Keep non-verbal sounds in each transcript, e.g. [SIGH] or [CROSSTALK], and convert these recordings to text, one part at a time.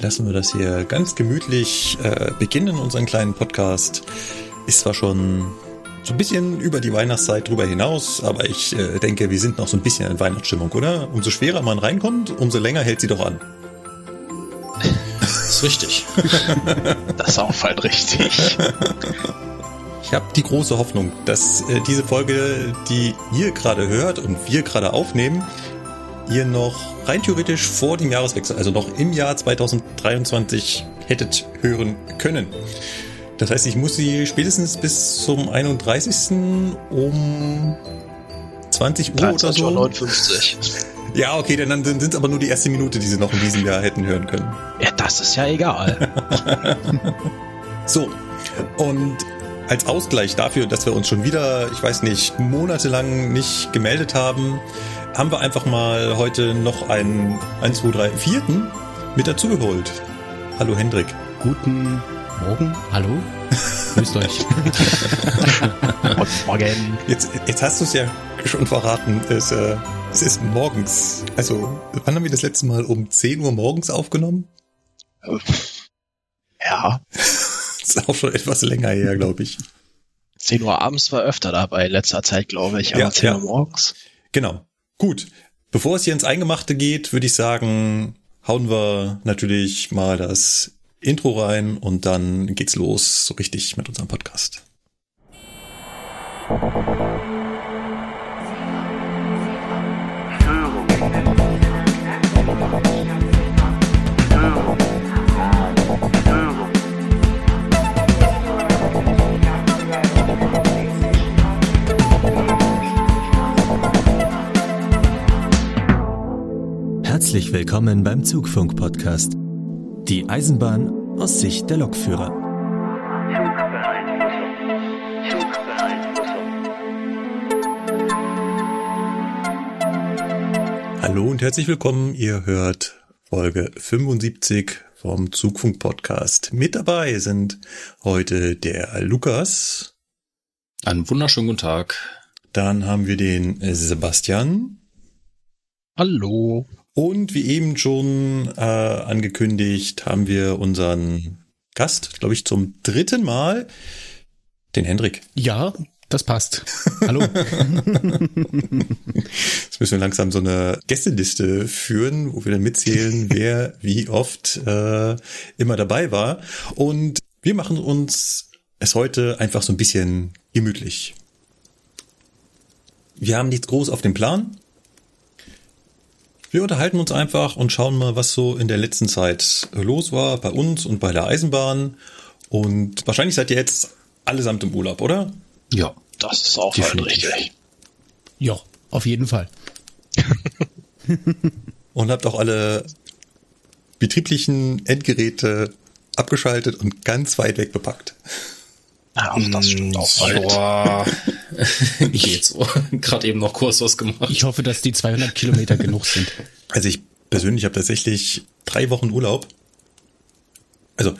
lassen wir das hier ganz gemütlich äh, beginnen, unseren kleinen Podcast. Ist zwar schon so ein bisschen über die Weihnachtszeit drüber hinaus, aber ich äh, denke, wir sind noch so ein bisschen in Weihnachtsstimmung, oder? Umso schwerer man reinkommt, umso länger hält sie doch an. Das ist richtig. das ist auch halt richtig. Ich habe die große Hoffnung, dass äh, diese Folge, die ihr gerade hört und wir gerade aufnehmen, ihr noch rein theoretisch vor dem Jahreswechsel, also noch im Jahr 2023 hättet hören können. Das heißt, ich muss sie spätestens bis zum 31. um 20 Uhr oder so. 59. Ja, okay, dann, sind es aber nur die erste Minute, die sie noch in diesem Jahr hätten hören können. Ja, das ist ja egal. [LAUGHS] so, und als Ausgleich dafür, dass wir uns schon wieder, ich weiß nicht, monatelang nicht gemeldet haben, haben wir einfach mal heute noch einen 1, 2, 3, vierten mit dazugeholt. Hallo Hendrik. Guten Morgen. Hallo. Grüßt euch. [LAUGHS] Guten Morgen. Jetzt, jetzt hast du es ja schon verraten. Es, äh, es ist morgens. Also, wann haben wir das letzte Mal um 10 Uhr morgens aufgenommen? Ja. [LAUGHS] das ist auch schon etwas länger her, glaube ich. 10 Uhr abends war öfter dabei, in letzter Zeit, glaube ich. Aber ja, 10 ja. Uhr morgens. Genau. Gut, bevor es hier ins Eingemachte geht, würde ich sagen, hauen wir natürlich mal das Intro rein und dann geht's los so richtig mit unserem Podcast. Herzlich willkommen beim Zugfunk-Podcast. Die Eisenbahn aus Sicht der Lokführer. Hallo und herzlich willkommen. Ihr hört Folge 75 vom Zugfunk-Podcast. Mit dabei sind heute der Lukas. Einen wunderschönen guten Tag. Dann haben wir den Sebastian. Hallo. Und wie eben schon äh, angekündigt, haben wir unseren Gast, glaube ich, zum dritten Mal, den Hendrik. Ja, das passt. Hallo. [LAUGHS] Jetzt müssen wir langsam so eine Gästeliste führen, wo wir dann mitzählen, [LAUGHS] wer wie oft äh, immer dabei war. Und wir machen uns es heute einfach so ein bisschen gemütlich. Wir haben nichts groß auf dem Plan. Wir unterhalten uns einfach und schauen mal, was so in der letzten Zeit los war bei uns und bei der Eisenbahn. Und wahrscheinlich seid ihr jetzt allesamt im Urlaub, oder? Ja, das ist auch halt richtig. Ja, auf jeden Fall. [LAUGHS] und habt auch alle betrieblichen Endgeräte abgeschaltet und ganz weit weg bepackt. Ja, auch das stimmt auch halt. Geht so. Gerade eben noch Kurs was gemacht. Ich hoffe, dass die 200 Kilometer genug sind. Also ich persönlich habe tatsächlich drei Wochen Urlaub. Also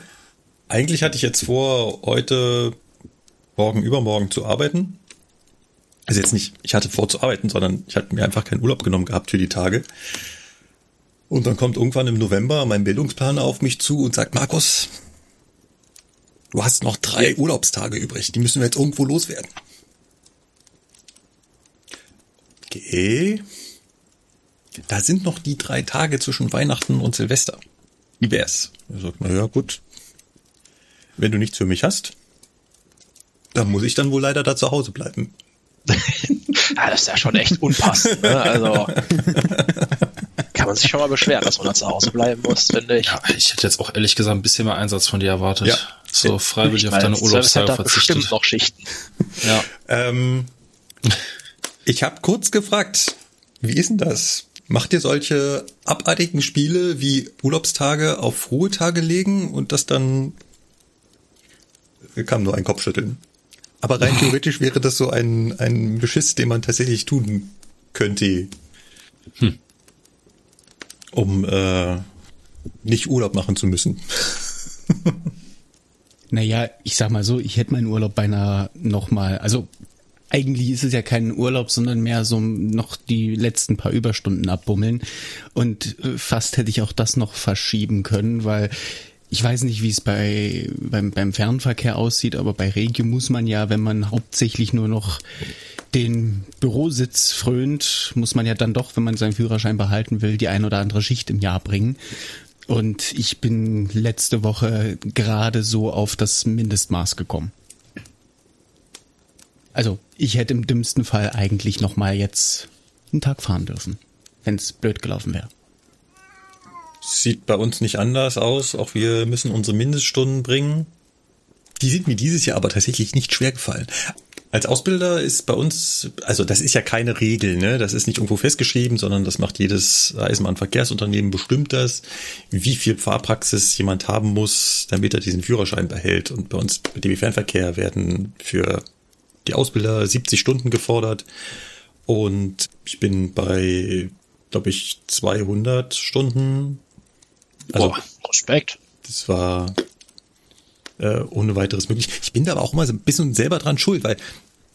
eigentlich hatte ich jetzt vor, heute, morgen, übermorgen zu arbeiten. Also jetzt nicht, ich hatte vor zu arbeiten, sondern ich hatte mir einfach keinen Urlaub genommen gehabt für die Tage. Und dann kommt irgendwann im November mein Bildungsplaner auf mich zu und sagt, Markus, Du hast noch drei Urlaubstage übrig. Die müssen wir jetzt irgendwo loswerden. Okay. Da sind noch die drei Tage zwischen Weihnachten und Silvester. Wie wär's? Er sagt, na ja, gut. Wenn du nichts für mich hast, dann muss ich dann wohl leider da zu Hause bleiben. [LAUGHS] ja, das ist ja schon echt unpassend. Ne? Also kann man sich schon mal beschweren, dass man da zu Hause bleiben muss, finde ich. Ja, ich hätte jetzt auch ehrlich gesagt ein bisschen mehr Einsatz von dir erwartet. Ja. So freiwillig auf deine Urlaubstage verzichtet. Bestimmt noch Schichten. Ja. Ähm, ich habe kurz gefragt, wie ist denn das? Macht ihr solche abartigen Spiele wie Urlaubstage auf Ruhetage legen und das dann kam nur ein Kopfschütteln. Aber rein [LAUGHS] theoretisch wäre das so ein, ein Beschiss, den man tatsächlich tun könnte. Hm um äh, nicht Urlaub machen zu müssen. [LAUGHS] naja, ich sag mal so, ich hätte meinen Urlaub beinahe nochmal, also eigentlich ist es ja kein Urlaub, sondern mehr so noch die letzten paar Überstunden abbummeln. Und äh, fast hätte ich auch das noch verschieben können, weil ich weiß nicht, wie es bei beim, beim Fernverkehr aussieht, aber bei Regio muss man ja, wenn man hauptsächlich nur noch den Bürositz frönt, muss man ja dann doch, wenn man seinen Führerschein behalten will, die ein oder andere Schicht im Jahr bringen. Und ich bin letzte Woche gerade so auf das Mindestmaß gekommen. Also ich hätte im dümmsten Fall eigentlich noch mal jetzt einen Tag fahren dürfen, wenn es blöd gelaufen wäre. Sieht bei uns nicht anders aus. Auch wir müssen unsere Mindeststunden bringen. Die sind mir dieses Jahr aber tatsächlich nicht schwer gefallen. Als Ausbilder ist bei uns, also das ist ja keine Regel, ne? Das ist nicht irgendwo festgeschrieben, sondern das macht jedes Eisenbahnverkehrsunternehmen bestimmt das, wie viel Fahrpraxis jemand haben muss, damit er diesen Führerschein behält. Und bei uns mit dem Fernverkehr werden für die Ausbilder 70 Stunden gefordert. Und ich bin bei, glaube ich, 200 Stunden. Also, Boah, Respekt. Das war äh, ohne weiteres möglich. Ich bin da aber auch immer so ein bisschen selber dran schuld, weil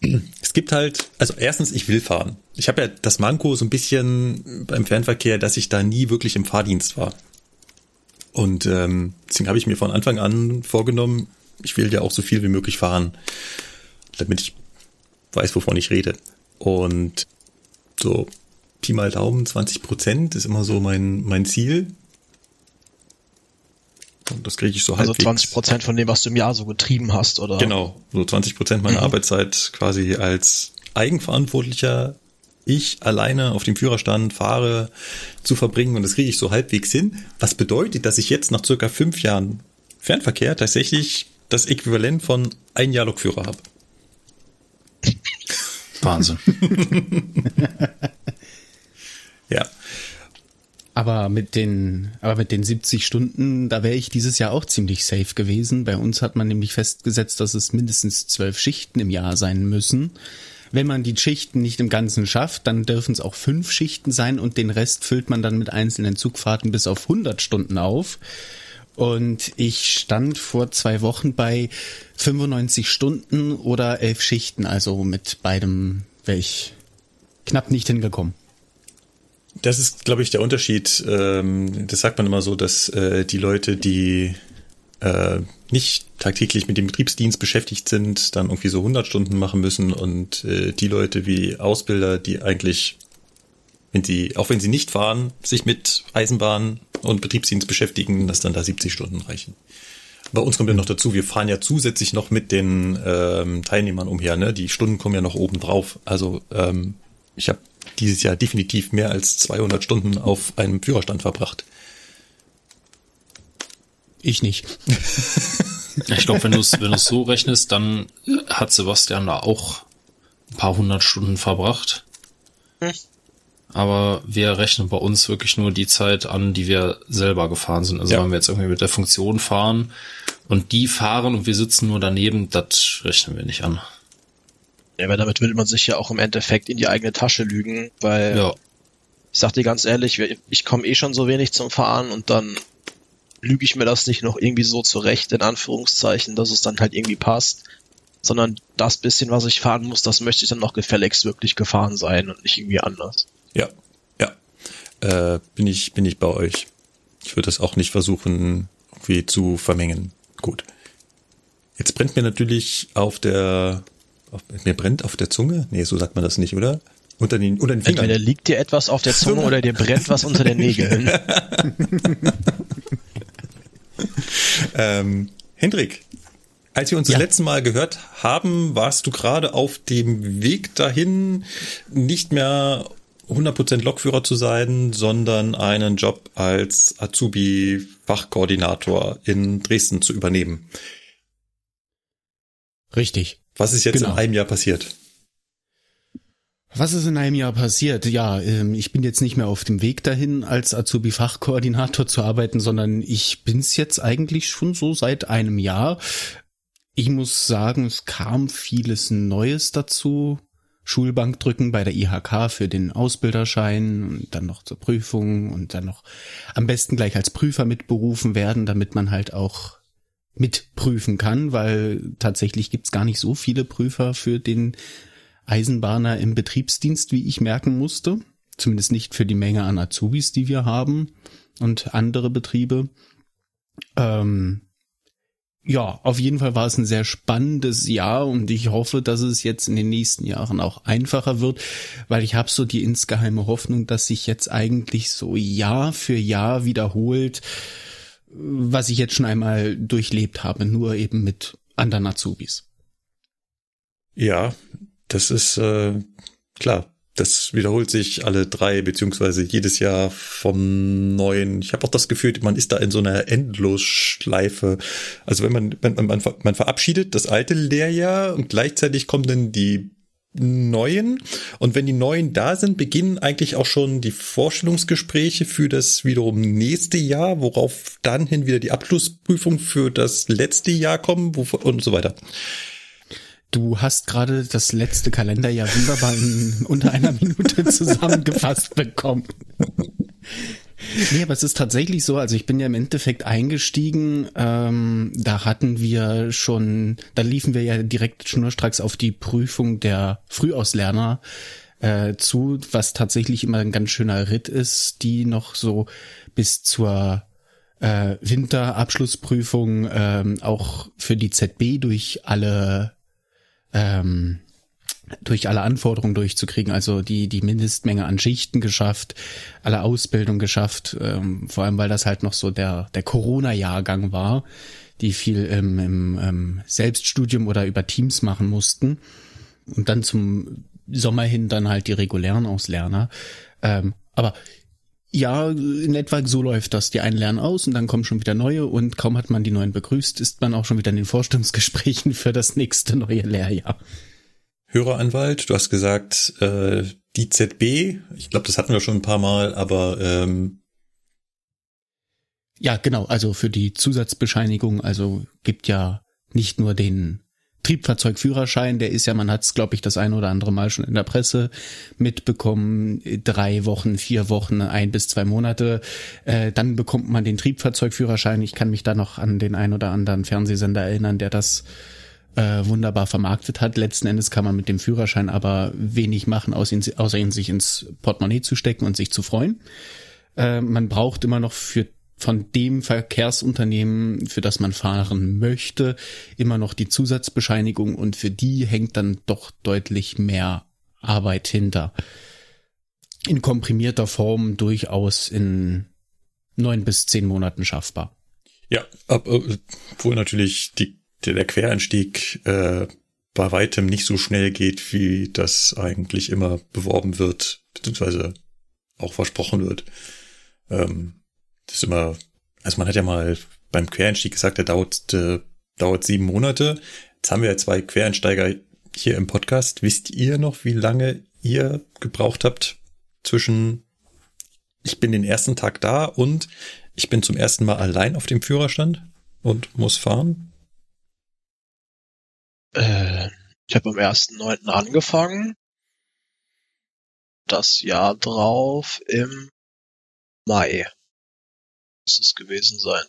[CLEARS THROAT] es gibt halt, also erstens, ich will fahren. Ich habe ja das Manko so ein bisschen beim Fernverkehr, dass ich da nie wirklich im Fahrdienst war. Und ähm, deswegen habe ich mir von Anfang an vorgenommen, ich will ja auch so viel wie möglich fahren, damit ich weiß, wovon ich rede. Und so Pi mal Daumen, 20 Prozent ist immer so mein, mein Ziel. Und das kriege ich so also halbwegs. Also 20 Prozent von dem, was du im Jahr so getrieben hast, oder? Genau, so 20 Prozent meiner mhm. Arbeitszeit quasi als eigenverantwortlicher ich alleine auf dem Führerstand fahre zu verbringen und das kriege ich so halbwegs hin. Was bedeutet, dass ich jetzt nach circa fünf Jahren Fernverkehr tatsächlich das Äquivalent von ein Jahr Lokführer habe. Wahnsinn. [LAUGHS] Aber mit den, aber mit den 70 Stunden, da wäre ich dieses Jahr auch ziemlich safe gewesen. Bei uns hat man nämlich festgesetzt, dass es mindestens zwölf Schichten im Jahr sein müssen. Wenn man die Schichten nicht im Ganzen schafft, dann dürfen es auch fünf Schichten sein und den Rest füllt man dann mit einzelnen Zugfahrten bis auf 100 Stunden auf. Und ich stand vor zwei Wochen bei 95 Stunden oder elf Schichten, also mit beidem wäre ich knapp nicht hingekommen. Das ist, glaube ich, der Unterschied. Ähm, das sagt man immer so, dass äh, die Leute, die äh, nicht tagtäglich mit dem Betriebsdienst beschäftigt sind, dann irgendwie so 100 Stunden machen müssen und äh, die Leute wie Ausbilder, die eigentlich, wenn sie, auch wenn sie nicht fahren, sich mit Eisenbahn und Betriebsdienst beschäftigen, dass dann da 70 Stunden reichen. Bei uns kommt ja noch dazu, wir fahren ja zusätzlich noch mit den ähm, Teilnehmern umher, ne? Die Stunden kommen ja noch oben drauf. Also ähm, ich habe dieses Jahr definitiv mehr als 200 Stunden auf einem Führerstand verbracht. Ich nicht. ich glaube, wenn du es wenn du's so rechnest, dann hat Sebastian da auch ein paar hundert Stunden verbracht. Hm. Aber wir rechnen bei uns wirklich nur die Zeit an, die wir selber gefahren sind. Also ja. wenn wir jetzt irgendwie mit der Funktion fahren und die fahren und wir sitzen nur daneben, das rechnen wir nicht an. Ja, aber damit will man sich ja auch im Endeffekt in die eigene Tasche lügen, weil ja. ich sag dir ganz ehrlich, ich komme eh schon so wenig zum Fahren und dann lüge ich mir das nicht noch irgendwie so zurecht, in Anführungszeichen, dass es dann halt irgendwie passt, sondern das bisschen, was ich fahren muss, das möchte ich dann noch gefälligst wirklich gefahren sein und nicht irgendwie anders. Ja, ja. Äh, bin ich, bin ich bei euch. Ich würde das auch nicht versuchen, irgendwie zu vermengen. Gut. Jetzt brennt mir natürlich auf der auf, mir brennt auf der Zunge? Nee, so sagt man das nicht, oder? Unter den, unter den Fingern. Entweder liegt dir etwas auf der Zunge oder dir brennt was unter den Nägeln. [LAUGHS] ähm, Hendrik, als wir uns ja. das letzte Mal gehört haben, warst du gerade auf dem Weg dahin, nicht mehr 100% Lokführer zu sein, sondern einen Job als Azubi-Fachkoordinator in Dresden zu übernehmen. Richtig. Was ist jetzt genau. in einem Jahr passiert? Was ist in einem Jahr passiert? Ja, ähm, ich bin jetzt nicht mehr auf dem Weg dahin, als Azubi-Fachkoordinator zu arbeiten, sondern ich bin's jetzt eigentlich schon so seit einem Jahr. Ich muss sagen, es kam vieles Neues dazu. Schulbank drücken bei der IHK für den Ausbilderschein und dann noch zur Prüfung und dann noch am besten gleich als Prüfer mitberufen werden, damit man halt auch mitprüfen kann, weil tatsächlich gibt's gar nicht so viele Prüfer für den Eisenbahner im Betriebsdienst, wie ich merken musste. Zumindest nicht für die Menge an Azubis, die wir haben und andere Betriebe. Ähm, ja, auf jeden Fall war es ein sehr spannendes Jahr und ich hoffe, dass es jetzt in den nächsten Jahren auch einfacher wird, weil ich habe so die insgeheime Hoffnung, dass sich jetzt eigentlich so Jahr für Jahr wiederholt, was ich jetzt schon einmal durchlebt habe, nur eben mit anderen Azubis. Ja, das ist äh, klar das wiederholt sich alle drei, beziehungsweise jedes Jahr vom neuen. Ich habe auch das Gefühl, man ist da in so einer Endlosschleife. Also wenn man, wenn man, man verabschiedet das alte Lehrjahr und gleichzeitig kommen dann die neuen. Und wenn die neuen da sind, beginnen eigentlich auch schon die Vorstellungsgespräche für das wiederum nächste Jahr, worauf dann hin wieder die Abschlussprüfung für das letzte Jahr kommen und so weiter. Du hast gerade das letzte Kalenderjahr wunderbar in unter einer Minute [LAUGHS] zusammengefasst bekommen. Nee, aber es ist tatsächlich so, also ich bin ja im Endeffekt eingestiegen, ähm, da hatten wir schon, da liefen wir ja direkt schnurstracks auf die Prüfung der Frühauslerner äh, zu, was tatsächlich immer ein ganz schöner Ritt ist, die noch so bis zur äh, Winterabschlussprüfung ähm, auch für die ZB durch alle ähm, durch alle Anforderungen durchzukriegen, also die die Mindestmenge an Schichten geschafft, alle Ausbildung geschafft, ähm, vor allem weil das halt noch so der der Corona-Jahrgang war, die viel im, im ähm, Selbststudium oder über Teams machen mussten und dann zum Sommer hin dann halt die regulären Auslerner. Ähm, aber ja, in etwa so läuft das. Die einen lernen aus und dann kommen schon wieder neue und kaum hat man die neuen begrüßt, ist man auch schon wieder in den Vorstellungsgesprächen für das nächste neue Lehrjahr. Höreranwalt, du hast gesagt, äh, die ZB, ich glaube, das hatten wir schon ein paar Mal, aber ähm ja, genau, also für die Zusatzbescheinigung, also gibt ja nicht nur den Triebfahrzeugführerschein, der ist ja, man hat es, glaube ich, das ein oder andere Mal schon in der Presse mitbekommen, drei Wochen, vier Wochen, ein bis zwei Monate. Äh, dann bekommt man den Triebfahrzeugführerschein. Ich kann mich da noch an den ein oder anderen Fernsehsender erinnern, der das äh, wunderbar vermarktet hat. Letzten Endes kann man mit dem Führerschein aber wenig machen, außer ihn sich ins Portemonnaie zu stecken und sich zu freuen. Äh, man braucht immer noch für von dem Verkehrsunternehmen, für das man fahren möchte, immer noch die Zusatzbescheinigung und für die hängt dann doch deutlich mehr Arbeit hinter. In komprimierter Form durchaus in neun bis zehn Monaten schaffbar. Ja, obwohl natürlich die, der Quereinstieg äh, bei weitem nicht so schnell geht, wie das eigentlich immer beworben wird, beziehungsweise auch versprochen wird. Ähm, das ist immer, also man hat ja mal beim Quereinstieg gesagt, der dauert, äh, dauert sieben Monate. Jetzt haben wir ja zwei Quereinsteiger hier im Podcast. Wisst ihr noch, wie lange ihr gebraucht habt zwischen ich bin den ersten Tag da und ich bin zum ersten Mal allein auf dem Führerstand und muss fahren? Äh, ich habe am 1.9. angefangen. Das Jahr drauf im Mai muss es gewesen sein.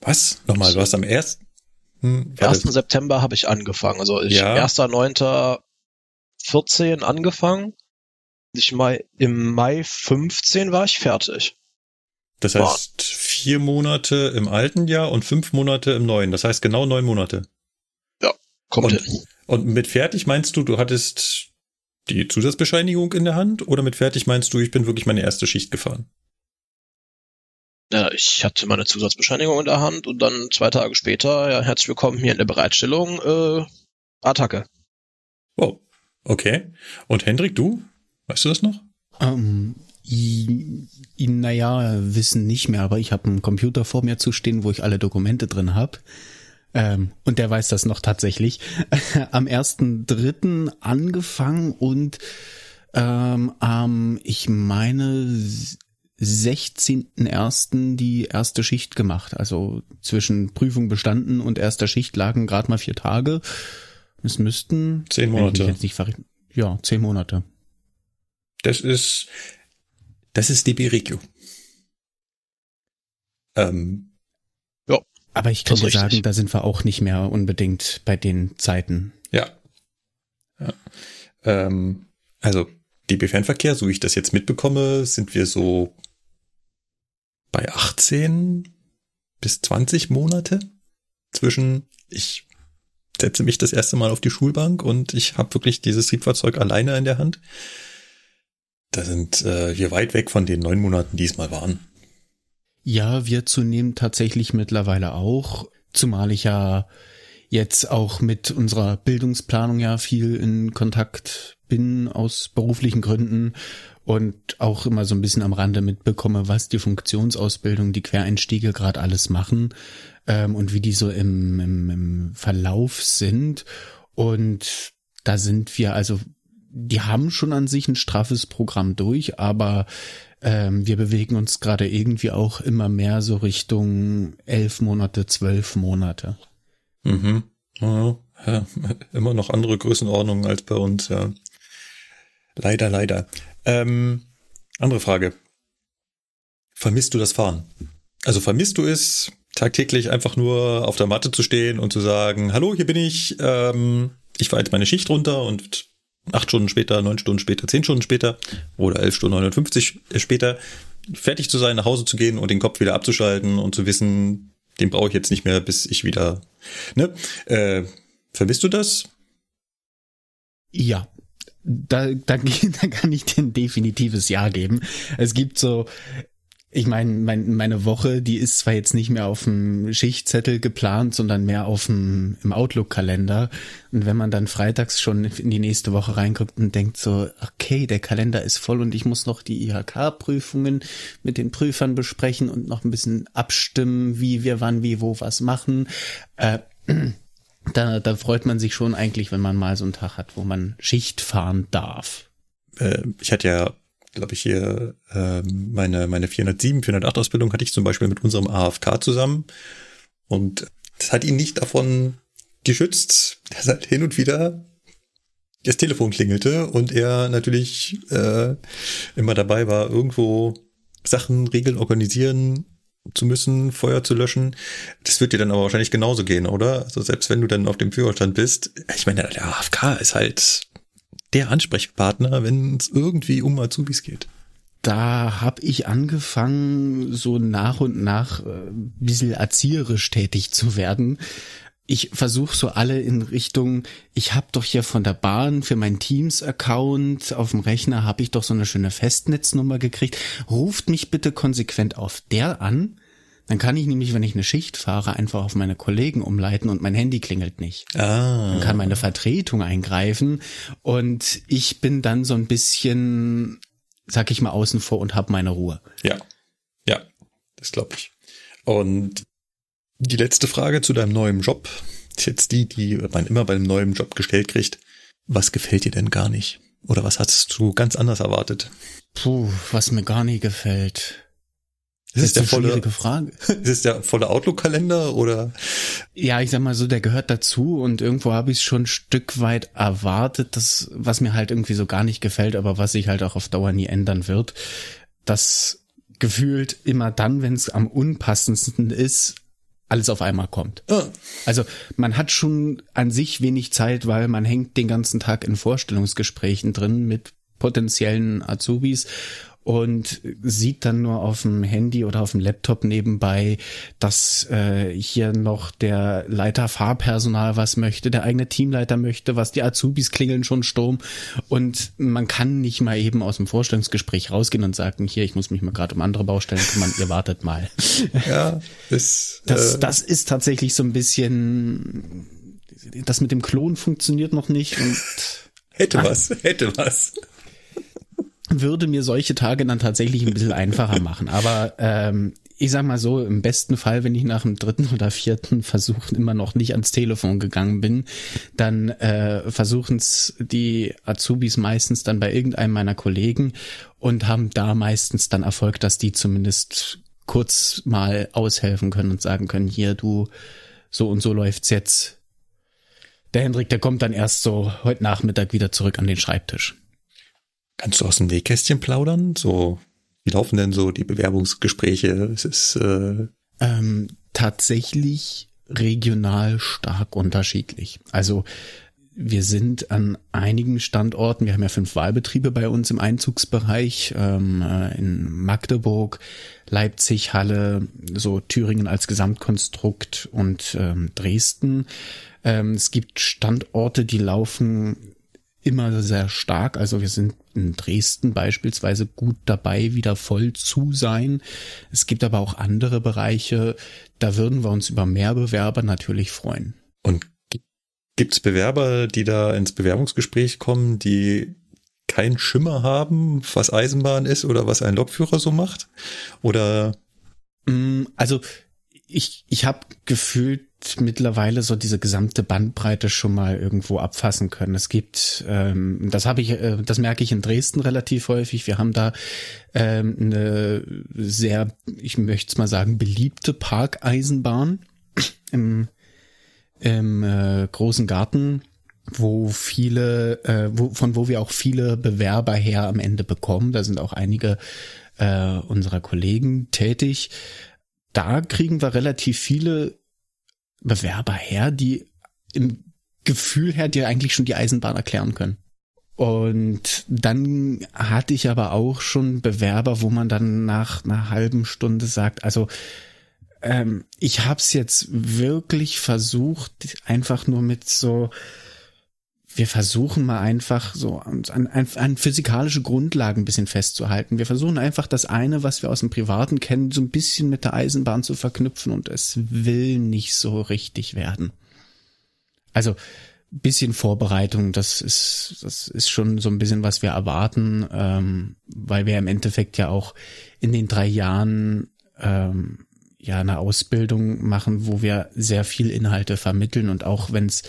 Was? Nochmal, du hast am 1. Hm, 1. September habe ich angefangen. Also ich ja. 1.9.14 angefangen. Ich Mai, Im Mai 15 war ich fertig. Das heißt. Vier Monate im alten Jahr und fünf Monate im neuen. Das heißt genau neun Monate. Ja, kommt und, hin. Und mit fertig meinst du, du hattest die Zusatzbescheinigung in der Hand oder mit fertig meinst du, ich bin wirklich meine erste Schicht gefahren? Ja, ich hatte meine Zusatzbescheinigung in der Hand und dann zwei Tage später, ja, herzlich willkommen hier in der Bereitstellung, äh, Attacke. Wow, okay. Und Hendrik, du? Weißt du das noch? Ähm, naja, wissen nicht mehr, aber ich habe einen Computer vor mir zu stehen, wo ich alle Dokumente drin habe. Ähm, und der weiß das noch tatsächlich. [LAUGHS] Am ersten Dritten angefangen und ähm, am, ich meine, 16.01. die erste Schicht gemacht. Also zwischen Prüfung bestanden und erster Schicht lagen gerade mal vier Tage. Es müssten zehn Monate. Jetzt nicht ja, zehn Monate. Das ist das ist DB Regio. Ähm, aber ich kann dir sagen, da sind wir auch nicht mehr unbedingt bei den Zeiten. Ja. ja. Ähm, also DB-Fernverkehr, so wie ich das jetzt mitbekomme, sind wir so bei 18 bis 20 Monate zwischen ich setze mich das erste Mal auf die Schulbank und ich habe wirklich dieses Triebfahrzeug alleine in der Hand. Da sind äh, wir weit weg von den neun Monaten, die es mal waren. Ja, wir zunehmend tatsächlich mittlerweile auch, zumal ich ja jetzt auch mit unserer Bildungsplanung ja viel in Kontakt bin aus beruflichen Gründen und auch immer so ein bisschen am Rande mitbekomme, was die Funktionsausbildung, die Quereinstiege gerade alles machen ähm, und wie die so im, im, im Verlauf sind. Und da sind wir also, die haben schon an sich ein straffes Programm durch, aber ähm, wir bewegen uns gerade irgendwie auch immer mehr so Richtung elf Monate, zwölf Monate. Mhm. Ja, ja, [LAUGHS] immer noch andere Größenordnungen als bei uns, ja. Leider, leider. Ähm, andere Frage. Vermisst du das Fahren? Also vermisst du es, tagtäglich einfach nur auf der Matte zu stehen und zu sagen, hallo, hier bin ich, ähm, ich fahre jetzt meine Schicht runter und acht Stunden später, neun Stunden später, zehn Stunden später oder elf Stunden 59 später fertig zu sein, nach Hause zu gehen und den Kopf wieder abzuschalten und zu wissen, den brauche ich jetzt nicht mehr, bis ich wieder. Ne? Äh, vermisst du das? Ja, da, da, [LAUGHS] da kann ich dir ein definitives Ja geben. Es gibt so, ich meine, mein, meine Woche, die ist zwar jetzt nicht mehr auf dem Schichtzettel geplant, sondern mehr auf dem im Outlook-Kalender. Und wenn man dann freitags schon in die nächste Woche reinguckt und denkt so, okay, der Kalender ist voll und ich muss noch die IHK-Prüfungen mit den Prüfern besprechen und noch ein bisschen abstimmen, wie wir wann, wie, wo was machen. Äh, [CLEARS THROAT] da, da freut man sich schon eigentlich, wenn man mal so einen Tag hat, wo man Schicht fahren darf. Äh, ich hatte ja, glaube ich, hier äh, meine, meine 407, 408 Ausbildung hatte ich zum Beispiel mit unserem AFK zusammen. Und das hat ihn nicht davon geschützt, [LAUGHS] dass halt hin und wieder das Telefon klingelte und er natürlich äh, immer dabei war, irgendwo Sachen, Regeln organisieren, zu müssen, Feuer zu löschen. Das wird dir dann aber wahrscheinlich genauso gehen, oder? Also selbst wenn du dann auf dem Führerstand bist, ich meine, der AFK ist halt der Ansprechpartner, wenn es irgendwie um Azubis geht. Da habe ich angefangen, so nach und nach äh, ein bisschen erzieherisch tätig zu werden ich versuche so alle in Richtung, ich habe doch hier von der Bahn für meinen Teams-Account auf dem Rechner habe ich doch so eine schöne Festnetznummer gekriegt. Ruft mich bitte konsequent auf der an. Dann kann ich nämlich, wenn ich eine Schicht fahre, einfach auf meine Kollegen umleiten und mein Handy klingelt nicht. Ah. Dann kann meine Vertretung eingreifen und ich bin dann so ein bisschen, sag ich mal, außen vor und habe meine Ruhe. Ja, ja, das glaube ich. Und die letzte Frage zu deinem neuen Job ist jetzt die, die man immer bei einem neuen Job gestellt kriegt. Was gefällt dir denn gar nicht? Oder was hast du ganz anders erwartet? Puh, was mir gar nicht gefällt. Ist es der volle, Frage. [LAUGHS] Ist es der volle Outlook-Kalender oder? Ja, ich sag mal so, der gehört dazu und irgendwo habe ich es schon ein Stück weit erwartet, das, was mir halt irgendwie so gar nicht gefällt, aber was sich halt auch auf Dauer nie ändern wird, dass gefühlt immer dann, wenn es am unpassendsten ist, alles auf einmal kommt. Oh. Also man hat schon an sich wenig Zeit, weil man hängt den ganzen Tag in Vorstellungsgesprächen drin mit potenziellen Azubis und sieht dann nur auf dem Handy oder auf dem Laptop nebenbei, dass äh, hier noch der Leiter Fahrpersonal was möchte, der eigene Teamleiter möchte, was die Azubis klingeln schon Sturm und man kann nicht mal eben aus dem Vorstellungsgespräch rausgehen und sagen, hier, ich muss mich mal gerade um andere Baustellen kümmern, ihr wartet mal. [LAUGHS] Ja, das, das, äh, das ist tatsächlich so ein bisschen, das mit dem Klon funktioniert noch nicht und [LAUGHS] hätte was, hätte was würde mir solche Tage dann tatsächlich ein bisschen einfacher machen. Aber ähm, ich sag mal so, im besten Fall, wenn ich nach dem dritten [LAUGHS] oder vierten Versuch immer noch nicht ans Telefon gegangen bin, dann äh, versuchen es die Azubis meistens dann bei irgendeinem meiner Kollegen und haben da meistens dann Erfolg, dass die zumindest kurz mal aushelfen können und sagen können, hier du, so und so läuft's jetzt. Der Hendrik, der kommt dann erst so heute Nachmittag wieder zurück an den Schreibtisch. Kannst du aus dem Nähkästchen plaudern? So, wie laufen denn so die Bewerbungsgespräche? Es ist äh ähm, tatsächlich regional stark unterschiedlich. Also wir sind an einigen Standorten, wir haben ja fünf Wahlbetriebe bei uns im Einzugsbereich, ähm, äh, in Magdeburg, Leipzig, Halle, so Thüringen als Gesamtkonstrukt und ähm, Dresden. Ähm, es gibt Standorte, die laufen immer sehr stark. Also wir sind in Dresden beispielsweise gut dabei, wieder voll zu sein. Es gibt aber auch andere Bereiche, da würden wir uns über mehr Bewerber natürlich freuen. Und Gibt es Bewerber, die da ins Bewerbungsgespräch kommen, die keinen Schimmer haben, was Eisenbahn ist oder was ein Lokführer so macht? Oder? Mm, also ich, ich habe gefühlt mittlerweile so diese gesamte Bandbreite schon mal irgendwo abfassen können. Es gibt, ähm, das habe ich, äh, das merke ich in Dresden relativ häufig. Wir haben da ähm, eine sehr, ich möchte es mal sagen, beliebte Parkeisenbahn [CLEARS THROAT] im im äh, großen Garten, wo viele, äh, wo, von wo wir auch viele Bewerber her am Ende bekommen. Da sind auch einige äh, unserer Kollegen tätig. Da kriegen wir relativ viele Bewerber her, die im Gefühl her dir eigentlich schon die Eisenbahn erklären können. Und dann hatte ich aber auch schon Bewerber, wo man dann nach einer halben Stunde sagt, also ähm, ich habe es jetzt wirklich versucht, einfach nur mit so, wir versuchen mal einfach so an, an, an physikalische Grundlagen ein bisschen festzuhalten. Wir versuchen einfach das eine, was wir aus dem Privaten kennen, so ein bisschen mit der Eisenbahn zu verknüpfen und es will nicht so richtig werden. Also bisschen Vorbereitung, das ist, das ist schon so ein bisschen, was wir erwarten, ähm, weil wir im Endeffekt ja auch in den drei Jahren ähm, ja eine Ausbildung machen, wo wir sehr viel Inhalte vermitteln und auch wenn es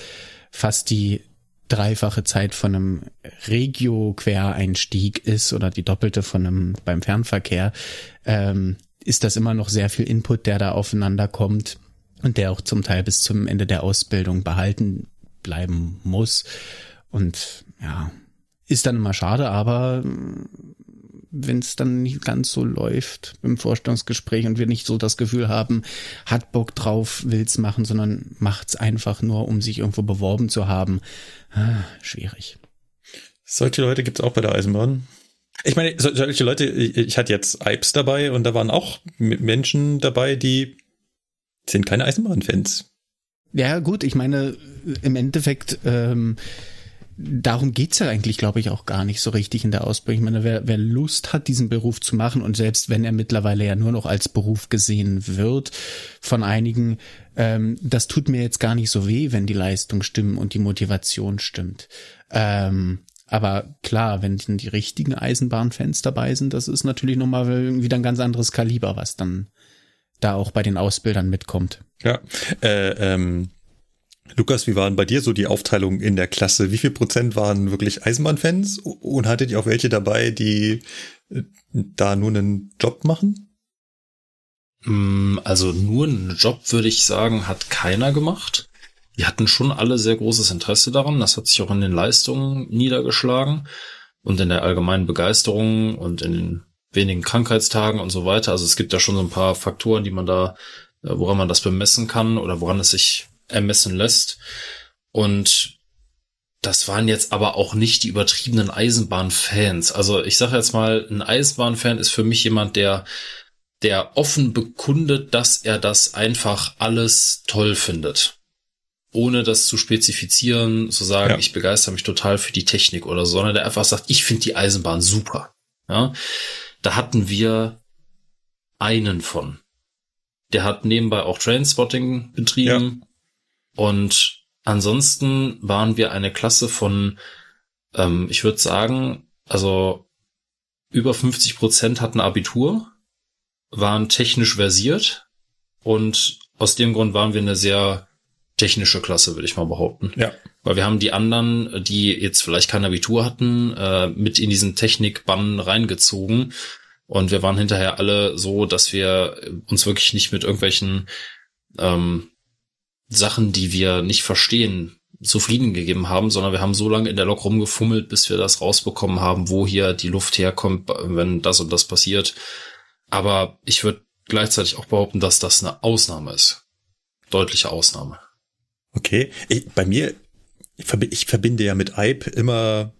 fast die dreifache Zeit von einem Regio-Quereinstieg ist oder die doppelte von einem beim Fernverkehr, ähm, ist das immer noch sehr viel Input, der da aufeinander kommt und der auch zum Teil bis zum Ende der Ausbildung behalten bleiben muss. Und ja, ist dann immer schade, aber wenn es dann nicht ganz so läuft im Vorstellungsgespräch und wir nicht so das Gefühl haben, hat Bock drauf, will's machen, sondern macht's einfach nur, um sich irgendwo beworben zu haben. Ah, schwierig. Solche Leute gibt's auch bei der Eisenbahn. Ich meine, solche Leute, ich hatte jetzt Ipes dabei und da waren auch Menschen dabei, die sind keine Eisenbahnfans. Ja, gut, ich meine, im Endeffekt, ähm, darum geht's ja eigentlich, glaube ich, auch gar nicht so richtig in der Ausbildung. Ich meine, wer, wer Lust hat, diesen Beruf zu machen und selbst wenn er mittlerweile ja nur noch als Beruf gesehen wird von einigen, ähm, das tut mir jetzt gar nicht so weh, wenn die Leistung stimmt und die Motivation stimmt. Ähm, aber klar, wenn die richtigen Eisenbahnfans dabei sind, das ist natürlich nochmal wieder ein ganz anderes Kaliber, was dann da auch bei den Ausbildern mitkommt. Ja, äh, ähm, Lukas, wie waren bei dir so die Aufteilung in der Klasse? Wie viel Prozent waren wirklich Eisenbahnfans und hattet ihr auch welche dabei, die äh, da nur einen Job machen? Mm, also nur einen Job würde ich sagen, hat keiner gemacht. Die hatten schon alle sehr großes Interesse daran. Das hat sich auch in den Leistungen niedergeschlagen und in der allgemeinen Begeisterung und in den wenigen Krankheitstagen und so weiter. Also es gibt da schon so ein paar Faktoren, die man da, äh, woran man das bemessen kann oder woran es sich ermessen lässt. Und das waren jetzt aber auch nicht die übertriebenen Eisenbahnfans. Also ich sage jetzt mal, ein Eisenbahnfan ist für mich jemand, der der offen bekundet, dass er das einfach alles toll findet. Ohne das zu spezifizieren, zu sagen, ja. ich begeister mich total für die Technik oder so, sondern der einfach sagt, ich finde die Eisenbahn super. Ja, da hatten wir einen von. Der hat nebenbei auch Trainspotting betrieben. Und ansonsten waren wir eine Klasse von, ähm, ich würde sagen, also über 50 Prozent hatten Abitur, waren technisch versiert und aus dem Grund waren wir eine sehr technische Klasse, würde ich mal behaupten. Ja. Weil wir haben die anderen, die jetzt vielleicht kein Abitur hatten, äh, mit in diesen Technikbann reingezogen. Und wir waren hinterher alle so, dass wir uns wirklich nicht mit irgendwelchen ähm, Sachen, die wir nicht verstehen, zufrieden gegeben haben, sondern wir haben so lange in der Lok rumgefummelt, bis wir das rausbekommen haben, wo hier die Luft herkommt, wenn das und das passiert. Aber ich würde gleichzeitig auch behaupten, dass das eine Ausnahme ist. Deutliche Ausnahme. Okay. Ich, bei mir ich verbinde ja mit Eib immer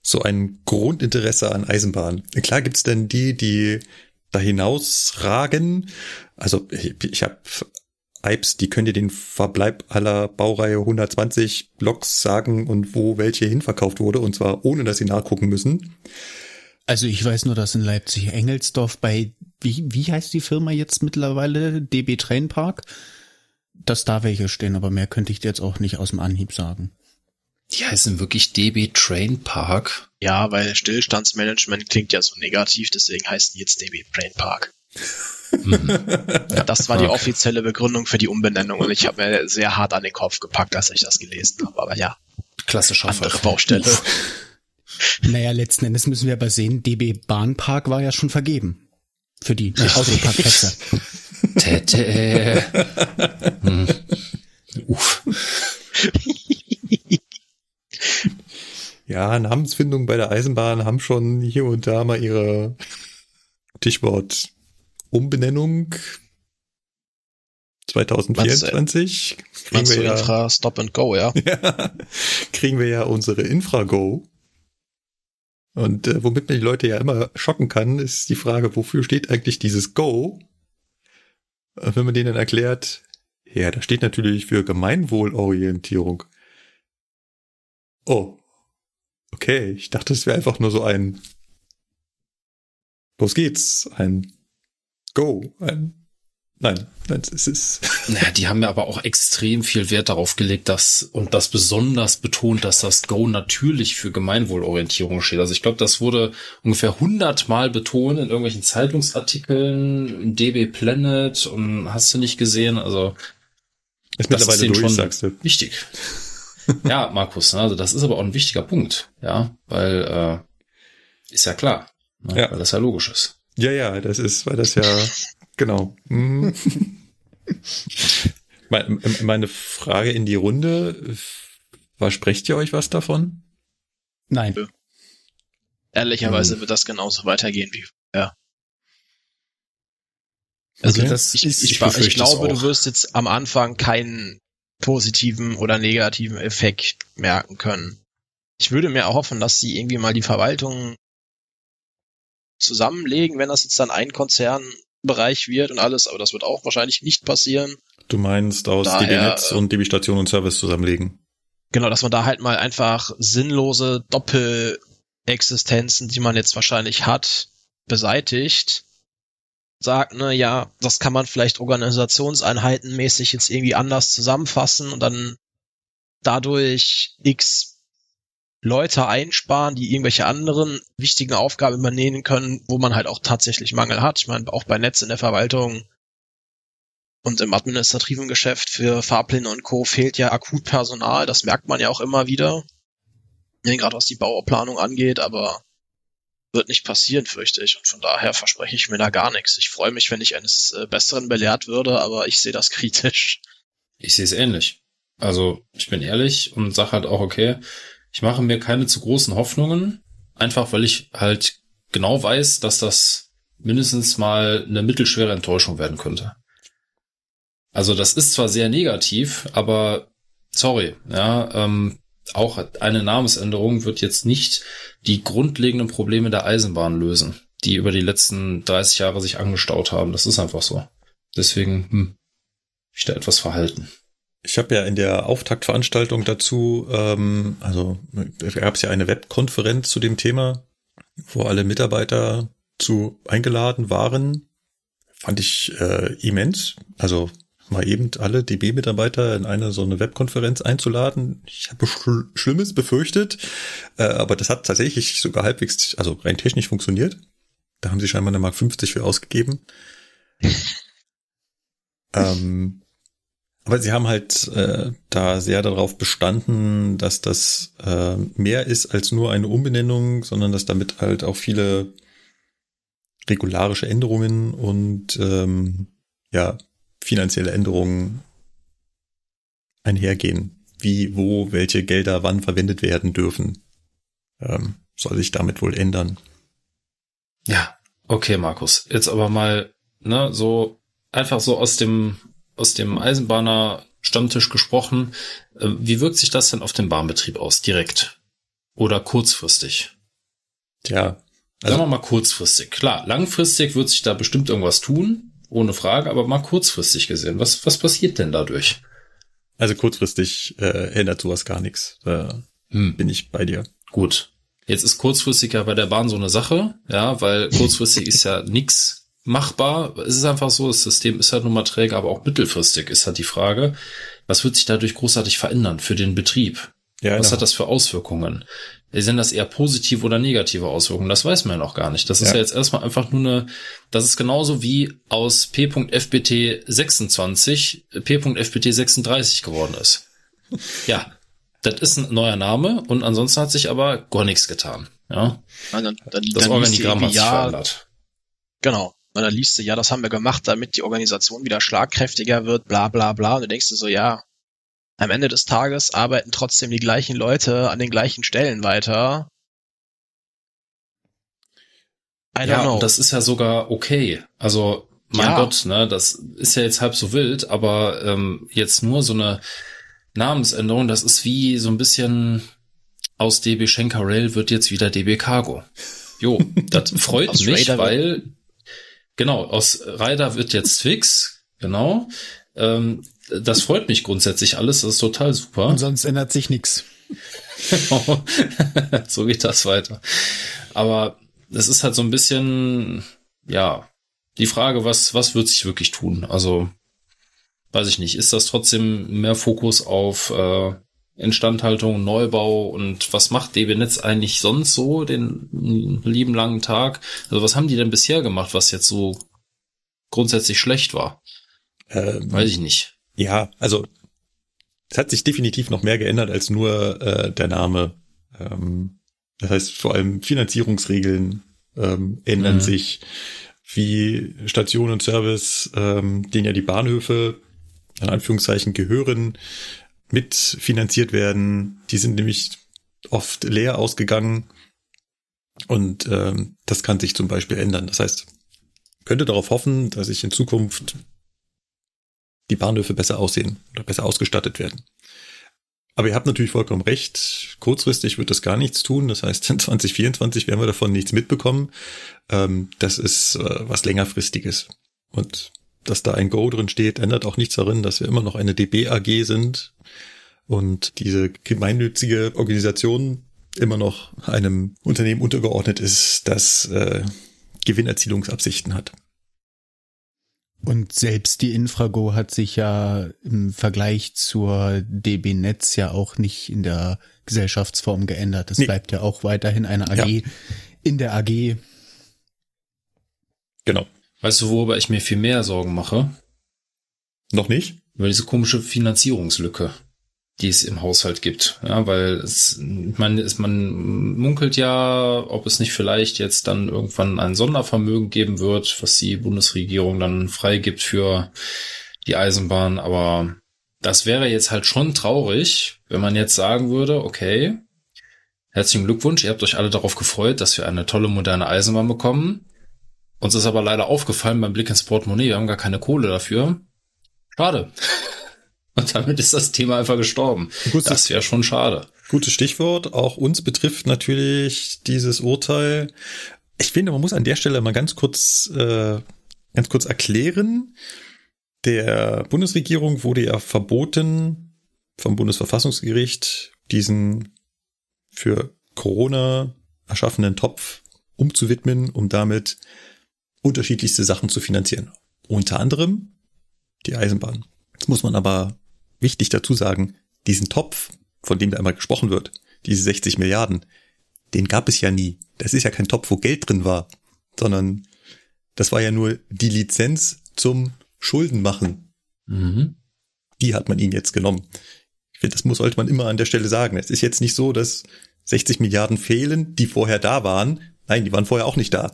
so ein Grundinteresse an Eisenbahn. Klar gibt's denn die, die da hinausragen. Also ich, ich habe Eibs, die können dir den Verbleib aller Baureihe 120 Loks sagen und wo welche hinverkauft wurde und zwar ohne, dass sie nachgucken müssen. Also ich weiß nur, dass in Leipzig Engelsdorf bei, wie, wie heißt die Firma jetzt mittlerweile? DB Train Park? Dass da welche stehen, aber mehr könnte ich dir jetzt auch nicht aus dem Anhieb sagen. Die heißen wirklich DB Train Park? Ja, weil Stillstandsmanagement klingt ja so negativ, deswegen heißen die jetzt DB Train Park. Mhm. ja, das war die offizielle Begründung für die Umbenennung und ich habe mir sehr hart an den Kopf gepackt, als ich das gelesen habe. Aber ja, klassischer andere Fall. Baustelle. [LAUGHS] naja, letzten Endes müssen wir aber sehen, DB Bahnpark war ja schon vergeben. Für die Autoparkplätze. [LAUGHS] Tete. hm. Uff. Ja, Namensfindungen bei der Eisenbahn haben schon hier und da mal ihre Stichwort Umbenennung 2024 kriegen wir ja Infra Stop and Go, ja. [LAUGHS] ja kriegen wir ja unsere Infra Go. Und äh, womit man die Leute ja immer schocken kann, ist die Frage, wofür steht eigentlich dieses Go? Und wenn man denen erklärt, ja, da steht natürlich für Gemeinwohlorientierung. Oh. Okay, ich dachte, es wäre einfach nur so ein Los geht's, ein Go, ein Nein, nein, es ist. [LAUGHS] Naja, die haben ja aber auch extrem viel Wert darauf gelegt, dass und das besonders betont, dass das Go natürlich für Gemeinwohlorientierung steht. Also ich glaube, das wurde ungefähr hundertmal betont in irgendwelchen Zeitungsartikeln, in DB Planet und hast du nicht gesehen. Also ist mittlerweile ist durch, sagst du. Wichtig. [LAUGHS] ja, Markus, ne, also das ist aber auch ein wichtiger Punkt, ja, weil äh, ist ja klar, ne, ja. weil das ja logisch ist. Ja, ja, das ist, weil das ja [LAUGHS] Genau. Mhm. [LAUGHS] Meine Frage in die Runde. Versprecht ihr euch was davon? Nein. Ehrlicherweise hm. wird das genauso weitergehen wie ja. Also okay. das ich, ist, ich, ich, ich glaube, du wirst jetzt am Anfang keinen positiven oder negativen Effekt merken können. Ich würde mir auch hoffen, dass sie irgendwie mal die Verwaltung zusammenlegen, wenn das jetzt dann ein Konzern Bereich wird und alles, aber das wird auch wahrscheinlich nicht passieren. Du meinst aus Daher, DB Netz und DB Station und Service zusammenlegen? Genau, dass man da halt mal einfach sinnlose Doppelexistenzen, die man jetzt wahrscheinlich hat, beseitigt. Sagt, ne, ja, das kann man vielleicht organisationseinheitenmäßig jetzt irgendwie anders zusammenfassen und dann dadurch x Leute einsparen, die irgendwelche anderen wichtigen Aufgaben übernehmen können, wo man halt auch tatsächlich Mangel hat. Ich meine, auch bei Netz in der Verwaltung und im administrativen Geschäft für Fahrpläne und Co. fehlt ja akut Personal. Das merkt man ja auch immer wieder. Gerade was die Bauplanung angeht, aber wird nicht passieren, fürchte ich. Und von daher verspreche ich mir da gar nichts. Ich freue mich, wenn ich eines äh, Besseren belehrt würde, aber ich sehe das [LAUGHS] kritisch. Ich sehe es ähnlich. Also ich bin ehrlich und sage halt auch, okay, ich mache mir keine zu großen Hoffnungen, einfach weil ich halt genau weiß, dass das mindestens mal eine mittelschwere Enttäuschung werden könnte. Also das ist zwar sehr negativ, aber sorry, ja, ähm, auch eine Namensänderung wird jetzt nicht die grundlegenden Probleme der Eisenbahn lösen, die über die letzten 30 Jahre sich angestaut haben. Das ist einfach so. Deswegen, hm, ich da etwas verhalten. Ich habe ja in der Auftaktveranstaltung dazu, ähm, also gab es ja eine Webkonferenz zu dem Thema, wo alle Mitarbeiter zu eingeladen waren. Fand ich äh, immens. Also mal eben alle DB-Mitarbeiter in eine so eine Webkonferenz einzuladen. Ich habe Schl Schlimmes befürchtet, äh, aber das hat tatsächlich sogar halbwegs, also rein technisch funktioniert. Da haben sie scheinbar eine Mark 50 für ausgegeben. [LAUGHS] ähm, aber sie haben halt äh, da sehr darauf bestanden, dass das äh, mehr ist als nur eine Umbenennung, sondern dass damit halt auch viele regularische Änderungen und ähm, ja finanzielle Änderungen einhergehen. Wie, wo, welche Gelder wann verwendet werden dürfen, ähm, soll sich damit wohl ändern. Ja, okay, Markus. Jetzt aber mal, ne, so einfach so aus dem aus dem Eisenbahner Stammtisch gesprochen. Äh, wie wirkt sich das denn auf den Bahnbetrieb aus? Direkt? Oder kurzfristig? Tja. Also, Sagen wir mal kurzfristig. Klar, langfristig wird sich da bestimmt irgendwas tun, ohne Frage, aber mal kurzfristig gesehen. Was, was passiert denn dadurch? Also kurzfristig äh, ändert sowas gar nichts. Da hm. bin ich bei dir. Gut. Jetzt ist kurzfristig ja bei der Bahn so eine Sache, ja, weil kurzfristig ist ja nix machbar. Es ist einfach so, das System ist halt nun mal träge, aber auch mittelfristig ist halt die Frage, was wird sich dadurch großartig verändern für den Betrieb? Ja, was genau. hat das für Auswirkungen? Sind das eher positive oder negative Auswirkungen? Das weiß man ja noch gar nicht. Das ist ja, ja jetzt erstmal einfach nur eine, das ist genauso wie aus P.FBT 26 P.FBT 36 geworden ist. [LAUGHS] Ja, das ist ein neuer Name und ansonsten hat sich aber gar nichts getan. Ja, dann, dann, das dann Organigramm hat sich ja, verändert. Genau. Und dann liest du, ja, das haben wir gemacht, damit die Organisation wieder schlagkräftiger wird, bla bla bla. Und du denkst du so, ja, am Ende des Tages arbeiten trotzdem die gleichen Leute an den gleichen Stellen weiter. I don't ja, know. das ist ja sogar okay. Also, mein ja. Gott, ne, das ist ja jetzt halb so wild, aber ähm, jetzt nur so eine Namensänderung, das ist wie so ein bisschen aus DB Schenker Rail wird jetzt wieder DB Cargo. Jo, das [LAUGHS] freut mich, weil genau, aus Rider wird jetzt Twix, genau. Ähm, das freut mich grundsätzlich alles, das ist total super. Und sonst ändert sich nichts. [LAUGHS] so geht das weiter. Aber es ist halt so ein bisschen, ja, die Frage, was, was wird sich wirklich tun? Also, weiß ich nicht, ist das trotzdem mehr Fokus auf äh, Instandhaltung, Neubau und was macht DB Netz eigentlich sonst so den lieben langen Tag? Also was haben die denn bisher gemacht, was jetzt so grundsätzlich schlecht war? Ähm, weiß ich nicht. Ja, also es hat sich definitiv noch mehr geändert als nur äh, der Name. Ähm, das heißt, vor allem Finanzierungsregeln ähm, ändern mhm. sich, wie Station und Service, ähm, denen ja die Bahnhöfe in Anführungszeichen gehören, mitfinanziert werden. Die sind nämlich oft leer ausgegangen. Und ähm, das kann sich zum Beispiel ändern. Das heißt, könnte darauf hoffen, dass sich in Zukunft die Bahnhöfe besser aussehen oder besser ausgestattet werden. Aber ihr habt natürlich vollkommen recht. Kurzfristig wird das gar nichts tun. Das heißt, [LAUGHS] in 2024 werden wir davon nichts mitbekommen. Ähm, das ist äh, was längerfristiges. Und dass da ein Go drin steht, ändert auch nichts darin, dass wir immer noch eine DB AG sind und diese gemeinnützige Organisation immer noch einem Unternehmen untergeordnet ist, das äh, Gewinnerzielungsabsichten hat. Und selbst die Infrago hat sich ja im Vergleich zur DB Netz ja auch nicht in der Gesellschaftsform geändert. Es nee. bleibt ja auch weiterhin eine AG ja. in der AG. Genau. Weißt du, worüber ich mir viel mehr Sorgen mache? Noch nicht? Über diese komische Finanzierungslücke, die es im Haushalt gibt. Ja, weil es, ich meine, es, man munkelt ja, ob es nicht vielleicht jetzt dann irgendwann ein Sondervermögen geben wird, was die Bundesregierung dann freigibt für die Eisenbahn. Aber das wäre jetzt halt schon traurig, wenn man jetzt sagen würde, okay, herzlichen Glückwunsch, ihr habt euch alle darauf gefreut, dass wir eine tolle moderne Eisenbahn bekommen. Uns ist aber leider aufgefallen beim Blick ins Portemonnaie, wir haben gar keine Kohle dafür. Schade. [LAUGHS] Und damit ist das Thema einfach gestorben. Gutes, das wäre schon schade. Gutes Stichwort. Auch uns betrifft natürlich dieses Urteil. Ich finde, man muss an der Stelle mal ganz kurz, äh, ganz kurz erklären. Der Bundesregierung wurde ja verboten vom Bundesverfassungsgericht, diesen für Corona erschaffenen Topf umzuwidmen, um damit unterschiedlichste Sachen zu finanzieren. Unter anderem die Eisenbahn. Jetzt muss man aber wichtig dazu sagen, diesen Topf, von dem da einmal gesprochen wird, diese 60 Milliarden, den gab es ja nie. Das ist ja kein Topf, wo Geld drin war, sondern das war ja nur die Lizenz zum Schuldenmachen. Mhm. Die hat man ihnen jetzt genommen. Ich finde, das muss, sollte man immer an der Stelle sagen. Es ist jetzt nicht so, dass 60 Milliarden fehlen, die vorher da waren. Nein, die waren vorher auch nicht da.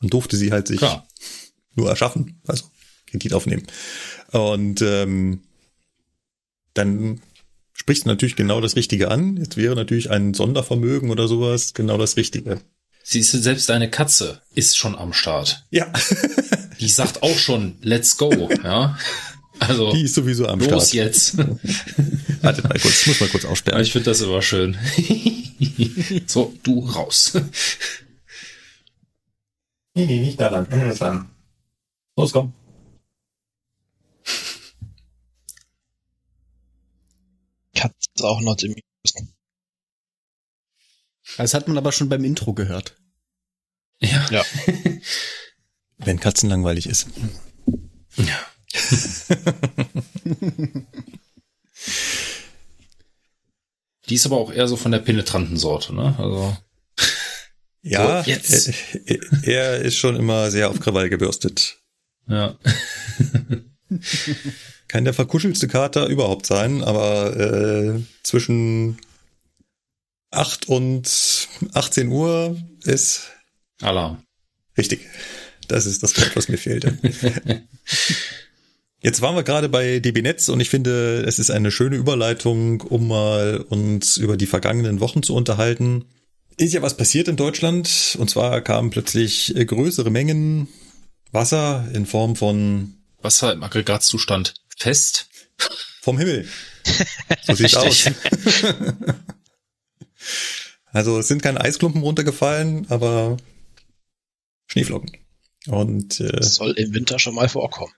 Man durfte sie halt sich Klar. nur erschaffen, also Kredit aufnehmen. Und ähm, dann sprichst du natürlich genau das Richtige an. Jetzt wäre natürlich ein Sondervermögen oder sowas genau das Richtige. Siehst du, selbst deine Katze ist schon am Start. Ja. [LAUGHS] Die sagt auch schon, let's go, ja. Also die ist sowieso am los Start. jetzt. [LAUGHS] Wartet mal kurz, ich muss mal kurz aussperren. Ich finde das immer schön. [LAUGHS] so, du raus. Nee, nee, nicht da lang. Anders lang. Los, komm. Katze auch not amused. Das hat man aber schon beim Intro gehört. Ja. Ja. [LAUGHS] Wenn Katzen langweilig ist. ja. [LAUGHS] Die ist aber auch eher so von der penetranten Sorte, ne? Also. Ja, So, jetzt. Er, er ist schon immer sehr auf Krawall gebürstet. Ja. [LAUGHS] Kann der verkuschelste Kater überhaupt sein, aber äh, zwischen 8 und 18 Uhr ist Alarm. richtig. Das ist das Wort, was mir fehlte. [LAUGHS] Jetzt waren wir gerade bei DB Netz und ich finde, es ist eine schöne Überleitung, um mal uns über die vergangenen Wochen zu unterhalten. Ist ja was passiert in Deutschland und zwar kamen plötzlich äh, größere Mengen Wasser in Form von Wasser im Aggregatzustand fest. vom Himmel. So sieht's aus. Also es sind keine Eisklumpen runtergefallen, aber Schneeflocken. Und äh, Das soll im Winter schon mal vorkommen.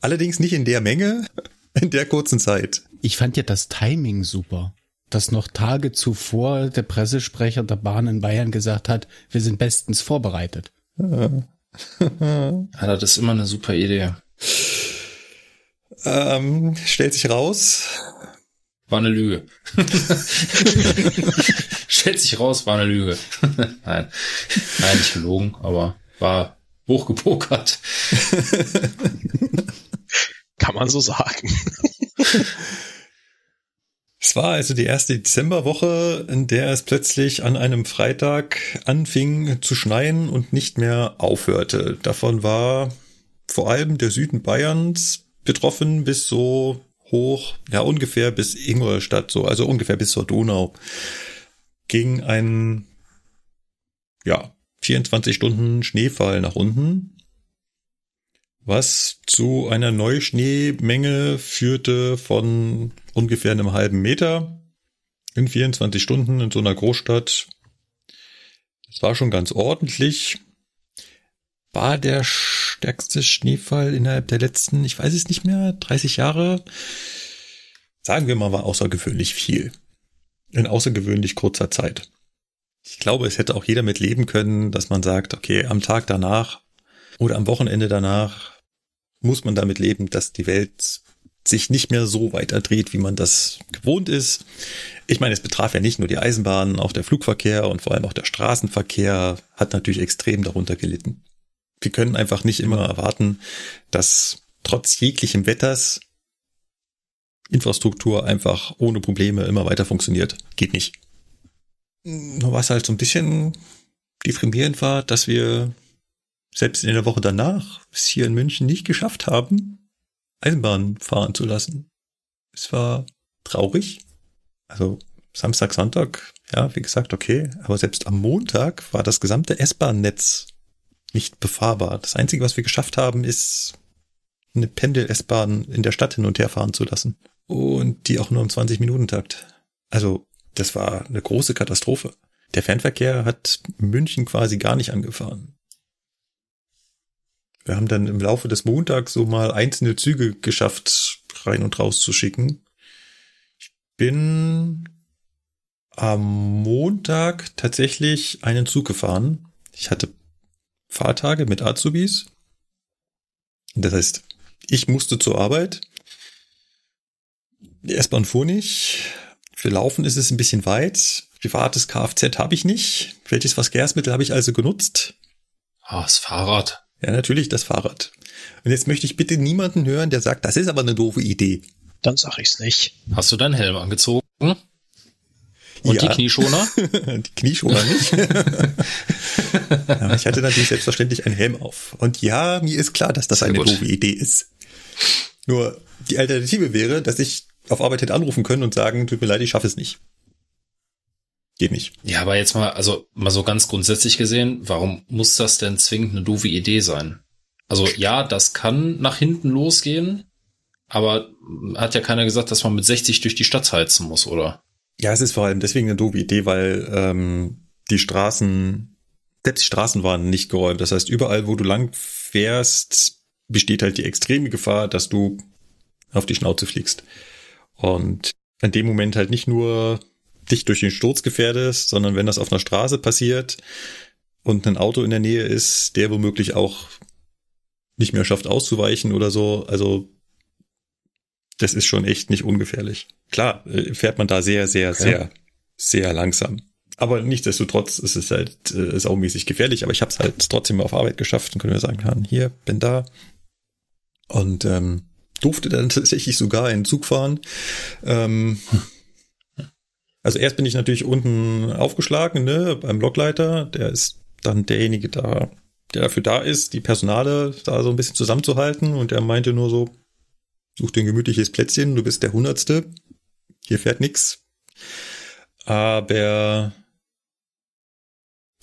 allerdings nicht in der Menge, in der kurzen Zeit. Ich fand ja das Timing super. Dass noch Tage zuvor der Pressesprecher der Bahn in Bayern gesagt hat, wir sind bestens vorbereitet. [LAUGHS] Ja, das ist immer eine super Idee. Ähm, stellt sich raus, War eine Lüge. [LAUGHS] Stellt sich raus, war eine Lüge. [LAUGHS] Nein. Nein, nicht gelogen, aber war hochgepokert. Kann man so sagen. Es war also die erste Dezemberwoche, in der es plötzlich an einem Freitag anfing zu schneien und nicht mehr aufhörte. Davon war vor allem der Süden Bayerns betroffen bis so hoch, ja ungefähr bis Ingolstadt, so, also ungefähr bis zur Donau, ging ein, ja, 24 Stunden Schneefall nach unten, was zu einer Neuschneemenge führte von ungefähr einem halben Meter in 24 Stunden in so einer Großstadt. Das war schon ganz ordentlich. War der stärkste Schneefall innerhalb der letzten, ich weiß es nicht mehr, 30 Jahre? Sagen wir mal, war außergewöhnlich viel. In außergewöhnlich kurzer Zeit. Ich glaube, es hätte auch jeder mit leben können, dass man sagt, okay, am Tag danach oder am Wochenende danach muss man damit leben, dass die Welt sich nicht mehr so weiter dreht, wie man das gewohnt ist. Ich meine, es betraf ja nicht nur die Eisenbahn, auch der Flugverkehr und vor allem auch der Straßenverkehr hat natürlich extrem darunter gelitten. Wir können einfach nicht immer erwarten, dass trotz jeglichem Wetters Infrastruktur einfach ohne Probleme immer weiter funktioniert. Geht nicht. Nur was halt so ein bisschen deprimierend war, dass wir selbst in der Woche danach es hier in München nicht geschafft haben, Eisenbahn fahren zu lassen. Es war traurig. Also Samstag, Sonntag, ja, wie gesagt, okay. Aber selbst am Montag war das gesamte S-Bahn-Netz nicht befahrbar. Das Einzige, was wir geschafft haben, ist eine Pendel-S-Bahn in der Stadt hin und her fahren zu lassen. Und die auch nur im 20-Minuten-Takt. Also, das war eine große Katastrophe. Der Fernverkehr hat München quasi gar nicht angefahren. Wir haben dann im Laufe des Montags so mal einzelne Züge geschafft, rein und raus zu schicken. Ich bin am Montag tatsächlich einen Zug gefahren. Ich hatte Fahrtage mit Azubis. Das heißt, ich musste zur Arbeit. S-Bahn fuhr nicht. Für Laufen ist es ein bisschen weit. Privates Kfz habe ich nicht. Welches Verkehrsmittel habe ich also genutzt? Ah, das Fahrrad. Ja, natürlich das Fahrrad. Und jetzt möchte ich bitte niemanden hören, der sagt, das ist aber eine doofe Idee. Dann sag ich's nicht. Hast du deinen Helm angezogen? Und Ja. die Knieschoner? [LAUGHS] Die Knieschoner nicht. [LAUGHS] ja, ich hatte natürlich selbstverständlich einen Helm auf. Und ja, mir ist klar, dass das Sehr eine gut. doofe Idee ist. Nur die Alternative wäre, dass ich auf Arbeit hätte anrufen können und sagen, tut mir leid, ich schaffe es nicht. Geht nicht. Ja, aber jetzt mal, also mal so ganz grundsätzlich gesehen, warum muss das denn zwingend eine doofe Idee sein? Also ja, das kann nach hinten losgehen, Aber hat ja keiner gesagt, dass man mit 60 durch die Stadt heizen muss, oder? Ja, es ist vor allem deswegen eine doofe Idee, weil ähm, die Straßen, selbst die Straßen waren nicht geräumt. Das heißt, überall, wo du lang fährst, besteht halt die extreme Gefahr, dass du auf die Schnauze fliegst. Und in dem Moment halt nicht nur dich durch den Sturz gefährdest, sondern wenn das auf einer Straße passiert und ein Auto in der Nähe ist, der womöglich auch nicht mehr schafft auszuweichen oder so, also das ist schon echt nicht ungefährlich. Klar, äh, fährt man da sehr, sehr, sehr, ja. sehr langsam. Aber nichtsdestotrotz ist es halt äh, saumäßig gefährlich, aber ich habe es halt trotzdem auf Arbeit geschafft und können wir sagen, hier, bin da. Und ähm, durfte dann [LAUGHS] tatsächlich sogar einen Zug fahren. Ähm, also erst bin ich natürlich unten aufgeschlagen, ne, beim Lokleiter. Der ist dann derjenige da, der dafür da ist, die Personale da so ein bisschen zusammenzuhalten. Und der meinte nur so, such dir ein gemütliches Plätzchen, du bist der Hundertste. Hier fährt nix. Aber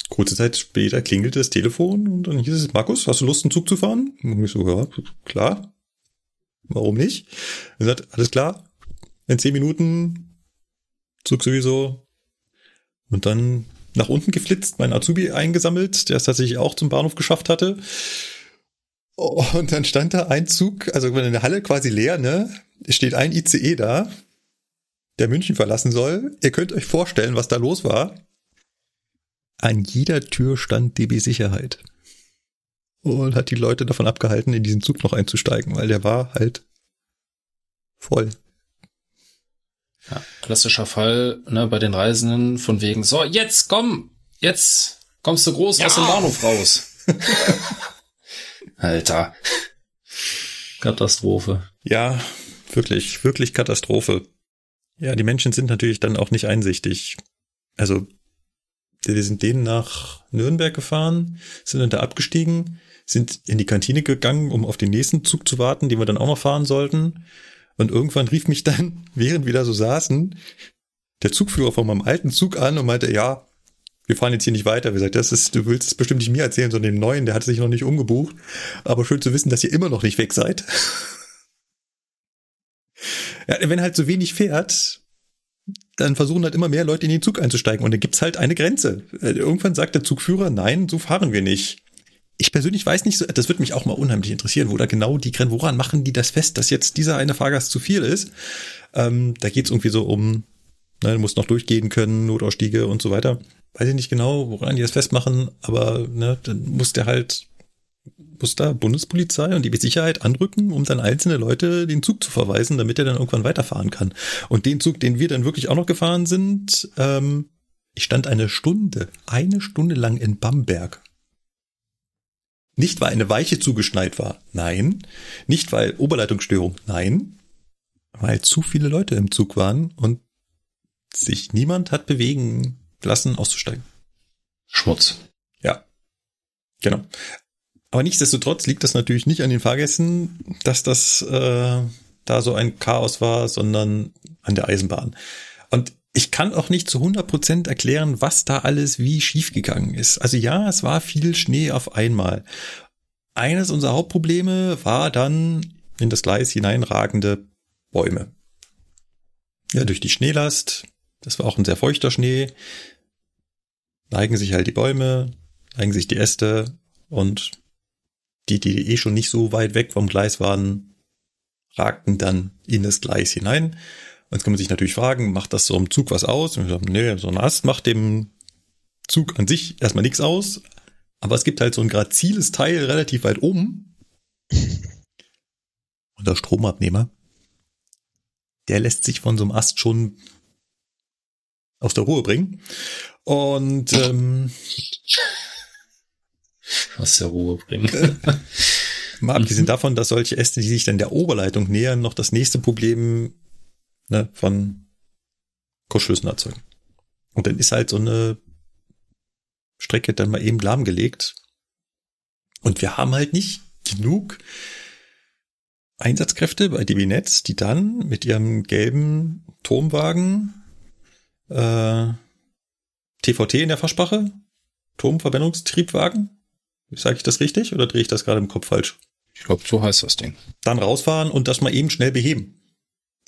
kurze Zeit später klingelte das Telefon und dann hieß es, Markus, hast du Lust, einen Zug zu fahren? Und ich so, ja, klar. Warum nicht? Er sagt, alles klar. In zehn Minuten Zug sowieso. Und dann nach unten geflitzt, mein Azubi eingesammelt, der es tatsächlich auch zum Bahnhof geschafft hatte. Und dann stand da ein Zug, also in der Halle quasi leer, ne? Es steht ein ICE da, der München verlassen soll. Ihr könnt euch vorstellen, was da los war. An jeder Tür stand DB Sicherheit. Und hat die Leute davon abgehalten, in diesen Zug noch einzusteigen, weil der war halt voll. Ja, klassischer Fall ne, bei den Reisenden von wegen, so, jetzt komm, jetzt kommst du groß ja. aus dem Bahnhof raus. [LAUGHS] Alter. Katastrophe. Ja, wirklich, wirklich Katastrophe. Ja, die Menschen sind natürlich dann auch nicht einsichtig. Also, wir sind denen nach Nürnberg gefahren, sind dann da abgestiegen, sind in die Kantine gegangen, um auf den nächsten Zug zu warten, den wir dann auch noch fahren sollten. Und irgendwann rief mich dann, [LAUGHS] während wir da so saßen, der Zugführer von meinem alten Zug an und meinte, ja, wir fahren jetzt hier nicht weiter. Wir sagt, das ist, du willst es bestimmt nicht mir erzählen, sondern den neuen, der hat sich noch nicht umgebucht. Aber schön zu wissen, dass ihr immer noch nicht weg seid. [LAUGHS] ja, wenn halt so wenig fährt, dann versuchen halt immer mehr Leute in den Zug einzusteigen. Und da gibt's halt eine Grenze. Äh, irgendwann sagt der Zugführer, nein, so fahren wir nicht ich persönlich weiß nicht so, das würde mich auch mal unheimlich interessieren, wo da genau die Grenzen, woran machen die das fest, dass jetzt dieser eine Fahrgast zu viel ist? Ähm, da geht's irgendwie so um, ne, du musst noch durchgehen können, Notausstiege und so weiter. Weiß ich nicht genau, woran die das festmachen, aber ne, dann muss der halt, muss da Bundespolizei und die Sicherheit anrücken, um dann einzelne Leute den Zug zu verweisen, damit er dann irgendwann weiterfahren kann. Und den Zug, den wir dann wirklich auch noch gefahren sind, ähm, ich stand eine Stunde, eine Stunde lang in Bamberg nicht, weil eine Weiche zugeschneit war. Nein. Nicht, weil Oberleitungsstörung. Nein. Weil zu viele Leute im Zug waren und sich niemand hat bewegen lassen, auszusteigen. Schmutz. Ja. Genau. Aber nichtsdestotrotz liegt das natürlich nicht an den Fahrgästen, dass das äh, da so ein Chaos war, sondern an der Eisenbahn. Und ich kann auch nicht zu 100 Prozent erklären, was da alles wie schiefgegangen ist. Also ja, es war viel Schnee auf einmal. Eines unserer Hauptprobleme war dann in das Gleis hineinragende Bäume. Ja, durch die Schneelast, das war auch ein sehr feuchter Schnee, neigen sich halt die Bäume, neigen sich die Äste und die, die eh schon nicht so weit weg vom Gleis waren, ragten dann in das Gleis hinein Jetzt kann man sich natürlich fragen, macht das so im Zug was aus? Und wir sagen, nee, so ein Ast macht dem Zug an sich erstmal nichts aus. Aber es gibt halt so ein graziles Teil relativ weit oben. [LAUGHS] Und der Stromabnehmer, der lässt sich von so einem Ast schon aus der Ruhe bringen. Und ähm, [LAUGHS] aus der Ruhe bringen. mal abgesehen [LAUGHS] davon, dass solche Äste, die sich dann der Oberleitung nähern, noch das nächste Problem ne, von Kurzschlüssen erzeugen. Und dann ist halt so eine Strecke dann mal eben lahmgelegt. Und wir haben halt nicht genug Einsatzkräfte bei DB Netz, die dann mit ihrem gelben Turmwagen äh, TVT in der Fachsprache, Turmverbrennungstriebwagen, sage ich das richtig oder drehe ich das gerade im Kopf falsch? Ich glaube, so heißt das Ding. Dann rausfahren und das mal eben schnell beheben.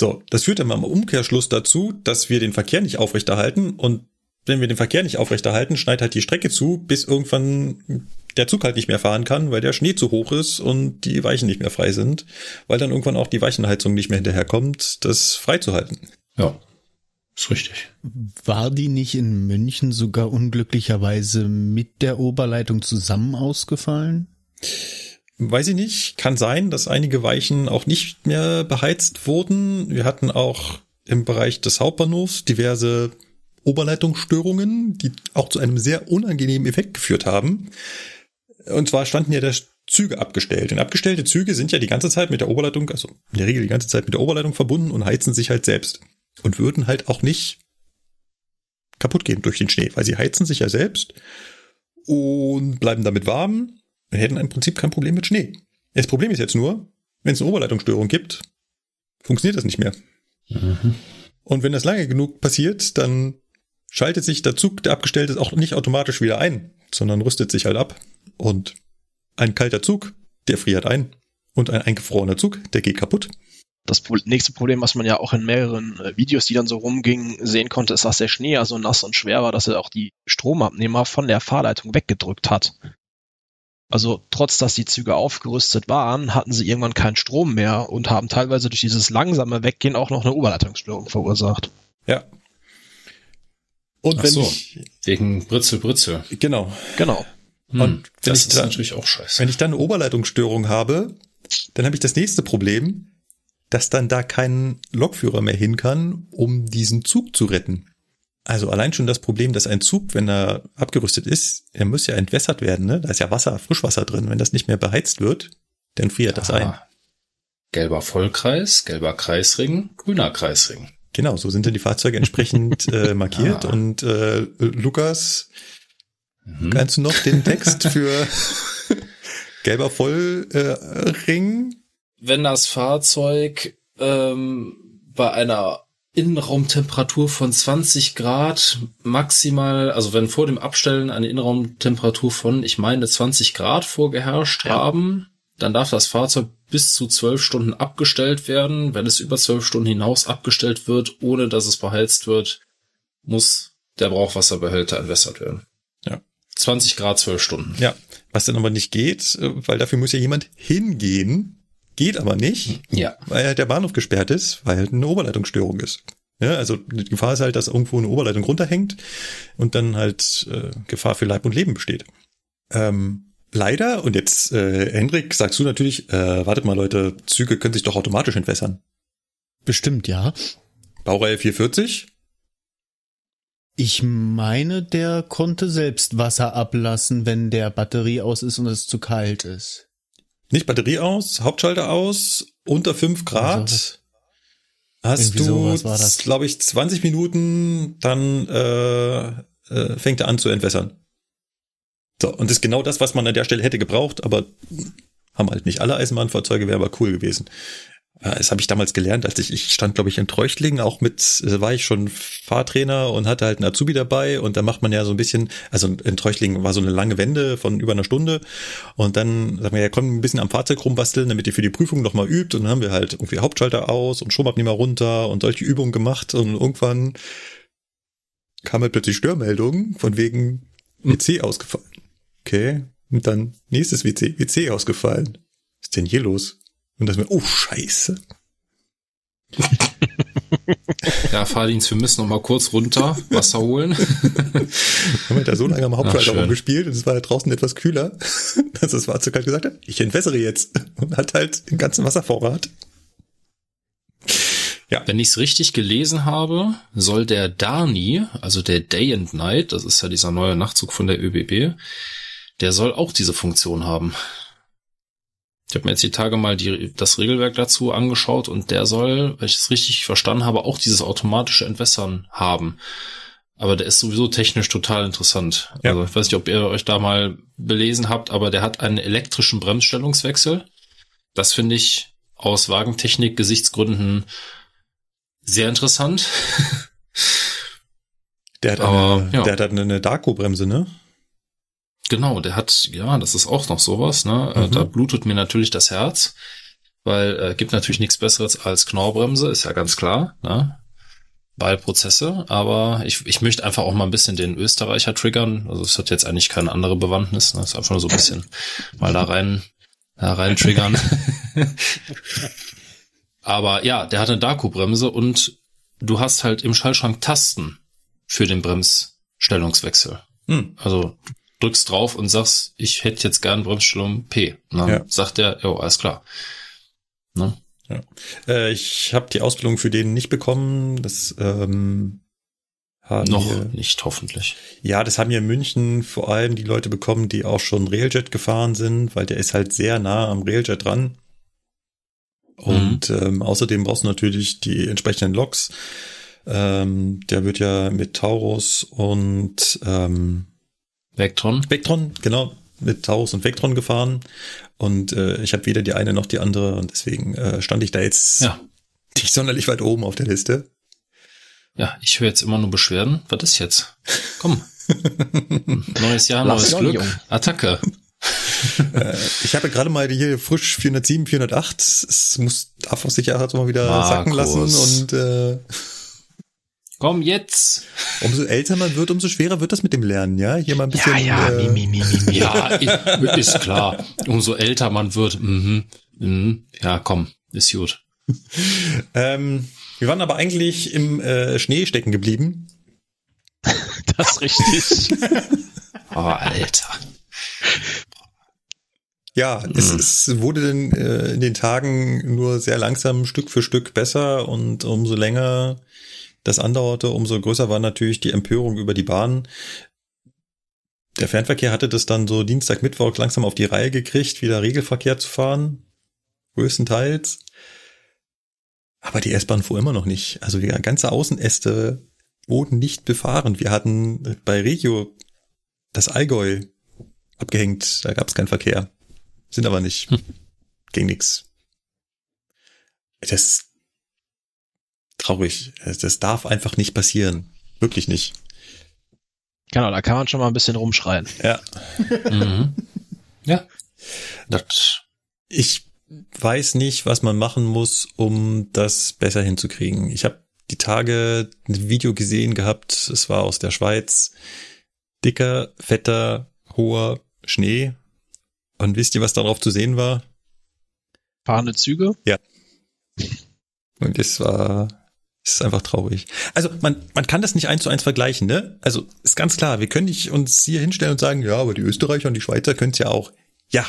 So, das führt dann mal im Umkehrschluss dazu, dass wir den Verkehr nicht aufrechterhalten und wenn wir den Verkehr nicht aufrechterhalten, schneit halt die Strecke zu, bis irgendwann der Zug halt nicht mehr fahren kann, weil der Schnee zu hoch ist und die Weichen nicht mehr frei sind, weil dann irgendwann auch die Weichenheizung nicht mehr hinterherkommt, das freizuhalten. Ja, ist richtig. War die nicht in München sogar unglücklicherweise mit der Oberleitung zusammen ausgefallen? Weiß ich nicht. Kann sein, dass einige Weichen auch nicht mehr beheizt wurden. Wir hatten auch im Bereich des Hauptbahnhofs diverse Oberleitungsstörungen, die auch zu einem sehr unangenehmen Effekt geführt haben. Und zwar standen ja der Züge abgestellt. Und abgestellte Züge sind ja die ganze Zeit mit der Oberleitung, also in der Regel die ganze Zeit mit der Oberleitung verbunden und heizen sich halt selbst. Und würden halt auch nicht kaputt gehen durch den Schnee, weil sie heizen sich ja selbst und bleiben damit warm wir hätten im Prinzip kein Problem mit Schnee. Das Problem ist jetzt nur, wenn es eine Oberleitungsstörung gibt, funktioniert das nicht mehr. Mhm. Und wenn das lange genug passiert, dann schaltet sich der Zug, der abgestellt ist, auch nicht automatisch wieder ein, sondern rüstet sich halt ab. Und ein kalter Zug, der friert ein. Und ein eingefrorener Zug, der geht kaputt. Das nächste Problem, was man ja auch in mehreren äh, Videos, die dann so rumgingen, sehen konnte, ist, dass der Schnee ja so nass und schwer war, dass er auch die Stromabnehmer von der Fahrleitung weggedrückt hat. Also trotz dass die Züge aufgerüstet waren, hatten sie irgendwann keinen Strom mehr und haben teilweise durch dieses langsame Weggehen auch noch eine Oberleitungsstörung verursacht. Ja. Und Ach wenn so, ich, wegen Britzel Britzel. Genau. Genau. Hm, und das ist dann, natürlich auch scheiße. Wenn ich dann eine Oberleitungsstörung habe, dann habe ich das nächste Problem, dass dann da kein Lokführer mehr hin kann, um diesen Zug zu retten. Also allein schon das Problem, dass ein Zug, wenn er abgerüstet ist, er muss ja entwässert werden, ne? Da ist ja Wasser, Frischwasser drin. Wenn das nicht mehr beheizt wird, dann friert das ein. Gelber Vollkreis, gelber Kreisring, grüner Kreisring. Genau, so sind dann die Fahrzeuge entsprechend [LAUGHS] äh, markiert. Ah. Und äh, Lukas, mhm. kannst du noch den Text für [LAUGHS] gelber Vollring? Äh, Wenn das Fahrzeug ähm, bei einer Innenraumtemperatur von 20 Grad maximal, also wenn vor dem Abstellen eine Innenraumtemperatur von, ich meine, 20 Grad vorgeherrscht ja. haben, dann darf das Fahrzeug bis zu 12 Stunden abgestellt werden. Wenn es über 12 Stunden hinaus abgestellt wird, ohne dass es beheizt wird, muss der Brauchwasserbehälter entwässert werden. Ja. 20 Grad, 12 Stunden. Ja. Was dann aber nicht geht, äh, weil dafür muss ja jemand hingehen Geht aber nicht, ja. weil halt der Bahnhof gesperrt ist, weil halt eine Oberleitungsstörung ist. Ja, also die Gefahr ist halt, dass irgendwo eine Oberleitung runterhängt und dann halt äh, Gefahr für Leib und Leben besteht. Ähm, leider, und jetzt, äh, Hendrik, sagst du natürlich, äh, wartet mal Leute, Züge können sich doch automatisch entwässern. Bestimmt, ja. Baureihe 440? Ich meine, der konnte selbst Wasser ablassen, wenn der Batterie aus ist und es zu kalt ist. Nicht Batterie aus, Hauptschalter aus, unter 5 Grad. Hast du, glaube ich, 20 Minuten, dann äh, äh, fängt er an zu entwässern. So, und das ist genau das, was man an der Stelle hätte gebraucht, aber haben halt nicht alle Eisenbahnfahrzeuge, wäre aber cool gewesen. Das habe ich damals gelernt, als ich, ich stand, glaube ich, in Treuchtlingen, auch mit, äh, war ich schon Fahrtrainer und hatte halt einen Azubi dabei und da macht man ja so ein bisschen, also in Treuchtlingen war so eine lange Wende von über einer Stunde und dann sagen wir, ja, komm ein bisschen am Fahrzeug rumbasteln, damit ihr für die Prüfung nochmal übt und dann haben wir halt irgendwie Hauptschalter aus und Stromabnehmer runter und solche Übungen gemacht und irgendwann kam halt plötzlich Störmeldung von wegen WC ausgefallen. Okay, und dann nächstes WC, WC ausgefallen. Was ist denn hier los? Und das mir, oh Scheiße. [LAUGHS] Ja, Fahrdienst, wir müssen noch mal kurz runter, Wasser holen. [LAUGHS] haben wir da so lange am Hauptschalter rumgespielt und es war draußen etwas kühler, [LAUGHS] dass das Fahrzeug halt gesagt hat, ich entwässere jetzt und hat halt den ganzen Wasservorrat. Ja. Wenn ich es richtig gelesen habe, soll der Dani, also der Day and Night, das ist ja dieser neue Nachtzug von der ÖBB, der soll auch diese Funktion haben. Ich habe mir jetzt die Tage mal die, das Regelwerk dazu angeschaut und der soll, wenn ich es richtig verstanden habe, auch dieses automatische Entwässern haben. Aber der ist sowieso technisch total interessant. Ja. Also ich weiß nicht, ob ihr euch da mal belesen habt, aber der hat einen elektrischen Bremsstellungswechsel. Das finde ich aus Wagentechnik-Gesichtsgründen sehr interessant. Der hat, aber, eine, ja. der hat eine Darko-Bremse, ne? Genau, der hat, ja, das ist auch noch sowas, ne? Äh, mhm. Da blutet mir natürlich das Herz, weil äh, gibt natürlich nichts Besseres als Knorrbremse, ist ja ganz klar, ne? Wahlprozesse, aber ich, ich möchte einfach auch mal ein bisschen den Österreicher triggern. Also es hat jetzt eigentlich keine andere Bewandtnis, ne? Es ist einfach nur so ein bisschen [LAUGHS] mal da rein, da rein triggern. [LAUGHS] aber ja, der hat eine Daku-Bremse und du hast halt im Schallschrank Tasten für den Bremsstellungswechsel. Hm. Also drückst drauf und sagst, ich hätte jetzt gern Bremsstellung P. Und dann ja. sagt der, jo, alles klar. Ne? Ja. Äh, ich habe die Ausbildung für den nicht bekommen. Das ähm, haben noch wir, nicht hoffentlich. Ja, das haben ja in München vor allem die Leute bekommen, die auch schon Railjet gefahren sind, weil der ist halt sehr nah am Railjet dran. Und mhm. ähm, außerdem brauchst du natürlich die entsprechenden Loks. Ähm, der wird ja mit Taurus und ähm, Vectron. Vectron, genau, mit Taurus und Vectron gefahren. Und äh, ich habe weder die eine noch die andere und deswegen äh, stand ich da jetzt ja. nicht sonderlich weit oben auf der Liste. Ja, ich höre jetzt immer nur Beschwerden. Was ist jetzt? Komm. [LAUGHS] neues Jahr, neues Glück. Jung. Attacke. [LAUGHS] äh, ich habe gerade mal hier frisch 407, 408. Es muss darf auf Sicherheit mal wieder Markus. sacken lassen und äh, Komm jetzt. Umso älter man wird, umso schwerer wird das mit dem Lernen, ja? Hier mal ein bisschen. Ja, ja, äh, mi, mi, mi, mi, ja, ist klar. Umso älter man wird, mhm, mhm, ja, komm, ist gut. ähm, wir waren aber eigentlich im äh, Schnee stecken geblieben. [LAUGHS] das ist richtig. [LAUGHS] oh, Alter. Ja, mhm. es, es wurde dann äh, in den Tagen nur sehr langsam Stück für Stück besser und umso länger das andauerte, umso größer war natürlich die Empörung über die Bahn. Der Fernverkehr hatte das dann so Dienstag, Mittwoch langsam auf die Reihe gekriegt, wieder Regelverkehr zu fahren. Größtenteils. Aber die S-Bahn fuhr immer noch nicht. Also die ganze Außenäste wurden nicht befahren. Wir hatten bei Regio das Allgäu abgehängt. Da gab es keinen Verkehr. Sind aber nicht. Hm. Ging nix. Das, traurig. Das darf einfach nicht passieren. Wirklich nicht. Genau, da kann man schon mal ein bisschen rumschreien. Ja. mhm. Ja. Das. Ich weiß nicht, was man machen muss, um das besser hinzukriegen. Ich habe die Tage ein Video gesehen gehabt, es war aus der Schweiz. Dicker, fetter, hoher Schnee. Und wisst ihr, was darauf zu sehen war? Fahrende Züge? Ja. Und es war das ist einfach traurig. Also man, man kann das nicht eins zu eins vergleichen, ne? Also ist ganz klar, wir können nicht uns hier hinstellen und sagen, ja, aber die Österreicher und die Schweizer können es ja auch. Ja,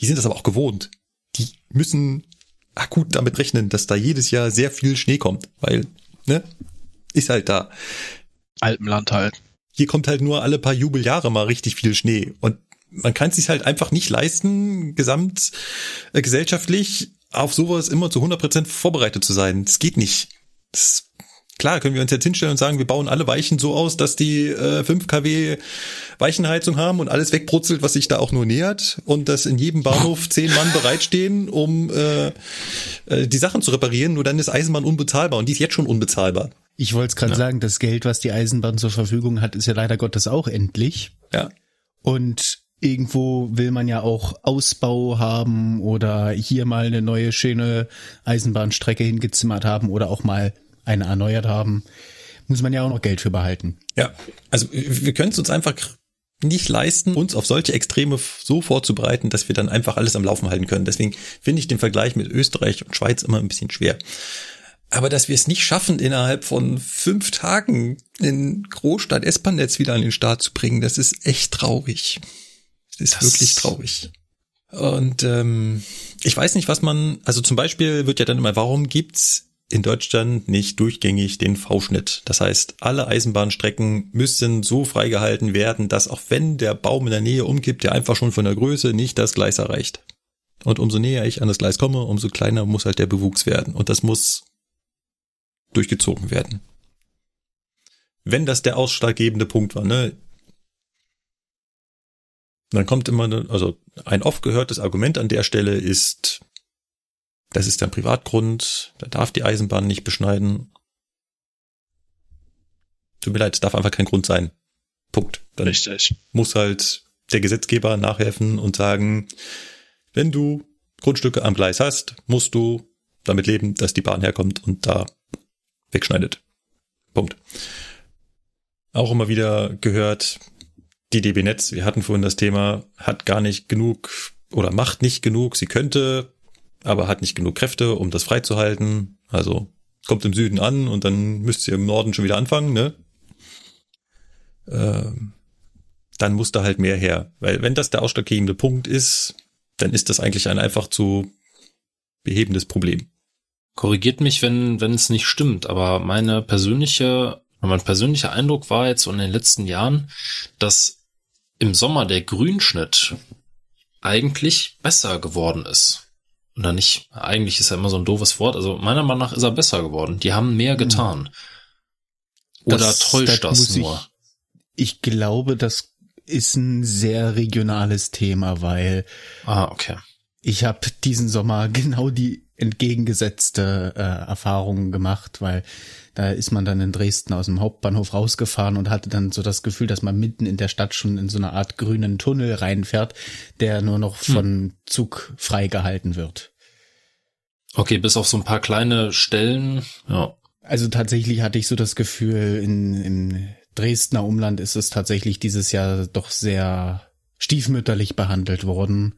die sind das aber auch gewohnt. Die müssen akut damit rechnen, dass da jedes Jahr sehr viel Schnee kommt, weil, ne, ist halt da. Alpenland halt. Hier kommt halt nur alle paar Jubeljahre mal richtig viel Schnee und man kann es sich halt einfach nicht leisten, gesamtgesellschaftlich äh, auf sowas immer zu 100% vorbereitet zu sein. Das geht nicht. Das, klar, können wir uns jetzt hinstellen und sagen, wir bauen alle Weichen so aus, dass die äh, 5 kW Weichenheizung haben und alles wegbrutzelt, was sich da auch nur nähert und dass in jedem Bahnhof [LAUGHS] zehn Mann bereitstehen, um äh, äh, die Sachen zu reparieren. Nur dann ist Eisenbahn unbezahlbar und die ist jetzt schon unbezahlbar. Ich wollte es gerade ja. sagen, das Geld, was die Eisenbahn zur Verfügung hat, ist ja leider Gottes auch endlich. Ja. Und irgendwo will man ja auch Ausbau haben oder hier mal eine neue schöne Eisenbahnstrecke hingezimmert haben oder auch mal eine erneuert haben, muss man ja auch noch Geld für behalten. Ja, also wir können es uns einfach nicht leisten, uns auf solche Extreme so vorzubereiten, dass wir dann einfach alles am Laufen halten können. Deswegen finde ich den Vergleich mit Österreich und Schweiz immer ein bisschen schwer. Aber dass wir es nicht schaffen, innerhalb von fünf Tagen den Großstadt S-Bahn-Netz wieder an den Start zu bringen, das ist echt traurig. Das ist das wirklich traurig. Und ähm, ich weiß nicht, was man, also zum Beispiel wird ja dann immer, warum gibt's in Deutschland nicht durchgängig den V-Schnitt. Das heißt, alle Eisenbahnstrecken müssen so freigehalten werden, dass auch wenn der Baum in der Nähe umkippt, der einfach schon von der Größe nicht das Gleis erreicht. Und umso näher ich an das Gleis komme, umso kleiner muss halt der Bewuchs werden. Und das muss durchgezogen werden. Wenn das der ausschlaggebende Punkt war, ne? Dann kommt immer, also ein oft gehörtes Argument an der Stelle ist, das ist ein Privatgrund, da darf die Eisenbahn nicht beschneiden. Tut mir leid, es darf einfach kein Grund sein. Punkt. Dann Richtig. muss halt der Gesetzgeber nachhelfen und sagen, wenn du Grundstücke am Gleis hast, musst du damit leben, dass die Bahn herkommt und da wegschneidet. Punkt. Auch immer wieder gehört, die DB Netz, wir hatten vorhin das Thema, hat gar nicht genug oder macht nicht genug. Sie könnte, aber hat nicht genug Kräfte, um das freizuhalten. Also kommt im Süden an und dann müsst ihr im Norden schon wieder anfangen, ne? Ähm, dann muss da halt mehr her. Weil wenn das der ausschlaggebende Punkt ist, dann ist das eigentlich ein einfach zu behebendes Problem. Korrigiert mich, wenn wenn es nicht stimmt, aber meine persönliche, mein persönlicher Eindruck war jetzt in den letzten Jahren, dass im Sommer der Grünschnitt eigentlich besser geworden ist. Oder nicht, eigentlich ist ja immer so ein doofes Wort, also meiner Meinung nach ist er besser geworden. Die haben mehr getan. Oder das, täuscht das, das nur? Ich, ich glaube, das ist ein sehr regionales Thema, weil ah, okay. ich habe diesen Sommer genau die entgegengesetzte äh, Erfahrung gemacht, weil da ist man dann in Dresden aus dem Hauptbahnhof rausgefahren und hatte dann so das Gefühl, dass man mitten in der Stadt schon in so eine Art grünen Tunnel reinfährt, der nur noch hm. von hm. Zug freigehalten wird. Okay, bis auf so ein paar kleine Stellen, ja. Also tatsächlich hatte ich so das Gefühl, in, in Dresdner Umland ist es tatsächlich dieses Jahr doch sehr stiefmütterlich behandelt worden.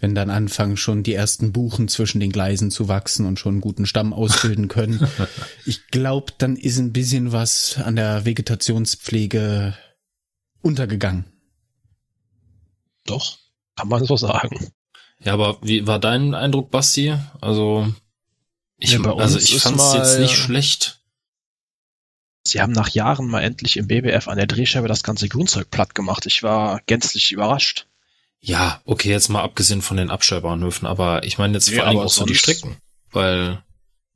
Wenn dann anfangen schon die ersten Buchen zwischen den Gleisen zu wachsen und schon einen guten Stamm ausbilden können. [LAUGHS] ich glaube, dann ist ein bisschen was an der Vegetationspflege untergegangen. Doch, kann man so sagen. Ja, aber wie war dein Eindruck, Basti? Also ich, ja, also ich fand es jetzt nicht schlecht. Sie haben nach Jahren mal endlich im BBF an der Drehscheibe das ganze Grünzeug platt gemacht. Ich war gänzlich überrascht. Ja, okay, jetzt mal abgesehen von den Abstellbahnhöfen, aber ich meine jetzt vor allem auch so die Strecken, weil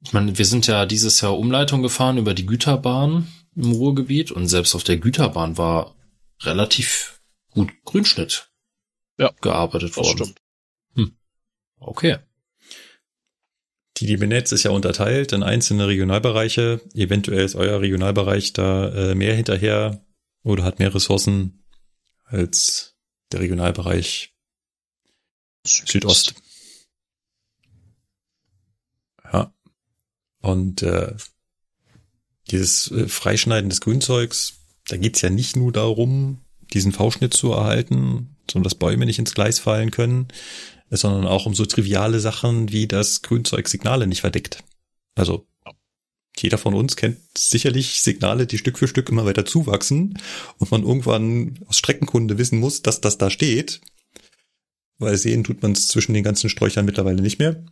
ich meine, wir sind ja dieses Jahr Umleitung gefahren über die Güterbahn im Ruhrgebiet und selbst auf der Güterbahn war relativ gut Grünschnitt ja, gearbeitet worden. Stimmt. Hm. Okay. Die DB Netz ist ja unterteilt in einzelne Regionalbereiche. Eventuell ist euer Regionalbereich da äh, mehr hinterher oder hat mehr Ressourcen als der Regionalbereich Südost. Ja. Und äh, dieses äh, Freischneiden des Grünzeugs, da geht's ja nicht nur darum, diesen V-Schnitt zu erhalten, sondern dass Bäume nicht ins Gleis fallen können, sondern auch um so triviale Sachen wie das Grünzeug Signale nicht verdeckt. Also jeder von uns kennt sicherlich Signale, die Stück für Stück immer weiter zuwachsen und man irgendwann aus Streckenkunde wissen muss, dass das da steht. Weil sehen tut man es zwischen den ganzen Sträuchern mittlerweile nicht mehr.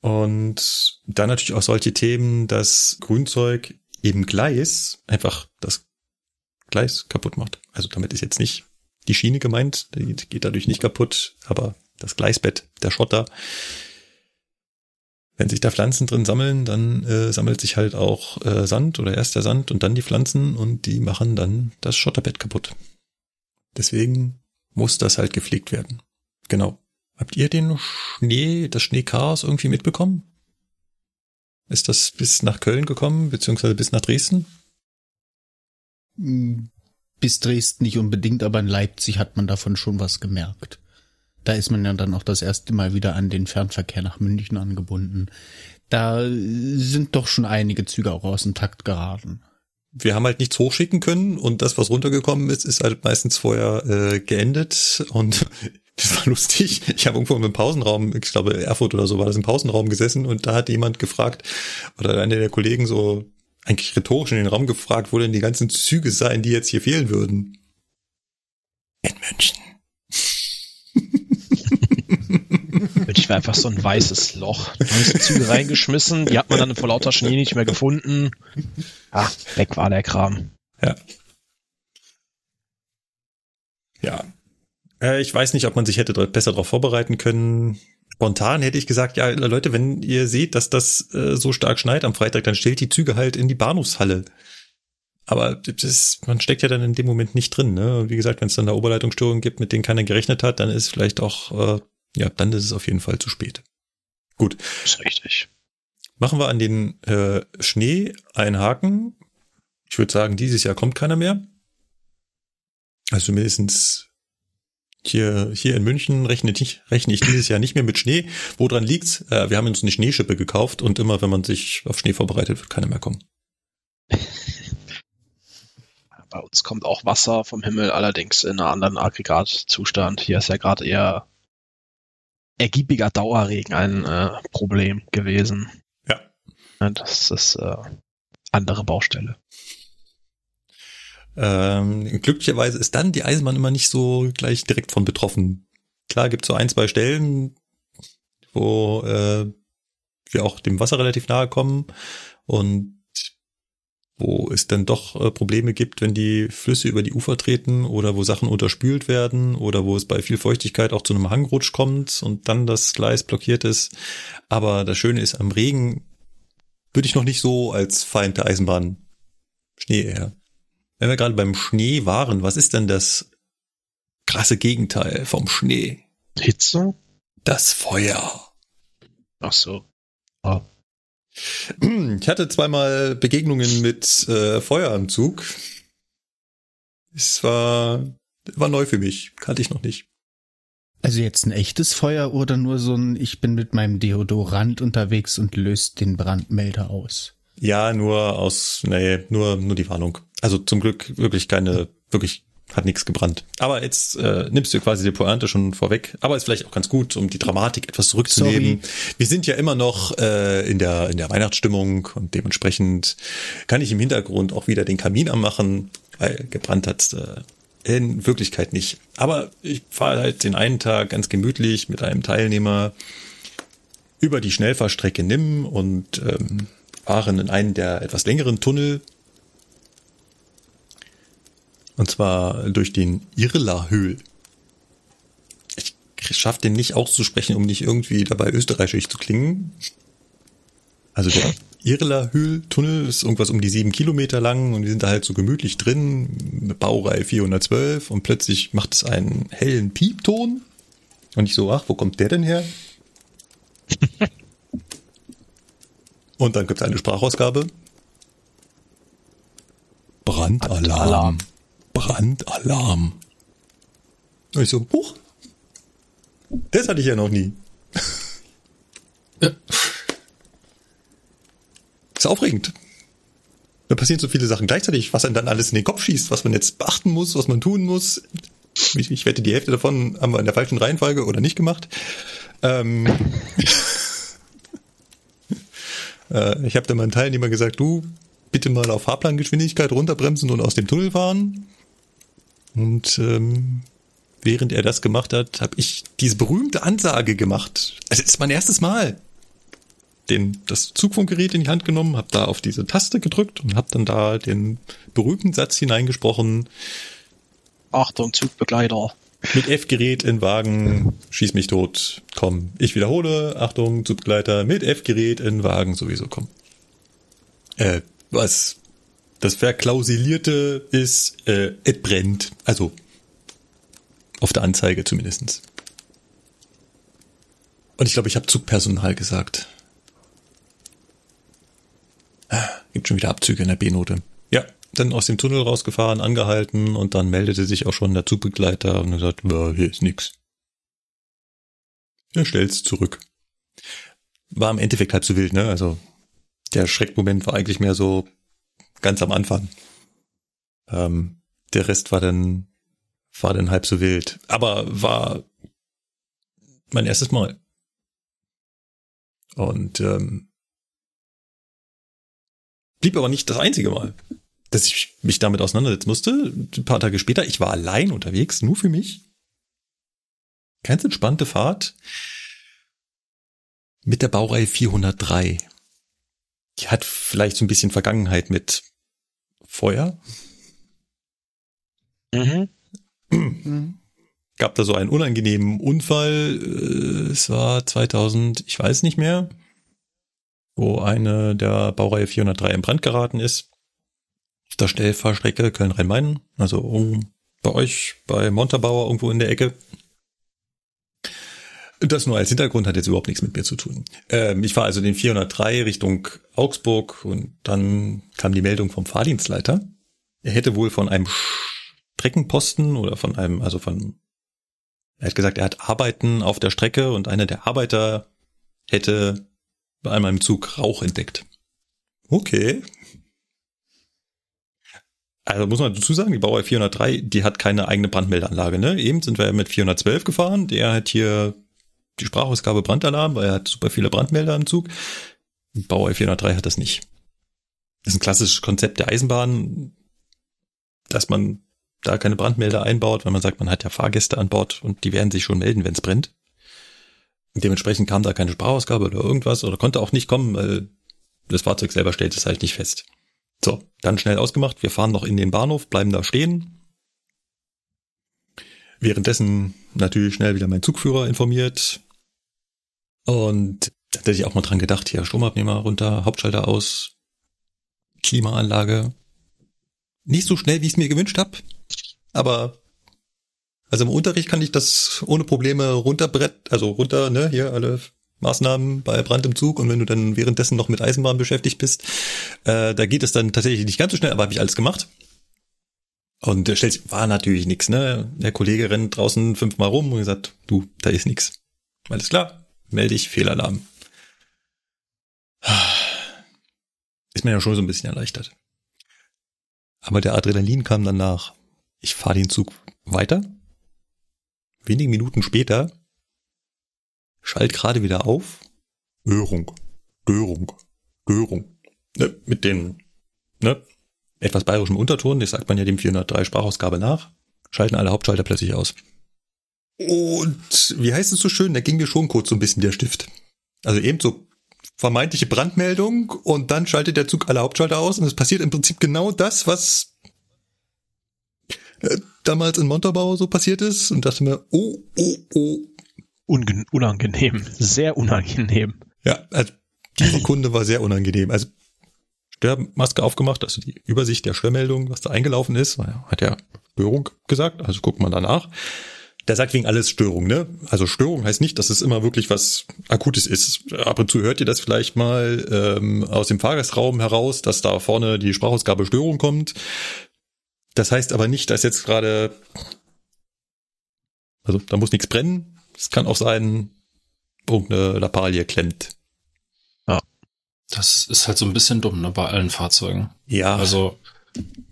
Und dann natürlich auch solche Themen, dass Grünzeug eben Gleis einfach das Gleis kaputt macht. Also damit ist jetzt nicht die Schiene gemeint, die geht dadurch nicht kaputt, aber das Gleisbett, der Schotter. Wenn sich da Pflanzen drin sammeln, dann äh, sammelt sich halt auch äh, Sand oder erst der Sand und dann die Pflanzen und die machen dann das Schotterbett kaputt. Deswegen muss das halt gepflegt werden. Genau. Habt ihr den Schnee, das Schneechaos irgendwie mitbekommen? Ist das bis nach Köln gekommen, beziehungsweise bis nach Dresden? Bis Dresden nicht unbedingt, aber in Leipzig hat man davon schon was gemerkt. Da ist man ja dann auch das erste Mal wieder an den Fernverkehr nach München angebunden. Da sind doch schon einige Züge auch aus dem Takt geraten. Wir haben halt nichts hochschicken können und das, was runtergekommen ist, ist halt meistens vorher äh, geendet und [LAUGHS] das war lustig. Ich habe irgendwo im Pausenraum, ich glaube Erfurt oder so war das im Pausenraum gesessen und da hat jemand gefragt oder einer der Kollegen so eigentlich rhetorisch in den Raum gefragt, wo denn die ganzen Züge seien, die jetzt hier fehlen würden. In München. Ich war einfach so ein weißes Loch. 90 Züge reingeschmissen, die hat man dann vor lauter Schnee nicht mehr gefunden. Ah, weg war der Kram. Ja. Ja. Äh, ich weiß nicht, ob man sich hätte besser darauf vorbereiten können. Spontan hätte ich gesagt, ja, Leute, wenn ihr seht, dass das äh, so stark schneit am Freitag, dann stellt die Züge halt in die Bahnhofshalle. Aber das man steckt ja dann in dem Moment nicht drin. Ne? Wie gesagt, wenn es dann da Oberleitungsstörungen gibt, mit denen keiner gerechnet hat, dann ist vielleicht auch, äh, ja, dann ist es auf jeden Fall zu spät. Gut. Das ist richtig. Machen wir an den äh, Schnee einen Haken. Ich würde sagen, dieses Jahr kommt keiner mehr. Also mindestens Hier, hier in München rechne ich, rechne ich dieses Jahr nicht mehr mit Schnee. Woran liegt's? Äh, wir haben uns eine Schneeschippe gekauft und immer, wenn man sich auf Schnee vorbereitet, wird keiner mehr kommen. Bei uns kommt auch Wasser vom Himmel, allerdings in einem anderen Aggregatzustand. Hier ist ja gerade eher ergiebiger Dauerregen ein äh, Problem gewesen. Ja. Das ist äh, andere Baustelle. Ähm, glücklicherweise ist dann die Eisenbahn immer nicht so gleich direkt von betroffen. Klar gibt so ein, zwei Stellen, wo äh, wir auch dem Wasser relativ nahe kommen und wo es dann doch äh, Probleme gibt, wenn die Flüsse über die Ufer treten oder wo Sachen unterspült werden oder wo es bei viel Feuchtigkeit auch zu einem Hangrutsch kommt und dann das Gleis blockiert ist. Aber das Schöne ist, am Regen würde ich noch nicht so als Feind der Eisenbahn Schnee eher. Wenn wir gerade beim Schnee waren, was ist denn das krasse Gegenteil vom Schnee? Hitze? Das Feuer. Ach so. Oh. Ich hatte zweimal Begegnungen mit äh, Feuer am Zug. Es war, war neu für mich, kannte ich noch nicht. Also jetzt ein echtes Feuer oder nur so ein, ich bin mit meinem Deodorant unterwegs und löst den Brandmelder aus? Ja, nur aus, nee, nur, nur die Warnung. Also zum Glück wirklich keine, wirklich hat nichts gebrannt. Aber jetzt äh, nimmst du quasi die Pointe schon vorweg. Aber ist vielleicht auch ganz gut, um die Dramatik etwas zurückzunehmen. Sorry. Wir sind ja immer noch äh, in der in der Weihnachtsstimmung und dementsprechend kann ich im Hintergrund auch wieder den Kamin anmachen, weil gebrannt hat äh, in Wirklichkeit nicht. Aber ich fahre halt den einen Tag ganz gemütlich mit einem Teilnehmer über die Schnellfahrstrecke Nimm und ähm, fahren in einen der etwas längeren Tunnel und zwar durch den Irla-Höhl. Ich schaffe den nicht auszusprechen, um nicht irgendwie dabei österreichisch zu klingen. Also der Irla-Höhl-Tunnel ist irgendwas um die sieben Kilometer lang und wir sind da halt so gemütlich drin, Baureihe 412 und plötzlich macht es einen hellen Piepton. Und ich so, ach, wo kommt der denn her? und dann gibt es eine Sprachausgabe. Brandalarm. Brandalarm. Brandalarm. Und ich so, huch, das hatte ich ja noch nie. Ja. Ist aufregend. Da passieren so viele Sachen gleichzeitig, was einem dann alles in den Kopf schießt, was man jetzt beachten muss, was man tun muss. Ich, ich wette, die Hälfte davon haben wir in der falschen Reihenfolge oder nicht gemacht. Ähm, [LAUGHS] äh, ich habe dann meinem Teilnehmer gesagt, du bitte mal auf Fahrplangeschwindigkeit runterbremsen und aus dem Tunnel fahren. Und ähm, während er das gemacht hat, habe ich diese berühmte Ansage gemacht. Es ist mein erstes Mal. Den, das Zugfunkgerät in die Hand genommen, habe da auf diese Taste gedrückt und habe dann da den berühmten Satz hineingesprochen. Achtung, Zugbegleiter. Mit F-Gerät in Wagen, schieß mich tot, komm. Ich wiederhole, Achtung, Zugbegleiter, mit F-Gerät in Wagen sowieso, komm. Äh, was das Verklausilierte ist, äh, es brennt. Also auf der Anzeige zumindestens. Und ich glaube, ich habe Zugpersonal gesagt. Ah, gibt schon wieder Abzüge in der B-Note. Ja, dann aus dem Tunnel rausgefahren, angehalten und dann meldete sich auch schon der Zugbegleiter und gesagt, hier ist nix. Er stellt's zurück. War im Endeffekt halb so wild, ne? Also der Schreckmoment war eigentlich mehr so, ganz am Anfang. Ähm, der Rest war dann, war dann halb so wild. Aber war mein erstes Mal. Und ähm, blieb aber nicht das einzige Mal, dass ich mich damit auseinandersetzen musste. Ein paar Tage später, ich war allein unterwegs, nur für mich. Ganz entspannte Fahrt mit der Baureihe 403 die hat vielleicht so ein bisschen Vergangenheit mit Feuer. Mhm. Gab da so einen unangenehmen Unfall, äh, es war 2000, ich weiß nicht mehr, wo eine der Baureihe 403 in Brand geraten ist. Auf der Stellfahrstrecke Köln-Rhein-Main, also bei euch, bei Montabaur irgendwo in der Ecke. Das nur als Hintergrund hat jetzt überhaupt nichts mit mir zu tun. Ähm, ich fahre also den 403 Richtung Augsburg und dann kam die Meldung vom Fahrdienstleiter. Er hätte wohl von einem Streckenposten oder von einem, also von Er hat gesagt, er hat Arbeiten auf der Strecke und einer der Arbeiter hätte bei einmal im Zug Rauch entdeckt. Okay. Also muss man dazu sagen, die Bauer 403, die hat keine eigene Brandmeldeanlage. Ne? Eben sind wir mit 412 gefahren. Der hat hier die Sprachausgabe Brandalarm, weil er hat super viele Brandmelder im Zug. Bauer 403 hat das nicht. Das ist ein klassisches Konzept der Eisenbahn, dass man da keine Brandmelder einbaut, weil man sagt, man hat ja Fahrgäste an Bord und die werden sich schon melden, wenn es brennt. Dementsprechend kam da keine Sprachausgabe oder irgendwas oder konnte auch nicht kommen, weil das Fahrzeug selber stellt es halt nicht fest. So, dann schnell ausgemacht. Wir fahren noch in den Bahnhof, bleiben da stehen. Währenddessen natürlich schnell wieder mein Zugführer informiert. Und da hätte ich auch mal dran gedacht, hier Stromabnehmer runter, Hauptschalter aus, Klimaanlage. Nicht so schnell, wie ich es mir gewünscht habe, aber also im Unterricht kann ich das ohne Probleme runterbrett, also runter, ne, hier alle Maßnahmen bei Brand im Zug und wenn du dann währenddessen noch mit Eisenbahn beschäftigt bist, äh, da geht es dann tatsächlich nicht ganz so schnell, aber habe ich alles gemacht. Und der stellt war natürlich nix, ne? Der Kollege rennt draußen fünfmal rum und gesagt, du, da ist nix. Alles klar, melde ich Fehlalarm. Ist mir ja schon so ein bisschen erleichtert. Aber der Adrenalin kam dann nach. Ich fahre den Zug weiter. Wenige Minuten später schalt gerade wieder auf. Störung, Störung, Störung. Ne, mit den ne, etwas bayerischem Unterton, das sagt man ja dem 403 Sprachausgabe nach, schalten alle Hauptschalter plötzlich aus. Und wie heißt es so schön, da ging mir schon kurz so ein bisschen der Stift. Also eben so vermeintliche Brandmeldung und dann schaltet der Zug alle Hauptschalter aus und es passiert im Prinzip genau das, was äh, damals in Montabaur so passiert ist und dachte mir, oh, oh, oh. Unge unangenehm, sehr unangenehm. Ja, also die Sekunde war sehr unangenehm. Also Störmaske aufgemacht, also die Übersicht der Störmeldung, was da eingelaufen ist, hat ja Störung gesagt, also guckt man danach. Der sagt wegen alles Störung, ne? Also Störung heißt nicht, dass es immer wirklich was Akutes ist. Ab und zu hört ihr das vielleicht mal ähm, aus dem Fahrgastraum heraus, dass da vorne die Sprachausgabe Störung kommt. Das heißt aber nicht, dass jetzt gerade, also da muss nichts brennen. Es kann auch sein, irgendeine Lappalie klemmt. Ja. Das ist halt so ein bisschen dumm, ne, bei allen Fahrzeugen. Ja. Also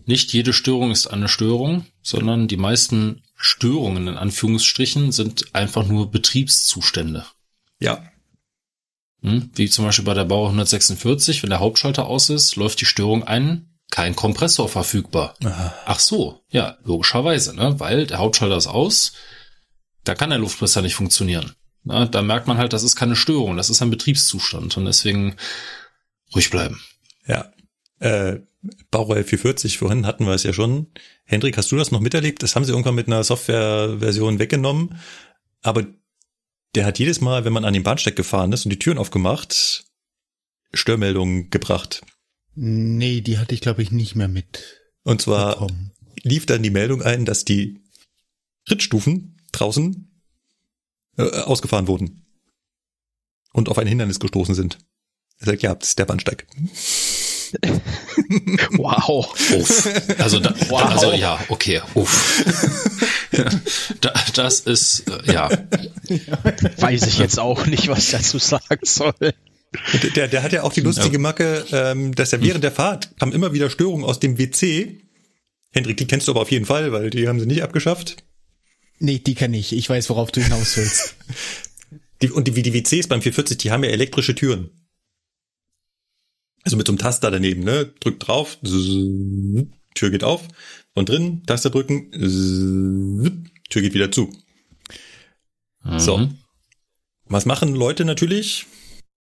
nicht jede Störung ist eine Störung, sondern die meisten Störungen in Anführungsstrichen sind einfach nur Betriebszustände. Ja. Hm? Wie zum Beispiel bei der Bauer 146, wenn der Hauptschalter aus ist, läuft die Störung ein, kein Kompressor verfügbar. Aha. Ach so, ja, logischerweise, ne? Weil der Hauptschalter ist aus, da kann der Luftpresser nicht funktionieren. Na, da merkt man halt, das ist keine Störung, das ist ein Betriebszustand und deswegen ruhig bleiben. Ja. Äh, Baureihe 440, vorhin hatten wir es ja schon. Hendrik, hast du das noch miterlebt? Das haben sie irgendwann mit einer Softwareversion weggenommen. Aber der hat jedes Mal, wenn man an den Bahnsteig gefahren ist und die Türen aufgemacht, Störmeldungen gebracht. Nee, die hatte ich, glaube ich, nicht mehr mit. Und zwar bekommen. lief dann die Meldung ein, dass die Trittstufen draußen äh, ausgefahren wurden und auf ein Hindernis gestoßen sind. Er sagt, ja, das ist der Bahnsteig. [LAUGHS] wow. Uff. Also, da, wow. also ja, okay. Uff. da, das ist, äh, ja. Weiß ich jetzt auch nicht, was ich dazu sagen soll. Der, der hat ja auch die lustige Macke, ähm, dass er während der Fahrt kam immer wieder Störungen aus dem WC. Hendrik, die kennst du aber auf jeden Fall, weil die haben sie nicht abgeschafft. Nee, die kenne ich. Ich weiß, worauf du hinaus willst. [LAUGHS] die, und die, die WCs beim 440, die haben ja elektrische Türen. Also mit so einem Taster daneben, ne? Drückt drauf, Tür geht auf, von drin, Taster drücken, Tür geht wieder zu. Mhm. So. Was machen Leute natürlich?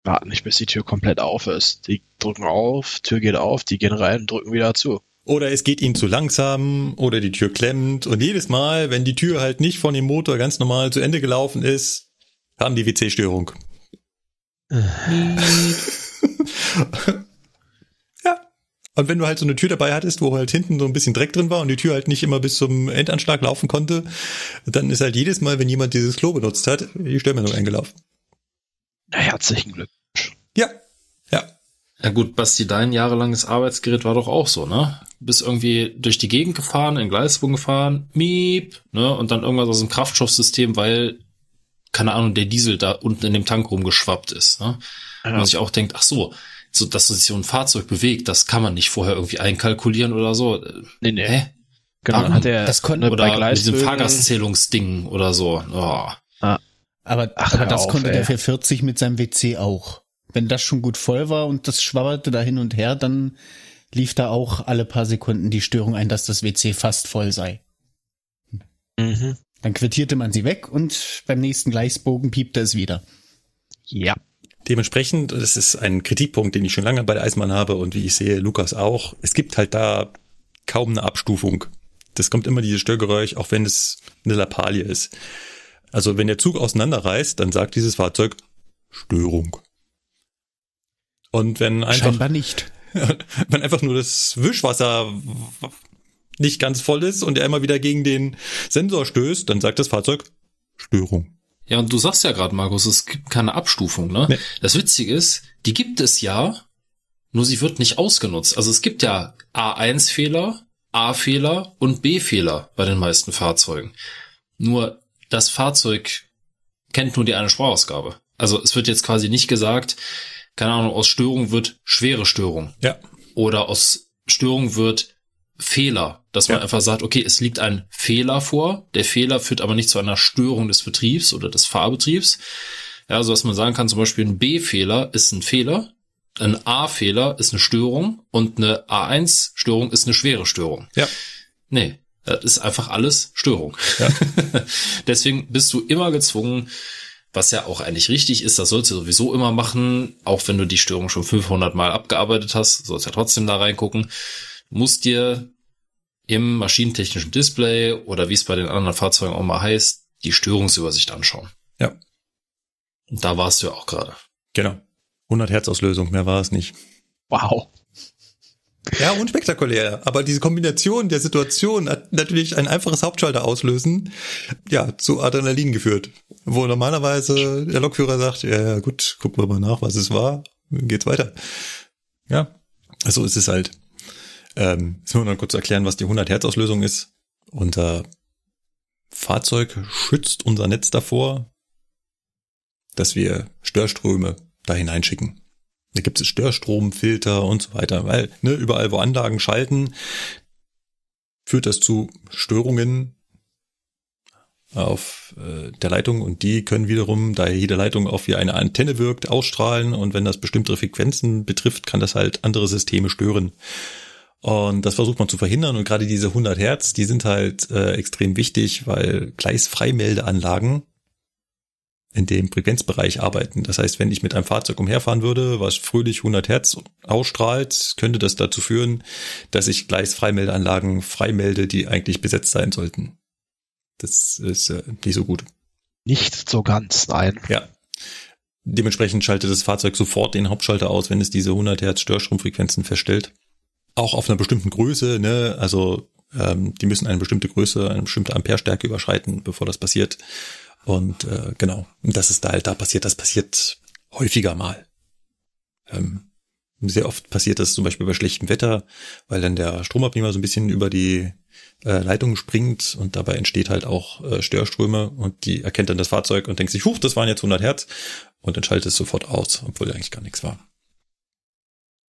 warten nicht, bis die Tür komplett auf ist. Die drücken auf, Tür geht auf, die gehen rein, drücken wieder zu. Oder es geht ihnen zu langsam oder die Tür klemmt. Und jedes Mal, wenn die Tür halt nicht von dem Motor ganz normal zu Ende gelaufen ist, haben die WC-Störung. [LAUGHS] ja. Und wenn du halt so eine Tür dabei hattest, wo halt hinten so ein bisschen Dreck drin war und die Tür halt nicht immer bis zum Endanschlag laufen konnte, dann ist halt jedes Mal, wenn jemand dieses Klo benutzt hat, die Störmeldung eingelaufen. Herzlichen Glückwunsch. Ja, ja. Ja gut, Basti, dein jahrelanges Arbeitsgerät war doch auch so, ne? Du bist irgendwie durch die Gegend gefahren, in Gleisbogen gefahren, miep, ne? Und dann irgendwas aus dem Kraftstoffsystem, weil, keine Ahnung, der Diesel da unten in dem Tank rumgeschwappt ist, ne? Ja. Und man sich auch denkt, ach so, so, dass sich so ein Fahrzeug bewegt, das kann man nicht vorher irgendwie einkalkulieren oder so. Nee, nee. Hä? Genau, Warum? hat er das konnte oder bei mit diesem Fahrgastzählungsding oder so. Oh. Ah. Aber, Ach, aber das auf, konnte ey. der 440 mit seinem WC auch. Wenn das schon gut voll war und das schwabberte da hin und her, dann lief da auch alle paar Sekunden die Störung ein, dass das WC fast voll sei. Mhm. Dann quittierte man sie weg und beim nächsten Gleichsbogen piepte es wieder. Ja. Dementsprechend, das ist ein Kritikpunkt, den ich schon lange bei der Eisenbahn habe und wie ich sehe, Lukas auch. Es gibt halt da kaum eine Abstufung. Das kommt immer dieses Störgeräusch, auch wenn es eine Lappalie ist. Also wenn der Zug auseinanderreißt, dann sagt dieses Fahrzeug Störung. Und wenn einfach. Scheinbar nicht. [LAUGHS] wenn einfach nur das Wischwasser nicht ganz voll ist und er immer wieder gegen den Sensor stößt, dann sagt das Fahrzeug Störung. Ja, und du sagst ja gerade, Markus, es gibt keine Abstufung, ne? Nee. Das Witzige ist, die gibt es ja, nur sie wird nicht ausgenutzt. Also es gibt ja A1-Fehler, A-Fehler und B-Fehler bei den meisten Fahrzeugen. Nur das Fahrzeug kennt nur die eine Sprachausgabe. Also es wird jetzt quasi nicht gesagt, keine Ahnung, aus Störung wird schwere Störung. Ja. Oder aus Störung wird Fehler, dass man ja. einfach sagt, okay, es liegt ein Fehler vor. Der Fehler führt aber nicht zu einer Störung des Betriebs oder des Fahrbetriebs. Ja, so dass man sagen kann, zum Beispiel ein B-Fehler ist ein Fehler, ein A-Fehler ist eine Störung und eine A1-Störung ist eine schwere Störung. Ja. Nee, das ist einfach alles Störung. Ja. [LAUGHS] Deswegen bist du immer gezwungen, was ja auch eigentlich richtig ist, das sollst du sowieso immer machen, auch wenn du die Störung schon 500 Mal abgearbeitet hast, sollst ja trotzdem da reingucken. Musst dir im maschinentechnischen Display oder wie es bei den anderen Fahrzeugen auch mal heißt, die Störungsübersicht anschauen. Ja. Und da warst du ja auch gerade. Genau. 100 Hertz Auslösung, mehr war es nicht. Wow. Ja, unspektakulär. Aber diese Kombination der Situation hat natürlich ein einfaches Hauptschalter auslösen, ja, zu Adrenalin geführt. Wo normalerweise der Lokführer sagt, ja, ja, gut, gucken wir mal nach, was es war, geht's weiter. Ja, so ist es halt. Ähm, jetzt müssen wir noch kurz erklären, was die 100 Hertz Auslösung ist. Unser Fahrzeug schützt unser Netz davor, dass wir Störströme da hineinschicken. Da gibt es Störstromfilter und so weiter, weil ne, überall, wo Anlagen schalten, führt das zu Störungen auf äh, der Leitung und die können wiederum, da jede Leitung auf wie eine Antenne wirkt, ausstrahlen und wenn das bestimmte Frequenzen betrifft, kann das halt andere Systeme stören. Und das versucht man zu verhindern und gerade diese 100 Hertz, die sind halt äh, extrem wichtig, weil Gleisfreimeldeanlagen in dem Frequenzbereich arbeiten. Das heißt, wenn ich mit einem Fahrzeug umherfahren würde, was fröhlich 100 Hertz ausstrahlt, könnte das dazu führen, dass ich Gleisfreimeldeanlagen freimelde, die eigentlich besetzt sein sollten. Das ist äh, nicht so gut. Nicht so ganz, nein. Ja. Dementsprechend schaltet das Fahrzeug sofort den Hauptschalter aus, wenn es diese 100 Hertz Störstromfrequenzen feststellt. Auch auf einer bestimmten Größe, ne? Also ähm, die müssen eine bestimmte Größe, eine bestimmte Amperestärke überschreiten, bevor das passiert. Und äh, genau, das ist da halt da passiert, das passiert häufiger mal. Ähm, sehr oft passiert das zum Beispiel bei schlechtem Wetter, weil dann der Stromabnehmer so ein bisschen über die äh, Leitung springt und dabei entsteht halt auch äh, Störströme und die erkennt dann das Fahrzeug und denkt sich, huch, das waren jetzt 100 Hertz und dann schaltet es sofort aus, obwohl eigentlich gar nichts war.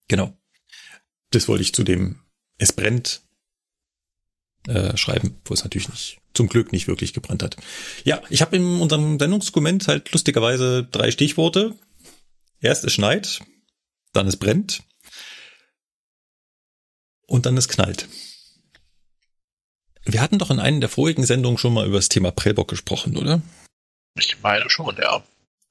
Genau. Das wollte ich zu dem es brennt äh, schreiben, wo es natürlich nicht zum Glück nicht wirklich gebrannt hat. Ja, ich habe in unserem Sendungsdokument halt lustigerweise drei Stichworte. Erst es schneit, dann es brennt und dann es knallt. Wir hatten doch in einer der vorigen Sendungen schon mal über das Thema Prellbock gesprochen, oder? Ich meine schon, ja.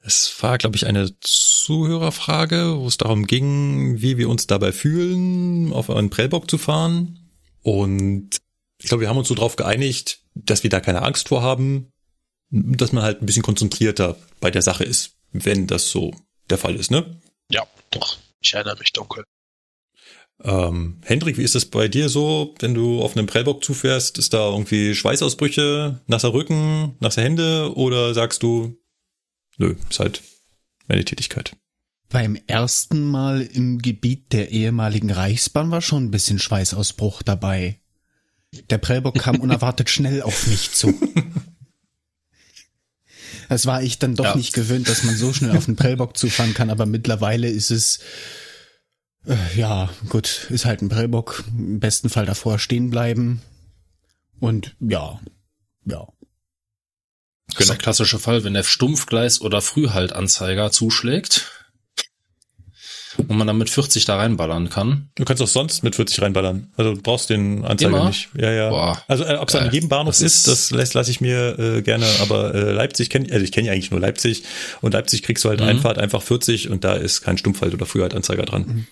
Es war, glaube ich, eine Zuhörerfrage, wo es darum ging, wie wir uns dabei fühlen, auf einen Prellbock zu fahren. Und ich glaube, wir haben uns so darauf geeinigt, dass wir da keine Angst vor haben, dass man halt ein bisschen konzentrierter bei der Sache ist, wenn das so der Fall ist, ne? Ja, doch. Ich erinnere mich dunkel. Ähm, Hendrik, wie ist das bei dir so, wenn du auf einem Prellbock zufährst? Ist da irgendwie Schweißausbrüche, nasser Rücken, nasse Hände oder sagst du, nö, ist halt meine Tätigkeit? Beim ersten Mal im Gebiet der ehemaligen Reichsbahn war schon ein bisschen Schweißausbruch dabei. Der Prellbock kam [LAUGHS] unerwartet schnell auf mich zu. Das war ich dann doch ja. nicht gewöhnt, dass man so schnell auf den Prellbock zufahren kann, aber mittlerweile ist es, äh, ja, gut, ist halt ein Prellbock, im besten Fall davor stehen bleiben und ja, ja. Das ist der klassische Fall, wenn der Stumpfgleis- oder Frühhaltanzeiger zuschlägt und man dann mit 40 da reinballern kann. Du kannst auch sonst mit 40 reinballern. Also du brauchst den Anzeiger Immer? nicht. Ja, ja. Boah. Also äh, ob es an jedem Bahnhof das ist, das lässt lasse ich mir äh, gerne, aber äh, Leipzig kenne also ich kenne ja eigentlich nur Leipzig und Leipzig kriegst du halt mhm. Einfahrt einfach 40 und da ist kein Stumpfhalt oder Frühhaltanzeiger dran. Mhm.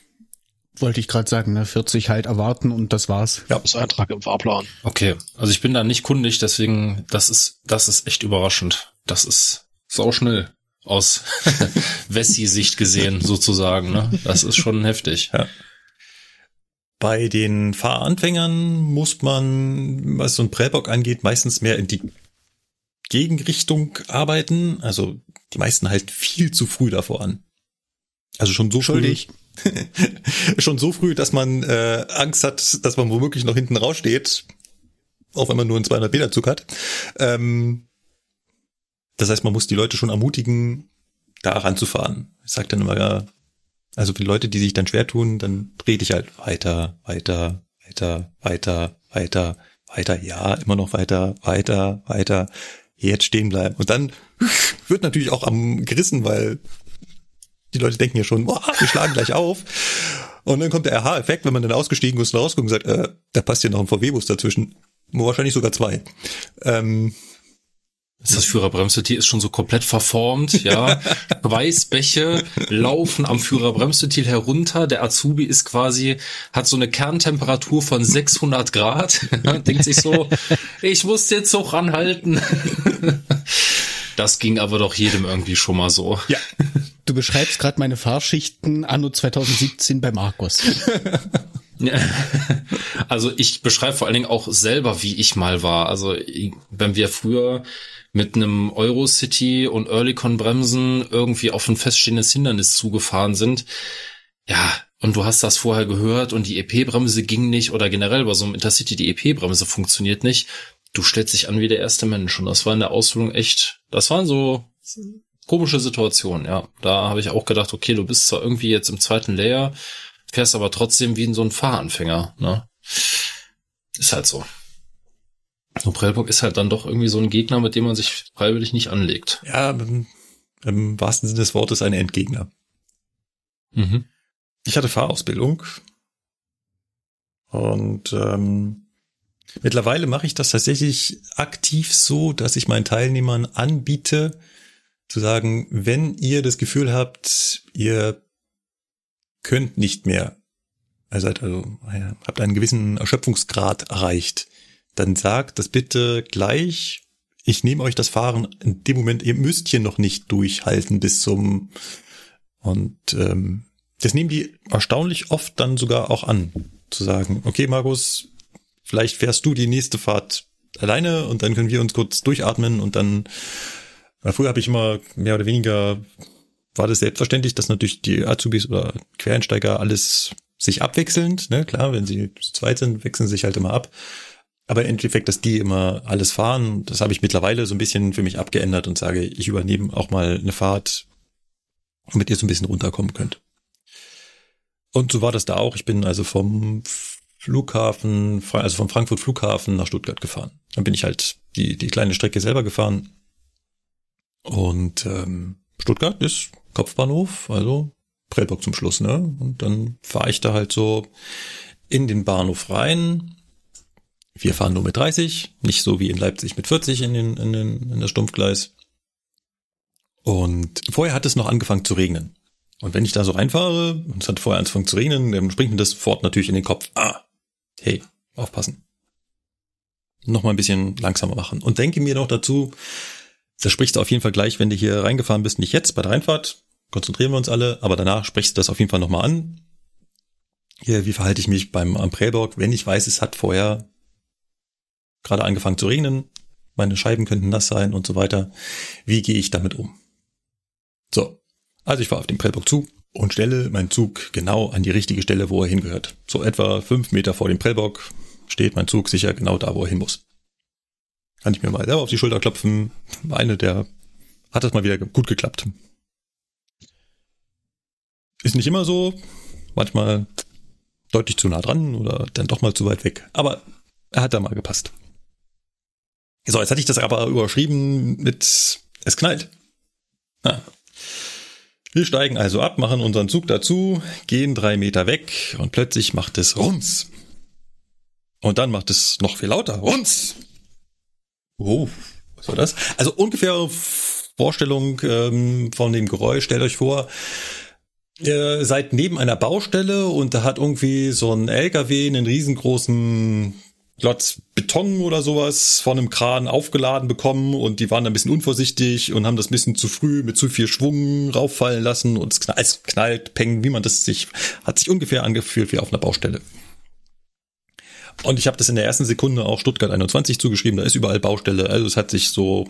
Wollte ich gerade sagen, ne? 40 halt erwarten und das war's. Ja, das ist Eintrag im Fahrplan. Okay, also ich bin da nicht kundig, deswegen das ist das ist echt überraschend. Das ist sau schnell aus [LAUGHS] Wessi-Sicht gesehen sozusagen. Ne? Das ist schon heftig. Ja. Bei den Fahranfängern muss man, was so ein Prellbock angeht, meistens mehr in die Gegenrichtung arbeiten. Also die meisten halt viel zu früh davor an. Also schon so Schuldig. früh. [LAUGHS] schon so früh, dass man äh, Angst hat, dass man womöglich noch hinten raussteht. Auch wenn man nur einen 200 Meter Zug hat. Ähm, das heißt, man muss die Leute schon ermutigen, da ranzufahren. Ich sage dann immer, ja, also für Leute, die sich dann schwer tun, dann rede ich halt weiter, weiter, weiter, weiter, weiter, weiter, ja, immer noch weiter, weiter, weiter, jetzt stehen bleiben. Und dann wird natürlich auch am gerissen, weil die Leute denken ja schon, boah, wir schlagen gleich auf. Und dann kommt der RH-Effekt, wenn man dann ausgestiegen ist und rausguckt und sagt, äh, da passt ja noch ein VW-Bus dazwischen. Wahrscheinlich sogar zwei. Ähm, das Führerbremsventil ist schon so komplett verformt, ja. [LAUGHS] Weißbäche laufen am Führerbremsventil herunter. Der Azubi ist quasi, hat so eine Kerntemperatur von 600 Grad. [LAUGHS] Denkt sich so, ich muss den Zug anhalten. [LAUGHS] Das ging aber doch jedem irgendwie schon mal so. Ja. Du beschreibst gerade meine Fahrschichten anno 2017 bei Markus. [LAUGHS] Also ich beschreibe vor allen Dingen auch selber, wie ich mal war. Also wenn wir früher mit einem Eurocity und Earlycon Bremsen irgendwie auf ein feststehendes Hindernis zugefahren sind. Ja, und du hast das vorher gehört und die EP-Bremse ging nicht oder generell bei so einem Intercity die EP-Bremse funktioniert nicht. Du stellst dich an wie der erste Mensch und das war in der Ausbildung echt, das waren so komische Situationen, ja. Da habe ich auch gedacht, okay, du bist zwar irgendwie jetzt im zweiten Layer, fährst aber trotzdem wie in so ein Fahranfänger, ne? Ist halt so. Und Prellbock ist halt dann doch irgendwie so ein Gegner, mit dem man sich freiwillig nicht anlegt. Ja, im, im wahrsten Sinne des Wortes ein Endgegner. Mhm. Ich hatte Fahrausbildung und ähm, mittlerweile mache ich das tatsächlich aktiv so, dass ich meinen Teilnehmern anbiete, zu sagen, wenn ihr das Gefühl habt, ihr könnt nicht mehr, also, also habt einen gewissen Erschöpfungsgrad erreicht, dann sagt das bitte gleich. Ich nehme euch das Fahren in dem Moment, ihr müsst hier noch nicht durchhalten bis zum und ähm, das nehmen die erstaunlich oft dann sogar auch an, zu sagen, okay, Markus, vielleicht fährst du die nächste Fahrt alleine und dann können wir uns kurz durchatmen und dann, weil früher habe ich immer mehr oder weniger, war das selbstverständlich, dass natürlich die Azubis oder Quereinsteiger alles sich abwechselnd, ne, klar, wenn sie zu zweit sind, wechseln sie sich halt immer ab. Aber im Endeffekt, dass die immer alles fahren, das habe ich mittlerweile so ein bisschen für mich abgeändert und sage, ich übernehme auch mal eine Fahrt, damit ihr so ein bisschen runterkommen könnt. Und so war das da auch. Ich bin also vom Flughafen, also vom Frankfurt Flughafen nach Stuttgart gefahren. Dann bin ich halt die, die kleine Strecke selber gefahren. Und ähm, Stuttgart ist Kopfbahnhof, also Prellbock zum Schluss, ne? Und dann fahre ich da halt so in den Bahnhof rein, wir fahren nur mit 30, nicht so wie in Leipzig mit 40 in, den, in, den, in das Stumpfgleis. Und vorher hat es noch angefangen zu regnen. Und wenn ich da so reinfahre und es hat vorher angefangen zu regnen, dann springt mir das sofort natürlich in den Kopf. Ah, hey, aufpassen. Nochmal ein bisschen langsamer machen. Und denke mir noch dazu, das sprichst du auf jeden Fall gleich, wenn du hier reingefahren bist, nicht jetzt bei der Reinfahrt, konzentrieren wir uns alle, aber danach sprichst du das auf jeden Fall nochmal an. Hier, wie verhalte ich mich beim am Prellborg, wenn ich weiß, es hat vorher gerade angefangen zu regnen, meine Scheiben könnten nass sein und so weiter. Wie gehe ich damit um? So, also ich war auf den Prellbock zu und stelle meinen Zug genau an die richtige Stelle, wo er hingehört. So etwa fünf Meter vor dem Prellbock steht mein Zug sicher genau da, wo er hin muss. Kann ich mir mal selber auf die Schulter klopfen. Eine der hat das mal wieder gut geklappt. Ist nicht immer so. Manchmal deutlich zu nah dran oder dann doch mal zu weit weg. Aber er hat da mal gepasst. So, jetzt hatte ich das aber überschrieben mit es knallt. Ah. Wir steigen also ab, machen unseren Zug dazu, gehen drei Meter weg und plötzlich macht es Rums. Und dann macht es noch viel lauter. Rums. Oh, was war das? Also ungefähr Vorstellung ähm, von dem Geräusch. Stellt euch vor, ihr seid neben einer Baustelle und da hat irgendwie so ein LKW einen riesengroßen Klotz Beton oder sowas von einem Kran aufgeladen bekommen und die waren ein bisschen unvorsichtig und haben das ein bisschen zu früh mit zu viel Schwung rauffallen lassen und es knallt, es knallt peng, wie man das sich, hat sich ungefähr angefühlt wie auf einer Baustelle. Und ich habe das in der ersten Sekunde auch Stuttgart 21 zugeschrieben, da ist überall Baustelle, also es hat sich so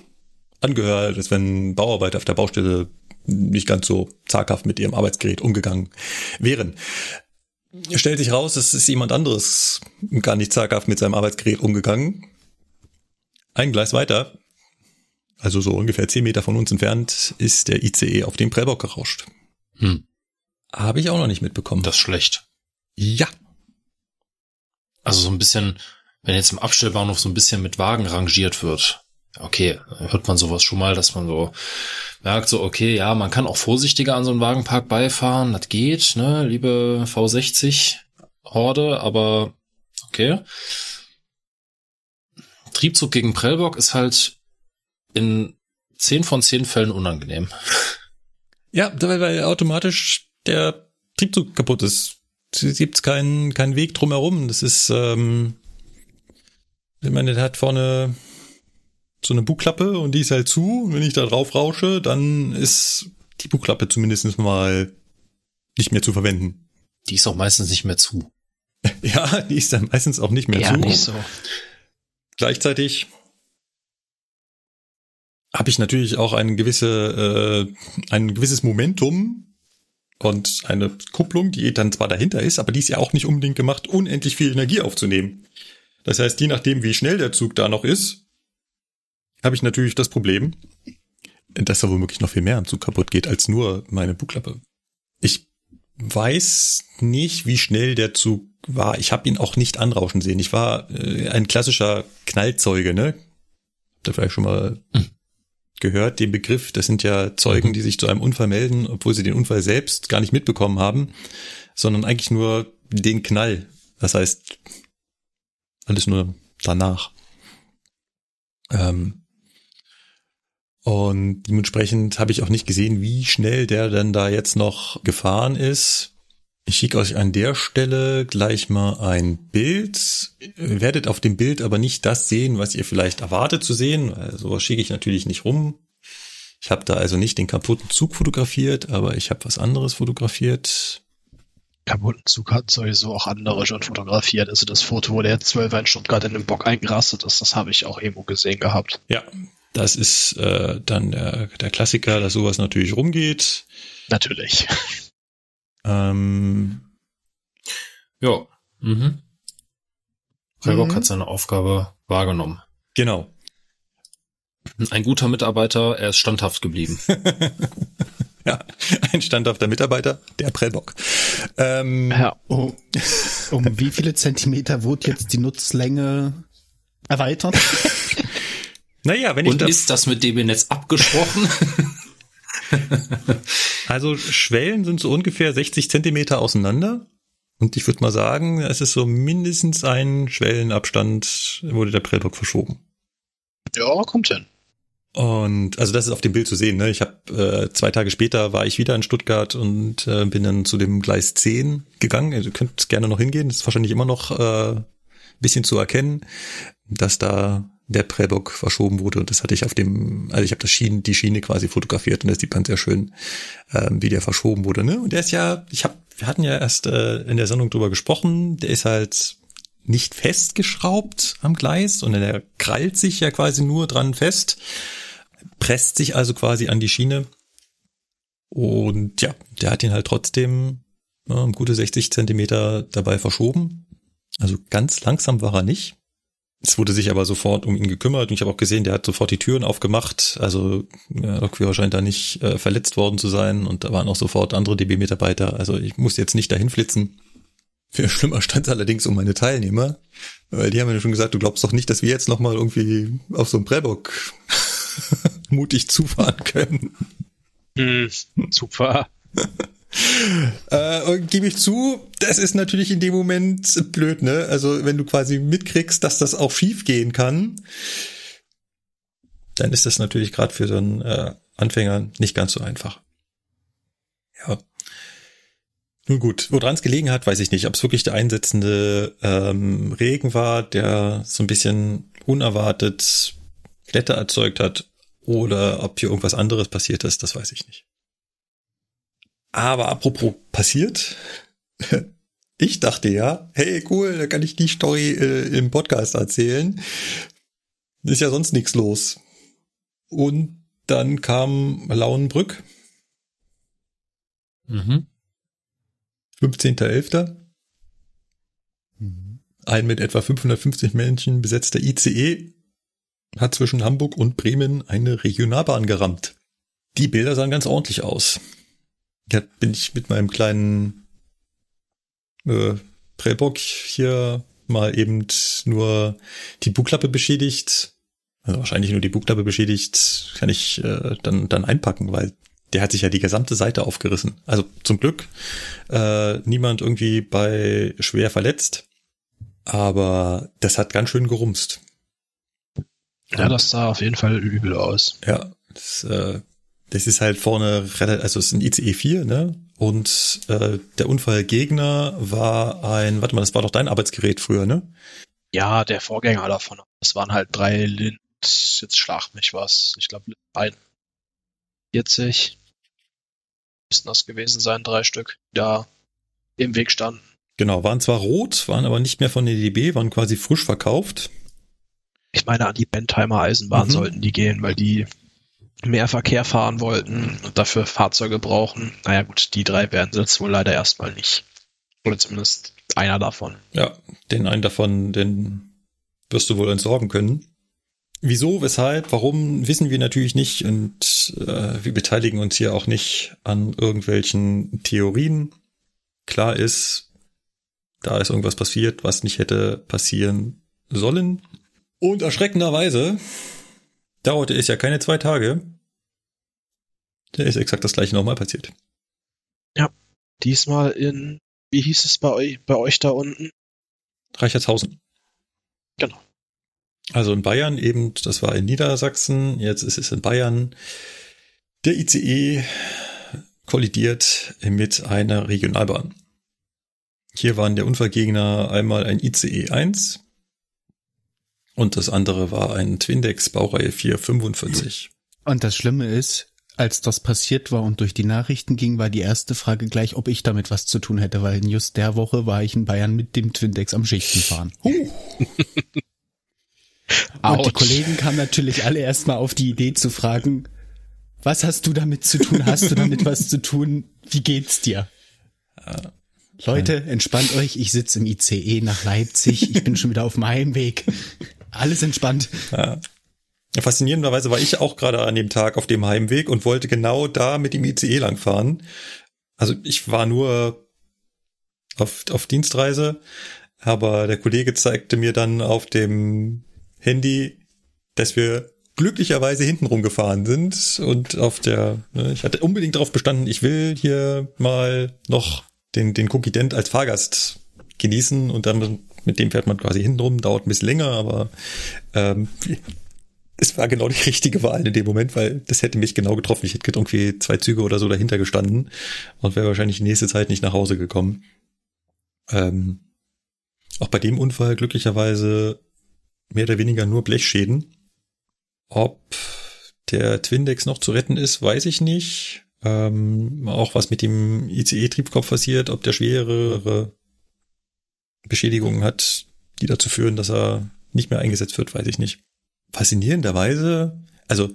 angehört, als wenn Bauarbeiter auf der Baustelle nicht ganz so zaghaft mit ihrem Arbeitsgerät umgegangen wären stellt sich raus, es ist jemand anderes gar nicht zaghaft mit seinem Arbeitsgerät umgegangen. Ein Gleis weiter, also so ungefähr zehn Meter von uns entfernt, ist der ICE auf dem Prellbock gerauscht. Hm. Habe ich auch noch nicht mitbekommen. Das ist schlecht. Ja. Also so ein bisschen, wenn jetzt im Abstellbahnhof so ein bisschen mit Wagen rangiert wird, okay, hört man sowas schon mal, dass man so merkt, so, okay, ja, man kann auch vorsichtiger an so einen Wagenpark beifahren, das geht, ne, liebe V60 Horde, aber okay. Triebzug gegen Prellbock ist halt in zehn von zehn Fällen unangenehm. Ja, weil, weil automatisch der Triebzug kaputt ist. Es gibt keinen keinen Weg drumherum. Das ist, ähm, ich meine, der hat vorne so eine Bugklappe und die ist halt zu. Und wenn ich da drauf rausche, dann ist die Bugklappe zumindest mal nicht mehr zu verwenden. Die ist auch meistens nicht mehr zu. [LAUGHS] ja, die ist dann meistens auch nicht mehr ja, zu. Nicht so. Gleichzeitig habe ich natürlich auch ein gewisse, äh, ein gewisses Momentum und eine Kupplung, die dann zwar dahinter ist, aber die ist ja auch nicht unbedingt gemacht, unendlich viel Energie aufzunehmen. Das heißt, je nachdem, wie schnell der Zug da noch ist, habe ich natürlich das Problem, dass da womöglich noch viel mehr am Zug kaputt geht als nur meine Bugklappe. Ich weiß nicht, wie schnell der Zug war. Ich habe ihn auch nicht anrauschen sehen. Ich war äh, ein klassischer Knallzeuge, ne? Habt ihr vielleicht schon mal hm. Gehört, den Begriff. Das sind ja Zeugen, mhm. die sich zu einem Unfall melden, obwohl sie den Unfall selbst gar nicht mitbekommen haben, sondern eigentlich nur den Knall. Das heißt, alles nur danach. Ähm, und dementsprechend habe ich auch nicht gesehen, wie schnell der denn da jetzt noch gefahren ist. Ich schicke euch an der Stelle gleich mal ein Bild. Ihr werdet auf dem Bild aber nicht das sehen, was ihr vielleicht erwartet zu sehen. Also schicke ich natürlich nicht rum. Ich habe da also nicht den kaputten Zug fotografiert, aber ich habe was anderes fotografiert. Kaputten Zug hat sowieso auch andere schon fotografiert. Also das Foto, wo der 12 in Stuttgart in den Bock eingerastet ist, das habe ich auch irgendwo gesehen gehabt. Ja, das ist äh, dann der, der Klassiker, dass sowas natürlich rumgeht. Natürlich. Ähm, ja. Mhm. Prellbock mhm. hat seine Aufgabe wahrgenommen. Genau. Ein guter Mitarbeiter, er ist standhaft geblieben. [LAUGHS] ja, ein standhafter Mitarbeiter, der Prellbock. Ähm, ja. um, um wie viele Zentimeter wurde jetzt die Nutzlänge erweitert? [LAUGHS] Naja, wenn ich Und das ist das mit dem Netz abgesprochen? [LAUGHS] [LAUGHS] also Schwellen sind so ungefähr 60 Zentimeter auseinander. Und ich würde mal sagen, es ist so mindestens ein Schwellenabstand, wurde der Prellbock verschoben. Ja, kommt hin. Und also das ist auf dem Bild zu sehen. Ne? Ich habe äh, zwei Tage später war ich wieder in Stuttgart und äh, bin dann zu dem Gleis 10 gegangen. Also, ihr könnt gerne noch hingehen. Das ist wahrscheinlich immer noch äh, bisschen zu erkennen, dass da der Prellbock verschoben wurde. Und das hatte ich auf dem, also ich habe das Schienen, die Schiene quasi fotografiert und das sieht man sehr schön, ähm, wie der verschoben wurde. Ne? Und der ist ja, ich habe, wir hatten ja erst äh, in der Sendung drüber gesprochen, der ist halt nicht festgeschraubt am Gleis, sondern der krallt sich ja quasi nur dran fest, presst sich also quasi an die Schiene. Und ja, der hat ihn halt trotzdem ja, gute 60 Zentimeter dabei verschoben. Also ganz langsam war er nicht. Es wurde sich aber sofort um ihn gekümmert und ich habe auch gesehen, der hat sofort die Türen aufgemacht. Also ja, Lokführer scheint da nicht äh, verletzt worden zu sein und da waren auch sofort andere DB-Mitarbeiter. Also ich musste jetzt nicht dahin flitzen. Viel schlimmer stand es allerdings um meine Teilnehmer, weil die haben mir schon gesagt, du glaubst doch nicht, dass wir jetzt nochmal irgendwie auf so einem Prellbock [LAUGHS] mutig zufahren können. Hm, super. [LAUGHS] äh, und gebe ich zu, das ist natürlich in dem Moment blöd, ne? Also wenn du quasi mitkriegst, dass das auch schief gehen kann, dann ist das natürlich gerade für so einen äh, Anfänger nicht ganz so einfach. Ja. Nun gut, woran es gelegen hat, weiß ich nicht. Ob es wirklich der einsetzende ähm, Regen war, der so ein bisschen unerwartet Glätte erzeugt hat, oder ob hier irgendwas anderes passiert ist, das weiß ich nicht. Aber apropos passiert, [LAUGHS] ich dachte ja, hey cool, da kann ich die Story äh, im Podcast erzählen. Ist ja sonst nichts los. Und dann kam Lauenbrück. Mhm. 15.11. Mhm. Ein mit etwa 550 Menschen besetzter ICE hat zwischen Hamburg und Bremen eine Regionalbahn gerammt. Die Bilder sahen ganz ordentlich aus. Da bin ich mit meinem kleinen äh, Prellbock hier mal eben nur die Bugklappe beschädigt. Also wahrscheinlich nur die Bugklappe beschädigt, kann ich äh, dann, dann einpacken, weil der hat sich ja die gesamte Seite aufgerissen. Also zum Glück äh, niemand irgendwie bei schwer verletzt, aber das hat ganz schön gerumst. Ja, das sah auf jeden Fall übel aus. Ja, das, äh, das ist halt vorne, also es ist ein ICE 4, ne? Und äh, der Unfallgegner war ein, warte mal, das war doch dein Arbeitsgerät früher, ne? Ja, der Vorgänger davon. Das waren halt drei Lind, jetzt schlag mich was. Ich glaube, 41 müssten das gewesen sein, drei Stück, da im Weg standen. Genau, waren zwar rot, waren aber nicht mehr von der DB, waren quasi frisch verkauft. Ich meine, an die Bentheimer Eisenbahn mhm. sollten die gehen, weil die mehr Verkehr fahren wollten und dafür Fahrzeuge brauchen. Naja gut, die drei werden jetzt wohl leider erstmal nicht. Oder zumindest einer davon. Ja, den einen davon, den wirst du wohl entsorgen können. Wieso, weshalb, warum, wissen wir natürlich nicht und äh, wir beteiligen uns hier auch nicht an irgendwelchen Theorien. Klar ist, da ist irgendwas passiert, was nicht hätte passieren sollen. Und erschreckenderweise dauerte es ja keine zwei Tage. Da ist exakt das gleiche nochmal passiert. Ja, diesmal in, wie hieß es bei euch, bei euch da unten? Reichertshausen. Genau. Also in Bayern eben, das war in Niedersachsen, jetzt ist es in Bayern. Der ICE kollidiert mit einer Regionalbahn. Hier waren der Unfallgegner einmal ein ICE 1 und das andere war ein Twindex Baureihe 445. Und das Schlimme ist, als das passiert war und durch die Nachrichten ging, war die erste Frage gleich, ob ich damit was zu tun hätte, weil in just der Woche war ich in Bayern mit dem Twindex am Schichtenfahren. Uh. und [LAUGHS] die Kollegen kamen natürlich alle erstmal auf die Idee zu fragen, was hast du damit zu tun? Hast du damit was zu tun? Wie geht's dir? Uh. Leute, entspannt euch. Ich sitze im ICE nach Leipzig. Ich bin schon wieder auf dem Heimweg. Alles entspannt. Ja. Faszinierenderweise war ich auch gerade an dem Tag auf dem Heimweg und wollte genau da mit dem ICE langfahren. Also ich war nur auf, auf Dienstreise, aber der Kollege zeigte mir dann auf dem Handy, dass wir glücklicherweise hinten rumgefahren sind und auf der, ne, ich hatte unbedingt darauf bestanden, ich will hier mal noch den, den Cookie-Dent als Fahrgast genießen und dann mit dem fährt man quasi hinten rum, dauert ein bisschen länger, aber ähm, [LAUGHS] es war genau die richtige Wahl in dem Moment, weil das hätte mich genau getroffen. Ich hätte irgendwie zwei Züge oder so dahinter gestanden und wäre wahrscheinlich die nächste Zeit nicht nach Hause gekommen. Ähm, auch bei dem Unfall glücklicherweise mehr oder weniger nur Blechschäden. Ob der Twindex noch zu retten ist, weiß ich nicht. Ähm, auch was mit dem ICE-Triebkopf passiert, ob der schwerere Beschädigungen hat, die dazu führen, dass er nicht mehr eingesetzt wird, weiß ich nicht. Faszinierenderweise, also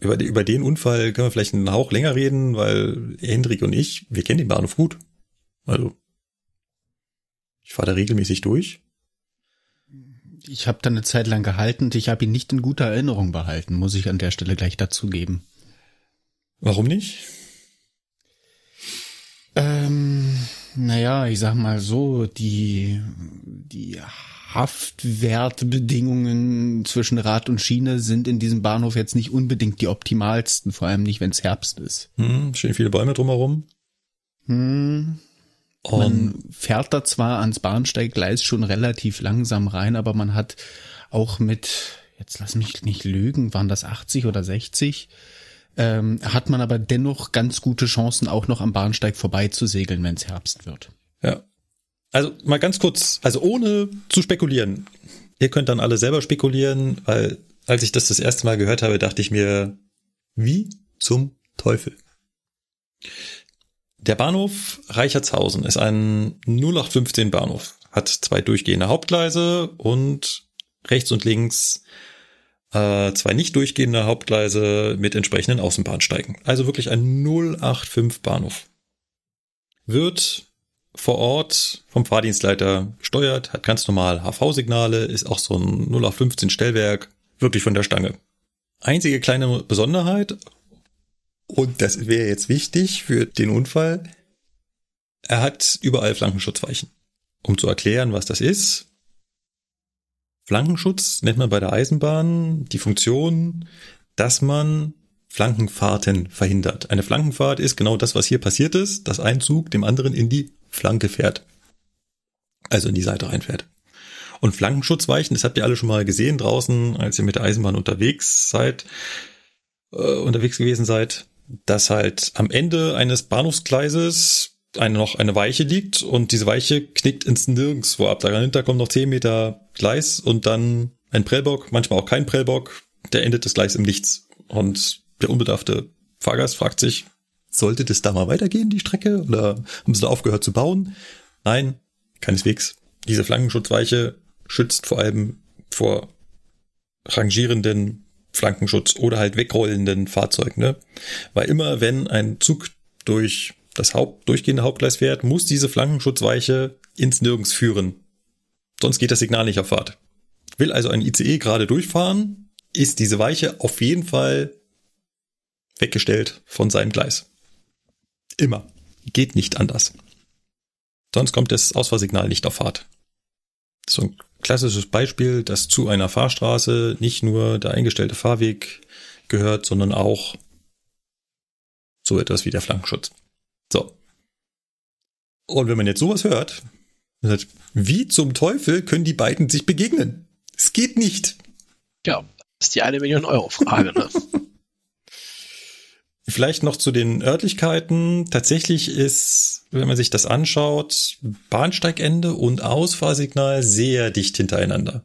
über, über den Unfall können wir vielleicht einen Hauch länger reden, weil Hendrik und ich, wir kennen den Bahnhof gut. Also, ich fahre da regelmäßig durch. Ich habe da eine Zeit lang gehalten und ich habe ihn nicht in guter Erinnerung behalten, muss ich an der Stelle gleich dazugeben. Warum nicht? Ähm, naja, ich sag mal so, die, die Haftwertbedingungen zwischen Rad und Schiene sind in diesem Bahnhof jetzt nicht unbedingt die optimalsten, vor allem nicht, wenn es Herbst ist. Hm, stehen viele Bäume drumherum. Hm. Man fährt da zwar ans Bahnsteiggleis schon relativ langsam rein, aber man hat auch mit, jetzt lass mich nicht lügen, waren das 80 oder 60, ähm, hat man aber dennoch ganz gute Chancen, auch noch am Bahnsteig vorbei zu segeln, wenn es Herbst wird. Ja. Also mal ganz kurz, also ohne zu spekulieren. Ihr könnt dann alle selber spekulieren, weil als ich das das erste Mal gehört habe, dachte ich mir, wie zum Teufel. Der Bahnhof Reichertshausen ist ein 0815 Bahnhof, hat zwei durchgehende Hauptgleise und rechts und links äh, zwei nicht durchgehende Hauptgleise mit entsprechenden Außenbahnsteigen. Also wirklich ein 085 Bahnhof. Wird vor Ort vom Fahrdienstleiter gesteuert, hat ganz normal HV-Signale, ist auch so ein 0815 Stellwerk, wirklich von der Stange. Einzige kleine Besonderheit, und das wäre jetzt wichtig für den Unfall, er hat überall Flankenschutzweichen. Um zu erklären, was das ist, Flankenschutz nennt man bei der Eisenbahn die Funktion, dass man Flankenfahrten verhindert. Eine Flankenfahrt ist genau das, was hier passiert ist, dass ein Zug dem anderen in die Flanke fährt. Also in die Seite reinfährt. Und Flankenschutzweichen, das habt ihr alle schon mal gesehen draußen, als ihr mit der Eisenbahn unterwegs seid, äh, unterwegs gewesen seid, dass halt am Ende eines Bahnhofsgleises eine, noch eine Weiche liegt und diese Weiche knickt ins Nirgendwo ab. Dahinter kommt noch 10 Meter Gleis und dann ein Prellbock, manchmal auch kein Prellbock, der endet das Gleis im Nichts. Und der unbedarfte Fahrgast fragt sich, sollte das da mal weitergehen, die Strecke? Oder haben sie da aufgehört zu bauen? Nein, keineswegs. Diese Flankenschutzweiche schützt vor allem vor rangierenden Flankenschutz oder halt wegrollenden Fahrzeugen, ne? Weil immer wenn ein Zug durch das Haupt, durchgehende Hauptgleis fährt, muss diese Flankenschutzweiche ins Nirgends führen. Sonst geht das Signal nicht auf Fahrt. Will also ein ICE gerade durchfahren, ist diese Weiche auf jeden Fall weggestellt von seinem Gleis. Immer. Geht nicht anders. Sonst kommt das Ausfahrsignal nicht auf Fahrt. So ein klassisches Beispiel, dass zu einer Fahrstraße nicht nur der eingestellte Fahrweg gehört, sondern auch so etwas wie der Flankenschutz. So. Und wenn man jetzt sowas hört, sagt, wie zum Teufel können die beiden sich begegnen? Es geht nicht. Ja, das ist die eine Million Euro Frage, ne? [LAUGHS] Vielleicht noch zu den Örtlichkeiten. Tatsächlich ist, wenn man sich das anschaut, Bahnsteigende und Ausfahrsignal sehr dicht hintereinander.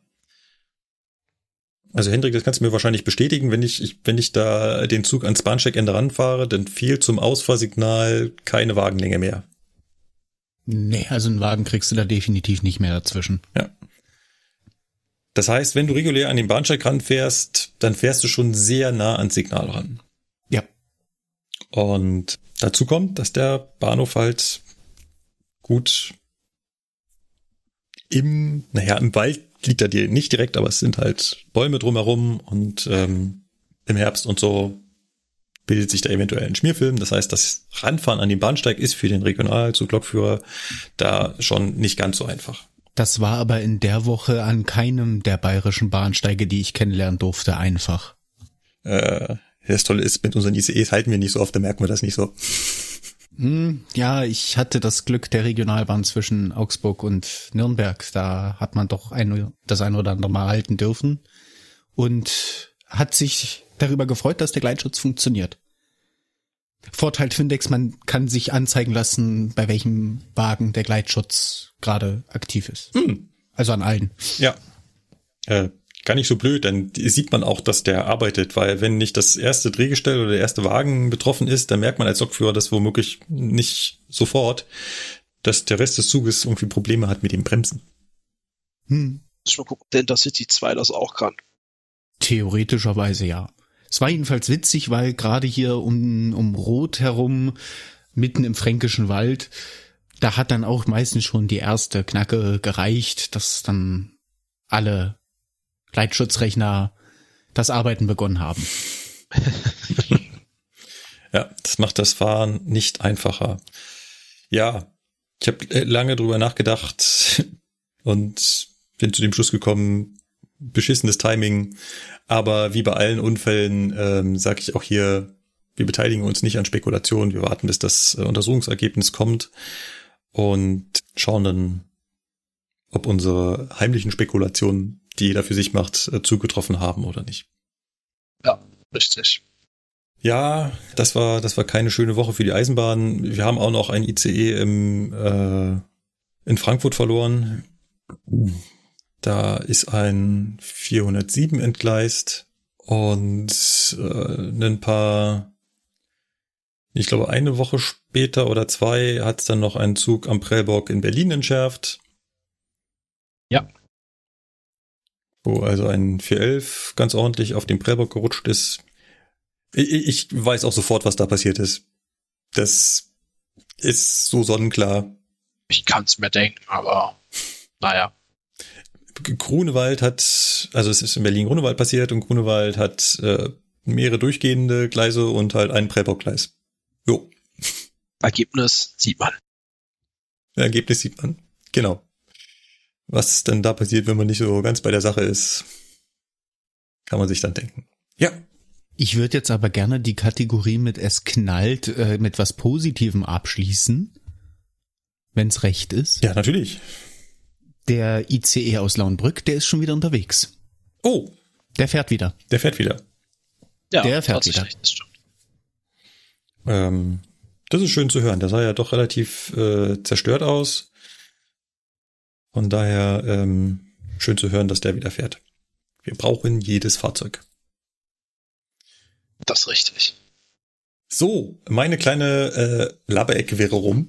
Also Hendrik, das kannst du mir wahrscheinlich bestätigen, wenn ich, ich wenn ich da den Zug ans Bahnsteigende ranfahre, dann fehlt zum Ausfahrsignal keine Wagenlänge mehr. Nee, also einen Wagen kriegst du da definitiv nicht mehr dazwischen. Ja. Das heißt, wenn du regulär an den Bahnsteig ranfährst, dann fährst du schon sehr nah ans Signal ran. Ja. Und dazu kommt, dass der Bahnhof halt gut im, naja, im Wald liegt da dir nicht direkt, aber es sind halt Bäume drumherum und ähm, im Herbst und so bildet sich da eventuell ein Schmierfilm. Das heißt, das Ranfahren an dem Bahnsteig ist für den Regionalzuglokführer da schon nicht ganz so einfach. Das war aber in der Woche an keinem der bayerischen Bahnsteige, die ich kennenlernen durfte, einfach. Äh, das Tolle ist, mit unseren ICEs halten wir nicht so oft, da merken wir das nicht so. Hm, ja, ich hatte das Glück der Regionalbahn zwischen Augsburg und Nürnberg. Da hat man doch ein, das ein oder andere Mal halten dürfen und hat sich darüber gefreut, dass der Gleitschutz funktioniert. Vorteil Findex, man kann sich anzeigen lassen, bei welchem Wagen der Gleitschutz gerade aktiv ist. Hm. Also an allen. Ja. Äh, gar nicht so blöd, dann sieht man auch, dass der arbeitet, weil wenn nicht das erste Drehgestell oder der erste Wagen betroffen ist, dann merkt man als Lokführer das womöglich nicht sofort, dass der Rest des Zuges irgendwie Probleme hat mit dem Bremsen. Hm. Muss mal gucken, ob der Intercity 2 das auch kann. Theoretischerweise ja. Es war jedenfalls witzig, weil gerade hier um, um Rot herum, mitten im fränkischen Wald, da hat dann auch meistens schon die erste Knacke gereicht, dass dann alle Gleitschutzrechner das Arbeiten begonnen haben. [LAUGHS] ja, das macht das Fahren nicht einfacher. Ja, ich habe lange drüber nachgedacht [LAUGHS] und bin zu dem Schluss gekommen, beschissenes Timing. Aber wie bei allen Unfällen ähm, sage ich auch hier, wir beteiligen uns nicht an Spekulationen. Wir warten, bis das äh, Untersuchungsergebnis kommt und schauen dann, ob unsere heimlichen Spekulationen, die jeder für sich macht, äh, zugetroffen haben oder nicht. Ja, richtig. Ja, das war das war keine schöne Woche für die Eisenbahn. Wir haben auch noch ein ICE im äh, in Frankfurt verloren. Da ist ein 407 entgleist und äh, ein paar, ich glaube eine Woche später oder zwei hat es dann noch einen Zug am Prellbock in Berlin entschärft. Ja. Wo also ein 411 ganz ordentlich auf den Prellbock gerutscht ist. Ich, ich weiß auch sofort, was da passiert ist. Das ist so sonnenklar. Ich kann's mir denken, aber naja. Grunewald hat, also es ist in Berlin-Grunewald passiert und Grunewald hat äh, mehrere durchgehende Gleise und halt ein Prellbockgleis. Jo. Ergebnis sieht man. Ergebnis sieht man. Genau. Was dann da passiert, wenn man nicht so ganz bei der Sache ist, kann man sich dann denken. Ja. Ich würde jetzt aber gerne die Kategorie mit es knallt äh, mit was Positivem abschließen, wenn's recht ist. Ja, natürlich. Der ICE aus Lauenbrück, der ist schon wieder unterwegs. Oh. Der fährt wieder. Der fährt wieder. Ja, der fährt wieder. Das, ähm, das ist schön zu hören. Der sah ja doch relativ äh, zerstört aus. Von daher ähm, schön zu hören, dass der wieder fährt. Wir brauchen jedes Fahrzeug. Das ist richtig. So, meine kleine äh, Laberecke wäre rum.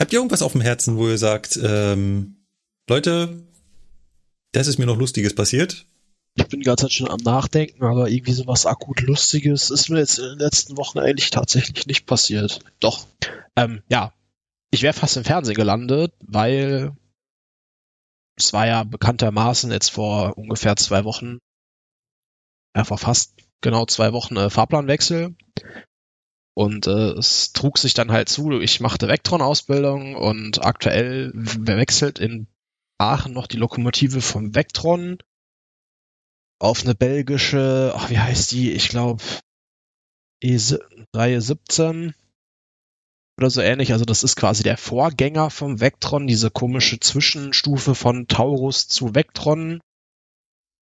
Habt ihr irgendwas auf dem Herzen, wo ihr sagt, ähm, Leute, das ist mir noch Lustiges passiert? Ich bin die ganze Zeit schon am Nachdenken, aber irgendwie so was akut Lustiges ist mir jetzt in den letzten Wochen eigentlich tatsächlich nicht passiert. Doch. Ähm, ja. Ich wäre fast im Fernsehen gelandet, weil es war ja bekanntermaßen jetzt vor ungefähr zwei Wochen, ja, vor fast genau zwei Wochen äh, Fahrplanwechsel. Und äh, es trug sich dann halt zu, ich machte Vectron-Ausbildung und aktuell wechselt in Aachen noch die Lokomotive vom Vectron auf eine belgische, ach, wie heißt die? Ich glaube, Reihe 17 oder so ähnlich. Also das ist quasi der Vorgänger vom Vectron, diese komische Zwischenstufe von Taurus zu Vectron.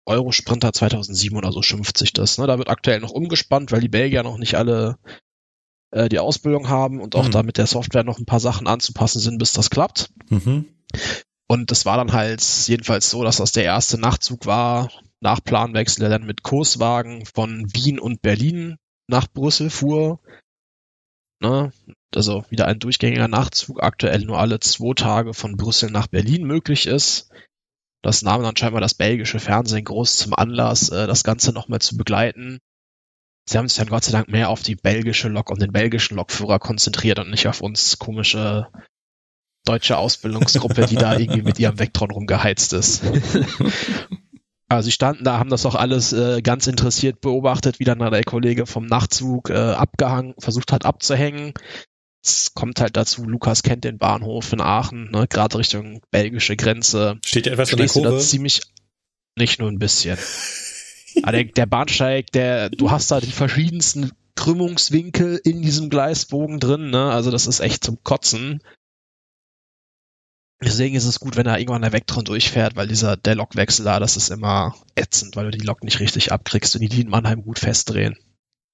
Eurosprinter 2007 oder so schimpft sich das. Ne? Da wird aktuell noch umgespannt, weil die Belgier noch nicht alle äh, die Ausbildung haben und auch mhm. da mit der Software noch ein paar Sachen anzupassen sind, bis das klappt. Mhm. Und das war dann halt jedenfalls so, dass das der erste Nachtzug war, nach Planwechsel, der dann mit Kurswagen von Wien und Berlin nach Brüssel fuhr. Ne? Also wieder ein durchgängiger Nachtzug, aktuell nur alle zwei Tage von Brüssel nach Berlin möglich ist. Das nahm dann scheinbar das belgische Fernsehen groß zum Anlass, äh, das Ganze nochmal zu begleiten. Sie haben sich dann Gott sei Dank mehr auf die belgische Lok und den belgischen Lokführer konzentriert und nicht auf uns komische deutsche Ausbildungsgruppe, die da [LAUGHS] irgendwie mit ihrem Vectron rumgeheizt ist. [LAUGHS] Also sie standen da, haben das auch alles äh, ganz interessiert beobachtet, wie dann der Kollege vom Nachtzug äh, abgehangen, versucht hat abzuhängen. Es kommt halt dazu, Lukas kennt den Bahnhof in Aachen, ne, gerade Richtung belgische Grenze. Steht ja etwas in der Kurve? Da ziemlich, nicht nur ein bisschen. Aber [LAUGHS] der, der Bahnsteig, der, du hast da die verschiedensten Krümmungswinkel in diesem Gleisbogen drin, ne? Also das ist echt zum Kotzen. Deswegen ist es gut, wenn da irgendwann der Vectron durchfährt, weil dieser, der Lokwechsel da, das ist immer ätzend, weil du die Lok nicht richtig abkriegst und die, die in Mannheim gut festdrehen.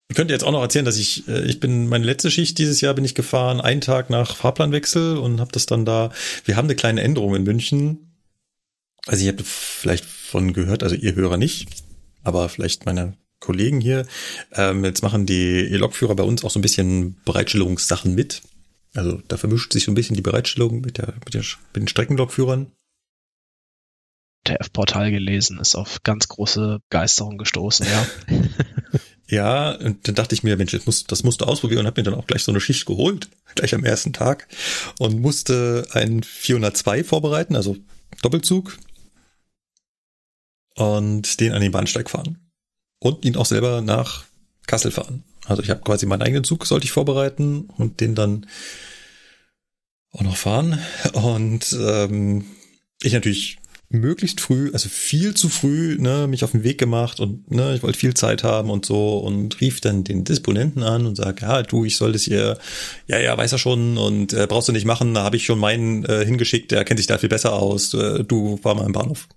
Ich könnte jetzt auch noch erzählen, dass ich, äh, ich bin, meine letzte Schicht dieses Jahr bin ich gefahren, einen Tag nach Fahrplanwechsel und habe das dann da, wir haben eine kleine Änderung in München. Also ich habe vielleicht von gehört, also ihr Hörer nicht, aber vielleicht meine Kollegen hier. Ähm, jetzt machen die E-Lokführer bei uns auch so ein bisschen Bereitstellungssachen mit. Also da vermischt sich so ein bisschen die Bereitstellung mit, der, mit, der, mit den Streckenlokführern. TF-Portal gelesen, ist auf ganz große Begeisterung gestoßen, ja. [LAUGHS] ja, und dann dachte ich mir, Mensch, das musst, das musst du ausprobieren und habe mir dann auch gleich so eine Schicht geholt, [LAUGHS] gleich am ersten Tag und musste einen 402 vorbereiten, also Doppelzug und den an den Bahnsteig fahren und ihn auch selber nach Kassel fahren. Also ich habe quasi meinen eigenen Zug, sollte ich vorbereiten und den dann auch noch fahren. Und ähm, ich natürlich möglichst früh, also viel zu früh, ne, mich auf den Weg gemacht und ne, ich wollte viel Zeit haben und so und rief dann den Disponenten an und sag, ja, du, ich soll das hier, ja, ja, weiß er schon und äh, brauchst du nicht machen, da habe ich schon meinen äh, hingeschickt, der kennt sich da viel besser aus, äh, du fahr mal im Bahnhof.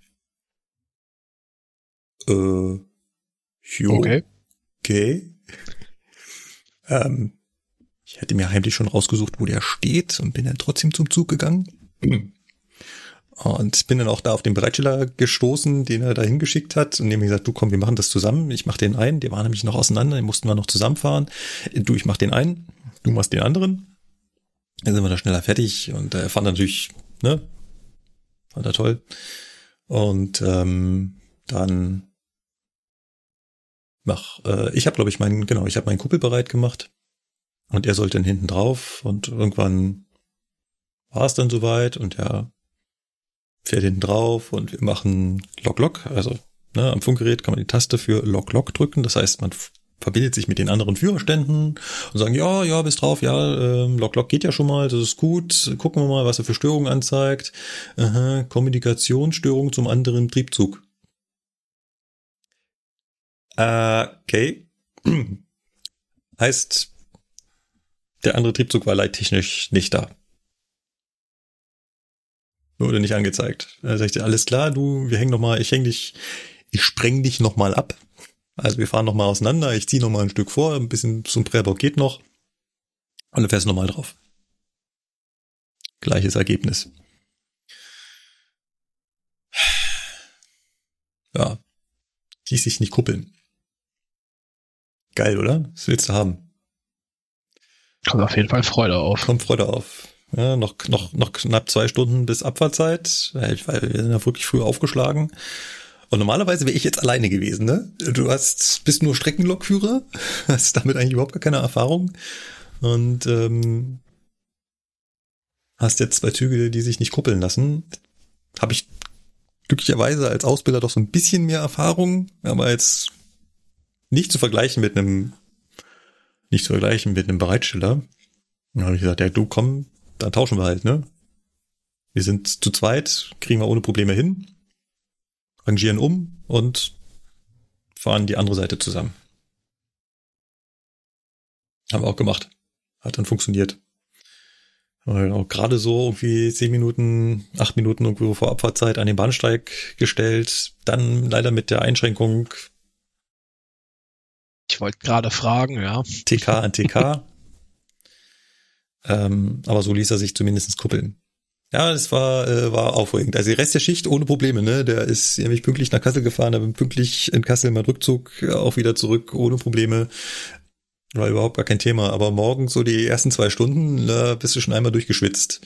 Äh, jo, okay. Okay. Ähm, ich hätte mir heimlich schon rausgesucht, wo der steht und bin dann trotzdem zum Zug gegangen. Und bin dann auch da auf den Bereitsteller gestoßen, den er da hingeschickt hat und dem gesagt, du komm, wir machen das zusammen. Ich mach den einen, der war nämlich noch auseinander, den mussten wir noch zusammenfahren. Du, ich mach den einen, du machst den anderen. Dann sind wir da schneller fertig und er äh, fand natürlich, ne, fand er toll. Und ähm, dann mach, äh, ich habe glaube ich meinen, genau, ich habe meinen Kuppel bereit gemacht und er sollte dann hinten drauf und irgendwann war es dann soweit und er fährt hinten drauf und wir machen Log-Log, also ne, am Funkgerät kann man die Taste für Log-Log drücken, das heißt man verbindet sich mit den anderen Führerständen und sagen, ja, ja, bis drauf, ja, ähm, Log-Log geht ja schon mal, das ist gut, gucken wir mal, was er für Störungen anzeigt. Aha, Kommunikationsstörung zum anderen Triebzug. Äh, okay. [CLEARS THROAT] heißt, der andere Triebzug war leittechnisch nicht da. Wurde nicht angezeigt. Da sag ich dir, alles klar, du, wir hängen noch mal, ich häng dich, ich spreng dich noch mal ab. Also wir fahren noch mal auseinander, ich ziehe noch mal ein Stück vor, ein bisschen zum Präbock geht noch. Und fährst du noch mal drauf. Gleiches Ergebnis. Ja. Ließ sich nicht kuppeln. Geil, oder? Was willst du haben? Kommt auf jeden Fall Freude auf. Kommt Freude auf. Ja, noch, noch, noch knapp zwei Stunden bis Abfahrtzeit, weil wir sind ja wirklich früh aufgeschlagen. Und normalerweise wäre ich jetzt alleine gewesen, ne? Du hast, bist nur Streckenlokführer, [LAUGHS] hast damit eigentlich überhaupt gar keine Erfahrung und ähm, hast jetzt zwei Züge, die sich nicht kuppeln lassen. Habe ich glücklicherweise als Ausbilder doch so ein bisschen mehr Erfahrung, aber jetzt nicht zu vergleichen mit einem, nicht zu vergleichen mit einem Bereitsteller. Dann habe ich gesagt, ja, du komm, dann tauschen wir halt, ne? Wir sind zu zweit, kriegen wir ohne Probleme hin, rangieren um und fahren die andere Seite zusammen. Haben wir auch gemacht. Hat dann funktioniert. Auch gerade so irgendwie zehn Minuten, acht Minuten irgendwo vor Abfahrtzeit an den Bahnsteig gestellt. Dann leider mit der Einschränkung. Ich wollte gerade fragen, ja. TK an TK. Ähm, aber so ließ er sich zumindest kuppeln. Ja, das war, äh, war aufregend. Also der Rest der Schicht ohne Probleme, ne? Der ist nämlich pünktlich nach Kassel gefahren, aber pünktlich in Kassel mein Rückzug auch wieder zurück, ohne Probleme. War überhaupt gar kein Thema. Aber morgen so die ersten zwei Stunden, da bist du schon einmal durchgeschwitzt.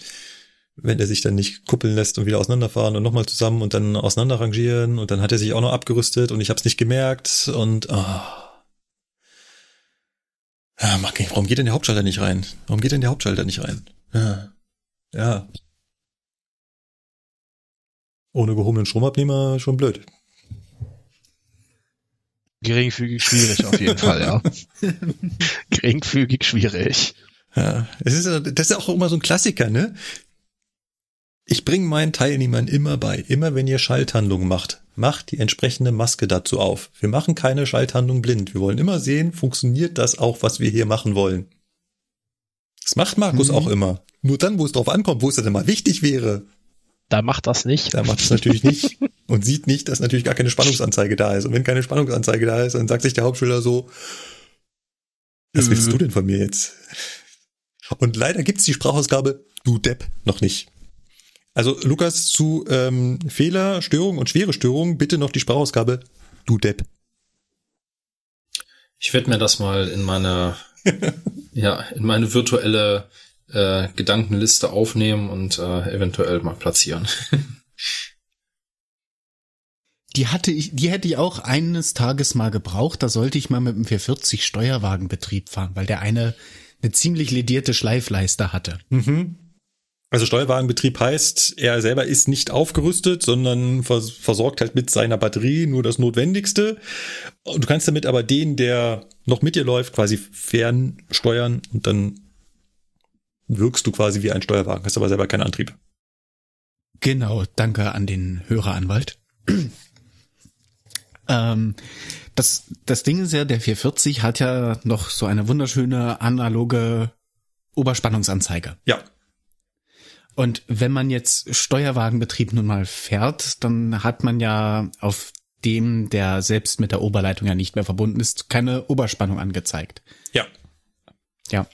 Wenn er sich dann nicht kuppeln lässt und wieder auseinanderfahren und nochmal zusammen und dann auseinander rangieren und dann hat er sich auch noch abgerüstet und ich hab's nicht gemerkt und oh. Ja, warum geht denn der Hauptschalter nicht rein? Warum geht denn der Hauptschalter nicht rein? Ja. ja. Ohne gehobenen Stromabnehmer schon blöd. Geringfügig schwierig auf jeden Fall, ja. [LAUGHS] Geringfügig schwierig. Ja, es ist, das ist auch immer so ein Klassiker, ne? Ich bringe meinen Teilnehmern immer bei, immer wenn ihr Schalthandlungen macht, macht die entsprechende Maske dazu auf. Wir machen keine Schalthandlung blind. Wir wollen immer sehen, funktioniert das auch, was wir hier machen wollen. Das macht Markus mhm. auch immer. Nur dann, wo es drauf ankommt, wo es dann mal wichtig wäre. Da macht das nicht. Da macht es natürlich nicht. [LAUGHS] Und sieht nicht, dass natürlich gar keine Spannungsanzeige da ist. Und wenn keine Spannungsanzeige da ist, dann sagt sich der Hauptschüler so, was willst äh. du denn von mir jetzt? Und leider gibt's die Sprachausgabe, du Depp, noch nicht. Also Lukas zu ähm, Fehler, Störung und schwere Störungen bitte noch die Sprachausgabe Du Depp. Ich werde mir das mal in meine [LAUGHS] ja in meine virtuelle äh, Gedankenliste aufnehmen und äh, eventuell mal platzieren. [LAUGHS] Die hatte ich, die hätte ich auch eines Tages mal gebraucht. Da sollte ich mal mit dem 440 Steuerwagenbetrieb fahren, weil der eine eine ziemlich ledierte Schleifleiste hatte. Mhm. Also Steuerwagenbetrieb heißt, er selber ist nicht aufgerüstet, sondern vers versorgt halt mit seiner Batterie nur das Notwendigste. Du kannst damit aber den, der noch mit dir läuft, quasi fernsteuern und dann wirkst du quasi wie ein Steuerwagen, hast aber selber keinen Antrieb. Genau, danke an den Höreranwalt. [CLEARS THROAT] ähm, das, das Ding ist ja, der 440 hat ja noch so eine wunderschöne analoge Oberspannungsanzeige. Ja. Und wenn man jetzt Steuerwagenbetrieb nun mal fährt, dann hat man ja auf dem, der selbst mit der Oberleitung ja nicht mehr verbunden ist, keine Oberspannung angezeigt. Ja. Ja.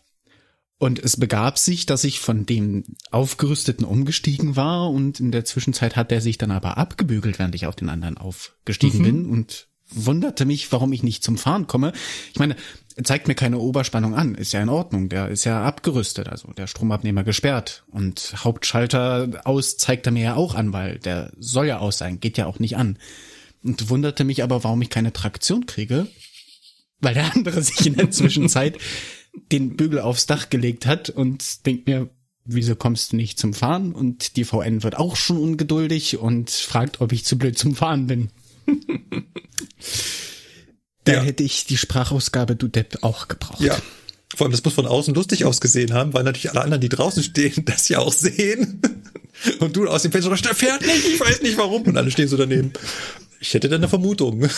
Und es begab sich, dass ich von dem Aufgerüsteten umgestiegen war und in der Zwischenzeit hat er sich dann aber abgebügelt, während ich auf den anderen aufgestiegen mhm. bin und wunderte mich, warum ich nicht zum Fahren komme. Ich meine, zeigt mir keine Oberspannung an, ist ja in Ordnung, der ist ja abgerüstet, also der Stromabnehmer gesperrt und Hauptschalter aus zeigt er mir ja auch an, weil der soll ja aus sein, geht ja auch nicht an. Und wunderte mich aber, warum ich keine Traktion kriege, weil der [LAUGHS] andere sich in der Zwischenzeit den Bügel aufs Dach gelegt hat und denkt mir, wieso kommst du nicht zum Fahren? Und die VN wird auch schon ungeduldig und fragt, ob ich zu blöd zum Fahren bin. [LAUGHS] da ja. hätte ich die Sprachausgabe Du Depp auch gebraucht. Ja. Vor allem, das muss von außen lustig ausgesehen haben, weil natürlich alle anderen, die draußen stehen, [LAUGHS] das ja auch sehen. [LAUGHS] Und du aus dem Fenster, der fährt nicht, ich weiß nicht warum. Und alle stehen so daneben. Ich hätte da eine Vermutung. [LAUGHS]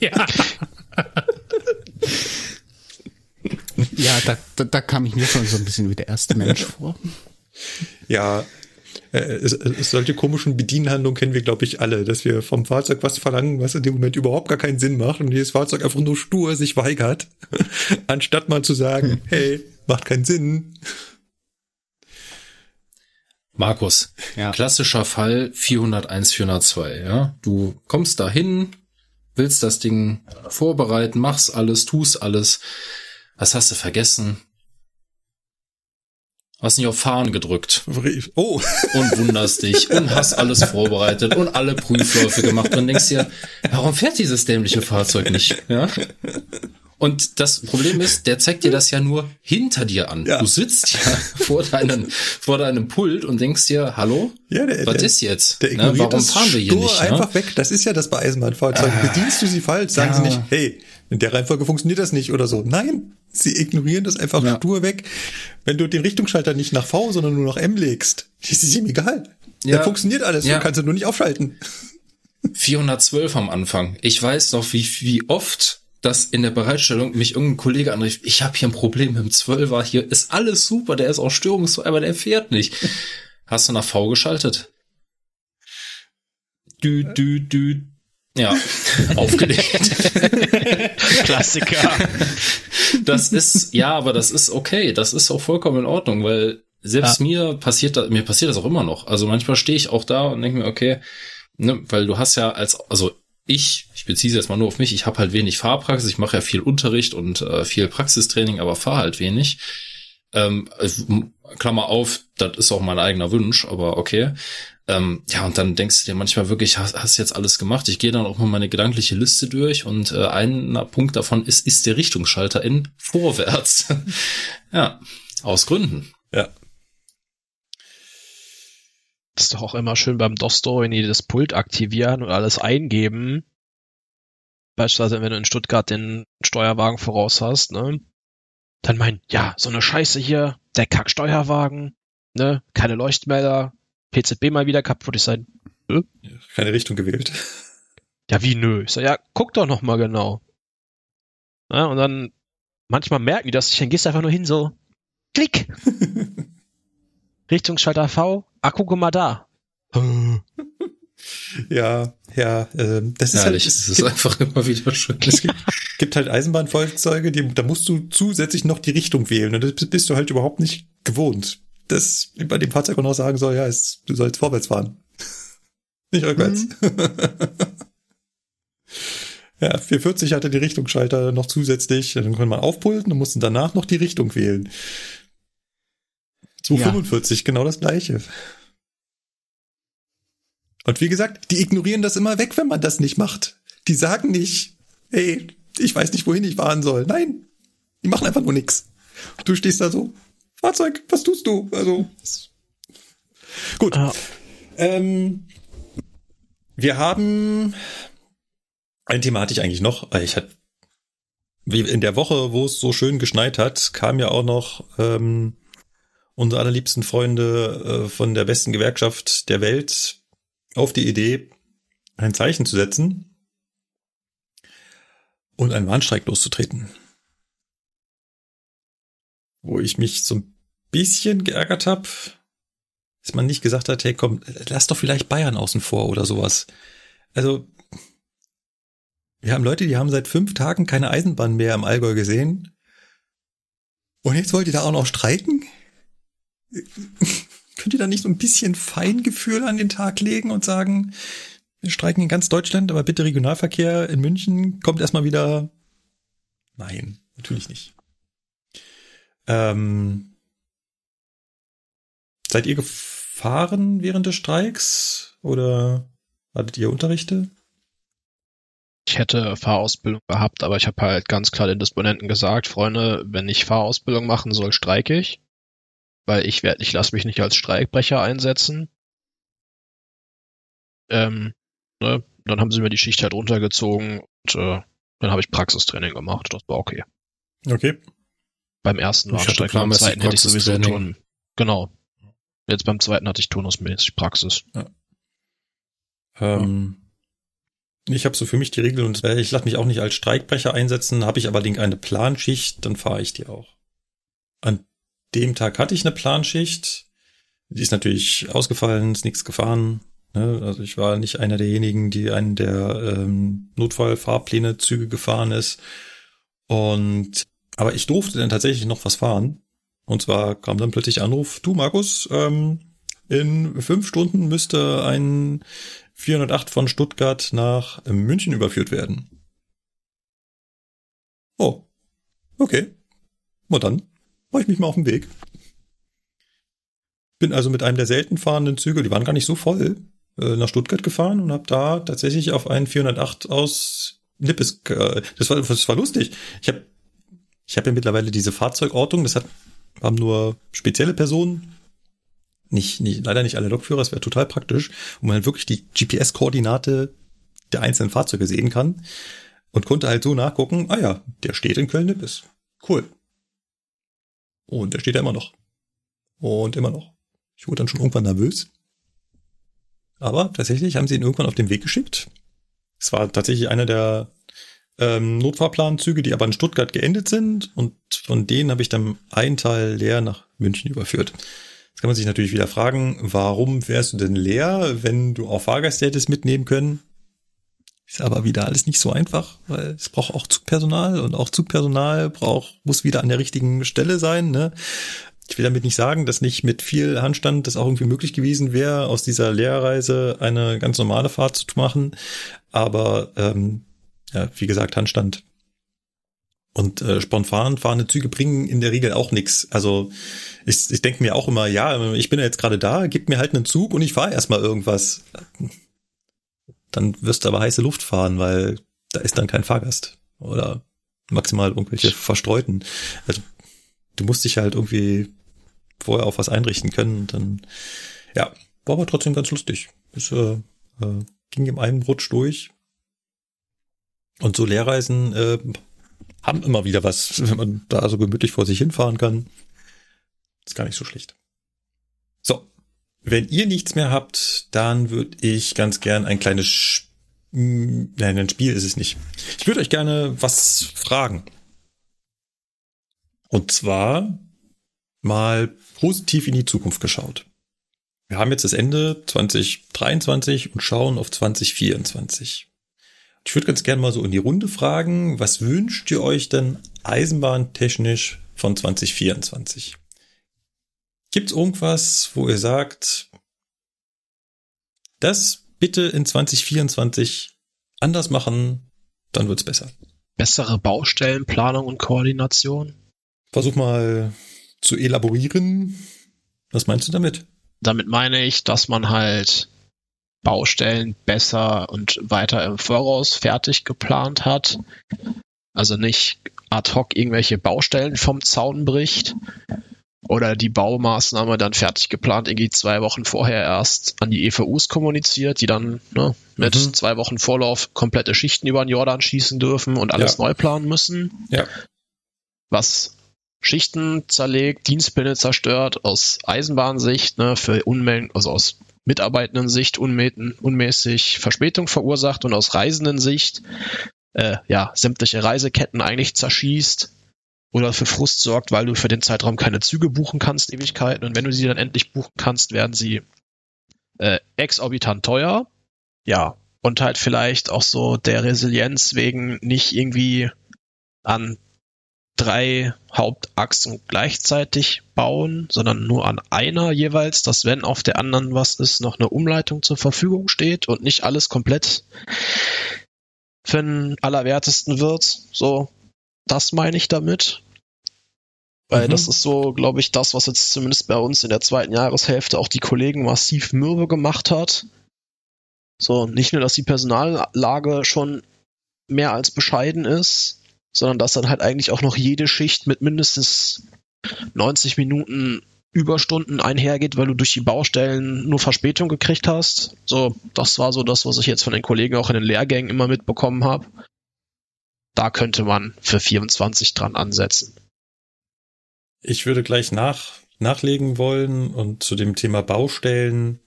ja. Ja, da, da, da kam ich mir schon so ein bisschen wie der erste Mensch vor. Ja, äh, solche komischen Bedienhandlungen kennen wir, glaube ich, alle, dass wir vom Fahrzeug was verlangen, was in dem Moment überhaupt gar keinen Sinn macht und dieses Fahrzeug einfach nur stur sich weigert, [LAUGHS] anstatt mal zu sagen, hey, macht keinen Sinn. Markus, ja. klassischer Fall 401, 402, ja. Du kommst dahin, willst das Ding vorbereiten, machst alles, tust alles. Was hast du vergessen? Hast nicht auf Fahren gedrückt. Oh. Und wunderst dich und hast alles vorbereitet und alle Prüfläufe gemacht und denkst dir, warum fährt dieses dämliche Fahrzeug nicht? Ja? Und das Problem ist, der zeigt dir das ja nur hinter dir an. Ja. Du sitzt ja vor, deinem vor deinem Pult und denkst dir, hallo? Ja, der, was der, ist jetzt? Der ignoriert ne? Warum fahren wir hier nicht? Ne? einfach ne? weg. Das ist ja das bei Eisenbahnfahrzeugen. Ah, Bedienst du sie falsch, sagen ja. sie nicht, hey, in der Reihenfolge funktioniert das nicht oder so. Nein, sie ignorieren das einfach ja. stur weg. Wenn du den Richtungsschalter nicht nach V, sondern nur nach M legst, ist es ihm egal. Ja. Da funktioniert alles, ja. du kannst ihn nur nicht aufschalten. 412 am Anfang. Ich weiß noch, wie, wie oft das in der Bereitstellung mich irgendein Kollege anrief, ich habe hier ein Problem mit dem 12er, hier ist alles super, der ist auch störungsfrei, aber der fährt nicht. Hast du nach V geschaltet? Dü, dü, dü, ja, [LAUGHS] aufgelegt. [LAUGHS] [LAUGHS] Klassiker. Das ist, ja, aber das ist okay. Das ist auch vollkommen in Ordnung, weil selbst ja. mir passiert das, mir passiert das auch immer noch. Also manchmal stehe ich auch da und denke mir, okay, ne, weil du hast ja als, also ich, ich beziehe es jetzt mal nur auf mich, ich habe halt wenig Fahrpraxis, ich mache ja viel Unterricht und äh, viel Praxistraining, aber fahre halt wenig. Ähm, Klammer auf, das ist auch mein eigener Wunsch, aber okay. Ähm, ja, und dann denkst du dir manchmal wirklich, hast, hast jetzt alles gemacht. Ich gehe dann auch mal meine gedankliche Liste durch und äh, ein Punkt davon ist, ist der Richtungsschalter in vorwärts. [LAUGHS] ja, aus Gründen. Ja. Das ist doch auch immer schön beim DOS-Store, wenn die das Pult aktivieren und alles eingeben. Beispielsweise, wenn du in Stuttgart den Steuerwagen voraus hast, ne? Dann mein, ja, so eine Scheiße hier, der Kacksteuerwagen, ne? Keine Leuchtmelder, PZB mal wieder kaputt. Ich sage, nö. Keine Richtung gewählt. Ja, wie nö? Ich sage, ja, guck doch noch mal genau. Ja, und dann manchmal merken die das, dann gehst du einfach nur hin so, klick. [LAUGHS] Richtungsschalter V, Akku guck mal da. [LAUGHS] ja, ja, äh, das ist Herrlich, halt, es ist einfach immer wieder schön. Es gibt, gibt halt Eisenbahnfahrzeuge, die, da musst du zusätzlich noch die Richtung wählen und das bist du halt überhaupt nicht gewohnt das bei dem Fahrzeug auch noch sagen soll, ja, es, du sollst vorwärts fahren. [LAUGHS] Nicht rückwärts. Mhm. [LAUGHS] ja, 440 hatte die Richtungsschalter noch zusätzlich, dann konnte man aufpulten und mussten danach noch die Richtung wählen. 245, ja. genau das gleiche. Und wie gesagt, die ignorieren das immer weg, wenn man das nicht macht. Die sagen nicht, hey, ich weiß nicht, wohin ich fahren soll. Nein, die machen einfach nur nix. Du stehst da so, Fahrzeug, was tust du? Also, gut. Ah. Ähm, wir haben ein Thema hatte ich eigentlich noch. Ich hatte wie in der Woche, wo es so schön geschneit hat, kam ja auch noch ähm, unsere allerliebsten Freunde äh, von der besten Gewerkschaft der Welt auf die Idee, ein Zeichen zu setzen und einen Warnstreik loszutreten. Wo ich mich so ein bisschen geärgert habe, dass man nicht gesagt hat, hey komm, lass doch vielleicht Bayern außen vor oder sowas. Also wir haben Leute, die haben seit fünf Tagen keine Eisenbahn mehr im Allgäu gesehen. Und jetzt wollt ihr da auch noch streiken? [LAUGHS] Könnt ihr da nicht so ein bisschen Feingefühl an den Tag legen und sagen, wir streiken in ganz Deutschland, aber bitte Regionalverkehr in München kommt erstmal wieder. Nein, natürlich nicht. Ähm, seid ihr gefahren während des Streiks oder hattet ihr Unterrichte? ich hätte Fahrausbildung gehabt, aber ich habe halt ganz klar den Disponenten gesagt, Freunde, wenn ich Fahrausbildung machen soll, streike ich. Weil ich werde, ich lasse mich nicht als Streikbrecher einsetzen. Ähm, ne, dann haben sie mir die Schicht halt runtergezogen und äh, dann habe ich Praxistraining gemacht. Das war okay. Okay. Beim ersten Warnstreik, beim zweiten hätte ich sowieso tun. Genau. Jetzt beim zweiten hatte ich turnusmäßig Praxis. Ja. Ähm, ich habe so für mich die Regel und äh, ich lasse mich auch nicht als Streikbrecher einsetzen. Habe ich aber eine Planschicht, dann fahre ich die auch. An dem Tag hatte ich eine Planschicht. Die ist natürlich ausgefallen, ist nichts gefahren. Ne? Also ich war nicht einer derjenigen, die einen der ähm, Notfallfahrpläne Züge gefahren ist. Und aber ich durfte dann tatsächlich noch was fahren. Und zwar kam dann plötzlich Anruf, du Markus, ähm, in fünf Stunden müsste ein 408 von Stuttgart nach München überführt werden. Oh, okay. Na dann, mache ich mich mal auf den Weg. Bin also mit einem der selten fahrenden Züge, die waren gar nicht so voll, äh, nach Stuttgart gefahren und habe da tatsächlich auf einen 408 aus Nippes. Äh, das war das war lustig. Ich habe ich habe ja mittlerweile diese Fahrzeugortung. Das hat haben nur spezielle Personen nicht, nicht, leider nicht alle Lokführer, es wäre total praktisch, wo man halt wirklich die GPS-Koordinate der einzelnen Fahrzeuge sehen kann und konnte halt so nachgucken, ah ja, der steht in Köln-Nippes. Cool. Und der steht ja immer noch. Und immer noch. Ich wurde dann schon irgendwann nervös. Aber tatsächlich haben sie ihn irgendwann auf den Weg geschickt. Es war tatsächlich einer der ähm, Notfahrplanzüge, die aber in Stuttgart geendet sind. Und von denen habe ich dann einen Teil leer nach München überführt. Jetzt kann man sich natürlich wieder fragen, warum wärst du denn leer, wenn du auch Fahrgäste hättest mitnehmen können? Ist aber wieder alles nicht so einfach, weil es braucht auch Zugpersonal und auch Zugpersonal braucht, muss wieder an der richtigen Stelle sein, ne? Ich will damit nicht sagen, dass nicht mit viel Handstand das auch irgendwie möglich gewesen wäre, aus dieser Lehrreise eine ganz normale Fahrt zu machen. Aber ähm, ja, wie gesagt, Handstand und äh, spontan fahrende Züge bringen in der Regel auch nichts. Also ich, ich denke mir auch immer, ja, ich bin ja jetzt gerade da, gib mir halt einen Zug und ich fahre erstmal irgendwas. Dann wirst du aber heiße Luft fahren, weil da ist dann kein Fahrgast. Oder maximal irgendwelche Verstreuten. Also du musst dich halt irgendwie vorher auf was einrichten können. Und dann, ja, war aber trotzdem ganz lustig. Es äh, äh, ging im einen Rutsch durch. Und so Lehrreisen äh, haben immer wieder was, wenn man da so gemütlich vor sich hinfahren kann. Ist gar nicht so schlecht. So. Wenn ihr nichts mehr habt, dann würde ich ganz gern ein kleines hm, Nein, ein Spiel ist es nicht. Ich würde euch gerne was fragen. Und zwar mal positiv in die Zukunft geschaut. Wir haben jetzt das Ende 2023 und schauen auf 2024. Ich würde ganz gerne mal so in die Runde fragen, was wünscht ihr euch denn eisenbahntechnisch von 2024? Gibt es irgendwas, wo ihr sagt, das bitte in 2024 anders machen, dann wird's besser? Bessere Baustellenplanung und Koordination? Versuch mal zu elaborieren. Was meinst du damit? Damit meine ich, dass man halt Baustellen besser und weiter im Voraus fertig geplant hat. Also nicht ad hoc irgendwelche Baustellen vom Zaun bricht oder die Baumaßnahme dann fertig geplant, irgendwie zwei Wochen vorher erst an die EVUs kommuniziert, die dann ne, mit mhm. zwei Wochen Vorlauf komplette Schichten über den Jordan schießen dürfen und alles ja. neu planen müssen. Ja. Was Schichten zerlegt, Dienstpläne zerstört, aus Eisenbahnsicht, ne, für Unmengen, also aus Mitarbeitendensicht unmäßig Verspätung verursacht und aus Reisendensicht äh, ja, sämtliche Reiseketten eigentlich zerschießt oder für Frust sorgt, weil du für den Zeitraum keine Züge buchen kannst, Ewigkeiten. Und wenn du sie dann endlich buchen kannst, werden sie äh, exorbitant teuer. Ja, und halt vielleicht auch so der Resilienz wegen nicht irgendwie an drei Hauptachsen gleichzeitig bauen, sondern nur an einer jeweils, dass wenn auf der anderen was ist, noch eine Umleitung zur Verfügung steht und nicht alles komplett für den Allerwertesten wird. So, das meine ich damit. Weil mhm. das ist so, glaube ich, das, was jetzt zumindest bei uns in der zweiten Jahreshälfte auch die Kollegen massiv mürbe gemacht hat. So, nicht nur, dass die Personallage schon mehr als bescheiden ist, sondern dass dann halt eigentlich auch noch jede Schicht mit mindestens 90 Minuten Überstunden einhergeht, weil du durch die Baustellen nur Verspätung gekriegt hast. So, das war so das, was ich jetzt von den Kollegen auch in den Lehrgängen immer mitbekommen habe. Da könnte man für 24 dran ansetzen. Ich würde gleich nach, nachlegen wollen und zu dem Thema Baustellen,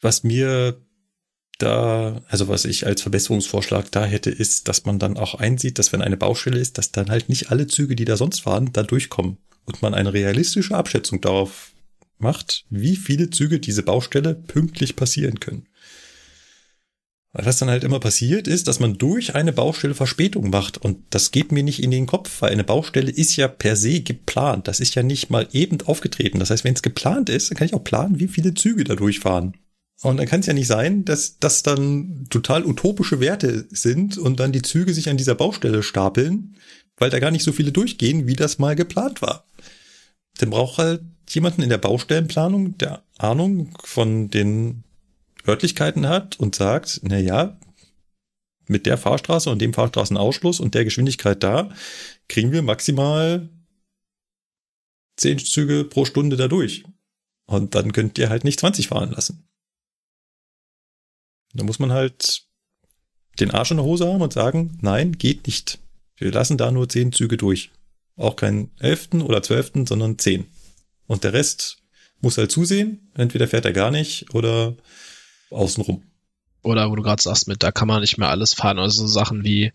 was mir da, also was ich als Verbesserungsvorschlag da hätte, ist, dass man dann auch einsieht, dass wenn eine Baustelle ist, dass dann halt nicht alle Züge, die da sonst fahren, da durchkommen und man eine realistische Abschätzung darauf macht, wie viele Züge diese Baustelle pünktlich passieren können. Weil was dann halt immer passiert ist, dass man durch eine Baustelle Verspätung macht und das geht mir nicht in den Kopf, weil eine Baustelle ist ja per se geplant. Das ist ja nicht mal eben aufgetreten. Das heißt, wenn es geplant ist, dann kann ich auch planen, wie viele Züge da durchfahren. Und dann kann es ja nicht sein, dass das dann total utopische Werte sind und dann die Züge sich an dieser Baustelle stapeln, weil da gar nicht so viele durchgehen, wie das mal geplant war. Dann braucht halt jemanden in der Baustellenplanung, der Ahnung von den Örtlichkeiten hat und sagt, na ja, mit der Fahrstraße und dem Fahrstraßenausschluss und der Geschwindigkeit da kriegen wir maximal zehn Züge pro Stunde da durch. Und dann könnt ihr halt nicht 20 fahren lassen. Da muss man halt den Arsch in der Hose haben und sagen, nein, geht nicht. Wir lassen da nur zehn Züge durch. Auch keinen elften oder zwölften, sondern zehn. Und der Rest muss halt zusehen. Entweder fährt er gar nicht oder außenrum. Oder wo du gerade sagst, mit da kann man nicht mehr alles fahren. Also so Sachen wie,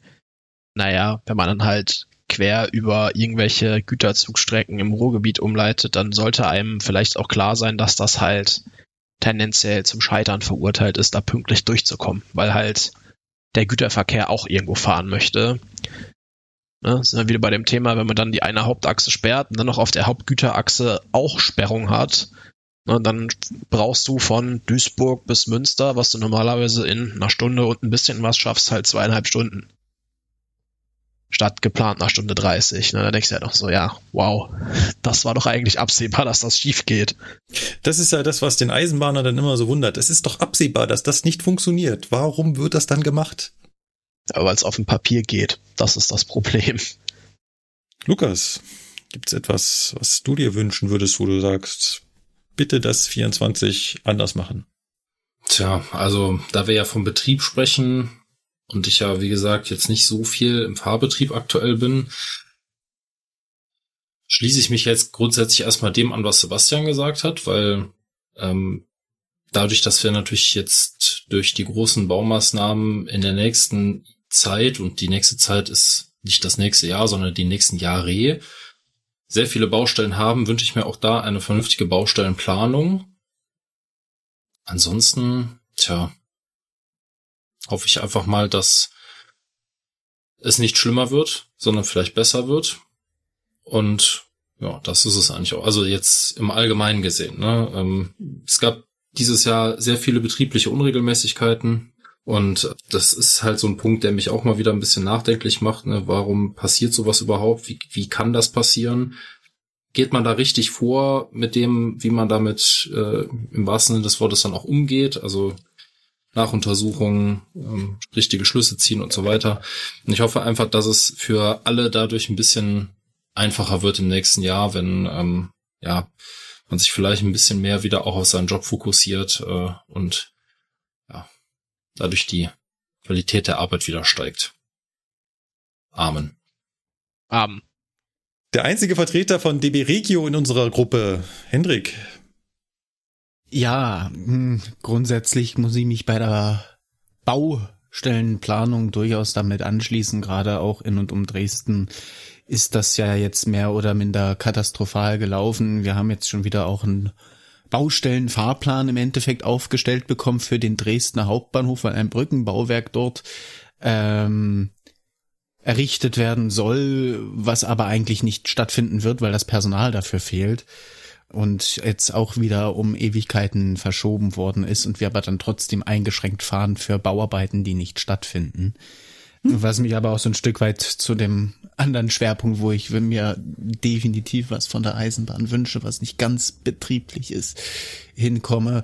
naja, wenn man dann halt quer über irgendwelche Güterzugstrecken im Ruhrgebiet umleitet, dann sollte einem vielleicht auch klar sein, dass das halt tendenziell zum Scheitern verurteilt ist, da pünktlich durchzukommen, weil halt der Güterverkehr auch irgendwo fahren möchte. Ne, sind wir wieder bei dem Thema, wenn man dann die eine Hauptachse sperrt und dann noch auf der Hauptgüterachse auch Sperrung hat, ne, dann brauchst du von Duisburg bis Münster, was du normalerweise in einer Stunde und ein bisschen was schaffst, halt zweieinhalb Stunden statt geplant nach Stunde 30. Ne? Da denkst du ja doch so, ja, wow, das war doch eigentlich absehbar, dass das schief geht. Das ist ja das, was den Eisenbahner dann immer so wundert. Es ist doch absehbar, dass das nicht funktioniert. Warum wird das dann gemacht? Aber weil es auf dem Papier geht. Das ist das Problem. Lukas, gibt es etwas, was du dir wünschen würdest, wo du sagst, bitte das 24 anders machen? Tja, also da wir ja vom Betrieb sprechen, und ich ja, wie gesagt, jetzt nicht so viel im Fahrbetrieb aktuell bin, schließe ich mich jetzt grundsätzlich erstmal dem an, was Sebastian gesagt hat, weil ähm, dadurch, dass wir natürlich jetzt durch die großen Baumaßnahmen in der nächsten Zeit, und die nächste Zeit ist nicht das nächste Jahr, sondern die nächsten Jahre, sehr viele Baustellen haben, wünsche ich mir auch da eine vernünftige Baustellenplanung. Ansonsten, tja, hoffe ich einfach mal, dass es nicht schlimmer wird, sondern vielleicht besser wird. Und ja, das ist es eigentlich auch. Also jetzt im Allgemeinen gesehen. Ne? Ähm, es gab dieses Jahr sehr viele betriebliche Unregelmäßigkeiten. Und das ist halt so ein Punkt, der mich auch mal wieder ein bisschen nachdenklich macht. Ne? Warum passiert sowas überhaupt? Wie, wie kann das passieren? geht man da richtig vor mit dem, wie man damit äh, im wahrsten Sinne des Wortes dann auch umgeht? Also Nachuntersuchungen, ähm, richtige Schlüsse ziehen und so weiter. Und ich hoffe einfach, dass es für alle dadurch ein bisschen einfacher wird im nächsten Jahr, wenn ähm, ja man sich vielleicht ein bisschen mehr wieder auch auf seinen Job fokussiert äh, und ja dadurch die Qualität der Arbeit wieder steigt. Amen. Amen. Der einzige Vertreter von DB Regio in unserer Gruppe, Hendrik. Ja, hm, grundsätzlich muss ich mich bei der Baustellenplanung durchaus damit anschließen, gerade auch in und um Dresden ist das ja jetzt mehr oder minder katastrophal gelaufen. Wir haben jetzt schon wieder auch einen Baustellenfahrplan im Endeffekt aufgestellt bekommen für den Dresdner Hauptbahnhof, weil ein Brückenbauwerk dort ähm, errichtet werden soll, was aber eigentlich nicht stattfinden wird, weil das Personal dafür fehlt und jetzt auch wieder um Ewigkeiten verschoben worden ist und wir aber dann trotzdem eingeschränkt fahren für Bauarbeiten, die nicht stattfinden. Hm. Was mich aber auch so ein Stück weit zu dem anderen Schwerpunkt, wo ich mir definitiv was von der Eisenbahn wünsche, was nicht ganz betrieblich ist, hinkomme,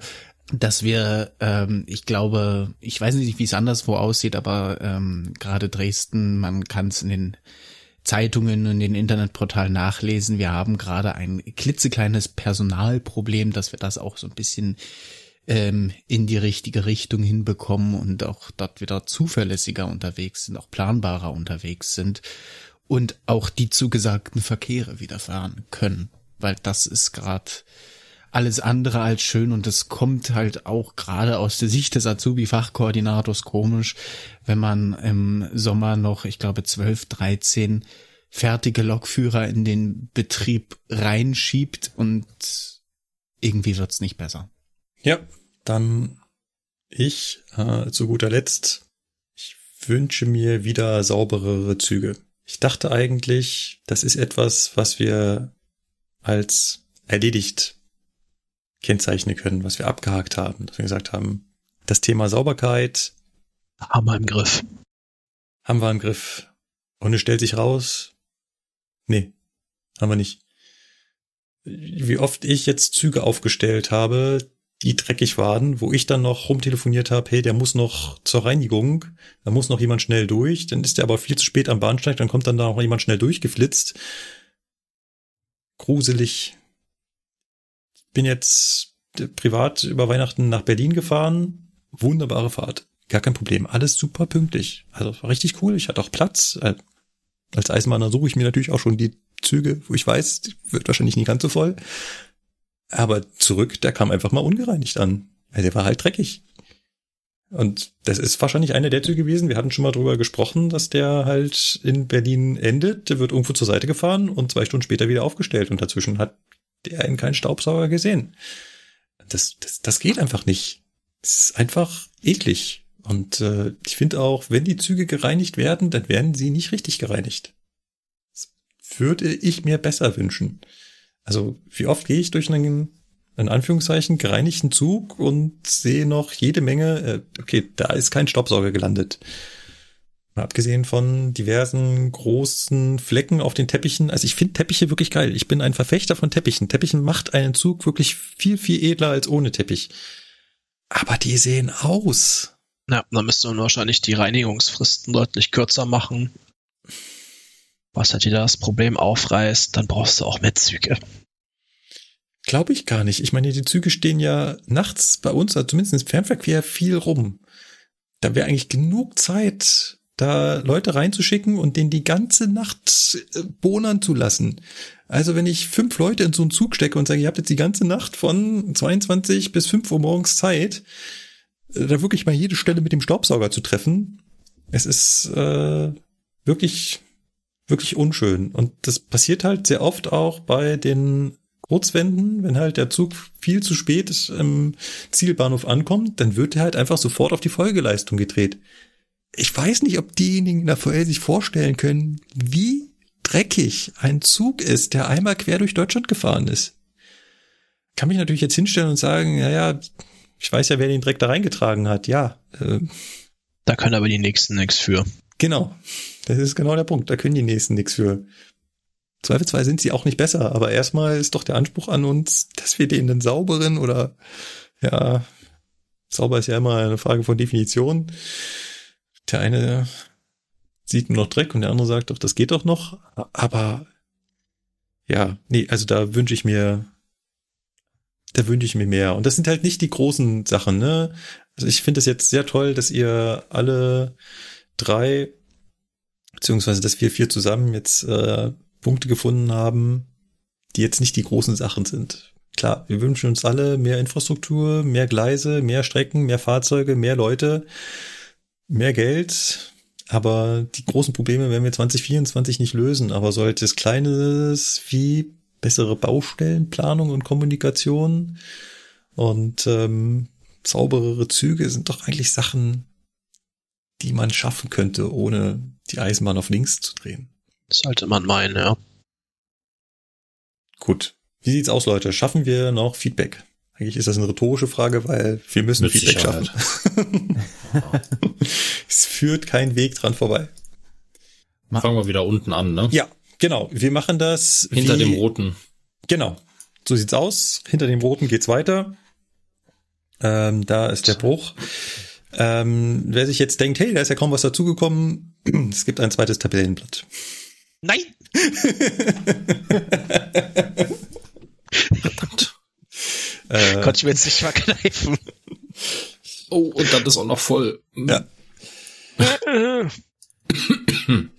dass wir, ähm, ich glaube, ich weiß nicht, wie es anderswo aussieht, aber ähm, gerade Dresden, man kann es in den Zeitungen und den Internetportalen nachlesen. Wir haben gerade ein klitzekleines Personalproblem, dass wir das auch so ein bisschen ähm, in die richtige Richtung hinbekommen und auch dort wieder zuverlässiger unterwegs sind, auch planbarer unterwegs sind und auch die zugesagten Verkehre wieder fahren können, weil das ist gerade alles andere als schön und es kommt halt auch gerade aus der Sicht des Azubi-Fachkoordinators komisch, wenn man im Sommer noch, ich glaube, 12, 13 fertige Lokführer in den Betrieb reinschiebt und irgendwie wird's nicht besser. Ja, dann ich äh, zu guter Letzt. Ich wünsche mir wieder sauberere Züge. Ich dachte eigentlich, das ist etwas, was wir als erledigt kennzeichnen können, was wir abgehakt haben, dass wir gesagt haben, das Thema Sauberkeit haben wir im Griff. Haben wir im Griff. Und es stellt sich raus, nee, haben wir nicht. Wie oft ich jetzt Züge aufgestellt habe, die dreckig waren, wo ich dann noch rumtelefoniert habe, hey, der muss noch zur Reinigung, da muss noch jemand schnell durch, dann ist der aber viel zu spät am Bahnsteig, dann kommt dann da noch jemand schnell durchgeflitzt. Gruselig, bin jetzt privat über Weihnachten nach Berlin gefahren. Wunderbare Fahrt. Gar kein Problem. Alles super pünktlich. Also war richtig cool. Ich hatte auch Platz. Äh, als Eisenbahner suche ich mir natürlich auch schon die Züge, wo ich weiß, wird wahrscheinlich nicht ganz so voll. Aber zurück, der kam einfach mal ungereinigt an. Also der war halt dreckig. Und das ist wahrscheinlich einer der Züge gewesen. Wir hatten schon mal drüber gesprochen, dass der halt in Berlin endet. Der wird irgendwo zur Seite gefahren und zwei Stunden später wieder aufgestellt. Und dazwischen hat der in keinen Staubsauger gesehen. Das, das, das geht einfach nicht. Das ist einfach eklig. Und äh, ich finde auch, wenn die Züge gereinigt werden, dann werden sie nicht richtig gereinigt. Das würde ich mir besser wünschen. Also wie oft gehe ich durch einen, in Anführungszeichen, gereinigten Zug und sehe noch jede Menge, äh, okay, da ist kein Staubsauger gelandet. Mal abgesehen von diversen großen Flecken auf den Teppichen. Also ich finde Teppiche wirklich geil. Ich bin ein Verfechter von Teppichen. Teppichen macht einen Zug wirklich viel, viel edler als ohne Teppich. Aber die sehen aus. Ja, dann müsste man wahrscheinlich die Reinigungsfristen deutlich kürzer machen. Was halt wieder das Problem aufreißt, dann brauchst du auch mehr Züge. Glaube ich gar nicht. Ich meine, die Züge stehen ja nachts bei uns, also zumindest im Fernverkehr, viel rum. Da wäre eigentlich genug Zeit, da Leute reinzuschicken und denen die ganze Nacht äh, bohnern zu lassen. Also wenn ich fünf Leute in so einen Zug stecke und sage, ihr habt jetzt die ganze Nacht von 22 bis 5 Uhr morgens Zeit, äh, da wirklich mal jede Stelle mit dem Staubsauger zu treffen, es ist äh, wirklich, wirklich unschön. Und das passiert halt sehr oft auch bei den Kurzwänden, wenn halt der Zug viel zu spät im Zielbahnhof ankommt, dann wird er halt einfach sofort auf die Folgeleistung gedreht ich weiß nicht, ob diejenigen in der VL sich vorstellen können, wie dreckig ein Zug ist, der einmal quer durch Deutschland gefahren ist. Kann mich natürlich jetzt hinstellen und sagen, ja, ja, ich weiß ja, wer den Dreck da reingetragen hat, ja. Äh, da können aber die Nächsten nichts für. Genau. Das ist genau der Punkt. Da können die Nächsten nichts für. Zweifelsfall sind sie auch nicht besser, aber erstmal ist doch der Anspruch an uns, dass wir denen einen sauberen oder ja, sauber ist ja immer eine Frage von Definition. Der eine sieht nur noch Dreck und der andere sagt doch, das geht doch noch, aber ja, nee, also da wünsche ich mir, da wünsche ich mir mehr. Und das sind halt nicht die großen Sachen, ne? Also ich finde es jetzt sehr toll, dass ihr alle drei, beziehungsweise dass wir vier zusammen jetzt äh, Punkte gefunden haben, die jetzt nicht die großen Sachen sind. Klar, wir wünschen uns alle mehr Infrastruktur, mehr Gleise, mehr Strecken, mehr Fahrzeuge, mehr Leute, mehr Geld. Aber die großen Probleme werden wir 2024 nicht lösen. Aber sollte es Kleines wie bessere Baustellenplanung und Kommunikation und ähm, sauberere Züge sind doch eigentlich Sachen, die man schaffen könnte, ohne die Eisenbahn auf links zu drehen. Sollte man meinen, ja. Gut. Wie sieht's aus, Leute? Schaffen wir noch Feedback? Eigentlich ist das eine rhetorische Frage, weil wir müssen Mit Feedback Sicherheit. schaffen. [LAUGHS] es führt kein Weg dran vorbei. Fangen wir wieder unten an, ne? Ja, genau. Wir machen das hinter wie, dem roten. Genau. So sieht's aus. Hinter dem roten geht's weiter. Ähm, da ist der Bruch. Ähm, wer sich jetzt denkt, hey, da ist ja kaum was dazugekommen, [CLEARS THROAT] es gibt ein zweites Tabellenblatt. Nein! [LAUGHS] Verdammt. Äh, Konnte ich mir jetzt nicht verkneifen. Oh, und dann ist auch noch voll. Ja.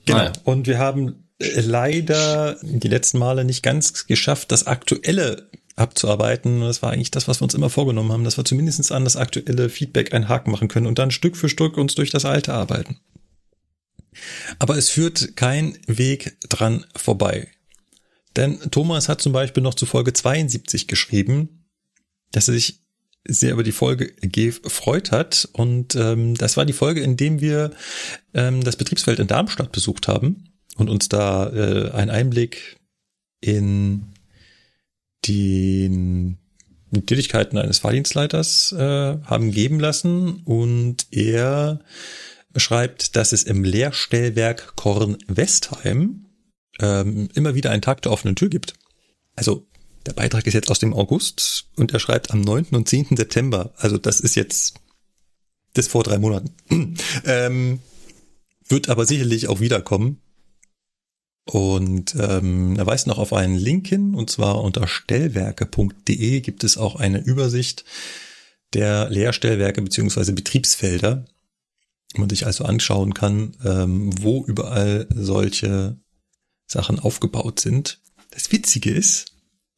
genau. Und wir haben leider die letzten Male nicht ganz geschafft, das aktuelle abzuarbeiten. Das war eigentlich das, was wir uns immer vorgenommen haben, dass wir zumindest an das aktuelle Feedback einen Haken machen können und dann Stück für Stück uns durch das alte arbeiten. Aber es führt kein Weg dran vorbei. Denn Thomas hat zum Beispiel noch zu Folge 72 geschrieben, dass er sich sehr über die Folge gefreut hat. Und ähm, das war die Folge, in dem wir ähm, das Betriebsfeld in Darmstadt besucht haben und uns da äh, einen Einblick in die Tätigkeiten eines Fahrdienstleiters äh, haben geben lassen. Und er schreibt, dass es im Lehrstellwerk Korn-Westheim ähm, immer wieder einen Tag der offenen Tür gibt. Also der Beitrag ist jetzt aus dem August und er schreibt am 9. und 10. September. Also das ist jetzt das vor drei Monaten. [CLEARS THROAT] ähm, wird aber sicherlich auch wiederkommen. Und ähm, er weist noch auf einen Link hin, und zwar unter stellwerke.de gibt es auch eine Übersicht der Lehrstellwerke beziehungsweise Betriebsfelder, man sich also anschauen kann, ähm, wo überall solche Sachen aufgebaut sind. Das Witzige ist,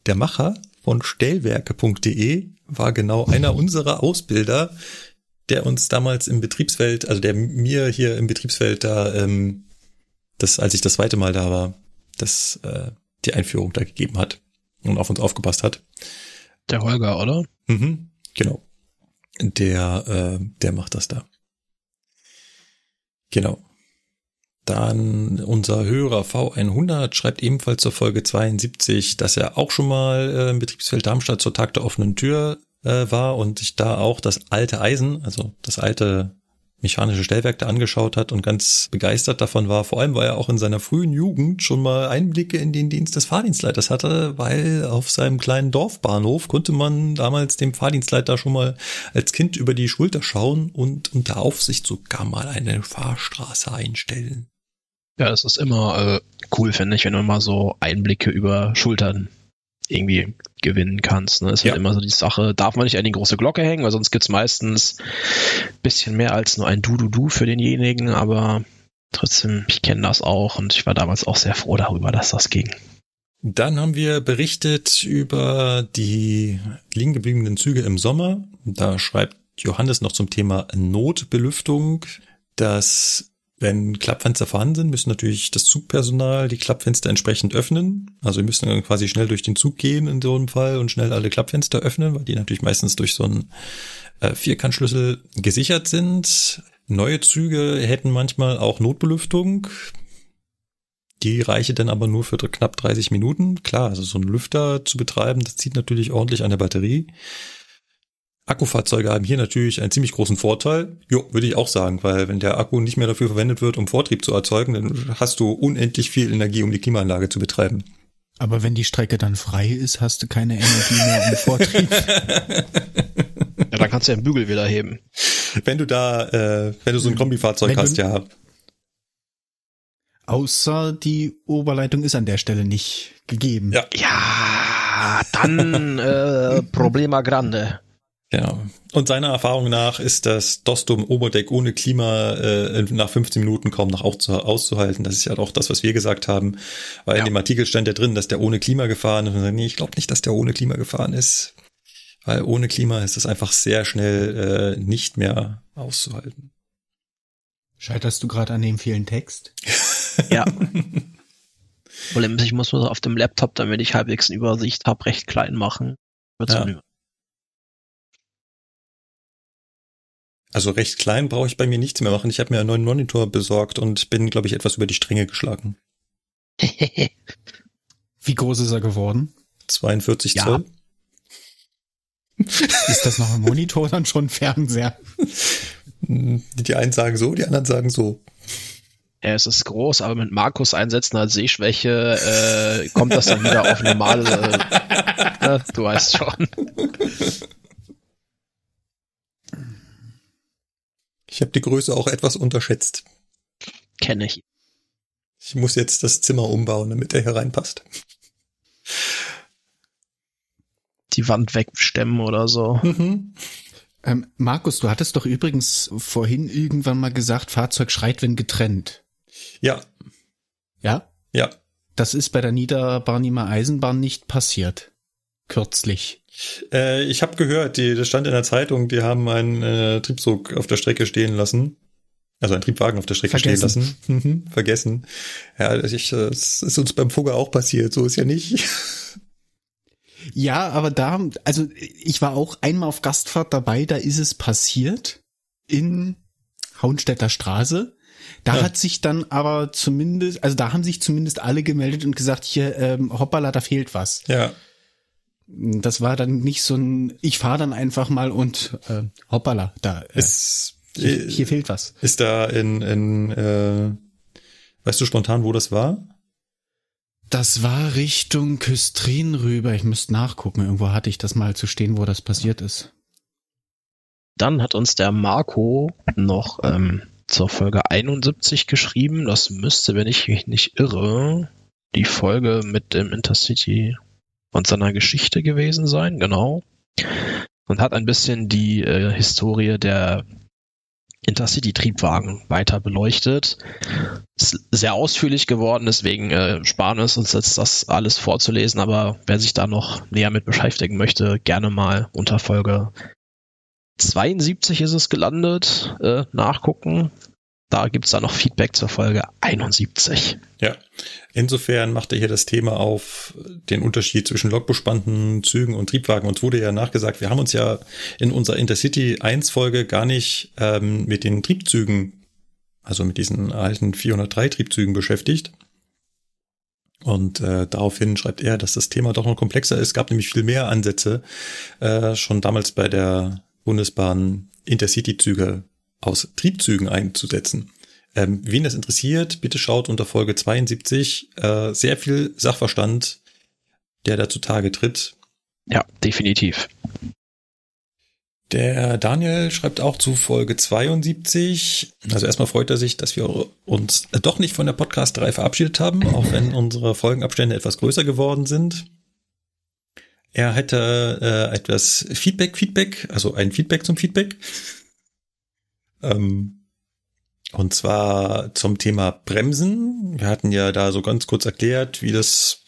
der Macher von stellwerke.de war genau einer unserer Ausbilder, der uns damals im Betriebsfeld, also der mir hier im Betriebsfeld da, ähm, das, als ich das zweite Mal da war, das äh, die Einführung da gegeben hat und auf uns aufgepasst hat. Der Holger, oder? Mhm, genau. Der, äh, der macht das da. Genau. Dann unser Hörer V100 schreibt ebenfalls zur Folge 72, dass er auch schon mal äh, im Betriebsfeld Darmstadt zur Tag der offenen Tür äh, war und sich da auch das alte Eisen, also das alte mechanische Stellwerk da angeschaut hat und ganz begeistert davon war. Vor allem, weil er auch in seiner frühen Jugend schon mal Einblicke in den Dienst des Fahrdienstleiters hatte, weil auf seinem kleinen Dorfbahnhof konnte man damals dem Fahrdienstleiter schon mal als Kind über die Schulter schauen und unter Aufsicht sogar mal eine Fahrstraße einstellen. Ja, es ist immer äh, cool, finde ich, wenn man mal so Einblicke über Schultern irgendwie gewinnen kannst. Ne? Ist halt ja. halt immer so die Sache, darf man nicht an die große Glocke hängen, weil sonst gibt's meistens bisschen mehr als nur ein Du-Du-Du für denjenigen, aber trotzdem, ich kenne das auch und ich war damals auch sehr froh darüber, dass das ging. Dann haben wir berichtet über die liegen gebliebenen Züge im Sommer. Da schreibt Johannes noch zum Thema Notbelüftung, dass wenn Klappfenster vorhanden sind, müssen natürlich das Zugpersonal die Klappfenster entsprechend öffnen. Also wir müssen dann quasi schnell durch den Zug gehen in so einem Fall und schnell alle Klappfenster öffnen, weil die natürlich meistens durch so einen äh, Vierkantschlüssel gesichert sind. Neue Züge hätten manchmal auch Notbelüftung. Die reiche dann aber nur für knapp 30 Minuten. Klar, also so einen Lüfter zu betreiben, das zieht natürlich ordentlich an der Batterie. Akkufahrzeuge haben hier natürlich einen ziemlich großen Vorteil. Jo, würde ich auch sagen, weil wenn der Akku nicht mehr dafür verwendet wird, um Vortrieb zu erzeugen, dann hast du unendlich viel Energie, um die Klimaanlage zu betreiben. Aber wenn die Strecke dann frei ist, hast du keine Energie mehr im [LAUGHS] Vortrieb. ja, dann kannst du ja den Bügel wieder heben. Wenn du da, äh, wenn du so ein Kombifahrzeug hast, ja. Außer die Oberleitung ist an der Stelle nicht gegeben. Ja, ja dann äh, Problema grande. Genau. Und seiner Erfahrung nach ist das Dostum Oberdeck ohne Klima äh, nach 15 Minuten kaum noch auszuhalten. Das ist ja auch das, was wir gesagt haben. Weil ja. in dem Artikel stand ja drin, dass der ohne Klima gefahren ist. Und nee, ich glaube nicht, dass der ohne Klima gefahren ist. Weil ohne Klima ist es einfach sehr schnell äh, nicht mehr auszuhalten. Scheiterst du gerade an dem vielen Text? [LAUGHS] ja. [LAUGHS] Problem ist, ich muss nur auf dem Laptop, damit ich halbwegs eine Übersicht habe, recht klein machen. Ja. Also recht klein brauche ich bei mir nichts mehr machen. Ich habe mir einen neuen Monitor besorgt und bin, glaube ich, etwas über die Stränge geschlagen. [LAUGHS] Wie groß ist er geworden? 42 ja. Zoll. [LAUGHS] Ist das noch ein Monitor dann schon ein Fernseher? [LAUGHS] Die einen sagen so, die anderen sagen so. Ja, es ist groß, aber mit Markus einsetzen als Sehschwäche äh, kommt das dann wieder auf normale. Äh, ne? du weißt schon. Ich habe die Größe auch etwas unterschätzt. Kenne ich. Ich muss jetzt das Zimmer umbauen, damit er hereinpasst. Die Wand wegstemmen oder so. Mhm. Ähm, Markus, du hattest doch übrigens vorhin irgendwann mal gesagt, Fahrzeug schreit, wenn getrennt. Ja. Ja? Ja. Das ist bei der Niederbarnimer Eisenbahn nicht passiert. Kürzlich. Äh, ich habe gehört, die, das stand in der Zeitung, die haben einen äh, Triebzug auf der Strecke stehen lassen. Also einen Triebwagen auf der Strecke Vergessen. stehen lassen. [LAUGHS] Mhm, vergessen. Ja, ich, das ist uns beim Fugger auch passiert, so ist ja nicht. [LAUGHS] Ja, aber da, also ich war auch einmal auf Gastfahrt dabei, da ist es passiert in Hauenstädter Straße. Da ja. hat sich dann aber zumindest, also da haben sich zumindest alle gemeldet und gesagt, hier, ähm, hoppala, da fehlt was. Ja das war dann nicht so ein, ich fahre dann einfach mal und äh, hoppala, da äh, ist, hier, hier fehlt was. Ist da in, in äh, weißt du spontan, wo das war? Das war Richtung Küstrin rüber. Ich müsste nachgucken. Irgendwo hatte ich das mal zu stehen, wo das passiert ist. Dann hat uns der Marco noch ähm, zur Folge 71 geschrieben. Das müsste, wenn ich mich nicht irre, die Folge mit dem Intercity und seiner Geschichte gewesen sein, genau. Und hat ein bisschen die äh, Historie der Intercity-Triebwagen weiter beleuchtet. Ist sehr ausführlich geworden, deswegen äh, sparen wir es uns jetzt das alles vorzulesen, aber wer sich da noch näher mit beschäftigen möchte, gerne mal unter Folge 72 ist es gelandet, äh, nachgucken. Da gibt's da noch Feedback zur Folge 71. Ja, insofern macht er hier das Thema auf den Unterschied zwischen lokbespannten Zügen und Triebwagen. Uns wurde ja nachgesagt, wir haben uns ja in unserer Intercity 1 Folge gar nicht ähm, mit den Triebzügen, also mit diesen alten 403 Triebzügen beschäftigt. Und äh, daraufhin schreibt er, dass das Thema doch noch komplexer ist. Es gab nämlich viel mehr Ansätze, äh, schon damals bei der Bundesbahn Intercity-Züge aus Triebzügen einzusetzen. Ähm, wen das interessiert, bitte schaut unter Folge 72 äh, sehr viel Sachverstand, der da zutage tritt. Ja, definitiv. Der Daniel schreibt auch zu Folge 72. Also erstmal freut er sich, dass wir uns doch nicht von der Podcast-Reihe verabschiedet haben, auch wenn [LAUGHS] unsere Folgenabstände etwas größer geworden sind. Er hätte äh, etwas Feedback, Feedback, also ein Feedback zum Feedback. Ähm, und zwar zum Thema Bremsen. Wir hatten ja da so ganz kurz erklärt, wie das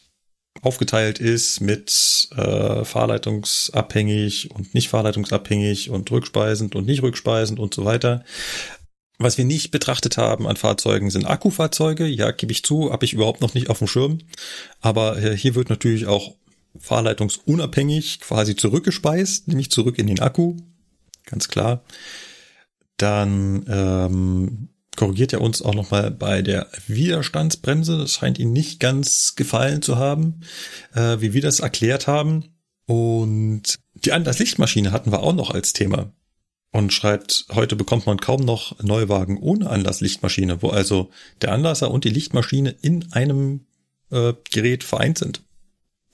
aufgeteilt ist mit äh, fahrleitungsabhängig und nicht fahrleitungsabhängig und rückspeisend und nicht rückspeisend und so weiter. Was wir nicht betrachtet haben an Fahrzeugen sind Akkufahrzeuge. Ja, gebe ich zu, habe ich überhaupt noch nicht auf dem Schirm. Aber äh, hier wird natürlich auch fahrleitungsunabhängig quasi zurückgespeist, nämlich zurück in den Akku. Ganz klar dann ähm, korrigiert er uns auch nochmal bei der Widerstandsbremse. Das scheint ihm nicht ganz gefallen zu haben, äh, wie wir das erklärt haben. Und die Anlasslichtmaschine hatten wir auch noch als Thema. Und schreibt, heute bekommt man kaum noch Neuwagen ohne Anlasslichtmaschine, wo also der Anlasser und die Lichtmaschine in einem äh, Gerät vereint sind.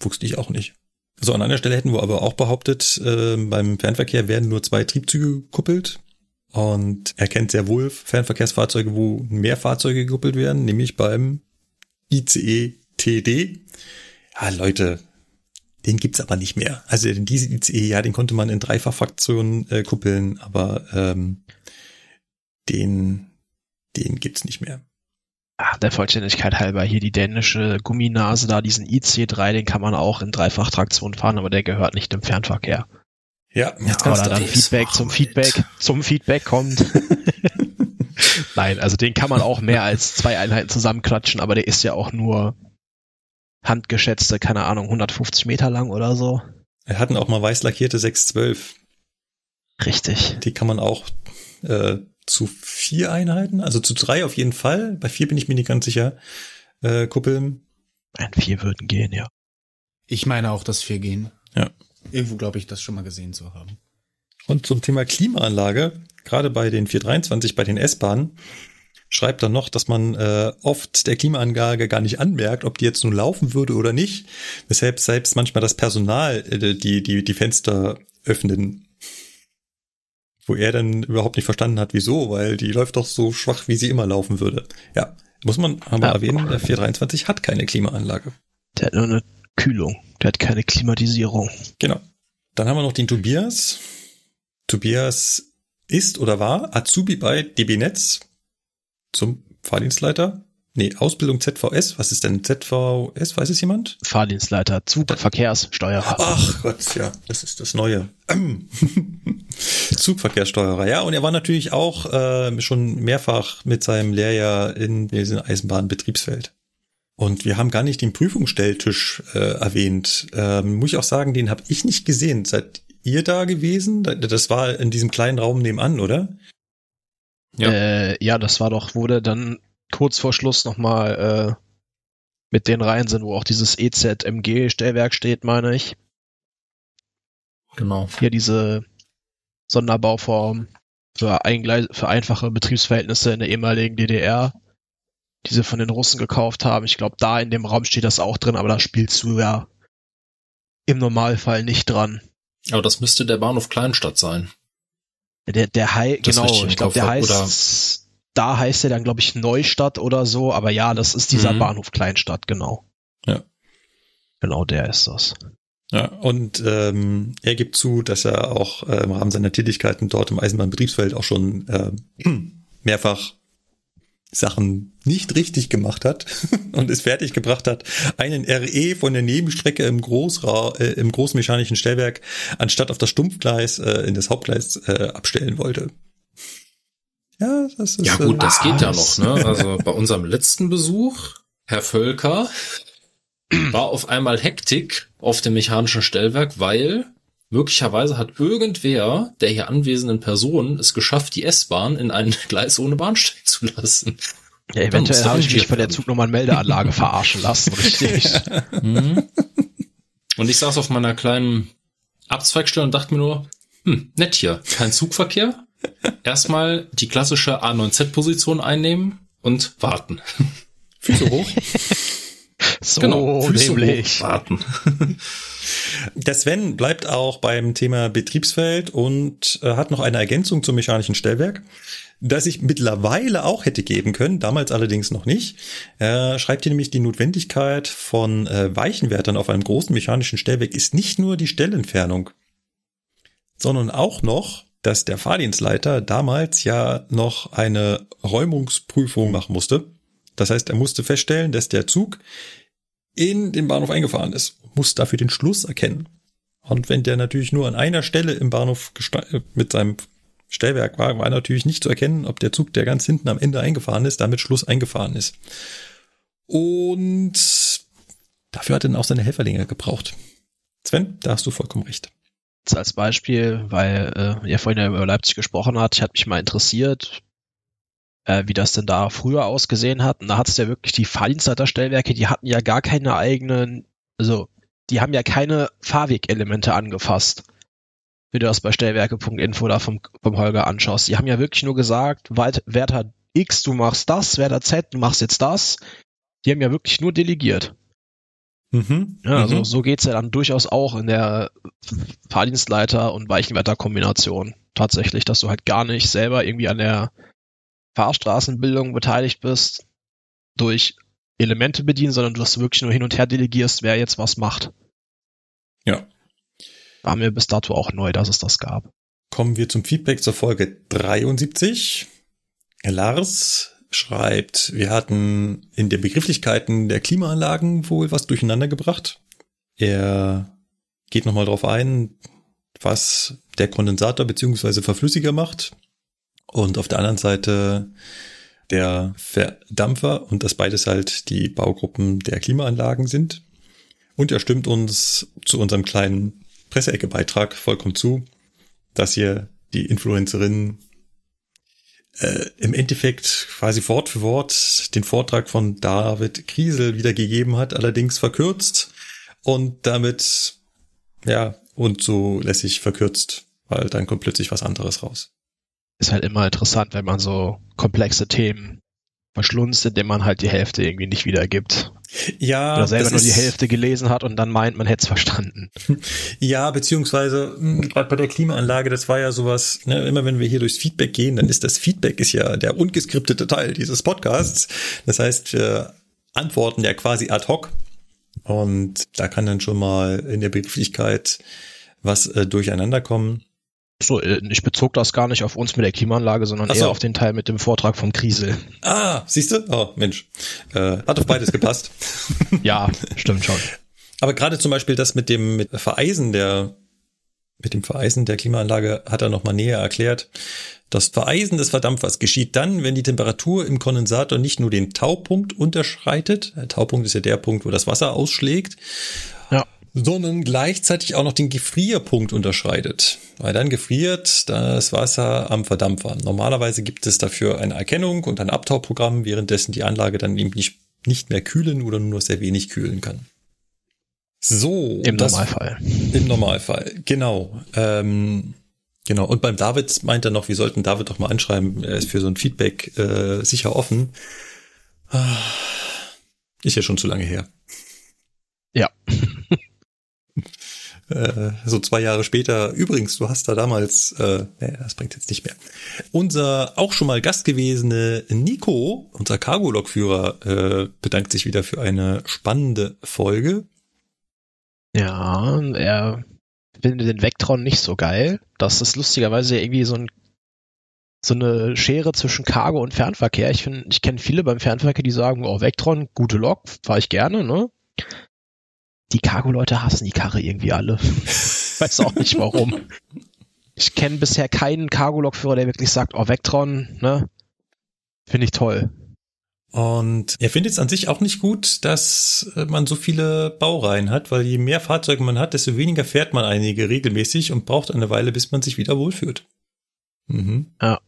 Wusste ich auch nicht. So, an einer Stelle hätten wir aber auch behauptet, äh, beim Fernverkehr werden nur zwei Triebzüge gekuppelt. Und er kennt sehr wohl Fernverkehrsfahrzeuge, wo mehr Fahrzeuge gekuppelt werden, nämlich beim ICE TD. Ja, Leute, den gibt's aber nicht mehr. Also den Diesel ICE, ja, den konnte man in Dreifachfraktionen äh, kuppeln, aber ähm, den, den gibt's nicht mehr. Ach, der Vollständigkeit halber hier die dänische Gumminase da, diesen IC3, den kann man auch in Dreifachtraktion fahren, aber der gehört nicht im Fernverkehr. Ja, jetzt ja, da dann Feedback zum Feedback, zum Feedback kommt. [LAUGHS] Nein, also den kann man auch mehr als zwei Einheiten zusammenklatschen, aber der ist ja auch nur handgeschätzte, keine Ahnung, 150 Meter lang oder so. Wir hatten auch mal weiß lackierte 612. Richtig. Die kann man auch äh, zu vier Einheiten, also zu drei auf jeden Fall. Bei vier bin ich mir nicht ganz sicher. Äh, kuppeln. Ein vier würden gehen, ja. Ich meine auch, dass vier gehen. Ja. Irgendwo glaube ich, das schon mal gesehen zu haben. Und zum Thema Klimaanlage, gerade bei den 423, bei den S-Bahnen, schreibt dann noch, dass man äh, oft der Klimaanlage gar nicht anmerkt, ob die jetzt nun laufen würde oder nicht. Weshalb selbst manchmal das Personal äh, die, die, die Fenster öffnen wo er dann überhaupt nicht verstanden hat, wieso, weil die läuft doch so schwach, wie sie immer laufen würde. Ja, muss man aber ja. erwähnen, der 423 hat keine Klimaanlage. Der hat nur eine Kühlung, der hat keine Klimatisierung. Genau. Dann haben wir noch den Tobias. Tobias ist oder war Azubi bei DB Netz zum Fahrdienstleiter. Nee, Ausbildung ZVS. Was ist denn ZVS? Weiß es jemand? Fahrdienstleiter, Zugverkehrssteuerer. Ach Gott, ja, das ist das Neue. [CLEARS THROAT] Zugverkehrssteuerer, ja. Und er war natürlich auch äh, schon mehrfach mit seinem Lehrjahr in diesem Eisenbahnbetriebsfeld. Und wir haben gar nicht den Prüfungsstelltisch äh, erwähnt. Ähm, muss ich auch sagen, den habe ich nicht gesehen. Seid ihr da gewesen? Das war in diesem kleinen Raum nebenan, oder? Ja, äh, ja das war doch, wurde dann kurz vor Schluss nochmal äh, mit den Reihen sind, wo auch dieses EZMG-Stellwerk steht, meine ich. Genau. Hier diese Sonderbauform für, für einfache Betriebsverhältnisse in der ehemaligen DDR, die sie von den Russen gekauft haben. Ich glaube, da in dem Raum steht das auch drin, aber da spielst du ja im Normalfall nicht dran. Aber das müsste der Bahnhof Kleinstadt sein. Der, der Hai, genau, ich glaube, der heißt, da heißt er dann, glaube ich, Neustadt oder so, aber ja, das ist dieser mhm. Bahnhof Kleinstadt, genau. Ja. Genau der ist das. Ja, und ähm, er gibt zu, dass er auch äh, im Rahmen seiner Tätigkeiten dort im Eisenbahnbetriebsfeld auch schon äh, [CLEARS THROAT] mehrfach Sachen nicht richtig gemacht hat [LAUGHS] und es fertig gebracht hat, einen RE von der Nebenstrecke im, Großra äh, im großmechanischen Stellwerk anstatt auf das Stumpfgleis äh, in das Hauptgleis äh, abstellen wollte. Ja, das ist. Ja gut, äh, das geht ja noch, ne? [LAUGHS] Also bei unserem letzten Besuch, Herr Völker, [CLEARS THROAT] war auf einmal Hektik auf dem mechanischen Stellwerk, weil möglicherweise hat irgendwer der hier anwesenden Personen es geschafft, die S-Bahn in ein [LAUGHS] Gleis ohne Bahnsteig zu lassen. Ja, eventuell habe ich mich von der Zugnummernmeldeanlage [LAUGHS] verarschen lassen, richtig. Mhm. Und ich saß auf meiner kleinen Abzweigstelle und dachte mir nur, hm, nett hier, kein Zugverkehr, erstmal die klassische A9Z-Position einnehmen und warten. [LAUGHS] Füße hoch. so genau, Füße nämlich. Hoch, warten. [LAUGHS] Der Sven bleibt auch beim Thema Betriebsfeld und äh, hat noch eine Ergänzung zum mechanischen Stellwerk, das ich mittlerweile auch hätte geben können, damals allerdings noch nicht. Er schreibt hier nämlich die Notwendigkeit von äh, Weichenwärtern auf einem großen mechanischen Stellwerk ist nicht nur die Stellentfernung, sondern auch noch dass der Fahrdienstleiter damals ja noch eine Räumungsprüfung machen musste. Das heißt, er musste feststellen, dass der Zug in den Bahnhof eingefahren ist, muss dafür den Schluss erkennen. Und wenn der natürlich nur an einer Stelle im Bahnhof mit seinem Stellwerk war, natürlich nicht zu erkennen, ob der Zug, der ganz hinten am Ende eingefahren ist, damit Schluss eingefahren ist. Und dafür hat er dann auch seine Helferlinge gebraucht. Sven, da hast du vollkommen recht als Beispiel, weil äh, ihr vorhin ja über Leipzig gesprochen hat, ich hatte mich mal interessiert, äh, wie das denn da früher ausgesehen hat. Und da hat es ja wirklich die Fahrdienstleiterstellwerke, die hatten ja gar keine eigenen, also die haben ja keine Fahrwegelemente angefasst. Wie du das bei Stellwerke.info da vom, vom Holger anschaust. Die haben ja wirklich nur gesagt, Wärter X, du machst das, Wärter Z, du machst jetzt das. Die haben ja wirklich nur delegiert. Mhm. Ja, also mhm. so geht's ja dann durchaus auch in der Fahrdienstleiter- und Weichenwetter-Kombination. Tatsächlich, dass du halt gar nicht selber irgendwie an der Fahrstraßenbildung beteiligt bist, durch Elemente bedienen, sondern du das wirklich nur hin und her delegierst, wer jetzt was macht. Ja. War mir bis dato auch neu, dass es das gab. Kommen wir zum Feedback zur Folge 73. Lars schreibt, wir hatten in den Begrifflichkeiten der Klimaanlagen wohl was durcheinander gebracht. Er geht nochmal drauf ein, was der Kondensator beziehungsweise Verflüssiger macht. Und auf der anderen Seite der Verdampfer und dass beides halt die Baugruppen der Klimaanlagen sind. Und er stimmt uns zu unserem kleinen Presseecke-Beitrag vollkommen zu, dass hier die Influencerin äh, im Endeffekt quasi Wort für Wort den Vortrag von David Kriesel wiedergegeben hat, allerdings verkürzt und damit, ja, und so lässig verkürzt, weil dann kommt plötzlich was anderes raus. Ist halt immer interessant, wenn man so komplexe Themen verschlunzt, indem man halt die Hälfte irgendwie nicht wiedergibt. Ja. Oder selber nur die Hälfte gelesen hat und dann meint, man hätte es verstanden. [LAUGHS] Ja, beziehungsweise hm, gerade bei der Klimaanlage, das war ja sowas, ne, immer wenn wir hier durchs Feedback gehen, dann ist das Feedback ist ja der ungeskriptete Teil dieses Podcasts. Das heißt, wir antworten ja quasi ad hoc. Und da kann dann schon mal in der Begrifflichkeit was äh, durcheinander kommen. So, äh, ich bezog das gar nicht auf uns mit der Klimaanlage, sondern so. eher auf den Teil mit dem Vortrag von Kriesel. Ah, siehst du? Oh, Mensch. Äh, hat auf beides gepasst. [LAUGHS] ja, stimmt schon. Aber gerade zum Beispiel das mit dem mit Vereisen der mit dem Vereisen der Klimaanlage hat er nochmal näher erklärt. Das Vereisen des Verdampfers geschieht dann, wenn die Temperatur im Kondensator nicht nur den Taupunkt unterschreitet. Der Taupunkt ist ja der Punkt, wo das Wasser ausschlägt, sondern gleichzeitig auch noch den Gefrierpunkt unterschreitet. Weil dann gefriert das Wasser am Verdampfer. Normalerweise gibt es dafür eine Erkennung und ein Abtauprogramm, währenddessen die Anlage dann eben nicht, nicht mehr kühlen oder nur sehr wenig kühlen kann. So. Im das, Normalfall. Im Normalfall, genau. Ähm, genau. Und beim David meint er noch, wir sollten David doch mal anschreiben, er ist für so ein Feedback äh, sicher offen. Ah, ist ja schon zu lange her. Ja. Äh, so zwei Jahre später, übrigens, du hast da damals, äh, nee, das bringt jetzt nicht mehr. Unser auch schon mal Gast gewesene Nico, unser Cargo-Lokführer, äh, bedankt sich wieder für eine spannende Folge. Ja, er findet den Vectron nicht so geil. Das ist lustigerweise irgendwie so ein so eine Schere zwischen Cargo und Fernverkehr. Ich finde, ich kenne viele beim Fernverkehr, die sagen, oh, Vectron, gute Lok, fahre ich gerne, ne? Die Cargo-Leute hassen die Karre irgendwie alle. [LAUGHS] Weiß auch nicht warum. Ich kenne bisher keinen Cargo-Lokführer, der wirklich sagt, oh, Vectron, ne? Finde ich toll. Und er findet es an sich auch nicht gut, dass äh, man so viele Baureihen hat, weil je mehr Fahrzeuge man hat, desto weniger fährt man einige regelmäßig und braucht eine Weile, bis man sich wieder wohlfühlt. Mhm. Ja.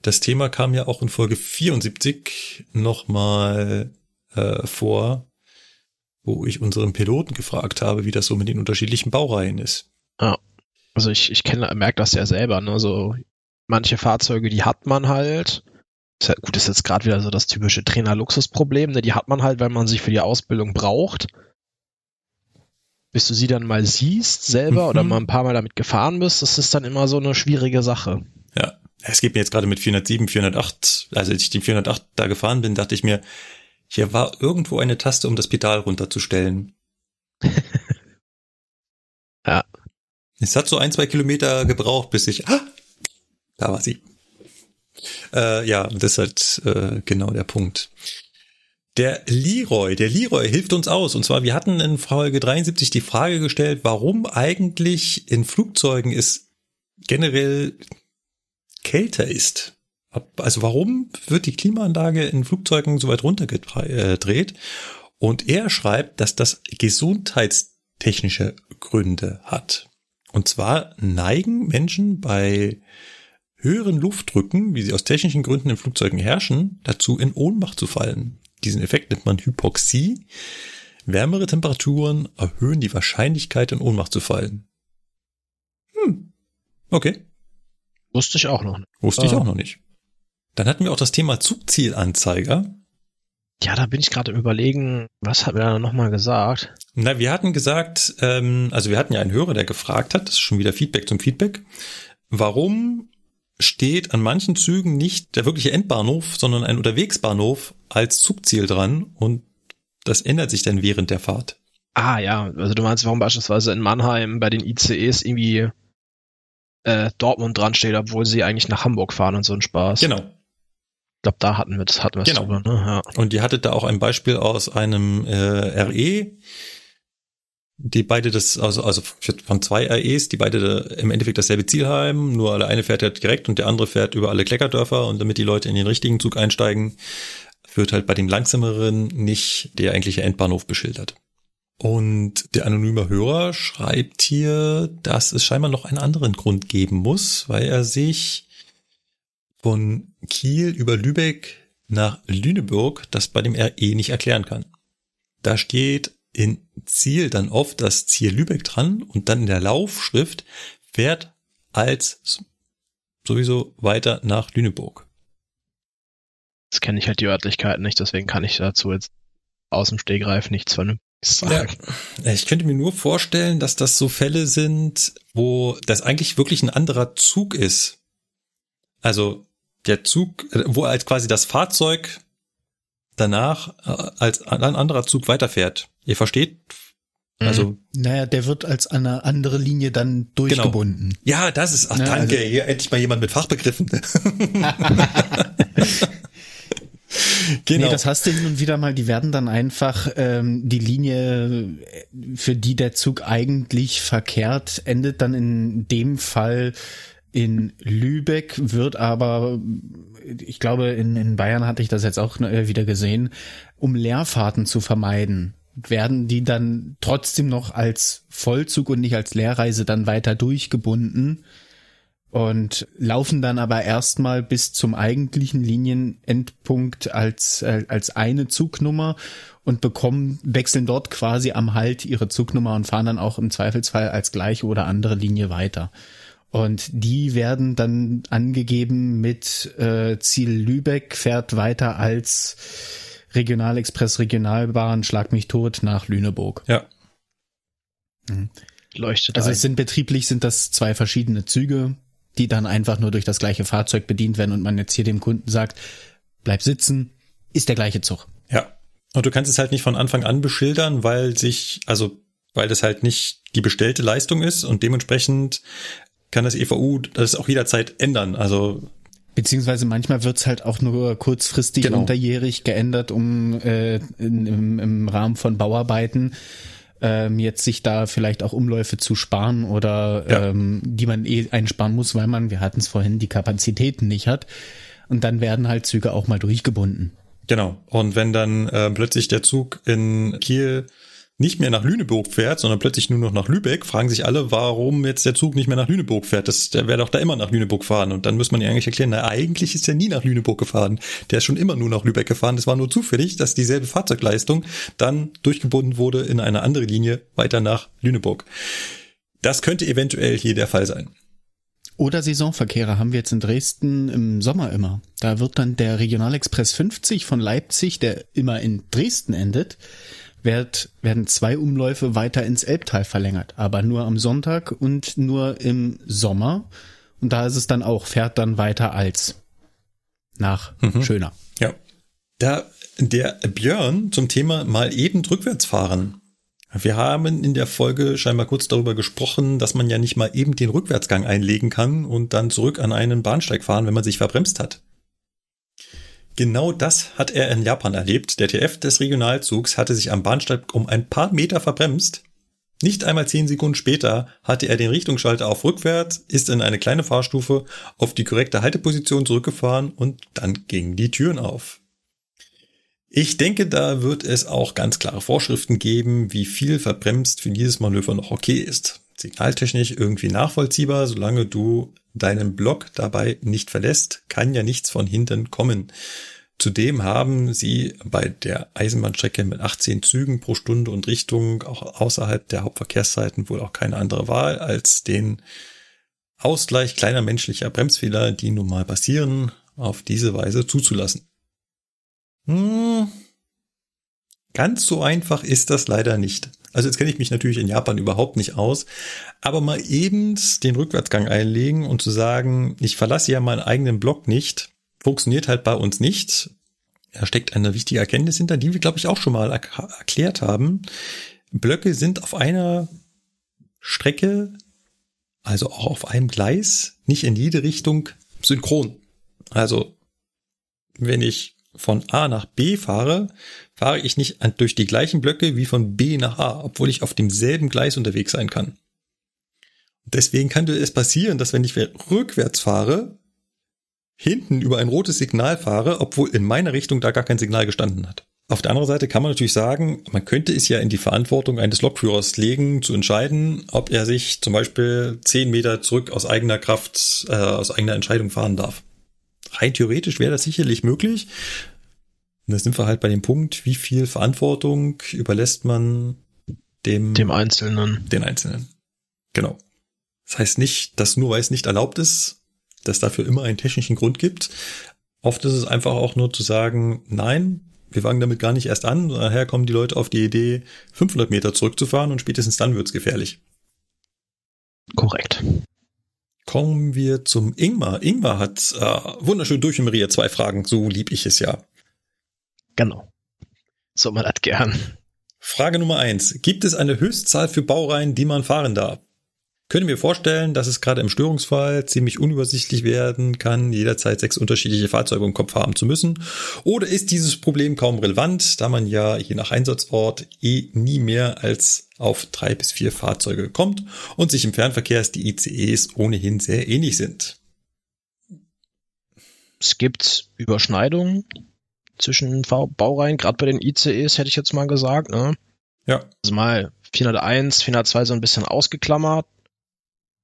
Das Thema kam ja auch in Folge 74 nochmal äh, vor, wo ich unseren Piloten gefragt habe, wie das so mit den unterschiedlichen Baureihen ist. Ja. Also ich, ich kenne, merke das ja selber, ne? So manche Fahrzeuge, die hat man halt. Gut, ist jetzt gerade wieder so das typische Trainer-Luxus-Problem, ne? Die hat man halt, weil man sich für die Ausbildung braucht. Bis du sie dann mal siehst selber mhm. oder mal ein paar Mal damit gefahren bist, das ist dann immer so eine schwierige Sache. Ja. Es geht mir jetzt gerade mit 407, 408, also als ich die 408 da gefahren bin, dachte ich mir, hier war irgendwo eine Taste, um das Pedal runterzustellen. [LAUGHS] ja. Es hat so ein, zwei Kilometer gebraucht, bis ich, ah, da war sie. Äh, ja, das ist halt äh, genau der Punkt. Der Leroy, der Leroy hilft uns aus. Und zwar, wir hatten in Folge 73 die Frage gestellt, warum eigentlich in Flugzeugen es generell kälter ist. Also warum wird die Klimaanlage in Flugzeugen so weit runtergedreht? Und er schreibt, dass das gesundheitstechnische Gründe hat. Und zwar neigen Menschen bei höheren Luftdrücken, wie sie aus technischen Gründen in Flugzeugen herrschen, dazu in Ohnmacht zu fallen. Diesen Effekt nennt man Hypoxie. Wärmere Temperaturen erhöhen die Wahrscheinlichkeit, in Ohnmacht zu fallen. Hm. Okay. Wusste ich auch noch nicht. Wusste ich ah. auch noch nicht. Dann hatten wir auch das Thema Zugzielanzeiger. Ja, da bin ich gerade im Überlegen, was hat mir da nochmal gesagt? Na, wir hatten gesagt, ähm, also wir hatten ja einen Hörer, der gefragt hat, das ist schon wieder Feedback zum Feedback, warum steht an manchen Zügen nicht der wirkliche Endbahnhof, sondern ein Unterwegsbahnhof als Zugziel dran und das ändert sich dann während der Fahrt. Ah ja, also du meinst, warum beispielsweise in Mannheim bei den ICEs irgendwie äh, Dortmund dran steht, obwohl sie eigentlich nach Hamburg fahren und so ein Spaß. Genau. Ich glaube, da hatten wir das, hatten wir genau. drüber, ne? ja. Und ihr hattet da auch ein Beispiel aus einem äh, RE, die beide das, also, also von zwei REs, die beide im Endeffekt dasselbe Ziel haben, nur der eine fährt halt direkt und der andere fährt über alle Kleckerdörfer und damit die Leute in den richtigen Zug einsteigen, wird halt bei dem langsameren nicht der eigentliche Endbahnhof beschildert. Und der anonyme Hörer schreibt hier, dass es scheinbar noch einen anderen Grund geben muss, weil er sich von Kiel über Lübeck nach Lüneburg das bei dem RE nicht erklären kann. Da steht in Ziel dann oft das Ziel Lübeck dran und dann in der Laufschrift fährt als sowieso weiter nach Lüneburg. Das kenne ich halt die Örtlichkeiten nicht, deswegen kann ich dazu jetzt aus dem Stegreif nichts vernünftiges sagen. Ja, ich könnte mir nur vorstellen, dass das so Fälle sind, wo das eigentlich wirklich ein anderer Zug ist. Also der Zug, wo als quasi das Fahrzeug danach äh, als ein anderer Zug weiterfährt. Ihr versteht? Also, mhm. naja, der wird als eine andere Linie dann durchgebunden. Genau. Ja, das ist, ach, ja, danke, also, hier endlich mal jemand mit Fachbegriffen. [LAUGHS] genau. Nee, das hast du hin und wieder mal, die werden dann einfach ähm, die Linie, für die der Zug eigentlich verkehrt, endet dann in dem Fall in Lübeck, wird aber, ich glaube, in, in Bayern hatte ich das jetzt auch äh, wieder gesehen, um Leerfahrten zu vermeiden werden die dann trotzdem noch als Vollzug und nicht als Leerreise dann weiter durchgebunden und laufen dann aber erstmal bis zum eigentlichen Linienendpunkt als äh, als eine Zugnummer und bekommen wechseln dort quasi am Halt ihre Zugnummer und fahren dann auch im Zweifelsfall als gleiche oder andere Linie weiter. Und die werden dann angegeben mit äh, Ziel Lübeck fährt weiter als Regionalexpress Regionalbahn Schlag mich tot nach Lüneburg. Ja. Mhm. Leuchtet. Also es sind betrieblich sind das zwei verschiedene Züge, die dann einfach nur durch das gleiche Fahrzeug bedient werden und man jetzt hier dem Kunden sagt, bleib sitzen, ist der gleiche Zug. Ja. Und du kannst es halt nicht von Anfang an beschildern, weil sich, also weil das halt nicht die bestellte Leistung ist und dementsprechend kann das EVU das auch jederzeit ändern. Also Beziehungsweise manchmal wird's halt auch nur kurzfristig genau. unterjährig geändert, um äh, in, im, im Rahmen von Bauarbeiten ähm, jetzt sich da vielleicht auch Umläufe zu sparen oder ja. ähm, die man eh einsparen muss, weil man, wir hatten es vorhin, die Kapazitäten nicht hat. Und dann werden halt Züge auch mal durchgebunden. Genau. Und wenn dann äh, plötzlich der Zug in Kiel nicht mehr nach Lüneburg fährt, sondern plötzlich nur noch nach Lübeck, fragen sich alle, warum jetzt der Zug nicht mehr nach Lüneburg fährt. Das, der wäre doch da immer nach Lüneburg fahren. Und dann muss man ja eigentlich erklären, na, eigentlich ist er nie nach Lüneburg gefahren. Der ist schon immer nur nach Lübeck gefahren. Das war nur zufällig, dass dieselbe Fahrzeugleistung dann durchgebunden wurde in eine andere Linie weiter nach Lüneburg. Das könnte eventuell hier der Fall sein. Oder Saisonverkehre haben wir jetzt in Dresden im Sommer immer. Da wird dann der Regionalexpress 50 von Leipzig, der immer in Dresden endet, werd, werden zwei Umläufe weiter ins Elbtal verlängert, aber nur am Sonntag und nur im Sommer. Und da ist es dann auch, fährt dann weiter als nach mhm. Schöner. Ja. Da der Björn zum Thema mal eben rückwärts fahren. Wir haben in der Folge scheinbar kurz darüber gesprochen, dass man ja nicht mal eben den Rückwärtsgang einlegen kann und dann zurück an einen Bahnsteig fahren, wenn man sich verbremst hat. Genau das hat er in Japan erlebt. Der TF des Regionalzugs hatte sich am Bahnsteig um ein paar Meter verbremst. Nicht einmal zehn Sekunden später hatte er den Richtungsschalter auf rückwärts, ist in eine kleine Fahrstufe auf die korrekte Halteposition zurückgefahren und dann gingen die Türen auf. Ich denke, da wird es auch ganz klare Vorschriften geben, wie viel verbremst für dieses Manöver noch okay ist. Signaltechnisch irgendwie nachvollziehbar, solange du deinen Block dabei nicht verlässt, kann ja nichts von hinten kommen. Zudem haben sie bei der Eisenbahnstrecke mit 18 Zügen pro Stunde und Richtung auch außerhalb der Hauptverkehrszeiten wohl auch keine andere Wahl als den Ausgleich kleiner menschlicher Bremsfehler, die nun mal passieren, auf diese Weise zuzulassen. Hm, Ganz so einfach ist das leider nicht. Also jetzt kenne ich mich natürlich in Japan überhaupt nicht aus, aber mal eben den Rückwärtsgang einlegen und zu sagen, ich verlasse ja meinen eigenen Block nicht, funktioniert halt bei uns nicht. Da steckt eine wichtige Erkenntnis hinter, die wir, glaube ich, auch schon mal er erklärt haben. Blöcke sind auf einer Strecke, also auch auf einem Gleis, nicht in jede Richtung synchron. Also, wenn ich von A nach B fahre, fahre ich nicht durch die gleichen Blöcke wie von B nach A, obwohl ich auf demselben Gleis unterwegs sein kann. Deswegen kann es passieren, dass wenn ich rückwärts fahre, hinten über ein rotes Signal fahre, obwohl in meiner Richtung da gar kein Signal gestanden hat. Auf der anderen Seite kann man natürlich sagen, man könnte es ja in die Verantwortung eines Lokführers legen, zu entscheiden, ob er sich zum Beispiel zehn Meter zurück aus eigener Kraft, äh, aus eigener Entscheidung fahren darf. Rein theoretisch wäre das sicherlich möglich. Und da sind wir halt bei dem Punkt, wie viel Verantwortung überlässt man dem, dem Einzelnen. Den Einzelnen. Genau. Das heißt nicht, dass nur weil es nicht erlaubt ist, dass dafür immer einen technischen Grund gibt. Oft ist es einfach auch nur zu sagen, nein, wir fangen damit gar nicht erst an. Daher kommen die Leute auf die Idee, 500 Meter zurückzufahren und spätestens dann wird's gefährlich. Korrekt. Kommen wir zum Ingmar. Ingmar hat äh, wunderschön durchnummeriert zwei Fragen, so lieb ich es ja. Genau. So man hat gern. Frage Nummer eins. Gibt es eine Höchstzahl für Baureihen, die man fahren darf? Können wir vorstellen, dass es gerade im Störungsfall ziemlich unübersichtlich werden kann, jederzeit sechs unterschiedliche Fahrzeuge im Kopf haben zu müssen? Oder ist dieses Problem kaum relevant, da man ja je nach Einsatzort eh nie mehr als auf drei bis vier Fahrzeuge kommt und sich im Fernverkehr die ICEs ohnehin sehr ähnlich sind? Es gibt Überschneidungen zwischen Baureihen, gerade bei den ICEs hätte ich jetzt mal gesagt. Ne? Ja. Also mal 401, 402 so ein bisschen ausgeklammert.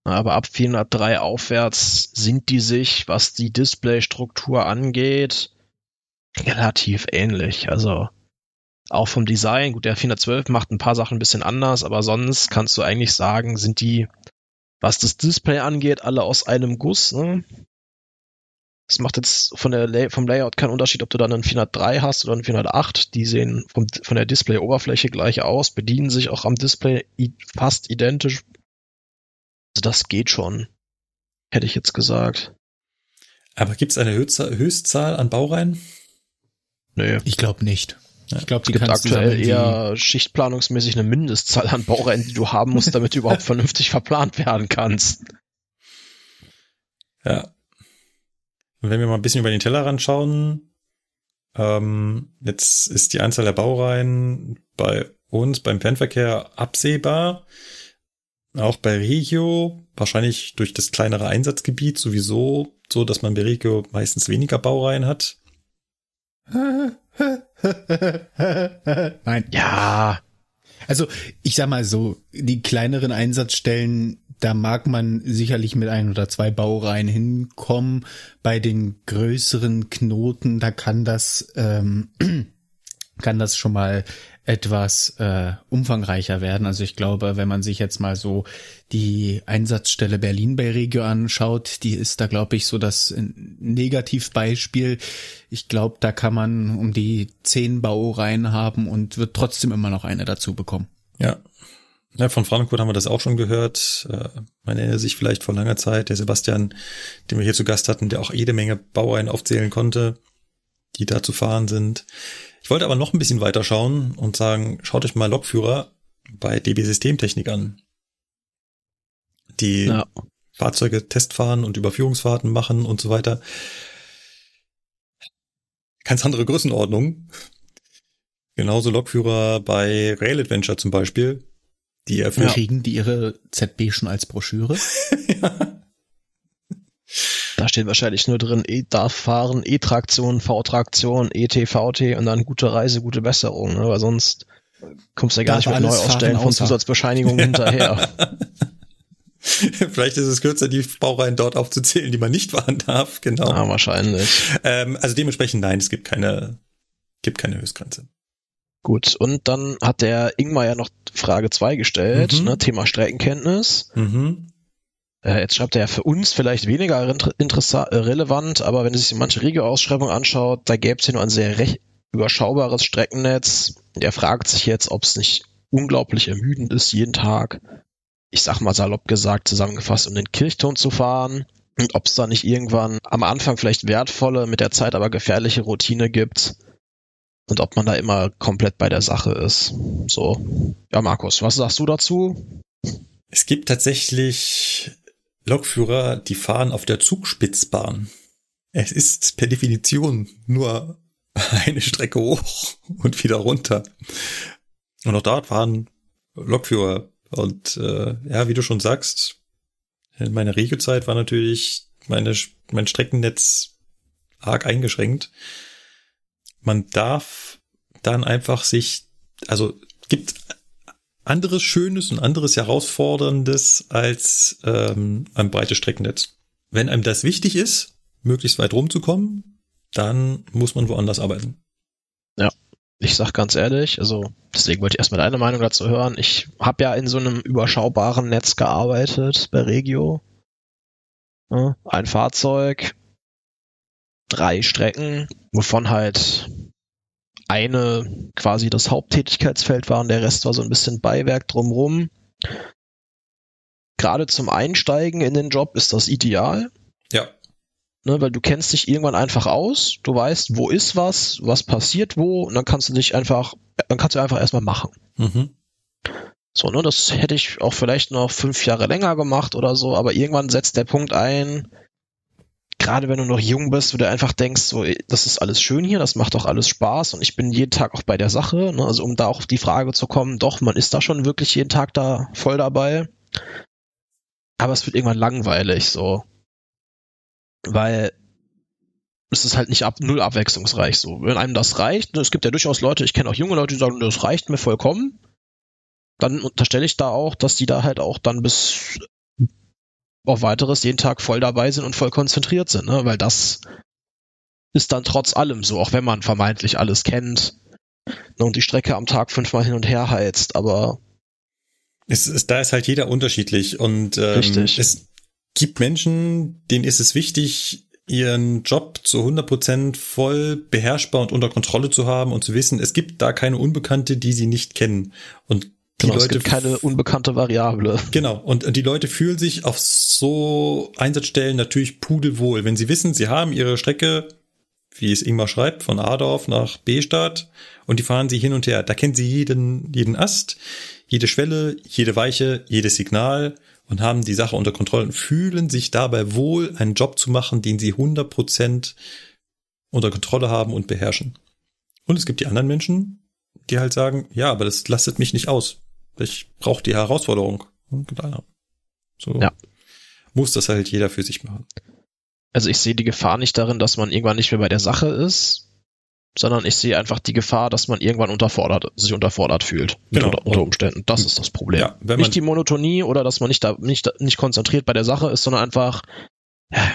Aber ab 403 aufwärts sind die sich, was die Displaystruktur angeht, relativ ähnlich. Also auch vom Design, gut, der 412 macht ein paar Sachen ein bisschen anders, aber sonst kannst du eigentlich sagen, sind die, was das Display angeht, alle aus einem Guss. Ne? Es macht jetzt von der Lay vom Layout keinen Unterschied, ob du dann einen 403 hast oder einen 408. Die sehen vom, von der Display-Oberfläche gleich aus, bedienen sich auch am Display fast identisch, also das geht schon, hätte ich jetzt gesagt. Aber gibt es eine Höchstzahl an Baureihen? Nee. Ich glaube nicht. Ich glaube, die gibt aktuell eher schichtplanungsmäßig eine Mindestzahl an Baureihen, die du haben musst, damit du überhaupt [LAUGHS] vernünftig verplant werden kannst. Ja. Und wenn wir mal ein bisschen über den Tellerrand schauen, ähm, jetzt ist die Anzahl der Baureihen bei uns beim Fernverkehr absehbar. Auch bei Regio, wahrscheinlich durch das kleinere Einsatzgebiet sowieso so, dass man bei Regio meistens weniger Baureihen hat. [LAUGHS] Nein. Ja. Also, ich sag mal so, die kleineren Einsatzstellen, da mag man sicherlich mit ein oder zwei Baureihen hinkommen. Bei den größeren Knoten, da kann das, ähm, [CLEARS THROAT] kann das schon mal etwas äh, umfangreicher werden. Also ich glaube, wenn man sich jetzt mal so die Einsatzstelle Berlin bei Regio anschaut, die ist da, glaube ich, so das Negativbeispiel. Ich glaube, da kann man um die zehn Baureihen haben und wird trotzdem immer noch eine dazu bekommen. Ja. Ja, von Frankfurt haben wir das auch schon gehört. Äh, man erinnert sich vielleicht vor langer Zeit, der Sebastian, den wir hier zu Gast hatten, der auch jede Menge Baureihen aufzählen konnte, die da zu fahren sind. Ich wollte aber noch ein bisschen weiter schauen und sagen, schaut euch mal Lokführer bei DB Systemtechnik an. Die ja. Fahrzeuge testfahren und Überführungsfahrten machen und so weiter. Ganz andere Größenordnung. Genauso Lokführer bei Rail Adventure zum Beispiel. Die erfüllen. Kriegen die ihre ZB schon als Broschüre? [LAUGHS] ja. Da steht wahrscheinlich nur drin, E darf fahren, E-Traktion, V-Traktion, ETVT und dann gute Reise, gute Besserung, ne? weil sonst kommst du ja gar nicht mit Neuausstellen von Zusatzbescheinigungen ja. [LAUGHS] hinterher. [LAUGHS] Vielleicht ist es kürzer, die Baureihen dort aufzuzählen, die man nicht fahren darf, genau. Ja, wahrscheinlich. Ähm, also dementsprechend nein, es gibt keine, gibt keine Höchstgrenze. Gut, und dann hat der Ingmar ja noch Frage zwei gestellt, mhm. ne, Thema Streckenkenntnis. Mhm. Äh, jetzt schreibt er ja für uns vielleicht weniger interessant, äh, relevant, aber wenn sich manche Regio-Ausschreibungen anschaut, da gäbe es ja nur ein sehr recht überschaubares Streckennetz. Der fragt sich jetzt, ob es nicht unglaublich ermüdend ist, jeden Tag, ich sag mal salopp gesagt, zusammengefasst, um den Kirchturm zu fahren. Und ob es da nicht irgendwann am Anfang vielleicht wertvolle, mit der Zeit aber gefährliche Routine gibt. Und ob man da immer komplett bei der Sache ist. So. Ja, Markus, was sagst du dazu? Es gibt tatsächlich Lokführer, die fahren auf der Zugspitzbahn. Es ist per Definition nur [LAUGHS] eine Strecke hoch und wieder runter. Und auch dort waren Lokführer. Und äh, ja, wie du schon sagst, in meiner Regiozeit war natürlich meine, mein Streckennetz arg eingeschränkt. Man darf dann einfach sich, also gibt anderes Schönes und anderes Herausforderndes als ähm, ein breites Streckennetz. Wenn einem das wichtig ist, möglichst weit rumzukommen, dann muss man woanders arbeiten. Ja, ich sag ganz ehrlich, also deswegen wollte ich erstmal deine Meinung dazu hören. Ich habe ja in so einem überschaubaren Netz gearbeitet bei Regio. ein Fahrzeug, drei Strecken, wovon halt eine quasi das Haupttätigkeitsfeld war und der Rest war so ein bisschen Beiwerk drumrum. Gerade zum Einsteigen in den Job ist das ideal. Ja. Ne, weil du kennst dich irgendwann einfach aus, du weißt, wo ist was, was passiert wo, und dann kannst du dich einfach, dann kannst du einfach erstmal machen. Mhm. So, ne, das hätte ich auch vielleicht noch fünf Jahre länger gemacht oder so, aber irgendwann setzt der Punkt ein, gerade wenn du noch jung bist, wo du einfach denkst, so, das ist alles schön hier, das macht doch alles Spaß und ich bin jeden Tag auch bei der Sache, ne? also um da auch auf die Frage zu kommen, doch, man ist da schon wirklich jeden Tag da voll dabei, aber es wird irgendwann langweilig, so, weil es ist halt nicht ab, null abwechslungsreich so. Wenn einem das reicht, ne, es gibt ja durchaus Leute, ich kenne auch junge Leute, die sagen, das reicht mir vollkommen, dann unterstelle ich da auch, dass die da halt auch dann bis auf weiteres jeden Tag voll dabei sind und voll konzentriert sind, ne? weil das ist dann trotz allem so, auch wenn man vermeintlich alles kennt ne, und die Strecke am Tag fünfmal hin und her heizt, aber es ist, da ist halt jeder unterschiedlich und ähm, Richtig. es gibt Menschen, denen ist es wichtig, ihren Job zu 100% voll beherrschbar und unter Kontrolle zu haben und zu wissen, es gibt da keine Unbekannte, die sie nicht kennen. Und die genau, Leute, keine unbekannte Variable. Genau, und, und die Leute fühlen sich auf so Einsatzstellen natürlich pudelwohl. Wenn sie wissen, sie haben ihre Strecke, wie es Ingmar schreibt, von Adorf nach B-Stadt und die fahren sie hin und her. Da kennen sie jeden, jeden Ast, jede Schwelle, jede Weiche, jedes Signal und haben die Sache unter Kontrolle und fühlen sich dabei wohl, einen Job zu machen, den sie 100% unter Kontrolle haben und beherrschen. Und es gibt die anderen Menschen, die halt sagen, ja, aber das lastet mich nicht aus. Ich brauche die Herausforderung. So ja. muss das halt jeder für sich machen. Also ich sehe die Gefahr nicht darin, dass man irgendwann nicht mehr bei der Sache ist, sondern ich sehe einfach die Gefahr, dass man irgendwann unterfordert, sich unterfordert fühlt genau. unter, unter Umständen. Das ist das Problem. Ja, nicht die Monotonie oder dass man nicht da nicht, nicht konzentriert bei der Sache ist, sondern einfach,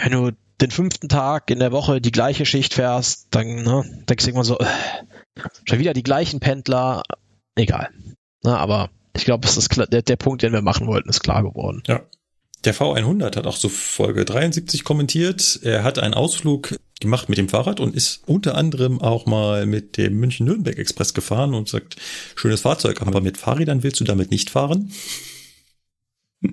wenn du den fünften Tag in der Woche die gleiche Schicht fährst, dann ne, denkst du irgendwann so, äh, schon wieder die gleichen Pendler, egal. Na, aber ich glaube, das ist klar, der, der Punkt, den wir machen wollten, ist klar geworden. Ja. Der V100 hat auch so Folge 73 kommentiert. Er hat einen Ausflug gemacht mit dem Fahrrad und ist unter anderem auch mal mit dem München-Nürnberg-Express gefahren und sagt, schönes Fahrzeug, aber mit Fahrrädern willst du damit nicht fahren? [LAUGHS]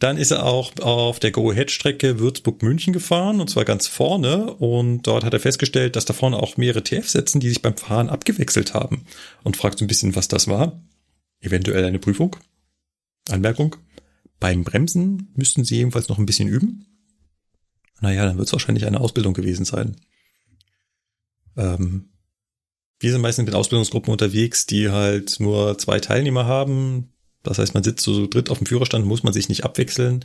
Dann ist er auch auf der Go-Ahead-Strecke Würzburg-München gefahren und zwar ganz vorne und dort hat er festgestellt, dass da vorne auch mehrere TF sitzen, die sich beim Fahren abgewechselt haben und fragt so ein bisschen, was das war. Eventuell eine Prüfung. Anmerkung. Beim Bremsen müssten Sie jedenfalls noch ein bisschen üben. Naja, dann wird es wahrscheinlich eine Ausbildung gewesen sein. Ähm, wir sind meistens mit Ausbildungsgruppen unterwegs, die halt nur zwei Teilnehmer haben. Das heißt, man sitzt so dritt auf dem Führerstand, muss man sich nicht abwechseln.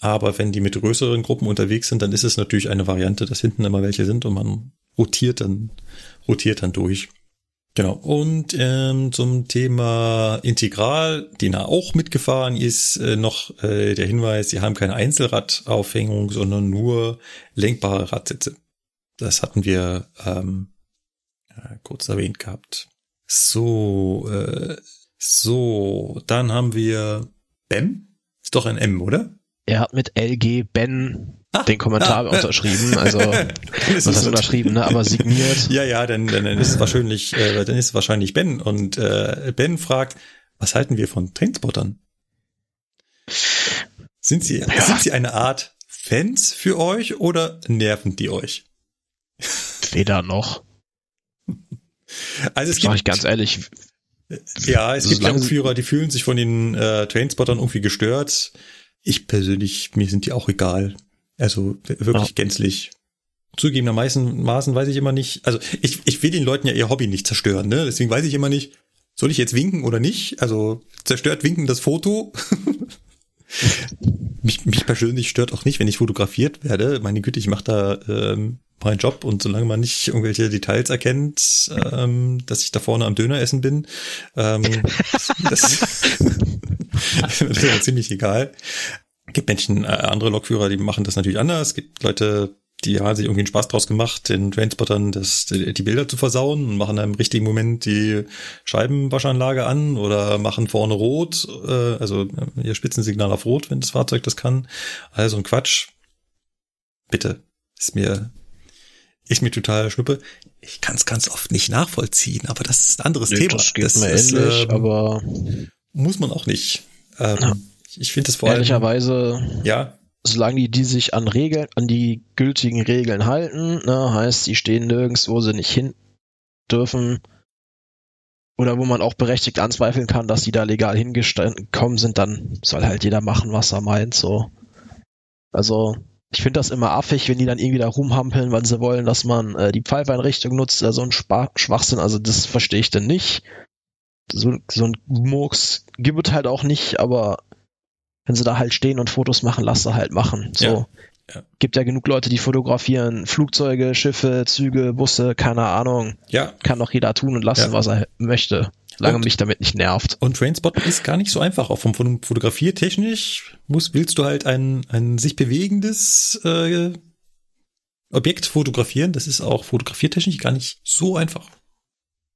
Aber wenn die mit größeren Gruppen unterwegs sind, dann ist es natürlich eine Variante, dass hinten immer welche sind und man rotiert dann, rotiert dann durch. Genau. Und ähm, zum Thema Integral, die da auch mitgefahren ist, äh, noch äh, der Hinweis, sie haben keine Einzelradaufhängung, sondern nur lenkbare Radsitze. Das hatten wir ähm, äh, kurz erwähnt gehabt. So, äh, so, dann haben wir BEM. Ist doch ein M, oder? Er hat mit LG Ben den Kommentar unterschrieben, [LAUGHS] also was heißt unterschrieben, ne, aber signiert. Ja, ja, dann, dann, dann ist es wahrscheinlich, äh, dann ist es wahrscheinlich Ben und äh, Ben fragt, was halten wir von Trainspottern? Sind sie, ja. sind sie eine Art Fans für euch oder nerven die euch? Weder noch. Also es gibt, ich ganz ehrlich. Ja, es gibt Lokführer, die fühlen sich von den äh, Trainspottern irgendwie gestört. Ich persönlich, mir sind die auch egal. Also wirklich ja. gänzlich. Zugegebenermaßen Maßen weiß ich immer nicht. Also ich, ich will den Leuten ja ihr Hobby nicht zerstören, ne? Deswegen weiß ich immer nicht, soll ich jetzt winken oder nicht? Also zerstört winken das Foto. [LAUGHS] mich, mich persönlich stört auch nicht, wenn ich fotografiert werde. Meine Güte, ich mache da ähm, meinen Job und solange man nicht irgendwelche Details erkennt, ähm, dass ich da vorne am Döner essen bin, ähm, [LAUGHS] das, [LAUGHS] das ist mir ziemlich egal gibt Menschen, äh, andere Lokführer, die machen das natürlich anders. Es gibt Leute, die haben sich irgendwie einen Spaß draus gemacht, den Trainspottern das, die Bilder zu versauen und machen dann im richtigen Moment die Scheibenwaschanlage an oder machen vorne rot, äh, also ihr Spitzensignal auf rot, wenn das Fahrzeug das kann. Also ein Quatsch. Bitte. Ist mir, ist mir total schnuppe. Ich kann es ganz oft nicht nachvollziehen, aber das ist ein anderes nee, Thema. Das geht das mir ist, ähnlich, ähm, aber muss man auch nicht. Ähm, ja. Ich finde das vor allem. Ehrlicherweise. Ja. Solange die, die sich an Regeln, an die gültigen Regeln halten, ne, heißt, die stehen nirgends, wo sie nicht hin dürfen, oder wo man auch berechtigt anzweifeln kann, dass die da legal hingekommen sind, dann soll halt jeder machen, was er meint, so. Also, ich finde das immer affig, wenn die dann irgendwie da rumhampeln, weil sie wollen, dass man äh, die Pfeifeinrichtung nutzt, also ein Spa Schwachsinn, also das verstehe ich dann nicht. So, so ein Murks gibt es halt auch nicht, aber wenn sie da halt stehen und Fotos machen, lass sie halt machen. So. Ja. Ja. Gibt ja genug Leute, die fotografieren Flugzeuge, Schiffe, Züge, Busse, keine Ahnung. Ja. Kann doch jeder tun und lassen, ja. was er möchte. Solange und, mich damit nicht nervt. Und Trainspot ist gar nicht so einfach. Auch vom, vom Fotografiertechnisch muss, willst du halt ein, ein sich bewegendes äh, Objekt fotografieren. Das ist auch fotografiertechnisch gar nicht so einfach.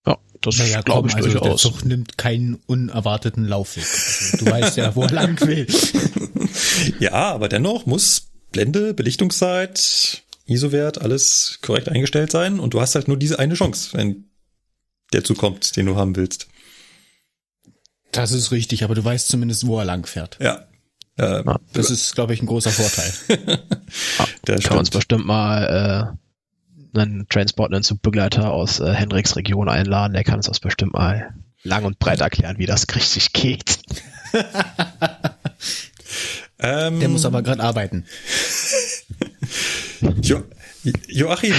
Ja, das naja, glaube ich also durchaus. Der Zug nimmt keinen unerwarteten Laufweg. Also, du weißt ja, wo er lang will. [LAUGHS] ja, aber dennoch muss Blende, Belichtungszeit, ISO-Wert, alles korrekt eingestellt sein und du hast halt nur diese eine Chance, wenn der Zug kommt, den du haben willst. Das ist richtig, aber du weißt zumindest, wo er lang fährt. Ja. Ähm, das ist, glaube ich, ein großer Vorteil. [LAUGHS] ja, kann man uns bestimmt mal äh, einen Transport, einen Zugbegleiter aus äh, Hendricks Region einladen, der kann uns das bestimmt mal lang und breit erklären, wie das richtig geht. [LAUGHS] ähm, der muss aber gerade arbeiten. [LAUGHS] jo Joachim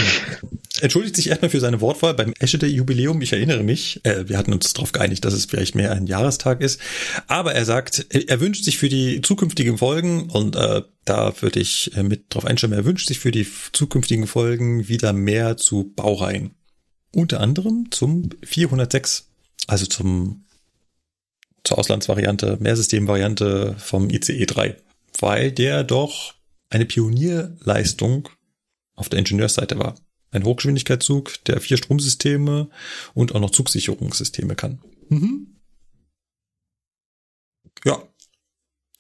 entschuldigt sich erstmal für seine Wortwahl beim Eschede-Jubiläum. Ich erinnere mich, äh, wir hatten uns darauf geeinigt, dass es vielleicht mehr ein Jahrestag ist. Aber er sagt, er wünscht sich für die zukünftigen Folgen, und äh, da würde ich äh, mit drauf einstimmen, er wünscht sich für die zukünftigen Folgen wieder mehr zu Baureihen. Unter anderem zum 406, also zum zur Auslandsvariante, Mehrsystemvariante vom ICE 3, weil der doch eine Pionierleistung auf der Ingenieursseite war. Ein Hochgeschwindigkeitszug, der vier Stromsysteme und auch noch Zugsicherungssysteme kann. Mhm. Ja.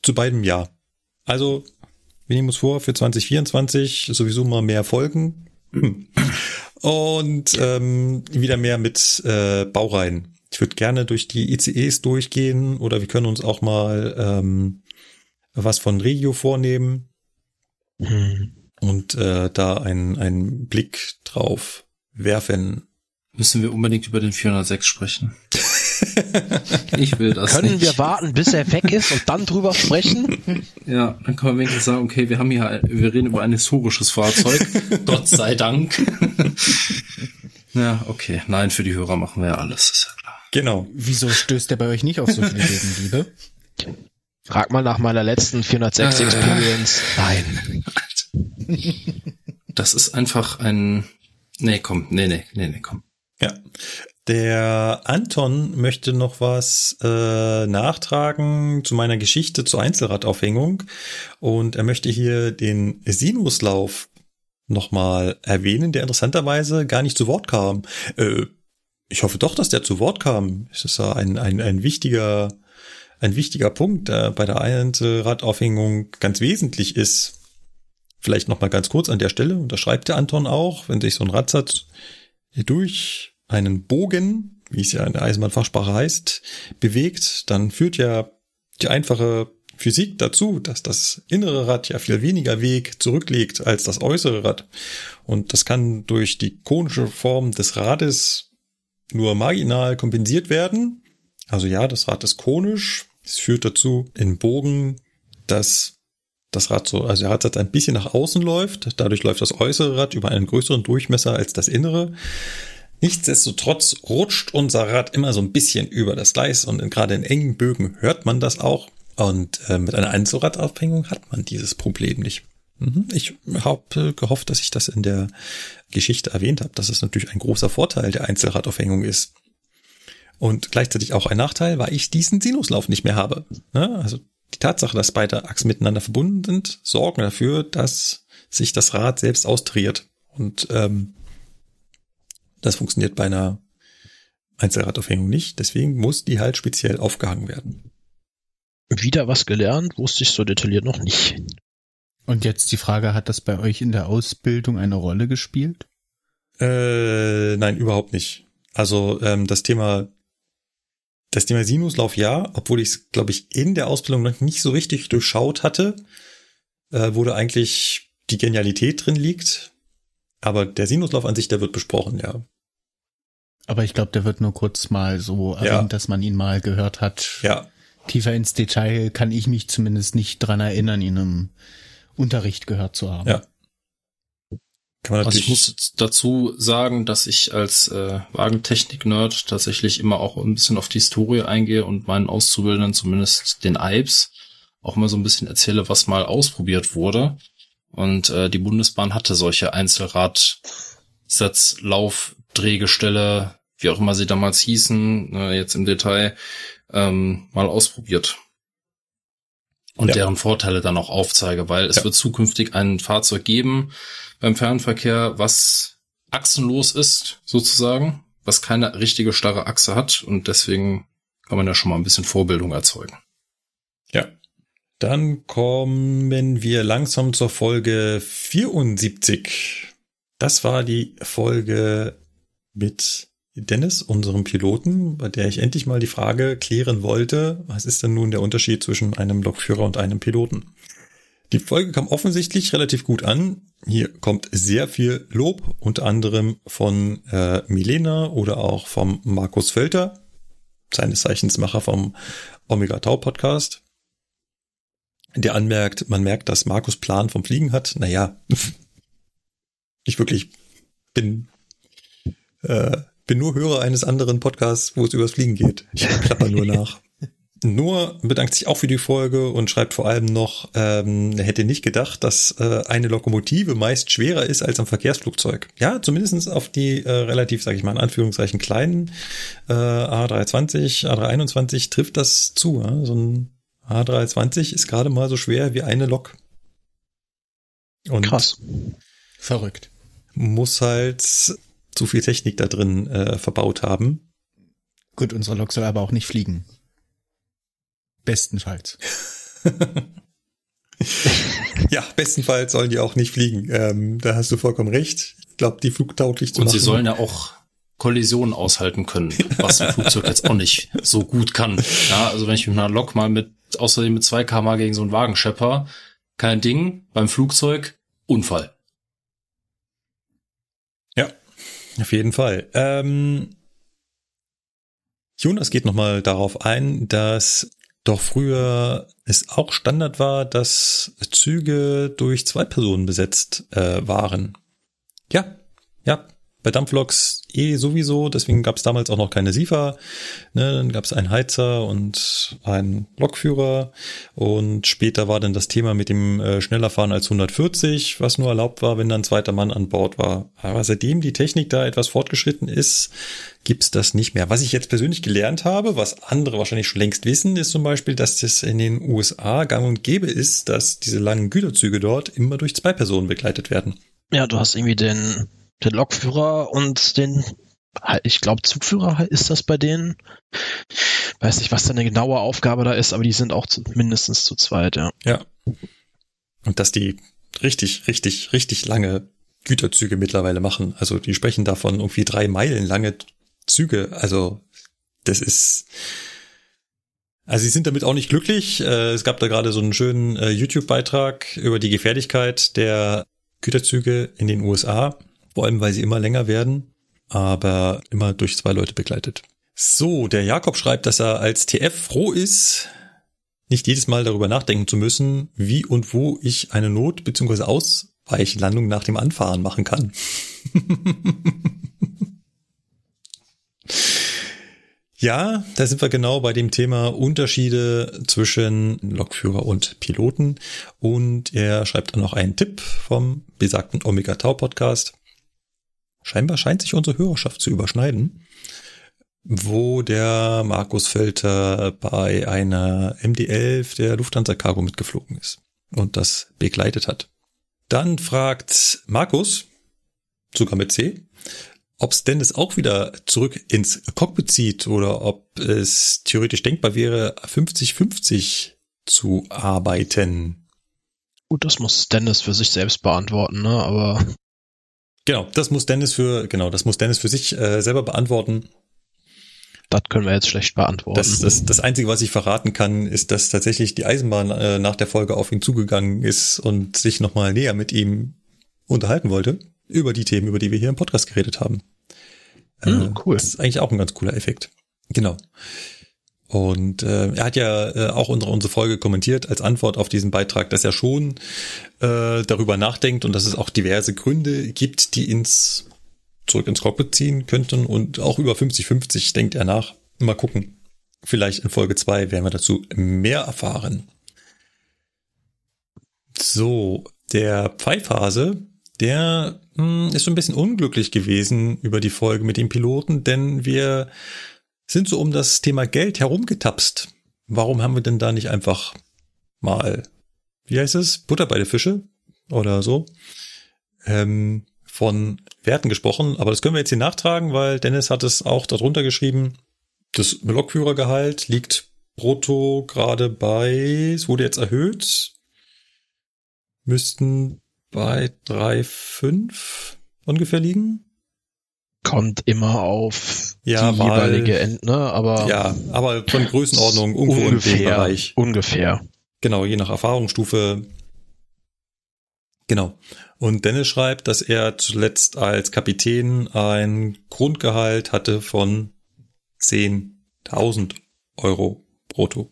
Zu beidem ja. Also, wir nehmen uns vor, für 2024 sowieso mal mehr Folgen. Und ähm, wieder mehr mit äh, Baureihen. Ich würde gerne durch die ICEs durchgehen oder wir können uns auch mal ähm, was von Regio vornehmen. Mhm und äh, da einen, einen Blick drauf werfen. Müssen wir unbedingt über den 406 sprechen. [LAUGHS] ich will das Können nicht. wir warten, bis er weg ist und dann drüber sprechen? [LAUGHS] Ja, dann können wir wenigstens sagen, okay, wir haben hier, wir reden über ein historisches Fahrzeug. [LAUGHS] Gott sei Dank. ja, okay. Nein, für die Hörer machen wir ja alles, ist ja klar. Genau. Wieso stößt der bei euch nicht auf so viele Gegenliebe? Frag mal nach meiner letzten 406 äh, Experience. Nein. [LAUGHS] Das ist einfach ein. Nee, komm, nee, nee, nee, nee, komm. Ja. Der Anton möchte noch was äh, nachtragen zu meiner Geschichte zur Einzelradaufhängung und er möchte hier den Sinuslauf nochmal erwähnen, der interessanterweise gar nicht zu Wort kam. Äh, ich hoffe doch, dass der zu Wort kam. Es ist ein, ein, ein wichtiger, ein wichtiger Punkt, der bei der Einzelradaufhängung ganz wesentlich ist. Vielleicht noch mal ganz kurz an der Stelle, und das schreibt der Anton auch, wenn sich so ein Radsatz durch einen Bogen, wie es ja in der Eisenbahnfachsprache heißt, bewegt, dann führt ja die einfache Physik dazu, dass das innere Rad ja viel weniger Weg zurücklegt als das äußere Rad. Und das kann durch die konische Form des Rades nur marginal kompensiert werden. Also ja, das Rad ist konisch. Es führt dazu in Bogen, dass das Rad so, also der Radsatz ein bisschen nach außen läuft. Dadurch läuft das äußere Rad über einen größeren Durchmesser als das innere. Nichtsdestotrotz rutscht unser Rad immer so ein bisschen über das Gleis und gerade in engen Bögen hört man das auch. Und äh, mit einer Einzelradaufhängung hat man dieses Problem nicht. Mhm. Ich habe gehofft, dass ich das in der Geschichte erwähnt habe, dass es natürlich ein großer Vorteil der Einzelradaufhängung ist. Und gleichzeitig auch ein Nachteil, weil ich diesen Sinuslauf nicht mehr habe. Ne? Also die Tatsache, dass beide Achsen miteinander verbunden sind, sorgen dafür, dass sich das Rad selbst austriert. Und ähm, das funktioniert bei einer Einzelradaufhängung nicht. Deswegen muss die halt speziell aufgehangen werden. Wieder was gelernt, wusste ich so detailliert noch nicht. Und jetzt die Frage, hat das bei euch in der Ausbildung eine Rolle gespielt? Äh, nein, überhaupt nicht. Also ähm, das Thema das Thema Sinuslauf ja, obwohl ich es, glaube ich, in der Ausbildung noch nicht so richtig durchschaut hatte, äh, wo da eigentlich die Genialität drin liegt. Aber der Sinuslauf an sich, der wird besprochen, ja. Aber ich glaube, der wird nur kurz mal so erwähnt, ja. dass man ihn mal gehört hat. Ja tiefer ins Detail kann ich mich zumindest nicht dran erinnern, ihn im Unterricht gehört zu haben. Ja. Also ich muss dazu sagen, dass ich als äh, Wagentechnik-Nerd tatsächlich immer auch ein bisschen auf die Historie eingehe und meinen Auszubildenden, zumindest den IBS, auch immer so ein bisschen erzähle, was mal ausprobiert wurde. Und äh, die Bundesbahn hatte solche Einzelradsatz, Lauf, Drehgestelle, wie auch immer sie damals hießen, äh, jetzt im Detail, ähm, mal ausprobiert. Und ja. deren Vorteile dann auch aufzeige, weil es ja. wird zukünftig ein Fahrzeug geben beim Fernverkehr, was achsenlos ist, sozusagen, was keine richtige starre Achse hat und deswegen kann man ja schon mal ein bisschen Vorbildung erzeugen. Ja. Dann kommen wir langsam zur Folge 74. Das war die Folge mit Dennis, unserem Piloten, bei der ich endlich mal die Frage klären wollte, was ist denn nun der Unterschied zwischen einem Lokführer und einem Piloten? Die Folge kam offensichtlich relativ gut an. Hier kommt sehr viel Lob, unter anderem von äh, Milena oder auch vom Markus Völter, seines Zeichensmacher vom Omega Tau Podcast. Der anmerkt, man merkt, dass Markus Plan vom Fliegen hat. Naja, [LAUGHS] ich wirklich bin äh, bin nur Hörer eines anderen Podcasts, wo es übers Fliegen geht. Ich klapper nur nach. [LAUGHS] Nur bedankt sich auch für die Folge und schreibt vor allem noch, ähm, er hätte nicht gedacht, dass äh, eine Lokomotive meist schwerer ist als ein Verkehrsflugzeug. Ja, zumindestens auf die äh, relativ, sage ich mal in Anführungszeichen, kleinen äh, A320, A321 trifft das zu. Ja? So ein A320 ist gerade mal so schwer wie eine Lok. Und Krass. Verrückt. Muss halt zu viel Technik da drin äh, verbaut haben. Gut, unsere Lok soll aber auch nicht fliegen. Bestenfalls. [LAUGHS] ja, bestenfalls sollen die auch nicht fliegen. Ähm, da hast du vollkommen recht. Ich glaube, die flugtauglich zu Und machen. sie sollen ja auch Kollisionen aushalten können, was ein Flugzeug jetzt auch nicht so gut kann. Ja, also wenn ich mit einer Lok mal mit außerdem mit 2 km gegen so einen Wagen schepper, kein Ding, beim Flugzeug Unfall. Auf jeden Fall. Ähm, Jonas geht nochmal darauf ein, dass doch früher es auch Standard war, dass Züge durch zwei Personen besetzt äh, waren. Ja, ja, bei Dampfloks eh sowieso, deswegen gab es damals auch noch keine SIFA. Ne, dann gab es einen Heizer und einen Lokführer und später war dann das Thema mit dem äh, schneller fahren als 140, was nur erlaubt war, wenn dann ein zweiter Mann an Bord war. Aber seitdem die Technik da etwas fortgeschritten ist, gibt's das nicht mehr. Was ich jetzt persönlich gelernt habe, was andere wahrscheinlich schon längst wissen, ist zum Beispiel, dass es in den USA gang und gäbe ist, dass diese langen Güterzüge dort immer durch zwei Personen begleitet werden. Ja, du hast irgendwie den den Lokführer und den, ich glaube, Zugführer ist das bei denen. Weiß nicht, was da eine genaue Aufgabe da ist, aber die sind auch zu, mindestens zu zweit, ja. Ja. Und dass die richtig, richtig, richtig lange Güterzüge mittlerweile machen. Also die sprechen davon irgendwie drei Meilen lange Züge. Also das ist, also sie sind damit auch nicht glücklich. Äh, es gab da gerade so einen schönen äh, YouTube-Beitrag über die Gefährlichkeit der Güterzüge in den USA, vor allem weil sie immer länger werden, aber immer durch zwei Leute begleitet. So, der Jakob schreibt, dass er als TF froh ist, nicht jedes Mal darüber nachdenken zu müssen, wie und wo ich eine Not- bzw. Ausweichlandung nach dem Anfahren machen kann. [LAUGHS] ja, da sind wir genau bei dem Thema Unterschiede zwischen Lokführer und Piloten. Und er schreibt dann noch einen Tipp vom besagten Omega Tau Podcast. Scheinbar scheint sich unsere Hörerschaft zu überschneiden wo der Markus Felter bei einer MD-11 der Lufthansa Cargo mitgeflogen ist und das begleitet hat. Dann fragt Markus, sogar mit C, ob es Dennis auch wieder zurück ins Cockpit zieht oder ob es theoretisch denkbar wäre, 50-50 zu arbeiten. Gut, das muss Dennis für sich selbst beantworten, ne? Aber genau, das muss Dennis für genau, das muss Dennis für sich äh, selber beantworten. Das können wir jetzt schlecht beantworten. Das, das, das Einzige, was ich verraten kann, ist, dass tatsächlich die Eisenbahn äh, nach der Folge auf ihn zugegangen ist und sich nochmal näher mit ihm unterhalten wollte über die Themen, über die wir hier im Podcast geredet haben. Hm, äh, cool. Das ist eigentlich auch ein ganz cooler Effekt. Genau. Und äh, er hat ja äh, auch unsere, unsere Folge kommentiert als Antwort auf diesen Beitrag, dass er schon äh, darüber nachdenkt und dass es auch diverse Gründe gibt, die ins zurück ins Cockpit ziehen könnten und auch über 50-50 denkt er nach. Mal gucken. Vielleicht in Folge 2 werden wir dazu mehr erfahren. So, der Pfeifhase, der mh, hm, ist so ein bisschen unglücklich gewesen über die Folge mit dem Piloten, denn wir sind so um das Thema Geld herumgetapst. Warum haben wir denn da nicht einfach mal, wie heißt es, Butter bei der Fische oder so, ähm, von Werten gesprochen, aber das können wir jetzt hier nachtragen, weil Dennis hat es auch darunter geschrieben. Das Lokführergehalt liegt brutto gerade bei, es wurde jetzt erhöht, müssten bei 3,5 ungefähr liegen. Kommt immer auf ja, die jeweilige End, ne? Aber ja, aber von Größenordnung irgendwo ungefähr, im Bereich. Ungefähr. Genau, je nach Erfahrungsstufe. Genau. Und Dennis schreibt, dass er zuletzt als Kapitän ein Grundgehalt hatte von 10.000 Euro brutto.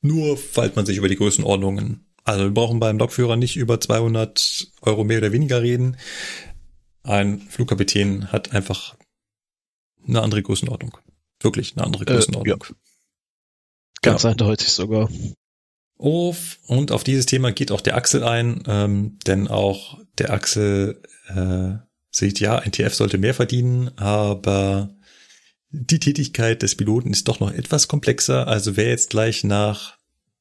Nur falls man sich über die Größenordnungen, also wir brauchen beim Lokführer nicht über 200 Euro mehr oder weniger reden. Ein Flugkapitän hat einfach eine andere Größenordnung. Wirklich eine andere Größenordnung. Äh, ja. Ganz genau. eindeutig sogar. Auf, und auf dieses Thema geht auch der Axel ein, ähm, denn auch der Axel äh, sieht, ja, ein TF sollte mehr verdienen, aber die Tätigkeit des Piloten ist doch noch etwas komplexer. Also wer jetzt gleich nach,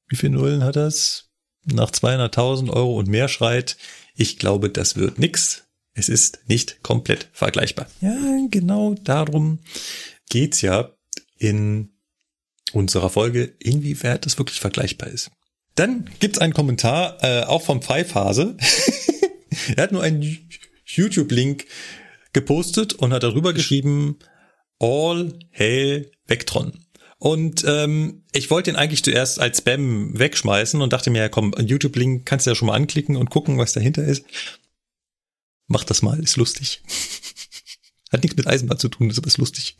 wie viel Nullen hat das? Nach 200.000 Euro und mehr schreit, ich glaube, das wird nix. Es ist nicht komplett vergleichbar. Ja, genau darum geht's ja in unserer Folge, inwieweit das wirklich vergleichbar ist. Dann gibt's einen Kommentar, äh, auch vom Pfeifhase. [LAUGHS] er hat nur einen YouTube-Link gepostet und hat darüber geschrieben, All Hail Vectron. Und ähm, ich wollte ihn eigentlich zuerst als Spam wegschmeißen und dachte mir, ja, komm, YouTube-Link kannst du ja schon mal anklicken und gucken, was dahinter ist. Mach das mal, ist lustig. [LAUGHS] Hat nichts mit Eisenbahn zu tun, ist aber ist lustig.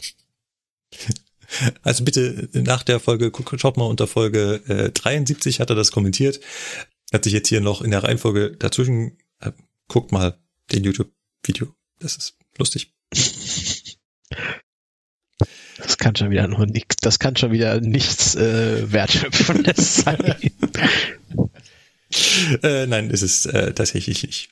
Also bitte nach der Folge, schaut mal unter Folge äh, 73 hat er das kommentiert. Hat sich jetzt hier noch in der Reihenfolge dazwischen, äh, guckt mal den YouTube-Video. Das ist lustig. Das kann schon wieder nur nichts, das kann schon wieder nichts äh, Wertschöpfendes [LAUGHS] sein. äh, nein, ist es äh, tatsächlich nicht.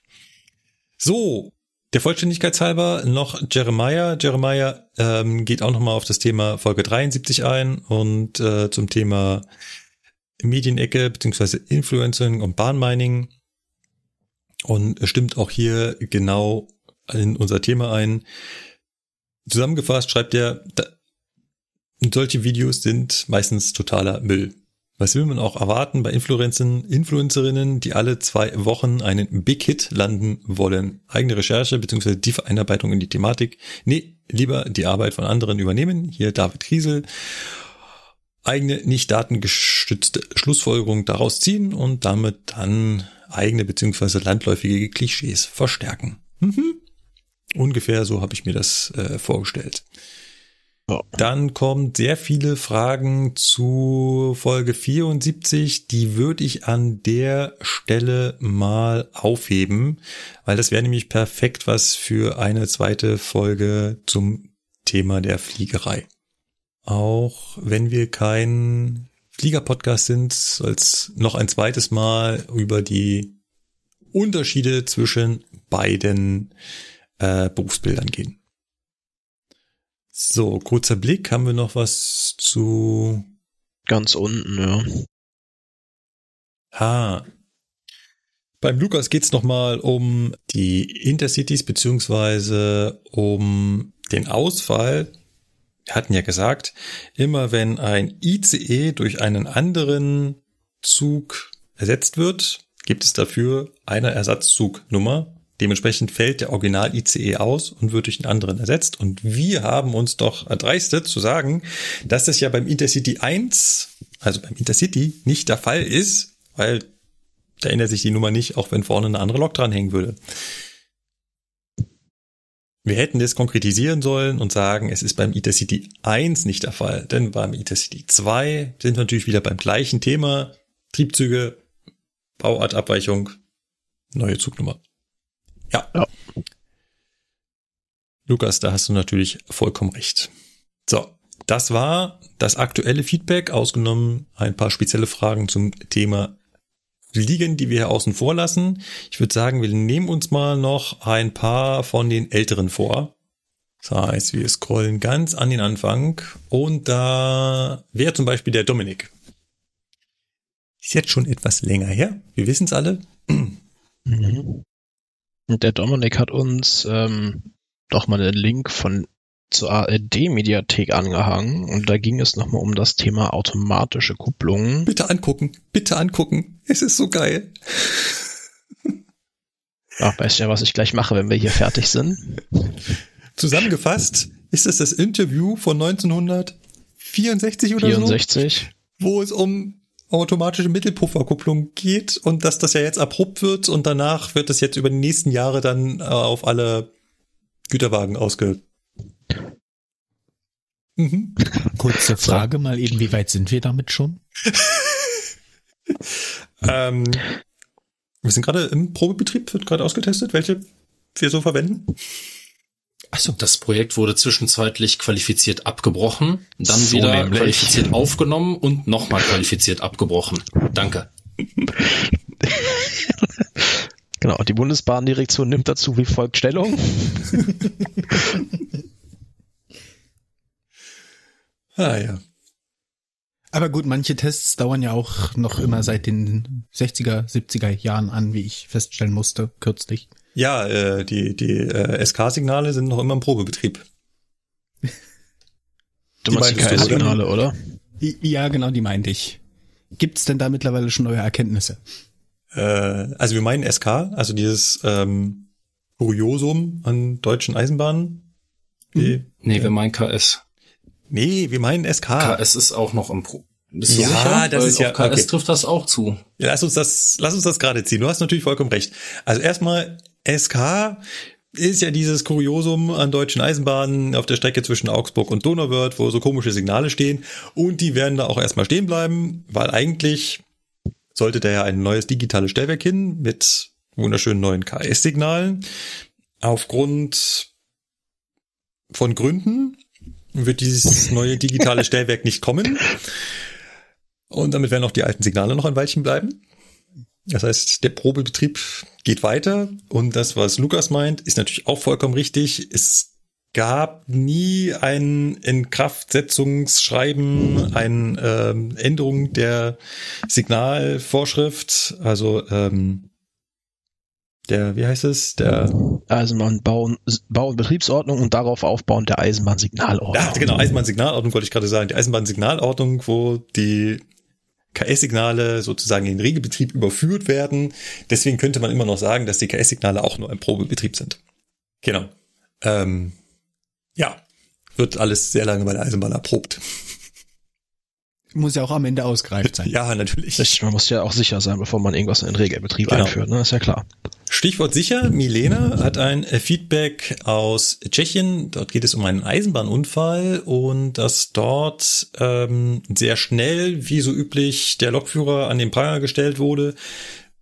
So, der Vollständigkeit halber noch Jeremiah. Jeremiah ähm, geht auch nochmal auf das Thema Folge 73 ein und äh, zum Thema Medienecke beziehungsweise Influencing und Bahnmining und stimmt auch hier genau in unser Thema ein. Zusammengefasst schreibt er, solche Videos sind meistens totaler Müll. Was will man auch erwarten bei Influencern, Influencerinnen, die alle zwei Wochen einen Big Hit landen wollen? Eigene Recherche bzw. tiefe Einarbeitung in die Thematik. Nee, lieber die Arbeit von anderen übernehmen. Hier David Kriesel. Eigene, nicht datengestützte Schlussfolgerung daraus ziehen und damit dann eigene bzw. landläufige Klischees verstärken. Mhm. Ungefähr so habe ich mir das äh, vorgestellt. Dann kommen sehr viele Fragen zu Folge 74. Die würde ich an der Stelle mal aufheben, weil das wäre nämlich perfekt was für eine zweite Folge zum Thema der Fliegerei. Auch wenn wir kein Fliegerpodcast sind, soll es noch ein zweites Mal über die Unterschiede zwischen beiden äh, Berufsbildern gehen. So, kurzer Blick. Haben wir noch was zu... Ganz unten, ja. Ah. Beim Lukas geht's nochmal um die Intercities beziehungsweise um den Ausfall. Wir hatten ja gesagt, immer wenn ein ICE durch einen anderen Zug ersetzt wird, gibt es dafür eine Ersatzzugnummer Dementsprechend fällt der Original-ICE aus und wird durch einen anderen ersetzt. Und wir haben uns doch erdreistet zu sagen, dass das ja beim Intercity 1, also beim Intercity, nicht der Fall ist, weil da ändert sich die Nummer nicht, auch wenn vorne eine andere Lok dranhängen würde. Wir hätten das konkretisieren sollen und sagen, es ist beim Intercity 1 nicht der Fall, denn beim Intercity 2 sind wir natürlich wieder beim gleichen Thema. Triebzüge, Bauartabweichung, neue Zugnummer. Ja. ja. Lukas, da hast du natürlich vollkommen recht. So, das war das aktuelle Feedback, ausgenommen ein paar spezielle Fragen zum Thema Liegen, die wir hier außen vor lassen. Ich würde sagen, wir nehmen uns mal noch ein paar von den älteren vor. Das heißt, wir scrollen ganz an den Anfang und da wäre zum Beispiel der Dominik. Ist jetzt schon etwas länger her. Wir wissen es alle. Mhm. Und der Dominik hat uns ähm, doch mal einen Link von zur ARD-Mediathek angehangen und da ging es nochmal um das Thema automatische Kupplungen. Bitte angucken, bitte angucken. Es ist so geil. Ach, weißt ja, was ich gleich mache, wenn wir hier fertig sind. Zusammengefasst ist es das Interview von 1964 oder 64. so? Wo es um automatische Mittelpufferkupplung geht und dass das ja jetzt abrupt wird und danach wird es jetzt über die nächsten Jahre dann äh, auf alle Güterwagen ausge. Mhm. Kurze Frage mal eben, wie weit sind wir damit schon? [LAUGHS] ähm, wir sind gerade im Probebetrieb, wird gerade ausgetestet, welche wir so verwenden. Achso. Das Projekt wurde zwischenzeitlich qualifiziert abgebrochen, dann so wieder nämlich. qualifiziert aufgenommen und nochmal qualifiziert abgebrochen. Danke. Genau, die Bundesbahndirektion nimmt dazu wie folgt Stellung. [LAUGHS] ah ja. Aber gut, manche Tests dauern ja auch noch immer seit den 60er, 70er Jahren an, wie ich feststellen musste, kürzlich. Ja, äh, die, die äh, SK-Signale sind noch immer im Probebetrieb. Du meinst die KS-Signale, oder? Ja, genau, die meinte ich. Gibt's denn da mittlerweile schon neue Erkenntnisse? Äh, also wir meinen SK, also dieses ähm, Kuriosum an deutschen Eisenbahnen. Die, nee, äh, wir meinen KS. Nee, wir meinen SK. KS ist auch noch im Pro bist du ja, sicher? das Weil ist ja. KS okay. trifft das auch zu. Ja, lass uns das, lass uns das gerade ziehen. Du hast natürlich vollkommen recht. Also erstmal SK ist ja dieses Kuriosum an deutschen Eisenbahnen auf der Strecke zwischen Augsburg und Donauwörth, wo so komische Signale stehen. Und die werden da auch erstmal stehen bleiben, weil eigentlich sollte da ja ein neues digitales Stellwerk hin mit wunderschönen neuen KS-Signalen. Aufgrund von Gründen wird dieses neue digitale [LAUGHS] Stellwerk nicht kommen. Und damit werden auch die alten Signale noch ein Weilchen bleiben. Das heißt, der Probebetrieb geht weiter und das, was Lukas meint, ist natürlich auch vollkommen richtig. Es gab nie ein Inkraftsetzungsschreiben, eine ähm, Änderung der Signalvorschrift, also ähm, der, wie heißt es? Der Eisenbahnbau Bau und Betriebsordnung und darauf aufbauend der Eisenbahnsignalordnung. Ja, genau, Eisenbahnsignalordnung wollte ich gerade sagen. Die Eisenbahnsignalordnung, wo die KS-Signale sozusagen in den Regelbetrieb überführt werden. Deswegen könnte man immer noch sagen, dass die KS-Signale auch nur ein Probebetrieb sind. Genau. Ähm, ja, wird alles sehr lange bei der Eisenbahn erprobt. Muss ja auch am Ende ausgereift sein. [LAUGHS] ja, natürlich. Richtig, man muss ja auch sicher sein, bevor man irgendwas in den Regelbetrieb genau. einführt, ne? Ist ja klar. Stichwort sicher, Milena hat ein Feedback aus Tschechien. Dort geht es um einen Eisenbahnunfall und dass dort ähm, sehr schnell, wie so üblich, der Lokführer an den Pranger gestellt wurde,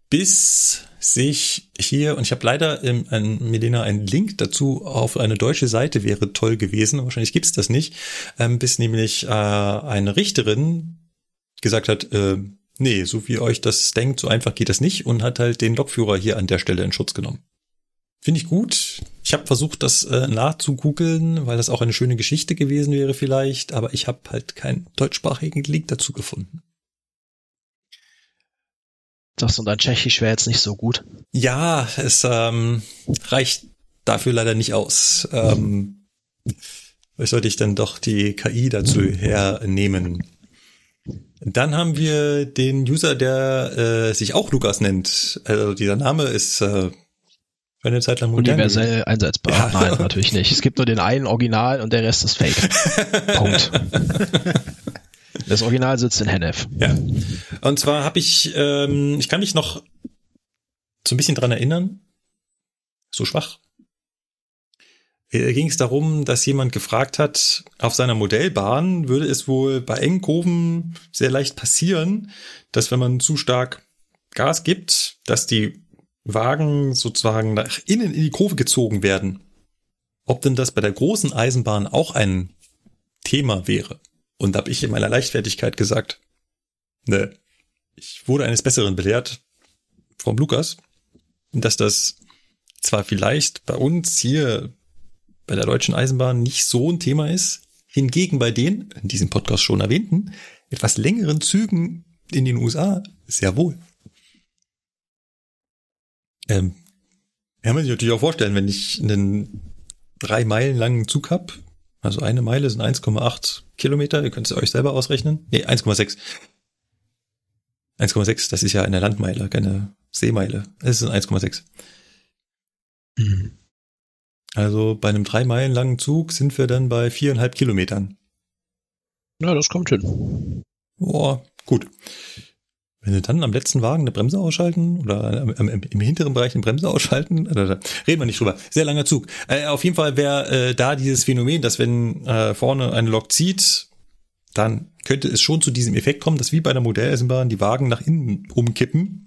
bis sich hier, und ich habe leider im, ein, Milena einen Link dazu auf eine deutsche Seite wäre toll gewesen, wahrscheinlich gibt's das nicht, ähm, bis nämlich äh, eine Richterin gesagt hat, äh, nee, so wie euch das denkt, so einfach geht das nicht und hat halt den Lokführer hier an der Stelle in Schutz genommen. Finde ich gut. Ich habe versucht, das äh, nachzugoogeln, weil das auch eine schöne Geschichte gewesen wäre vielleicht, aber ich habe halt keinen deutschsprachigen Link dazu gefunden. Das und dein Tschechisch wäre jetzt nicht so gut. Ja, es ähm, reicht dafür leider nicht aus. Ähm, was sollte ich dann doch die KI dazu hernehmen? Dann haben wir den User, der äh, sich auch Lukas nennt. Also dieser Name ist äh, für eine Zeit lang. Universell einsetzbar. Ja. Nein, natürlich nicht. Es gibt nur den einen Original und der Rest ist Fake. [LAUGHS] Punkt. [LAUGHS] Das Original sitzt in Hennef. Ja. Und zwar habe ich, ähm, ich kann mich noch so ein bisschen dran erinnern. So schwach äh, ging es darum, dass jemand gefragt hat, auf seiner Modellbahn würde es wohl bei engen Kurven sehr leicht passieren, dass wenn man zu stark Gas gibt, dass die Wagen sozusagen nach innen in die Kurve gezogen werden. Ob denn das bei der großen Eisenbahn auch ein Thema wäre. Und habe ich in meiner Leichtfertigkeit gesagt, ne, ich wurde eines Besseren belehrt vom Lukas, dass das zwar vielleicht bei uns hier bei der Deutschen Eisenbahn nicht so ein Thema ist. Hingegen bei den, in diesem Podcast schon erwähnten, etwas längeren Zügen in den USA sehr wohl. Ähm, kann man sich natürlich auch vorstellen, wenn ich einen drei Meilen langen Zug hab, also eine Meile sind 1,8 Kilometer, ihr könnt es euch selber ausrechnen. Nee, 1,6. 1,6, das ist ja eine Landmeile, keine Seemeile. Es ist 1,6. Mhm. Also bei einem drei Meilen langen Zug sind wir dann bei viereinhalb Kilometern. Ja, das kommt hin. Boah, gut. Wenn wir dann am letzten Wagen eine Bremse ausschalten oder im, hinteren Bereich eine Bremse ausschalten, [LAUGHS] da reden wir nicht drüber. Sehr langer Zug. Äh, auf jeden Fall wäre äh, da dieses Phänomen, dass wenn äh, vorne eine Lok zieht, dann könnte es schon zu diesem Effekt kommen, dass wie bei der Modelleisenbahn die Wagen nach innen umkippen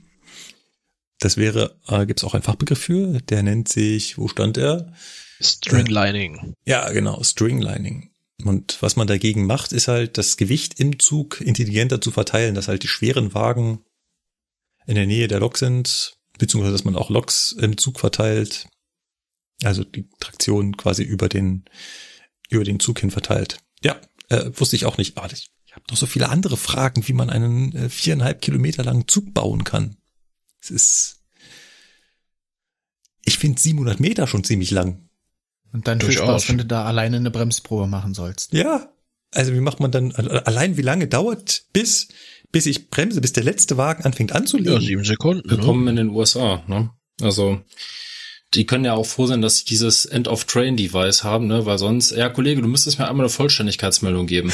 das wäre, äh, gibt es auch einen Fachbegriff für, der nennt sich, wo stand er? Stringlining. Ja, genau, Stringlining. Und was man dagegen macht, ist halt das Gewicht im Zug intelligenter zu verteilen, dass halt die schweren Wagen in der Nähe der Lok sind, beziehungsweise dass man auch Loks im Zug verteilt. Also die Traktion quasi über den, über den Zug hin verteilt. Ja, äh, wusste ich auch nicht. Aber ich, ich habe noch so viele andere Fragen, wie man einen äh, viereinhalb Kilometer langen Zug bauen kann. Es ist, ich finde 700 Meter schon ziemlich lang. Und dann viel Spaß, wenn du da alleine eine Bremsprobe machen sollst. Ja. Also wie macht man dann, allein wie lange dauert bis, bis ich bremse, bis der letzte Wagen anfängt anzulegen? Ja, sieben Sekunden. Willkommen ne? in den USA, ne? Also, die können ja auch froh sein, dass sie dieses End-of-Train-Device haben, ne? Weil sonst, ja, Kollege, du müsstest mir einmal eine Vollständigkeitsmeldung geben.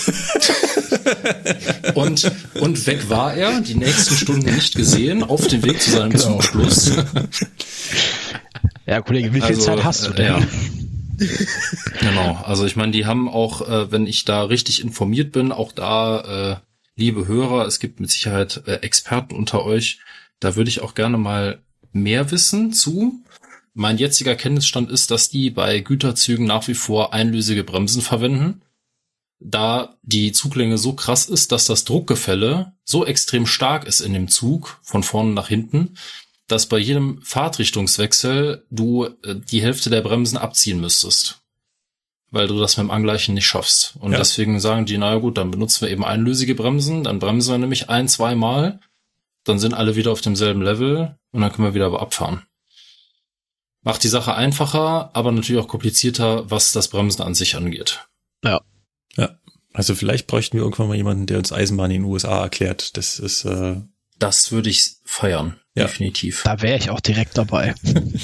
[LAUGHS] und, und weg war er, die nächsten Stunden nicht gesehen, auf dem Weg zu seinem genau. Zugschluss. [LAUGHS] ja, Kollege, wie viel also, Zeit hast du denn? Ja. [LAUGHS] genau, also ich meine, die haben auch, äh, wenn ich da richtig informiert bin, auch da, äh, liebe Hörer, es gibt mit Sicherheit äh, Experten unter euch, da würde ich auch gerne mal mehr wissen zu. Mein jetziger Kenntnisstand ist, dass die bei Güterzügen nach wie vor einlösige Bremsen verwenden da die Zuglänge so krass ist, dass das Druckgefälle so extrem stark ist in dem Zug von vorne nach hinten, dass bei jedem Fahrtrichtungswechsel du äh, die Hälfte der Bremsen abziehen müsstest. Weil du das mit dem Angleichen nicht schaffst. Und ja. deswegen sagen die, naja gut, dann benutzen wir eben einlösige Bremsen, dann bremsen wir nämlich ein, zwei Mal, dann sind alle wieder auf demselben Level und dann können wir wieder abfahren. Macht die Sache einfacher, aber natürlich auch komplizierter, was das Bremsen an sich angeht. Ja. Ja. Also vielleicht bräuchten wir irgendwann mal jemanden, der uns Eisenbahn in den USA erklärt. Das ist. Äh das würde ich feiern, ja. definitiv. Da wäre ich auch direkt dabei.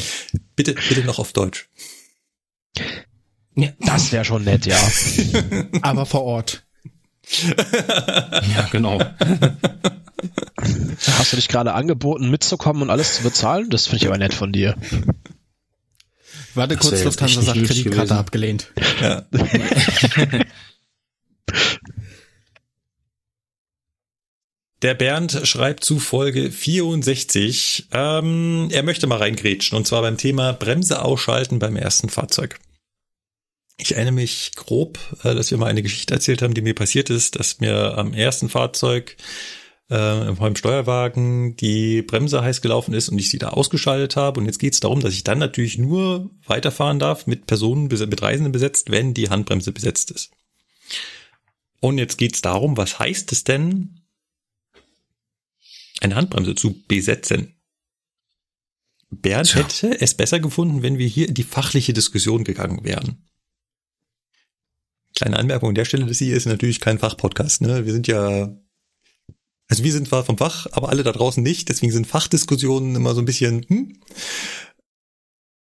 [LAUGHS] bitte, bitte noch auf Deutsch. Ja, das wäre schon nett, ja. [LAUGHS] Aber vor Ort. ja, genau. [LAUGHS] Hast du dich gerade angeboten, mitzukommen und alles zu bezahlen? Das finde ich aber nett von dir. Warte kurz, Lufthansa sagt Kreditkarte gewesen. abgelehnt. Ja. Der Bernd schreibt zu Folge 64, ähm, er möchte mal reingrätschen und zwar beim Thema Bremse ausschalten beim ersten Fahrzeug. Ich erinnere mich grob, äh, dass wir mal eine Geschichte erzählt haben, die mir passiert ist, dass mir am ersten Fahrzeug äh, beim Steuerwagen die Bremse heiß gelaufen ist und ich sie da ausgeschaltet habe. Und jetzt geht es darum, dass ich dann natürlich nur weiterfahren darf mit Personen, mit Reisenden besetzt, wenn die Handbremse besetzt ist. Und jetzt geht es darum, was heißt es denn, eine Handbremse zu besetzen? Bernd Tja. hätte es besser gefunden, wenn wir hier in die fachliche Diskussion gegangen wären. Kleine Anmerkung an der Stelle, das hier ist natürlich kein Fachpodcast. Ne? Wir sind ja, also wir sind zwar vom Fach, aber alle da draußen nicht. Deswegen sind Fachdiskussionen immer so ein bisschen. Hm?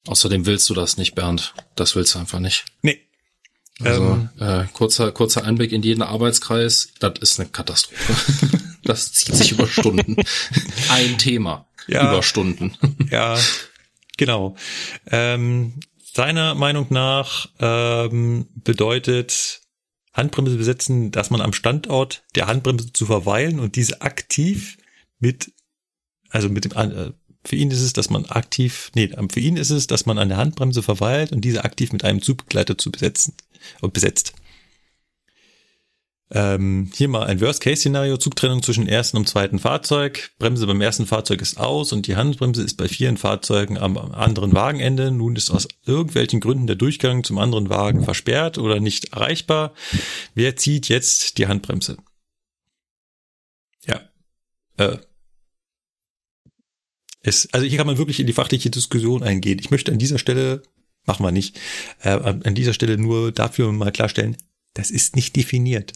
Außerdem willst du das nicht, Bernd. Das willst du einfach nicht. Nee. Also ähm, äh, kurzer kurzer Einblick in jeden Arbeitskreis. Das ist eine Katastrophe. [LAUGHS] das zieht sich über Stunden. [LAUGHS] Ein Thema ja, über Stunden. [LAUGHS] ja, genau. Ähm, seiner Meinung nach ähm, bedeutet Handbremse besetzen, dass man am Standort der Handbremse zu verweilen und diese aktiv mit, also mit dem, äh, für ihn ist es, dass man aktiv, nee, für ihn ist es, dass man an der Handbremse verweilt und diese aktiv mit einem Zugbegleiter zu besetzen und besetzt. Ähm, hier mal ein Worst-Case-Szenario, Zugtrennung zwischen ersten und zweiten Fahrzeug. Bremse beim ersten Fahrzeug ist aus und die Handbremse ist bei vielen Fahrzeugen am anderen Wagenende. Nun ist aus irgendwelchen Gründen der Durchgang zum anderen Wagen versperrt oder nicht erreichbar. Wer zieht jetzt die Handbremse? Ja. Äh. Es, also hier kann man wirklich in die fachliche Diskussion eingehen. Ich möchte an dieser Stelle, machen wir nicht, äh, an dieser Stelle nur dafür mal klarstellen, das ist nicht definiert.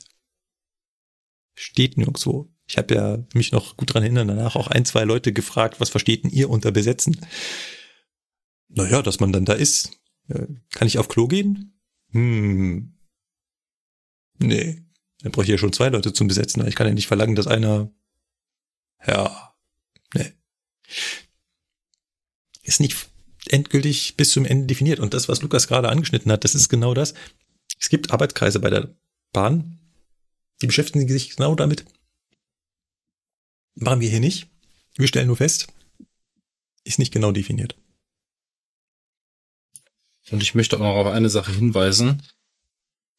Steht nirgendwo. Ich habe ja mich noch gut dran erinnern, danach auch ein, zwei Leute gefragt, was versteht denn ihr unter besetzen? Naja, dass man dann da ist. Kann ich auf Klo gehen? Hm. Nee. Dann brauche ich ja schon zwei Leute zum Besetzen. Ich kann ja nicht verlangen, dass einer. Ja. Nee. Ist nicht endgültig bis zum Ende definiert. Und das, was Lukas gerade angeschnitten hat, das ist genau das. Es gibt Arbeitskreise bei der Bahn, die beschäftigen sich genau damit. Machen wir hier nicht. Wir stellen nur fest, ist nicht genau definiert. Und ich möchte auch noch auf eine Sache hinweisen.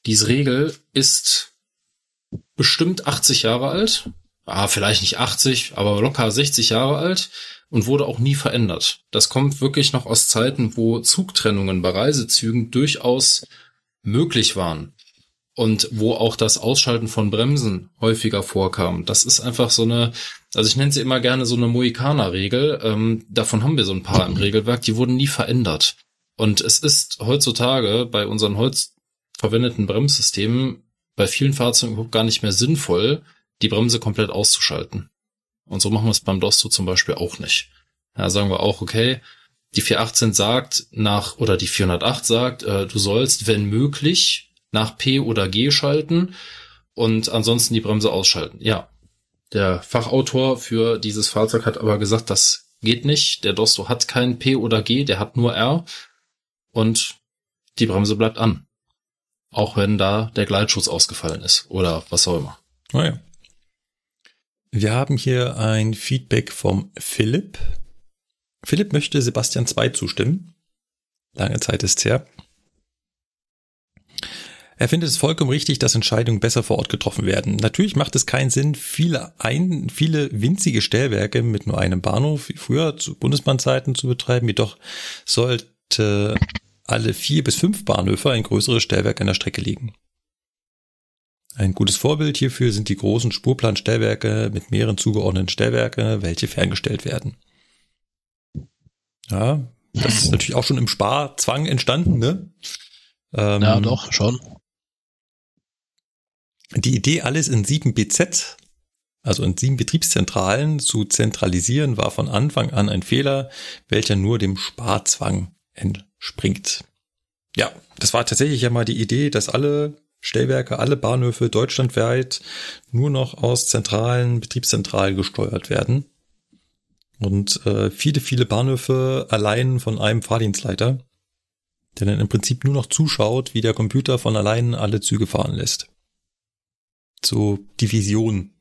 Diese Regel ist bestimmt 80 Jahre alt. Ah, vielleicht nicht 80, aber locker 60 Jahre alt und wurde auch nie verändert. Das kommt wirklich noch aus Zeiten, wo Zugtrennungen bei Reisezügen durchaus möglich waren und wo auch das Ausschalten von Bremsen häufiger vorkam. Das ist einfach so eine, also ich nenne sie immer gerne so eine Mohikaner-Regel. Ähm, davon haben wir so ein paar im Regelwerk, die wurden nie verändert. Und es ist heutzutage bei unseren Holz verwendeten Bremssystemen bei vielen Fahrzeugen überhaupt gar nicht mehr sinnvoll, die Bremse komplett auszuschalten. Und so machen wir es beim Dosto zum Beispiel auch nicht. Ja, sagen wir auch, okay, die 418 sagt nach, oder die 408 sagt, äh, du sollst, wenn möglich, nach P oder G schalten und ansonsten die Bremse ausschalten. Ja. Der Fachautor für dieses Fahrzeug hat aber gesagt, das geht nicht. Der Dosto hat kein P oder G, der hat nur R und die Bremse bleibt an. Auch wenn da der Gleitschutz ausgefallen ist oder was auch immer. Oh ja. Wir haben hier ein Feedback vom Philipp. Philipp möchte Sebastian 2 zustimmen. Lange Zeit ist es her. Er findet es vollkommen richtig, dass Entscheidungen besser vor Ort getroffen werden. Natürlich macht es keinen Sinn, viele, ein, viele winzige Stellwerke mit nur einem Bahnhof wie früher zu Bundesbahnzeiten zu betreiben. Jedoch sollte alle vier bis fünf Bahnhöfe ein größeres Stellwerk an der Strecke liegen. Ein gutes Vorbild hierfür sind die großen Spurplanstellwerke mit mehreren zugeordneten Stellwerke, welche ferngestellt werden. Ja, das ist [LAUGHS] natürlich auch schon im Sparzwang entstanden, ne? Ähm, ja, doch, schon. Die Idee, alles in sieben BZ, also in sieben Betriebszentralen zu zentralisieren, war von Anfang an ein Fehler, welcher nur dem Sparzwang entspringt. Ja, das war tatsächlich ja mal die Idee, dass alle Stellwerke, alle Bahnhöfe deutschlandweit nur noch aus zentralen Betriebszentralen gesteuert werden. Und äh, viele, viele Bahnhöfe allein von einem Fahrdienstleiter, der dann im Prinzip nur noch zuschaut, wie der Computer von allein alle Züge fahren lässt. So die Vision,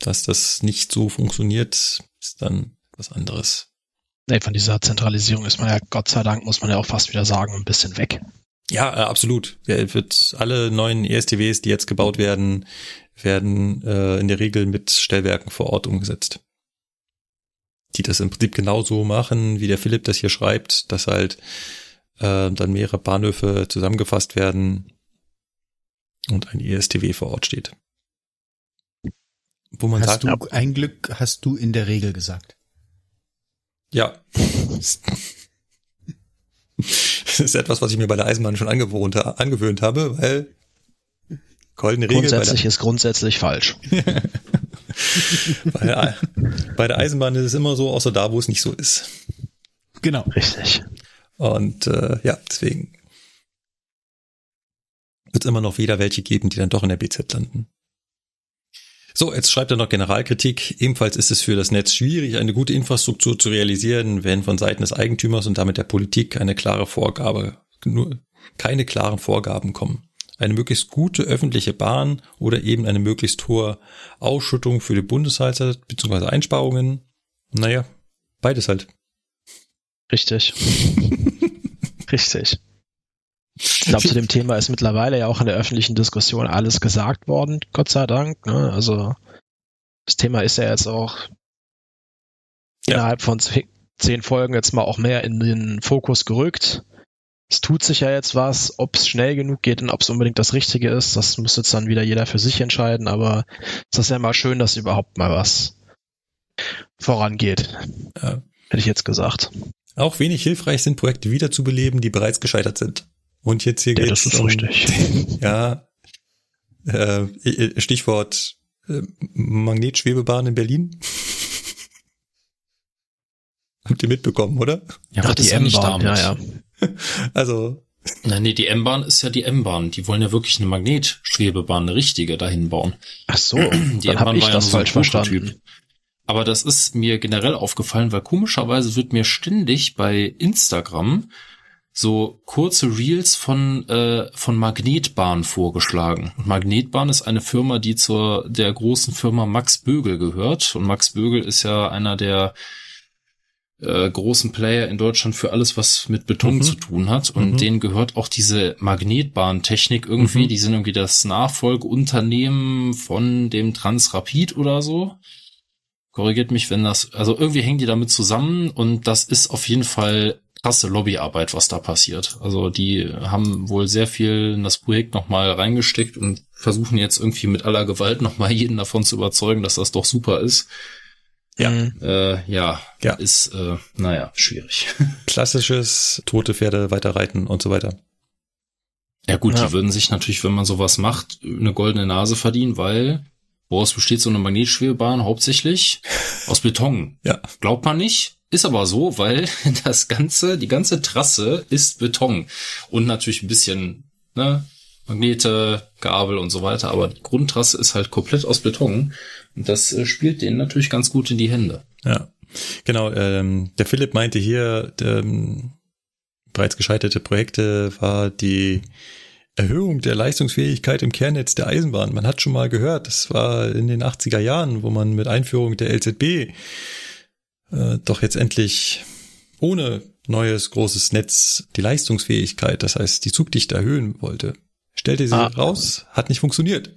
dass das nicht so funktioniert, ist dann was anderes. Nee, von dieser Zentralisierung ist man ja, Gott sei Dank, muss man ja auch fast wieder sagen, ein bisschen weg. Ja, äh, absolut. Er wird alle neuen ESTWs, die jetzt gebaut werden, werden äh, in der Regel mit Stellwerken vor Ort umgesetzt. Die das im Prinzip genauso machen, wie der Philipp das hier schreibt, dass halt äh, dann mehrere Bahnhöfe zusammengefasst werden und ein ESTW vor Ort steht. Wo man hast sagt, du, ein Glück hast du in der Regel gesagt. Ja. [LAUGHS] Das ist etwas, was ich mir bei der Eisenbahn schon angewohnt, angewöhnt habe, weil goldene Regel. Grundsätzlich der, ist grundsätzlich falsch. [LAUGHS] bei, bei, der Eisenbahn ist es immer so, außer da, wo es nicht so ist. Genau. Richtig. Und äh, ja, deswegen wird immer noch wieder welche geben, die dann doch in der BZ landen. So, jetzt schreibt er noch Generalkritik. Ebenfalls ist es für das Netz schwierig, eine gute Infrastruktur zu realisieren, wenn von Seiten des Eigentümers und damit der Politik eine klare Vorgabe, nur keine klaren Vorgaben kommen. Eine möglichst gute öffentliche Bahn oder eben eine möglichst hohe Ausschüttung für die Bundesheizer bzw. Einsparungen. Naja, beides halt. Richtig. [LAUGHS] Richtig. Ich glaube, zu dem Thema ist mittlerweile ja auch in der öffentlichen Diskussion alles gesagt worden, Gott sei Dank. Ne? Also das Thema ist ja jetzt auch ja. innerhalb von zehn Folgen jetzt mal auch mehr in den Fokus gerückt. Es tut sich ja jetzt was, ob es schnell genug geht und ob es unbedingt das Richtige ist, das muss jetzt dann wieder jeder für sich entscheiden, aber es ist ja mal schön, dass überhaupt mal was vorangeht. Ja. Hätte ich jetzt gesagt. Auch wenig hilfreich sind Projekte wiederzubeleben, die bereits gescheitert sind. Und jetzt hier ja, geht's das ist um, richtig. [LAUGHS] Ja, äh, Stichwort äh, Magnetschwebebahn in Berlin. [LAUGHS] Habt ihr mitbekommen, oder? Ja, Ach, die M-Bahn, ja, ja. [LAUGHS] Also. Nein, nee, die M-Bahn ist ja die M-Bahn. Die wollen ja wirklich eine Magnetschwebebahn, eine richtige, dahin bauen. Ach so, die M-Bahn war ja das falsch so verstanden. Aber das ist mir generell aufgefallen, weil komischerweise wird mir ständig bei Instagram so kurze Reels von äh, von Magnetbahn vorgeschlagen. Und Magnetbahn ist eine Firma, die zur der großen Firma Max Bögel gehört. Und Max Bögel ist ja einer der äh, großen Player in Deutschland für alles, was mit Beton mhm. zu tun hat. Und mhm. denen gehört auch diese Magnetbahntechnik irgendwie. Mhm. Die sind irgendwie das Nachfolgeunternehmen von dem Transrapid oder so. Korrigiert mich, wenn das, also irgendwie hängen die damit zusammen und das ist auf jeden Fall krasse Lobbyarbeit, was da passiert. Also die haben wohl sehr viel in das Projekt nochmal reingesteckt und versuchen jetzt irgendwie mit aller Gewalt nochmal jeden davon zu überzeugen, dass das doch super ist. Ja. Äh, ja, ja, ist, äh, naja, schwierig. [LAUGHS] Klassisches tote Pferde weiterreiten und so weiter. Ja gut, ja. die würden sich natürlich, wenn man sowas macht, eine goldene Nase verdienen, weil woraus besteht so eine Magnetschwebebahn hauptsächlich? [LAUGHS] Aus Beton. Ja. Glaubt man nicht? Ist aber so, weil [LAUGHS] das ganze, die ganze Trasse ist Beton und natürlich ein bisschen ne, Magnete, Gabel und so weiter, aber die Grundtrasse ist halt komplett aus Beton und das äh, spielt denen natürlich ganz gut in die Hände. Ja, genau. Ähm, der Philipp meinte hier, ähm, bereits gescheiterte Projekte war die Erhöhung der Leistungsfähigkeit im Kernnetz der Eisenbahn. Man hat schon mal gehört, das war in den 80er Jahren, wo man mit Einführung der LZB äh, doch jetzt endlich ohne neues großes Netz die Leistungsfähigkeit, das heißt die Zugdichte erhöhen wollte. Stellte sie ah. raus, hat nicht funktioniert.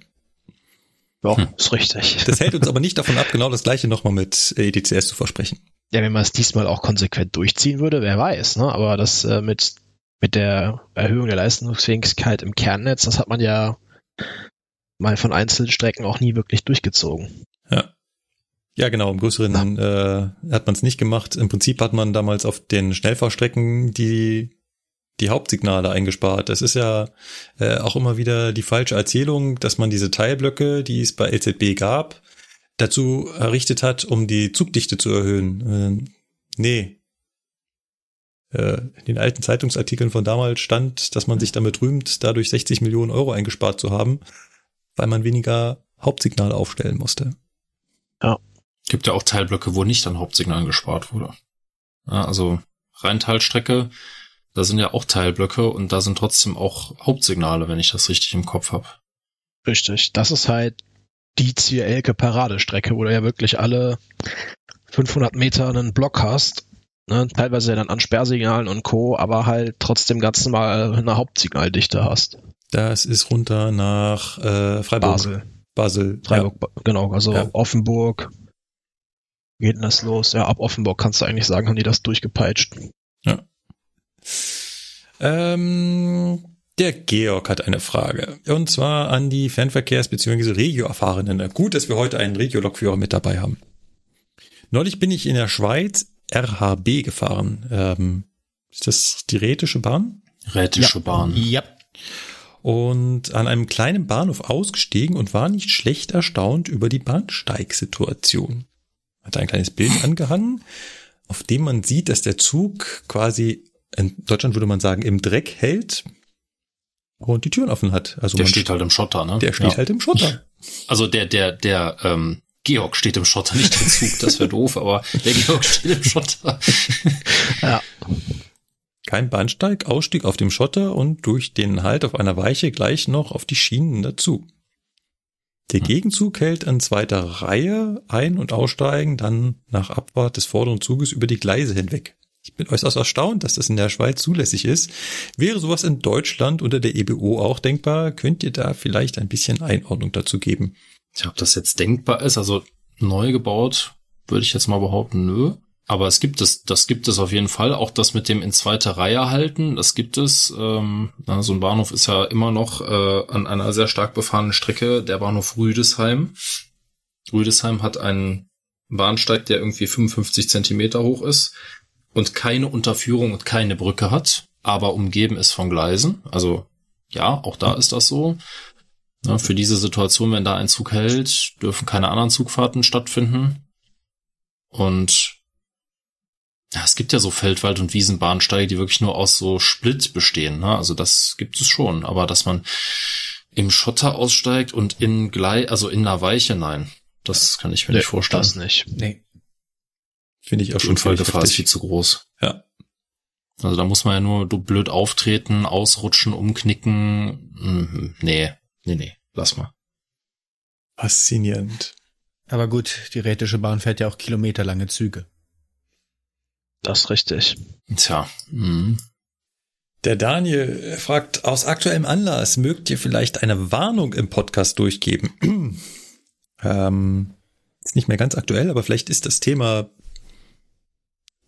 Ja, hm. ist richtig. Das hält uns aber nicht davon ab, [LAUGHS] genau das gleiche nochmal mit EDCS zu versprechen. Ja, wenn man es diesmal auch konsequent durchziehen würde, wer weiß, ne? Aber das äh, mit, mit der Erhöhung der Leistungsfähigkeit im Kernnetz, das hat man ja mal von einzelnen Strecken auch nie wirklich durchgezogen. Ja. Genau. Im größeren äh, hat man es nicht gemacht. Im Prinzip hat man damals auf den Schnellfahrstrecken die die Hauptsignale eingespart. Das ist ja äh, auch immer wieder die falsche Erzählung, dass man diese Teilblöcke, die es bei LZB gab, dazu errichtet hat, um die Zugdichte zu erhöhen. Äh, nee. Äh, in den alten Zeitungsartikeln von damals stand, dass man sich damit rühmt, dadurch 60 Millionen Euro eingespart zu haben, weil man weniger Hauptsignale aufstellen musste. Ja. Gibt ja auch Teilblöcke, wo nicht an Hauptsignalen gespart wurde. Ja, also Rheintalstrecke, da sind ja auch Teilblöcke und da sind trotzdem auch Hauptsignale, wenn ich das richtig im Kopf habe. Richtig. Das ist halt die Zielelke Paradestrecke, wo du ja wirklich alle 500 Meter einen Block hast. Ne? Teilweise dann an Sperrsignalen und Co., aber halt trotzdem ganz normal eine Hauptsignaldichte hast. Das ist runter nach äh, Freiburg. Basel. Basel. Freiburg, ja. genau. Also ja. Offenburg, geht denn das los? Ja, ab Offenburg kannst du eigentlich sagen, haben die das durchgepeitscht. Ja. Ähm, der Georg hat eine Frage. Und zwar an die Fernverkehrs- bzw. Regio-Erfahrenen. Gut, dass wir heute einen Regio-Lokführer mit dabei haben. Neulich bin ich in der Schweiz RHB gefahren. Ähm, ist das die Rätische Bahn? Rätische ja. Bahn. Ja. Und an einem kleinen Bahnhof ausgestiegen und war nicht schlecht erstaunt über die Bahnsteigsituation hat ein kleines Bild angehangen, auf dem man sieht, dass der Zug quasi, in Deutschland würde man sagen, im Dreck hält und die Türen offen hat. Also der steht halt im Schotter, ne? Der steht ja. halt im Schotter. [LAUGHS] Also der, der, der, ähm, Georg steht im Schotter, nicht der Zug, das wäre doof, aber der Georg steht im Schotter. [LAUGHS] ja. Kein Bahnsteig, Ausstieg auf dem Schotter und durch den Halt auf einer Weiche gleich noch auf die Schienen dazu. Der hm. Gegenzug hält an zweiter Reihe ein- und aussteigen, dann nach Abfahrt des vorderen Zuges über die Gleise hinweg. Ich bin äußerst erstaunt, dass das in der Schweiz zulässig ist. Wäre sowas in Deutschland unter der EBO auch denkbar? Könnt ihr da vielleicht ein bisschen Einordnung dazu geben? Tja, ob das jetzt denkbar ist, also neu gebaut, würde ich jetzt mal behaupten, nö. Aber es gibt es, das gibt es auf jeden Fall. Auch das mit dem in zweiter Reihe halten, das gibt es. Ähm, so ein Bahnhof ist ja immer noch äh, an einer sehr stark befahrenen Strecke, der Bahnhof Rüdesheim. Rüdesheim hat einen Bahnsteig, der irgendwie 55 Zentimeter hoch ist und keine Unterführung und keine Brücke hat, aber umgeben ist von Gleisen. Also ja, auch da ist das so. Ja, für diese Situation, wenn da ein Zug hält, dürfen keine anderen Zugfahrten stattfinden. Und ja, es gibt ja so Feldwald- und Wiesenbahnsteige, die wirklich nur aus so Split bestehen. Ne? Also das gibt es schon. Aber dass man im Schotter aussteigt und in Glei, also in einer Weiche, nein. Das kann ich mir nee, nicht vorstellen. Das nicht. Nee. Finde ich auch Die schon Unfallgefahr ist viel zu groß. Ja. Also da muss man ja nur blöd auftreten, ausrutschen, umknicken. Mhm. Nee, nee, nee, lass mal. Faszinierend. Aber gut, die Rätische Bahn fährt ja auch kilometerlange Züge. Das ist richtig. Tja. Mhm. Der Daniel fragt, aus aktuellem Anlass mögt ihr vielleicht eine Warnung im Podcast durchgeben? [CLEARS THROAT] ähm, ist nicht mehr ganz aktuell, aber vielleicht ist das Thema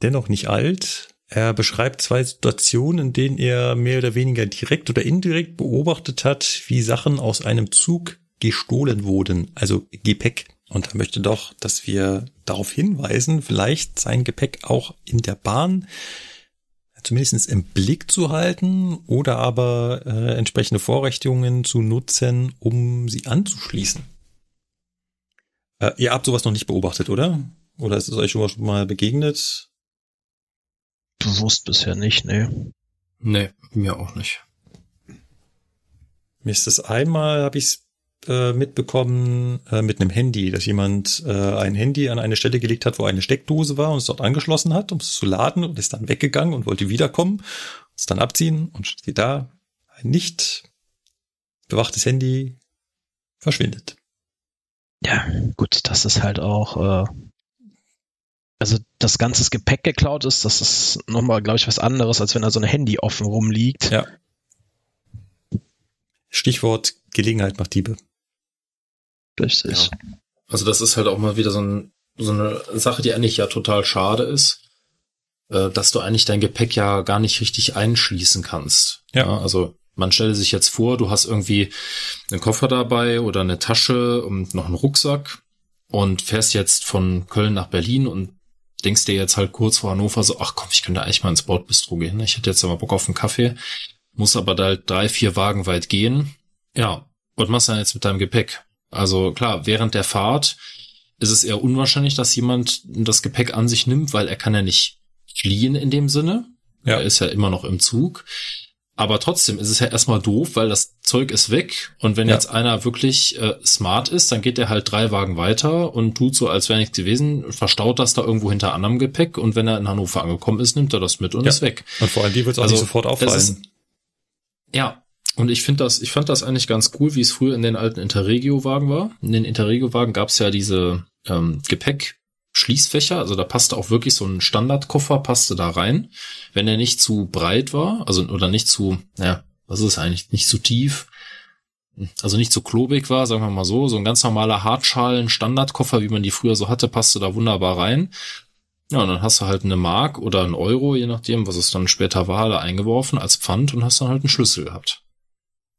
dennoch nicht alt. Er beschreibt zwei Situationen, in denen er mehr oder weniger direkt oder indirekt beobachtet hat, wie Sachen aus einem Zug gestohlen wurden, also Gepäck. Und er möchte doch, dass wir darauf hinweisen, vielleicht sein Gepäck auch in der Bahn zumindest im Blick zu halten oder aber äh, entsprechende Vorrichtungen zu nutzen, um sie anzuschließen. Äh, ihr habt sowas noch nicht beobachtet, oder? Oder ist es euch schon mal begegnet? Bewusst bisher nicht, ne. Nee, mir auch nicht. Mir ist das einmal, habe ich es äh, mitbekommen äh, mit einem Handy, dass jemand äh, ein Handy an eine Stelle gelegt hat, wo eine Steckdose war und es dort angeschlossen hat, um es zu laden und ist dann weggegangen und wollte wiederkommen, es dann abziehen und steht da, ein nicht bewachtes Handy verschwindet. Ja, gut, das ist halt auch, äh, also das ganze Gepäck geklaut ist, das ist nochmal, glaube ich, was anderes, als wenn da so ein Handy offen rumliegt. Ja. Stichwort Gelegenheit macht Diebe. Richtig. Ja. Also das ist halt auch mal wieder so, ein, so eine Sache, die eigentlich ja total schade ist, äh, dass du eigentlich dein Gepäck ja gar nicht richtig einschließen kannst. Ja. ja. Also man stelle sich jetzt vor, du hast irgendwie einen Koffer dabei oder eine Tasche und noch einen Rucksack und fährst jetzt von Köln nach Berlin und denkst dir jetzt halt kurz vor Hannover so, ach komm, ich könnte eigentlich mal ins Bordbistro gehen. Ich hätte jetzt mal Bock auf einen Kaffee, muss aber da halt drei, vier Wagen weit gehen. Ja, was machst du dann jetzt mit deinem Gepäck? Also klar, während der Fahrt ist es eher unwahrscheinlich, dass jemand das Gepäck an sich nimmt, weil er kann ja nicht fliehen in dem Sinne. Ja. Er ist ja immer noch im Zug. Aber trotzdem ist es ja erstmal doof, weil das Zeug ist weg. Und wenn ja. jetzt einer wirklich äh, smart ist, dann geht er halt drei Wagen weiter und tut so, als wäre nichts gewesen, verstaut das da irgendwo hinter anderem Gepäck. Und wenn er in Hannover angekommen ist, nimmt er das mit und ja. ist weg. Und vor allem die wird es auch also, nicht sofort auffallen. Ist, ja. Und ich finde das, ich fand das eigentlich ganz cool, wie es früher in den alten Interregio-Wagen war. In den Interregio-Wagen gab es ja diese ähm, Gepäck, Schließfächer, also da passte auch wirklich so ein Standardkoffer, passte da rein. Wenn er nicht zu breit war, also oder nicht zu, naja, was ist eigentlich, nicht zu tief, also nicht zu klobig war, sagen wir mal so, so ein ganz normaler Hartschalen-Standardkoffer, wie man die früher so hatte, passte da wunderbar rein. Ja, und dann hast du halt eine Mark oder einen Euro, je nachdem, was es dann später war, da eingeworfen als Pfand und hast dann halt einen Schlüssel gehabt.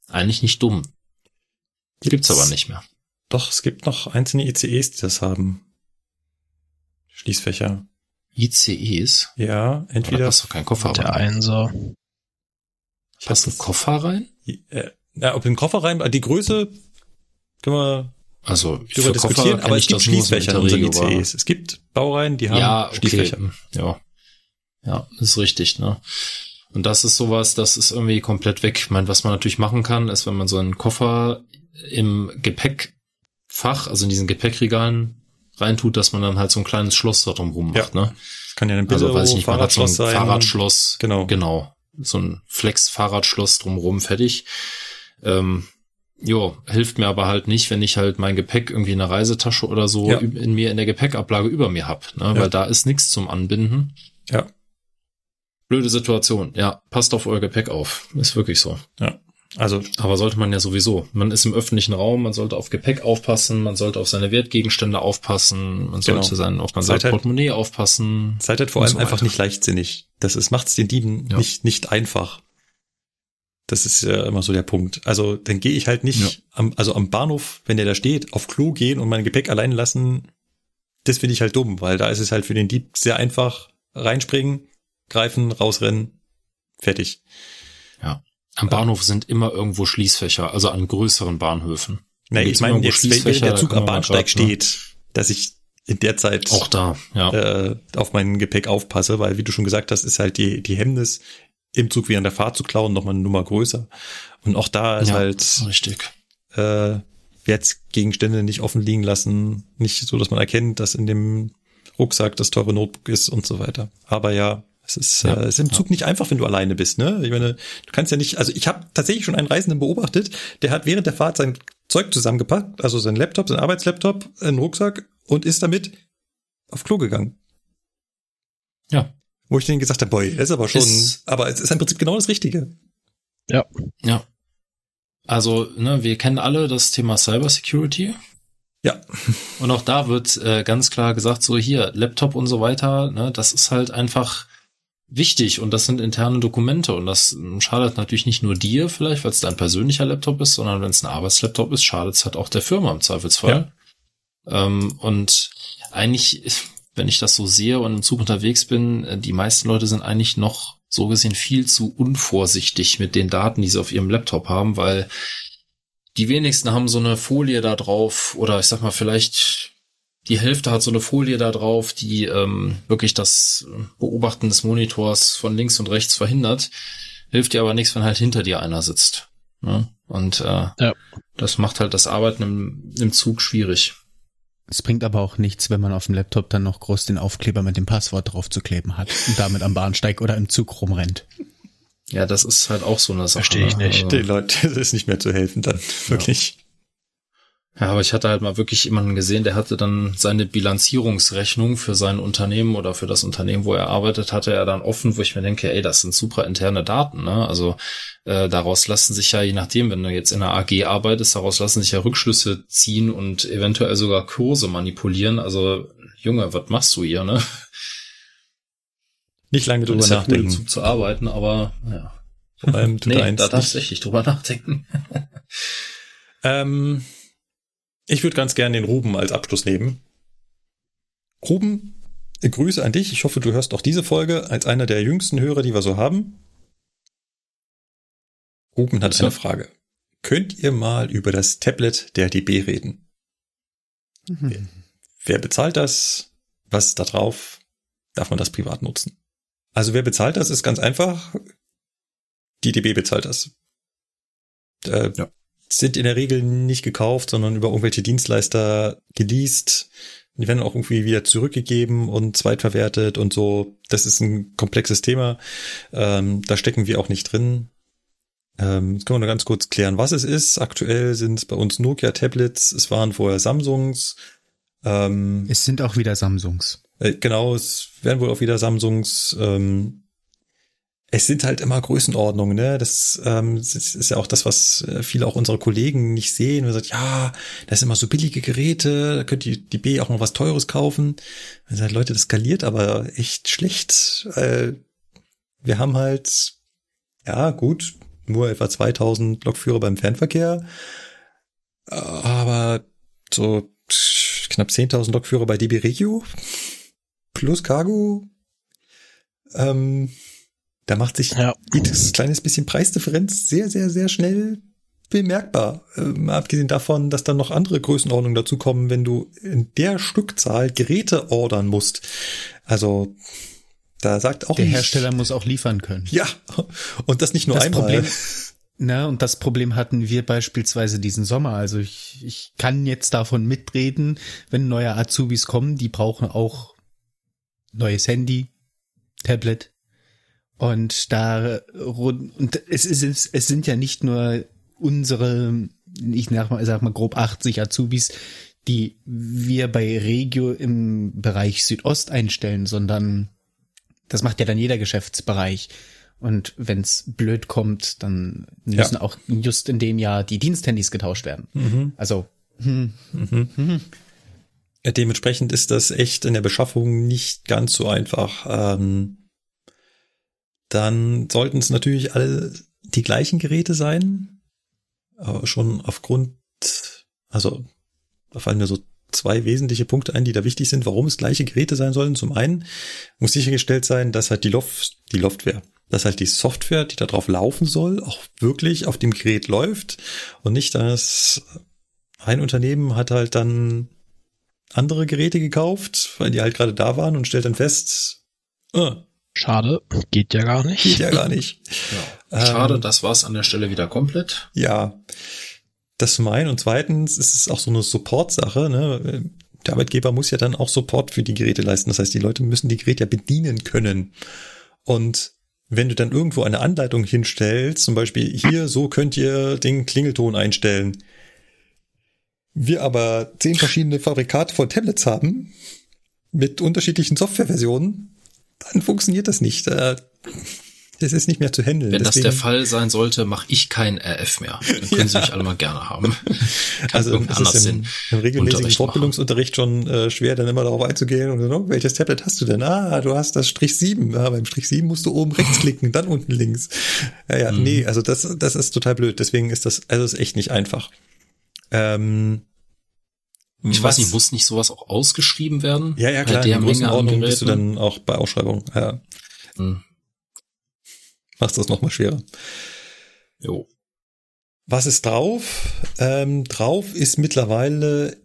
Eigentlich nicht dumm. Gibt's, Gibt's aber nicht mehr. Doch, es gibt noch einzelne ICEs, die das haben. Schließfächer. ICEs? Ja, entweder. Da passt doch kein Koffer Der Einser. Passt ein Koffer rein? Äh, ja, ob den Koffer rein, die Größe können wir also darüber diskutieren, aber es gibt Schließfächer in unseren ICEs. Es gibt Baureihen, die haben ja, okay. Schließfächer. Ja. Ja, ist richtig, ne? Und das ist sowas, das ist irgendwie komplett weg. Ich meine, was man natürlich machen kann, ist, wenn man so einen Koffer im Gepäckfach, also in diesen Gepäckregalen reintut, dass man dann halt so ein kleines Schloss da drumrum macht, ja. ne? Das kann ja ein Billo, also weiß ich nicht, man hat so ein sein. Fahrradschloss. Genau. Genau. So ein Flex-Fahrradschloss drumrum fertig. Ähm, jo, hilft mir aber halt nicht, wenn ich halt mein Gepäck irgendwie in einer Reisetasche oder so ja. in mir in der Gepäckablage über mir hab, ne? Ja. weil da ist nichts zum Anbinden. Ja. Blöde Situation. Ja, passt auf euer Gepäck auf. Ist wirklich so. Ja. Also, aber sollte man ja sowieso. Man ist im öffentlichen Raum, man sollte auf Gepäck aufpassen, man sollte auf seine Wertgegenstände aufpassen, man sollte genau. sein, auf man sein halt, Portemonnaie aufpassen. Seid halt vor allem so einfach nicht leichtsinnig. Das ist, macht's den Dieben ja. nicht, nicht einfach. Das ist ja immer so der Punkt. Also, dann gehe ich halt nicht ja. am, also am Bahnhof, wenn der da steht, auf Klo gehen und mein Gepäck allein lassen. Das finde ich halt dumm, weil da ist es halt für den Dieb sehr einfach reinspringen, greifen, rausrennen, fertig. Ja. Am Bahnhof sind immer irgendwo Schließfächer, also an größeren Bahnhöfen. Nee, ich meine, jetzt, wenn der Zug am Bahnsteig ne? steht, dass ich in der Zeit auch da ja. äh, auf mein Gepäck aufpasse, weil wie du schon gesagt hast, ist halt die die Hemmnis im Zug während der Fahrt zu klauen nochmal eine Nummer größer. Und auch da ist ja, halt richtig. Äh, Wertgegenstände nicht offen liegen lassen, nicht so, dass man erkennt, dass in dem Rucksack das teure Notebook ist und so weiter. Aber ja, es ist, ja, äh, ist im Zug ja. nicht einfach, wenn du alleine bist. Ne? Ich meine, du kannst ja nicht. Also ich habe tatsächlich schon einen Reisenden beobachtet, der hat während der Fahrt sein Zeug zusammengepackt, also sein Laptop, sein Arbeitslaptop, einen Rucksack und ist damit auf Klo gegangen. Ja. Wo ich denen gesagt habe, boy, das ist aber schon, ist, aber es ist im Prinzip genau das Richtige. Ja. Ja. Also, ne, wir kennen alle das Thema Cybersecurity. Ja. Und auch da wird äh, ganz klar gesagt, so hier, Laptop und so weiter, ne, das ist halt einfach wichtig und das sind interne Dokumente und das schadet natürlich nicht nur dir vielleicht, weil es dein persönlicher Laptop ist, sondern wenn es ein Arbeitslaptop ist, schadet es halt auch der Firma im Zweifelsfall. Ja. Ähm, und eigentlich, wenn ich das so sehe und im Zug unterwegs bin, äh, die meisten Leute sind eigentlich noch so gesehen viel zu unvorsichtig mit den Daten, die sie auf ihrem Laptop haben, weil die wenigsten haben so eine Folie da drauf oder ich sag mal vielleicht die Hälfte hat so eine Folie da drauf, die ähm, wirklich das Beobachten des Monitors von links und rechts verhindert. Hilft dir aber nichts, wenn halt hinter dir einer sitzt. Ne? Und äh, ja. das macht halt das Arbeiten im, im Zug schwierig. Es bringt aber auch nichts, wenn man auf dem Laptop dann noch groß den Aufkleber mit dem Passwort drauf zu kleben hat und damit am Bahnsteig oder im Zug rumrennt. Ja, das ist halt auch so eine Sache. Verstehe ich nicht. Also, Den Leuten ist nicht mehr zu helfen dann, wirklich. Ja, aber ich hatte halt mal wirklich jemanden gesehen, der hatte dann seine Bilanzierungsrechnung für sein Unternehmen oder für das Unternehmen, wo er arbeitet, hatte er dann offen, wo ich mir denke, ey, das sind super interne Daten, ne? Also äh, daraus lassen sich ja, je nachdem, wenn du jetzt in einer AG arbeitest, daraus lassen sich ja Rückschlüsse ziehen und eventuell sogar Kurse manipulieren. Also, Junge, was machst du hier, ne? Nicht lange drüber nachdenken. Cool, zu arbeiten, aber ja. Vor allem tut nee, da darfst du echt nicht drüber nachdenken. [LAUGHS] ähm, ich würde ganz gerne den Ruben als Abschluss nehmen. Ruben Grüße an dich. Ich hoffe, du hörst auch diese Folge als einer der jüngsten Hörer, die wir so haben. Ruben hat so. eine Frage. Könnt ihr mal über das Tablet der DB reden? Mhm. Wer, wer bezahlt das? Was ist da drauf? Darf man das privat nutzen? Also wer bezahlt das, ist ganz einfach. Die DB bezahlt das. Äh, ja. Sind in der Regel nicht gekauft, sondern über irgendwelche Dienstleister geleast. Die werden auch irgendwie wieder zurückgegeben und zweitverwertet und so. Das ist ein komplexes Thema. Ähm, da stecken wir auch nicht drin. Ähm, jetzt können wir nur ganz kurz klären, was es ist. Aktuell sind es bei uns Nokia-Tablets. Es waren vorher Samsungs. Ähm, es sind auch wieder Samsungs. Äh, genau, es werden wohl auch wieder Samsungs. Ähm, es sind halt immer Größenordnungen, ne? Das, ähm, das ist ja auch das, was äh, viele auch unsere Kollegen nicht sehen. Wir sagen, ja, das sind immer so billige Geräte, da könnt ihr die B auch noch was Teures kaufen. Wir sagen, Leute, das skaliert aber echt schlecht. Äh, wir haben halt, ja, gut, nur etwa 2000 Lokführer beim Fernverkehr, aber so knapp 10.000 Lokführer bei DB Regio plus Cargo. Ähm, da macht sich ja. jedes kleines bisschen Preisdifferenz sehr, sehr, sehr schnell bemerkbar. Ähm, abgesehen davon, dass dann noch andere Größenordnungen dazu kommen, wenn du in der Stückzahl Geräte ordern musst. Also da sagt auch der Hersteller muss auch liefern können. Ja, und das nicht nur das einmal. Problem, na, und das Problem hatten wir beispielsweise diesen Sommer. Also ich, ich kann jetzt davon mitreden, wenn neue Azubis kommen, die brauchen auch neues Handy, Tablet, und da, und es ist, es sind ja nicht nur unsere, ich sag mal, sag mal grob 80 Azubis, die wir bei Regio im Bereich Südost einstellen, sondern das macht ja dann jeder Geschäftsbereich. Und wenn's blöd kommt, dann müssen ja. auch just in dem Jahr die Diensthandys getauscht werden. Mhm. Also hm, mhm. Hm. dementsprechend ist das echt in der Beschaffung nicht ganz so einfach. Ähm dann sollten es natürlich alle die gleichen Geräte sein. Aber schon aufgrund, also da fallen mir so zwei wesentliche Punkte ein, die da wichtig sind, warum es gleiche Geräte sein sollen. Zum einen muss sichergestellt sein, dass halt die Loft, die Loftware, dass halt die Software, die da drauf laufen soll, auch wirklich auf dem Gerät läuft und nicht, dass ein Unternehmen hat halt dann andere Geräte gekauft, weil die halt gerade da waren und stellt dann fest, äh, Schade, geht ja gar nicht. Geht ja gar nicht. Ja. Schade, ähm, das war's an der Stelle wieder komplett. Ja, das zum einen und zweitens ist es auch so eine Support-Sache. Ne? Der Arbeitgeber muss ja dann auch Support für die Geräte leisten. Das heißt, die Leute müssen die Geräte ja bedienen können. Und wenn du dann irgendwo eine Anleitung hinstellst, zum Beispiel hier, so könnt ihr den Klingelton einstellen. Wir aber zehn verschiedene Fabrikate von Tablets haben, mit unterschiedlichen Softwareversionen, dann funktioniert das nicht. Äh, das ist nicht mehr zu handeln. Wenn Deswegen, das der Fall sein sollte, mache ich kein RF mehr. Dann können ja. Sie mich alle mal gerne haben. [LAUGHS] also es ist im, im regelmäßigen Fortbildungsunterricht schon äh, schwer, dann immer darauf einzugehen und so, oh, welches Tablet hast du denn? Ah, du hast das Strich 7. Ja, beim Strich 7 musst du oben rechts [LAUGHS] klicken, dann unten links. Ja, ja, mhm. nee, also das, das ist total blöd. Deswegen ist das, also ist echt nicht einfach. Ähm, ich weiß nicht, muss nicht sowas auch ausgeschrieben werden? Ja, ja, klar. Bei der in Ordnung bist du dann auch bei Ausschreibung. Ja. Hm. Machst das nochmal schwerer. Jo. Was ist drauf? Ähm, drauf ist mittlerweile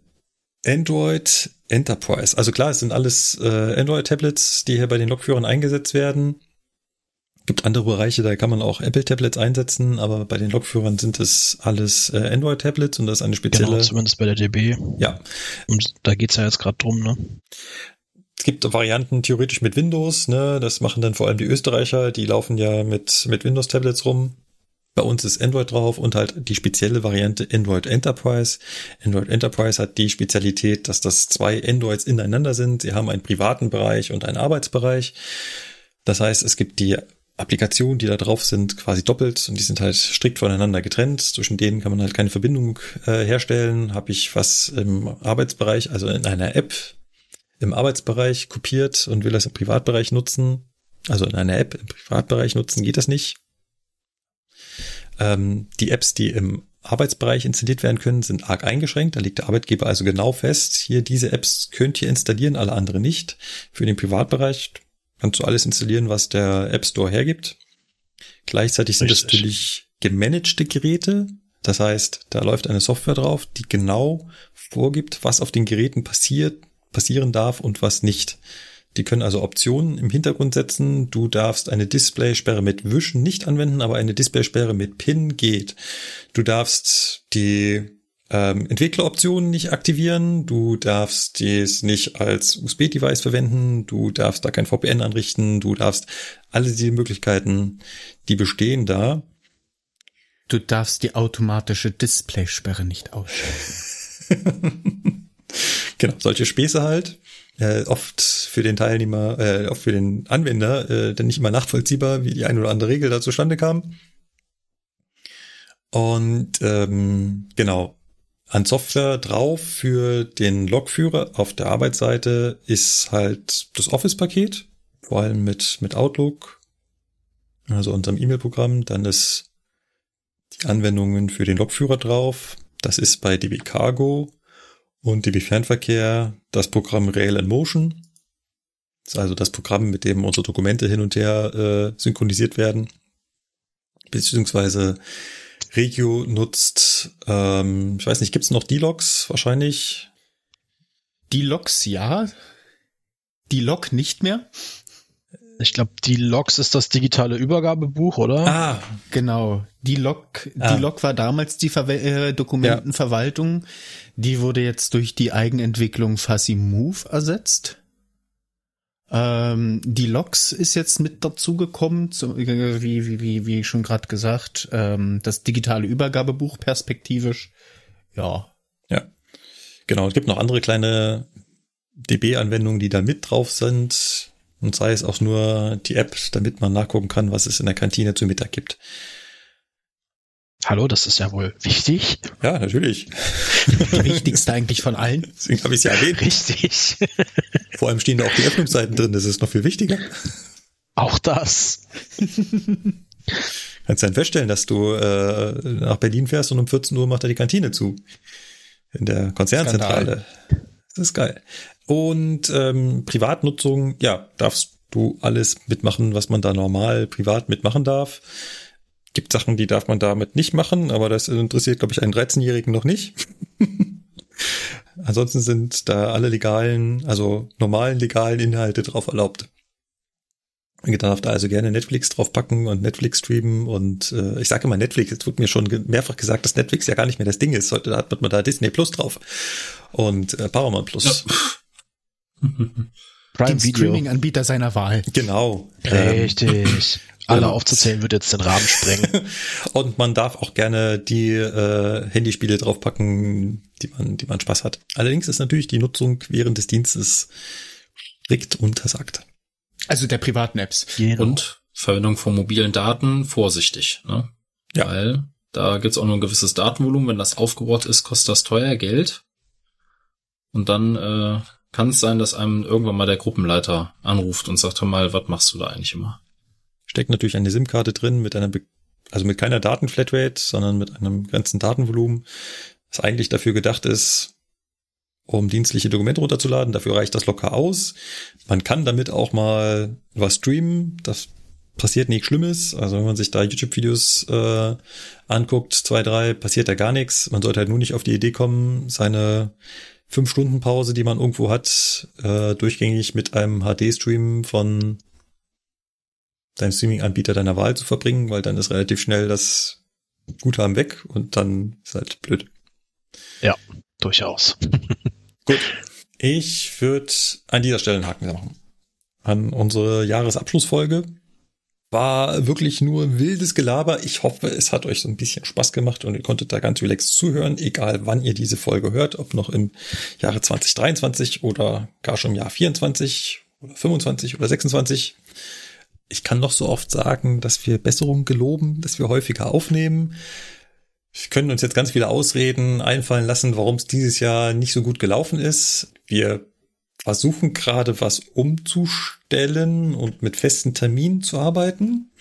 Android Enterprise. Also klar, es sind alles äh, Android-Tablets, die hier bei den Lokführern eingesetzt werden gibt andere Bereiche, da kann man auch Apple-Tablets einsetzen, aber bei den Lokführern sind es alles äh, Android-Tablets und das ist eine spezielle. Genau, zumindest bei der DB. Ja. Und da geht's ja jetzt gerade drum, ne? Es gibt Varianten theoretisch mit Windows, ne? Das machen dann vor allem die Österreicher, die laufen ja mit, mit Windows-Tablets rum. Bei uns ist Android drauf und halt die spezielle Variante Android Enterprise. Android Enterprise hat die Spezialität, dass das zwei Androids ineinander sind. Sie haben einen privaten Bereich und einen Arbeitsbereich. Das heißt, es gibt die Applikationen, die da drauf sind, quasi doppelt und die sind halt strikt voneinander getrennt. Zwischen denen kann man halt keine Verbindung äh, herstellen. Habe ich was im Arbeitsbereich, also in einer App im Arbeitsbereich kopiert und will das im Privatbereich nutzen, also in einer App im Privatbereich nutzen, geht das nicht. Ähm, die Apps, die im Arbeitsbereich installiert werden können, sind arg eingeschränkt. Da legt der Arbeitgeber also genau fest, hier diese Apps könnt ihr installieren, alle anderen nicht. Für den Privatbereich kannst du alles installieren, was der App Store hergibt. Gleichzeitig sind Richtig. das natürlich gemanagte Geräte. Das heißt, da läuft eine Software drauf, die genau vorgibt, was auf den Geräten passiert, passieren darf und was nicht. Die können also Optionen im Hintergrund setzen. Du darfst eine Displaysperre mit Wischen nicht anwenden, aber eine Displaysperre mit PIN geht. Du darfst die ähm, Entwickleroptionen nicht aktivieren. Du darfst dies nicht als USB-Device verwenden. Du darfst da kein VPN anrichten. Du darfst alle diese Möglichkeiten, die bestehen da. Du darfst die automatische Displaysperre nicht ausschalten. [LAUGHS] genau, solche Späße halt äh, oft für den Teilnehmer, äh, oft für den Anwender, äh, dann nicht immer nachvollziehbar, wie die eine oder andere Regel da zustande kam. Und ähm, genau, an Software drauf für den Logführer auf der Arbeitsseite ist halt das Office-Paket, vor allem mit, mit Outlook, also unserem E-Mail-Programm. Dann ist die Anwendungen für den Logführer drauf. Das ist bei DB Cargo und DB Fernverkehr das Programm Rail in Motion. Das ist also das Programm, mit dem unsere Dokumente hin und her äh, synchronisiert werden. Beziehungsweise Regio nutzt, ähm, ich weiß nicht, gibt's noch D-Logs wahrscheinlich? D-Logs ja. D-Log nicht mehr. Ich glaube, die Logs ist das digitale Übergabebuch, oder? Ah, genau. Die Log, ah. die Log war damals die Ver äh, Dokumentenverwaltung. Ja. Die wurde jetzt durch die Eigenentwicklung Fuzzy Move ersetzt. Ähm, die Logs ist jetzt mit dazugekommen, wie, wie, wie, wie schon gerade gesagt, ähm, das digitale Übergabebuch perspektivisch. Ja. Ja. Genau, es gibt noch andere kleine DB-Anwendungen, die da mit drauf sind und sei es auch nur die App, damit man nachgucken kann, was es in der Kantine zu Mittag gibt. Hallo, das ist ja wohl wichtig. Ja, natürlich. Die wichtigste eigentlich von allen. Deswegen habe ich es ja erwähnt. Richtig. Vor allem stehen da auch die Öffnungszeiten drin, das ist noch viel wichtiger. Auch das. Kannst dann feststellen, dass du äh, nach Berlin fährst und um 14 Uhr macht er die Kantine zu. In der Konzernzentrale. Skandal. Das ist geil. Und ähm, Privatnutzung, ja, darfst du alles mitmachen, was man da normal privat mitmachen darf. Gibt Sachen, die darf man damit nicht machen, aber das interessiert, glaube ich, einen 13-Jährigen noch nicht. [LAUGHS] Ansonsten sind da alle legalen, also normalen legalen Inhalte drauf erlaubt. Ihr darf da also gerne Netflix draufpacken und Netflix streamen und äh, ich sage immer Netflix, jetzt wird mir schon mehrfach gesagt, dass Netflix ja gar nicht mehr das Ding ist. Heute hat man da Disney Plus drauf und äh, Paramount Plus. Ja. Prime Video. Streaming-Anbieter seiner Wahl. Genau. Richtig. [LAUGHS] Alle ähm, aufzuzählen würde jetzt den Rahmen sprengen. [LAUGHS] Und man darf auch gerne die äh, Handyspiele draufpacken, die man, die man Spaß hat. Allerdings ist natürlich die Nutzung während des Dienstes strikt untersagt. Also der privaten Apps. Genau. Und Verwendung von mobilen Daten vorsichtig. Ne? Ja. Weil da gibt's auch nur ein gewisses Datenvolumen. Wenn das aufgebaut ist, kostet das teuer Geld. Und dann äh, kann es sein, dass einem irgendwann mal der Gruppenleiter anruft und sagt, hör mal, was machst du da eigentlich immer? Steckt natürlich eine SIM-Karte drin mit einer, Be also mit keiner Datenflatrate, sondern mit einem ganzen Datenvolumen, was eigentlich dafür gedacht ist, um dienstliche Dokumente runterzuladen. Dafür reicht das locker aus. Man kann damit auch mal was streamen. Das passiert nichts Schlimmes. Also wenn man sich da YouTube-Videos äh, anguckt, zwei, drei, passiert da gar nichts. Man sollte halt nur nicht auf die Idee kommen, seine fünf Stunden Pause, die man irgendwo hat, äh, durchgängig mit einem HD-Stream von deinem Streaming-Anbieter deiner Wahl zu verbringen, weil dann ist relativ schnell das Guthaben weg und dann ist halt blöd. Ja, durchaus. [LAUGHS] Gut. Ich würde an dieser Stelle einen Haken machen. An unsere Jahresabschlussfolge war wirklich nur wildes Gelaber. Ich hoffe, es hat euch so ein bisschen Spaß gemacht und ihr konntet da ganz relaxed zuhören, egal wann ihr diese Folge hört, ob noch im Jahre 2023 oder gar schon im Jahr 24 oder 25 oder 26. Ich kann noch so oft sagen, dass wir Besserung geloben, dass wir häufiger aufnehmen. Wir können uns jetzt ganz viele Ausreden einfallen lassen, warum es dieses Jahr nicht so gut gelaufen ist. Wir versuchen gerade was umzustellen und mit festen Terminen zu arbeiten.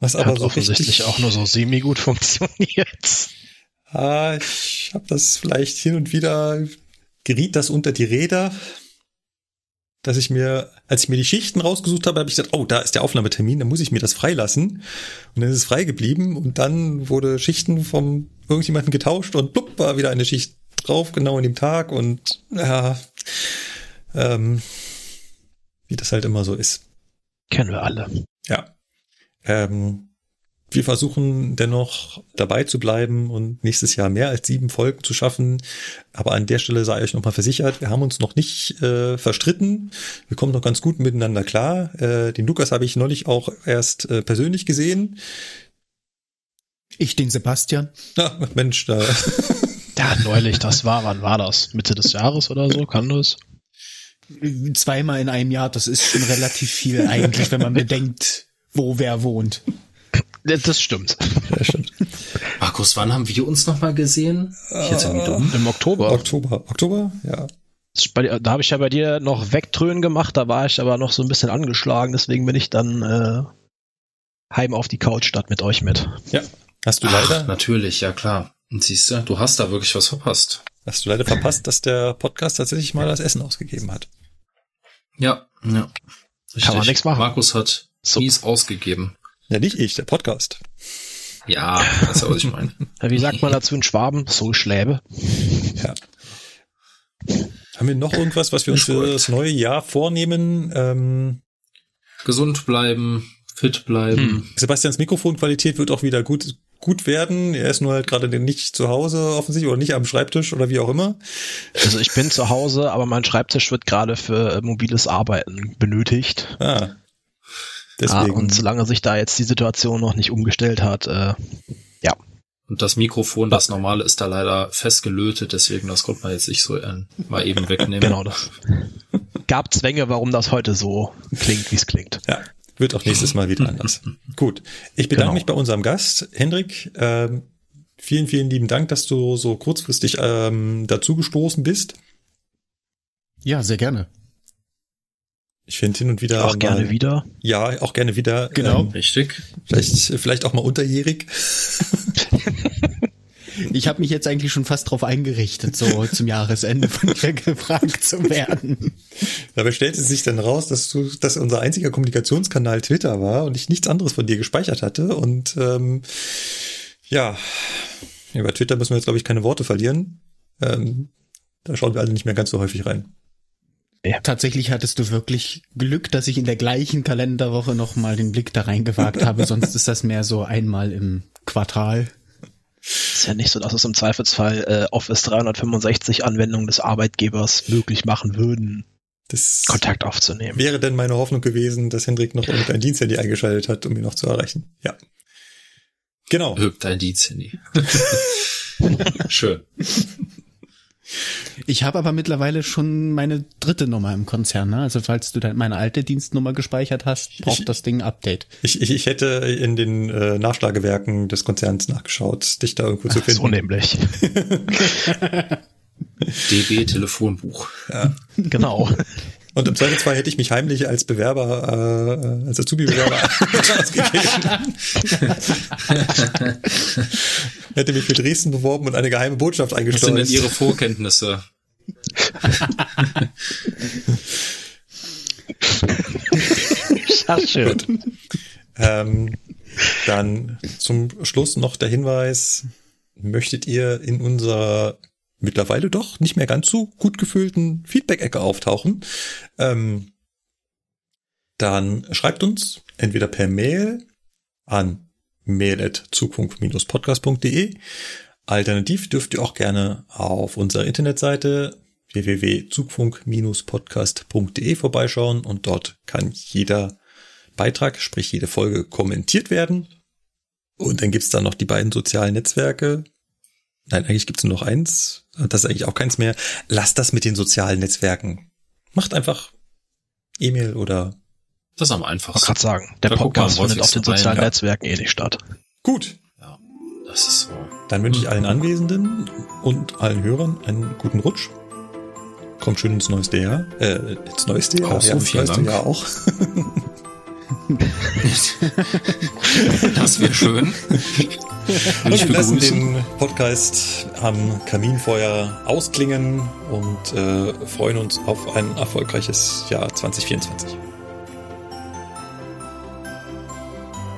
Was aber Hat so offensichtlich auch nur so semi-gut funktioniert. Ah, ich habe das vielleicht hin und wieder geriet das unter die Räder, dass ich mir, als ich mir die Schichten rausgesucht habe, habe ich gesagt, oh, da ist der Aufnahmetermin, dann muss ich mir das freilassen. Und dann ist es frei geblieben und dann wurde Schichten vom irgendjemanden getauscht und blub, war wieder eine Schicht drauf, genau in dem Tag und ja, ähm, wie das halt immer so ist. Kennen wir alle. Ja. Ähm, wir versuchen dennoch dabei zu bleiben und nächstes Jahr mehr als sieben Folgen zu schaffen. Aber an der Stelle sei euch nochmal versichert, wir haben uns noch nicht äh, verstritten. Wir kommen noch ganz gut miteinander klar. Äh, den Lukas habe ich neulich auch erst äh, persönlich gesehen. Ich den Sebastian. Ja, Mensch, da. [LAUGHS] ja, neulich, das war, wann war das? Mitte des Jahres oder so? Kann das? Zweimal in einem Jahr, das ist schon relativ viel eigentlich, wenn man bedenkt, wo wer wohnt. Das stimmt. Das stimmt. [LAUGHS] Markus, wann haben wir uns nochmal gesehen? Ich jetzt uh, dumm. Im Oktober. Oktober. Oktober, ja. Da habe ich ja bei dir noch Wegtrönen gemacht, da war ich aber noch so ein bisschen angeschlagen, deswegen bin ich dann äh, heim auf die Couch statt mit euch mit. Ja. Hast du leider? Ach, natürlich, ja klar. Und siehst du, du hast da wirklich was verpasst. Hast du leider verpasst, dass der Podcast tatsächlich mal das Essen ausgegeben hat. Ja, ja. Richtig. Kann man nichts machen. Markus hat so. mies ausgegeben. Ja, nicht ich, der Podcast. Ja, das ist ja, was ich meine. [LAUGHS] Wie sagt man dazu in Schwaben? So Schläbe. Ja. Haben wir noch irgendwas, was wir uns für das neue Jahr vornehmen? Ähm, Gesund bleiben, fit bleiben. Hm. Sebastians Mikrofonqualität wird auch wieder gut, gut werden. Er ist nur halt gerade nicht zu Hause offensichtlich oder nicht am Schreibtisch oder wie auch immer. Also ich bin zu Hause, aber mein Schreibtisch wird gerade für mobiles Arbeiten benötigt. Ah. Deswegen. Ah, und solange sich da jetzt die Situation noch nicht umgestellt hat, äh, ja. Und das Mikrofon, das normale, ist da leider festgelötet, deswegen das konnte man jetzt nicht so äh, mal eben wegnehmen. Genau, das gab Zwänge, warum das heute so klingt, wie es klingt. Ja, wird auch nächstes Mal wieder anders. [LAUGHS] Gut, ich bedanke genau. mich bei unserem Gast, Hendrik. Ähm, vielen, vielen lieben Dank, dass du so kurzfristig ähm, dazugestoßen bist. Ja, sehr gerne. Ich finde hin und wieder. Auch mal, gerne wieder. Ja, auch gerne wieder. Genau. Ähm, Richtig. Vielleicht, vielleicht auch mal unterjährig. Ich habe mich jetzt eigentlich schon fast drauf eingerichtet, so [LAUGHS] zum Jahresende von dir gefragt zu werden. Dabei stellte sich dann raus, dass du, dass unser einziger Kommunikationskanal Twitter war und ich nichts anderes von dir gespeichert hatte. Und ähm, ja, über Twitter müssen wir jetzt, glaube ich, keine Worte verlieren. Ähm, da schauen wir alle nicht mehr ganz so häufig rein. Ja. Tatsächlich hattest du wirklich Glück, dass ich in der gleichen Kalenderwoche nochmal den Blick da reingewagt habe. [LAUGHS] Sonst ist das mehr so einmal im Quartal. Ist ja nicht so, dass es im Zweifelsfall äh, Office 365 Anwendungen des Arbeitgebers möglich machen würden, das Kontakt aufzunehmen. Wäre denn meine Hoffnung gewesen, dass Hendrik noch irgendein [LAUGHS] Diensthandy eingeschaltet hat, um ihn noch zu erreichen. Ja. Genau. Irgendein Diensthandy. [LAUGHS] Schön. Ich habe aber mittlerweile schon meine dritte Nummer im Konzern. Ne? Also falls du meine alte Dienstnummer gespeichert hast, braucht ich, das Ding ein Update. Ich, ich, ich hätte in den äh, Nachschlagewerken des Konzerns nachgeschaut, dich da irgendwo zu finden. So nämlich. [LAUGHS] DB Telefonbuch. Ja. Genau. Und im Zweifelsfall hätte ich mich heimlich als Bewerber, äh, als Azubi-Bewerber [LAUGHS] ausgegeben. [LAUGHS] hätte mich für Dresden beworben und eine geheime Botschaft eingeschleust. Was sind denn Ihre Vorkenntnisse? ja, schön. Ähm, dann zum Schluss noch der Hinweis, möchtet ihr in unser mittlerweile doch nicht mehr ganz so gut gefühlten Feedback-Ecke auftauchen, ähm, dann schreibt uns entweder per Mail an mail.zugfunk-podcast.de. Alternativ dürft ihr auch gerne auf unserer Internetseite www.zugfunk-podcast.de vorbeischauen und dort kann jeder Beitrag, sprich jede Folge kommentiert werden. Und dann gibt's da noch die beiden sozialen Netzwerke, Nein, eigentlich gibt's nur noch eins. Das ist eigentlich auch keins mehr. Lasst das mit den sozialen Netzwerken. Macht einfach E-Mail oder. Das ist am einfachsten. Ich gerade sagen, der da Podcast findet auf den sozialen rein, Netzwerken eh nicht statt. Gut. Ja, das ist so. Dann wünsche ich allen Anwesenden und allen Hörern einen guten Rutsch. Kommt schön ins neueste Jahr. Äh, ins neueste Jahr. Auch so, ja, vielen Dank. Jahr auch. [LAUGHS] [LAUGHS] das wäre schön. [LAUGHS] Und wir lassen den Podcast am Kaminfeuer ausklingen und äh, freuen uns auf ein erfolgreiches Jahr 2024.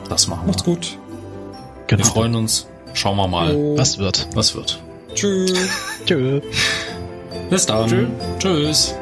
Das machen wir. Macht's gut. Genau. Wir freuen uns. Schauen wir mal. Was wird? Was wird? Tschüss. [LAUGHS] Tschüss. Bis dann. Tschüss. Tschüss.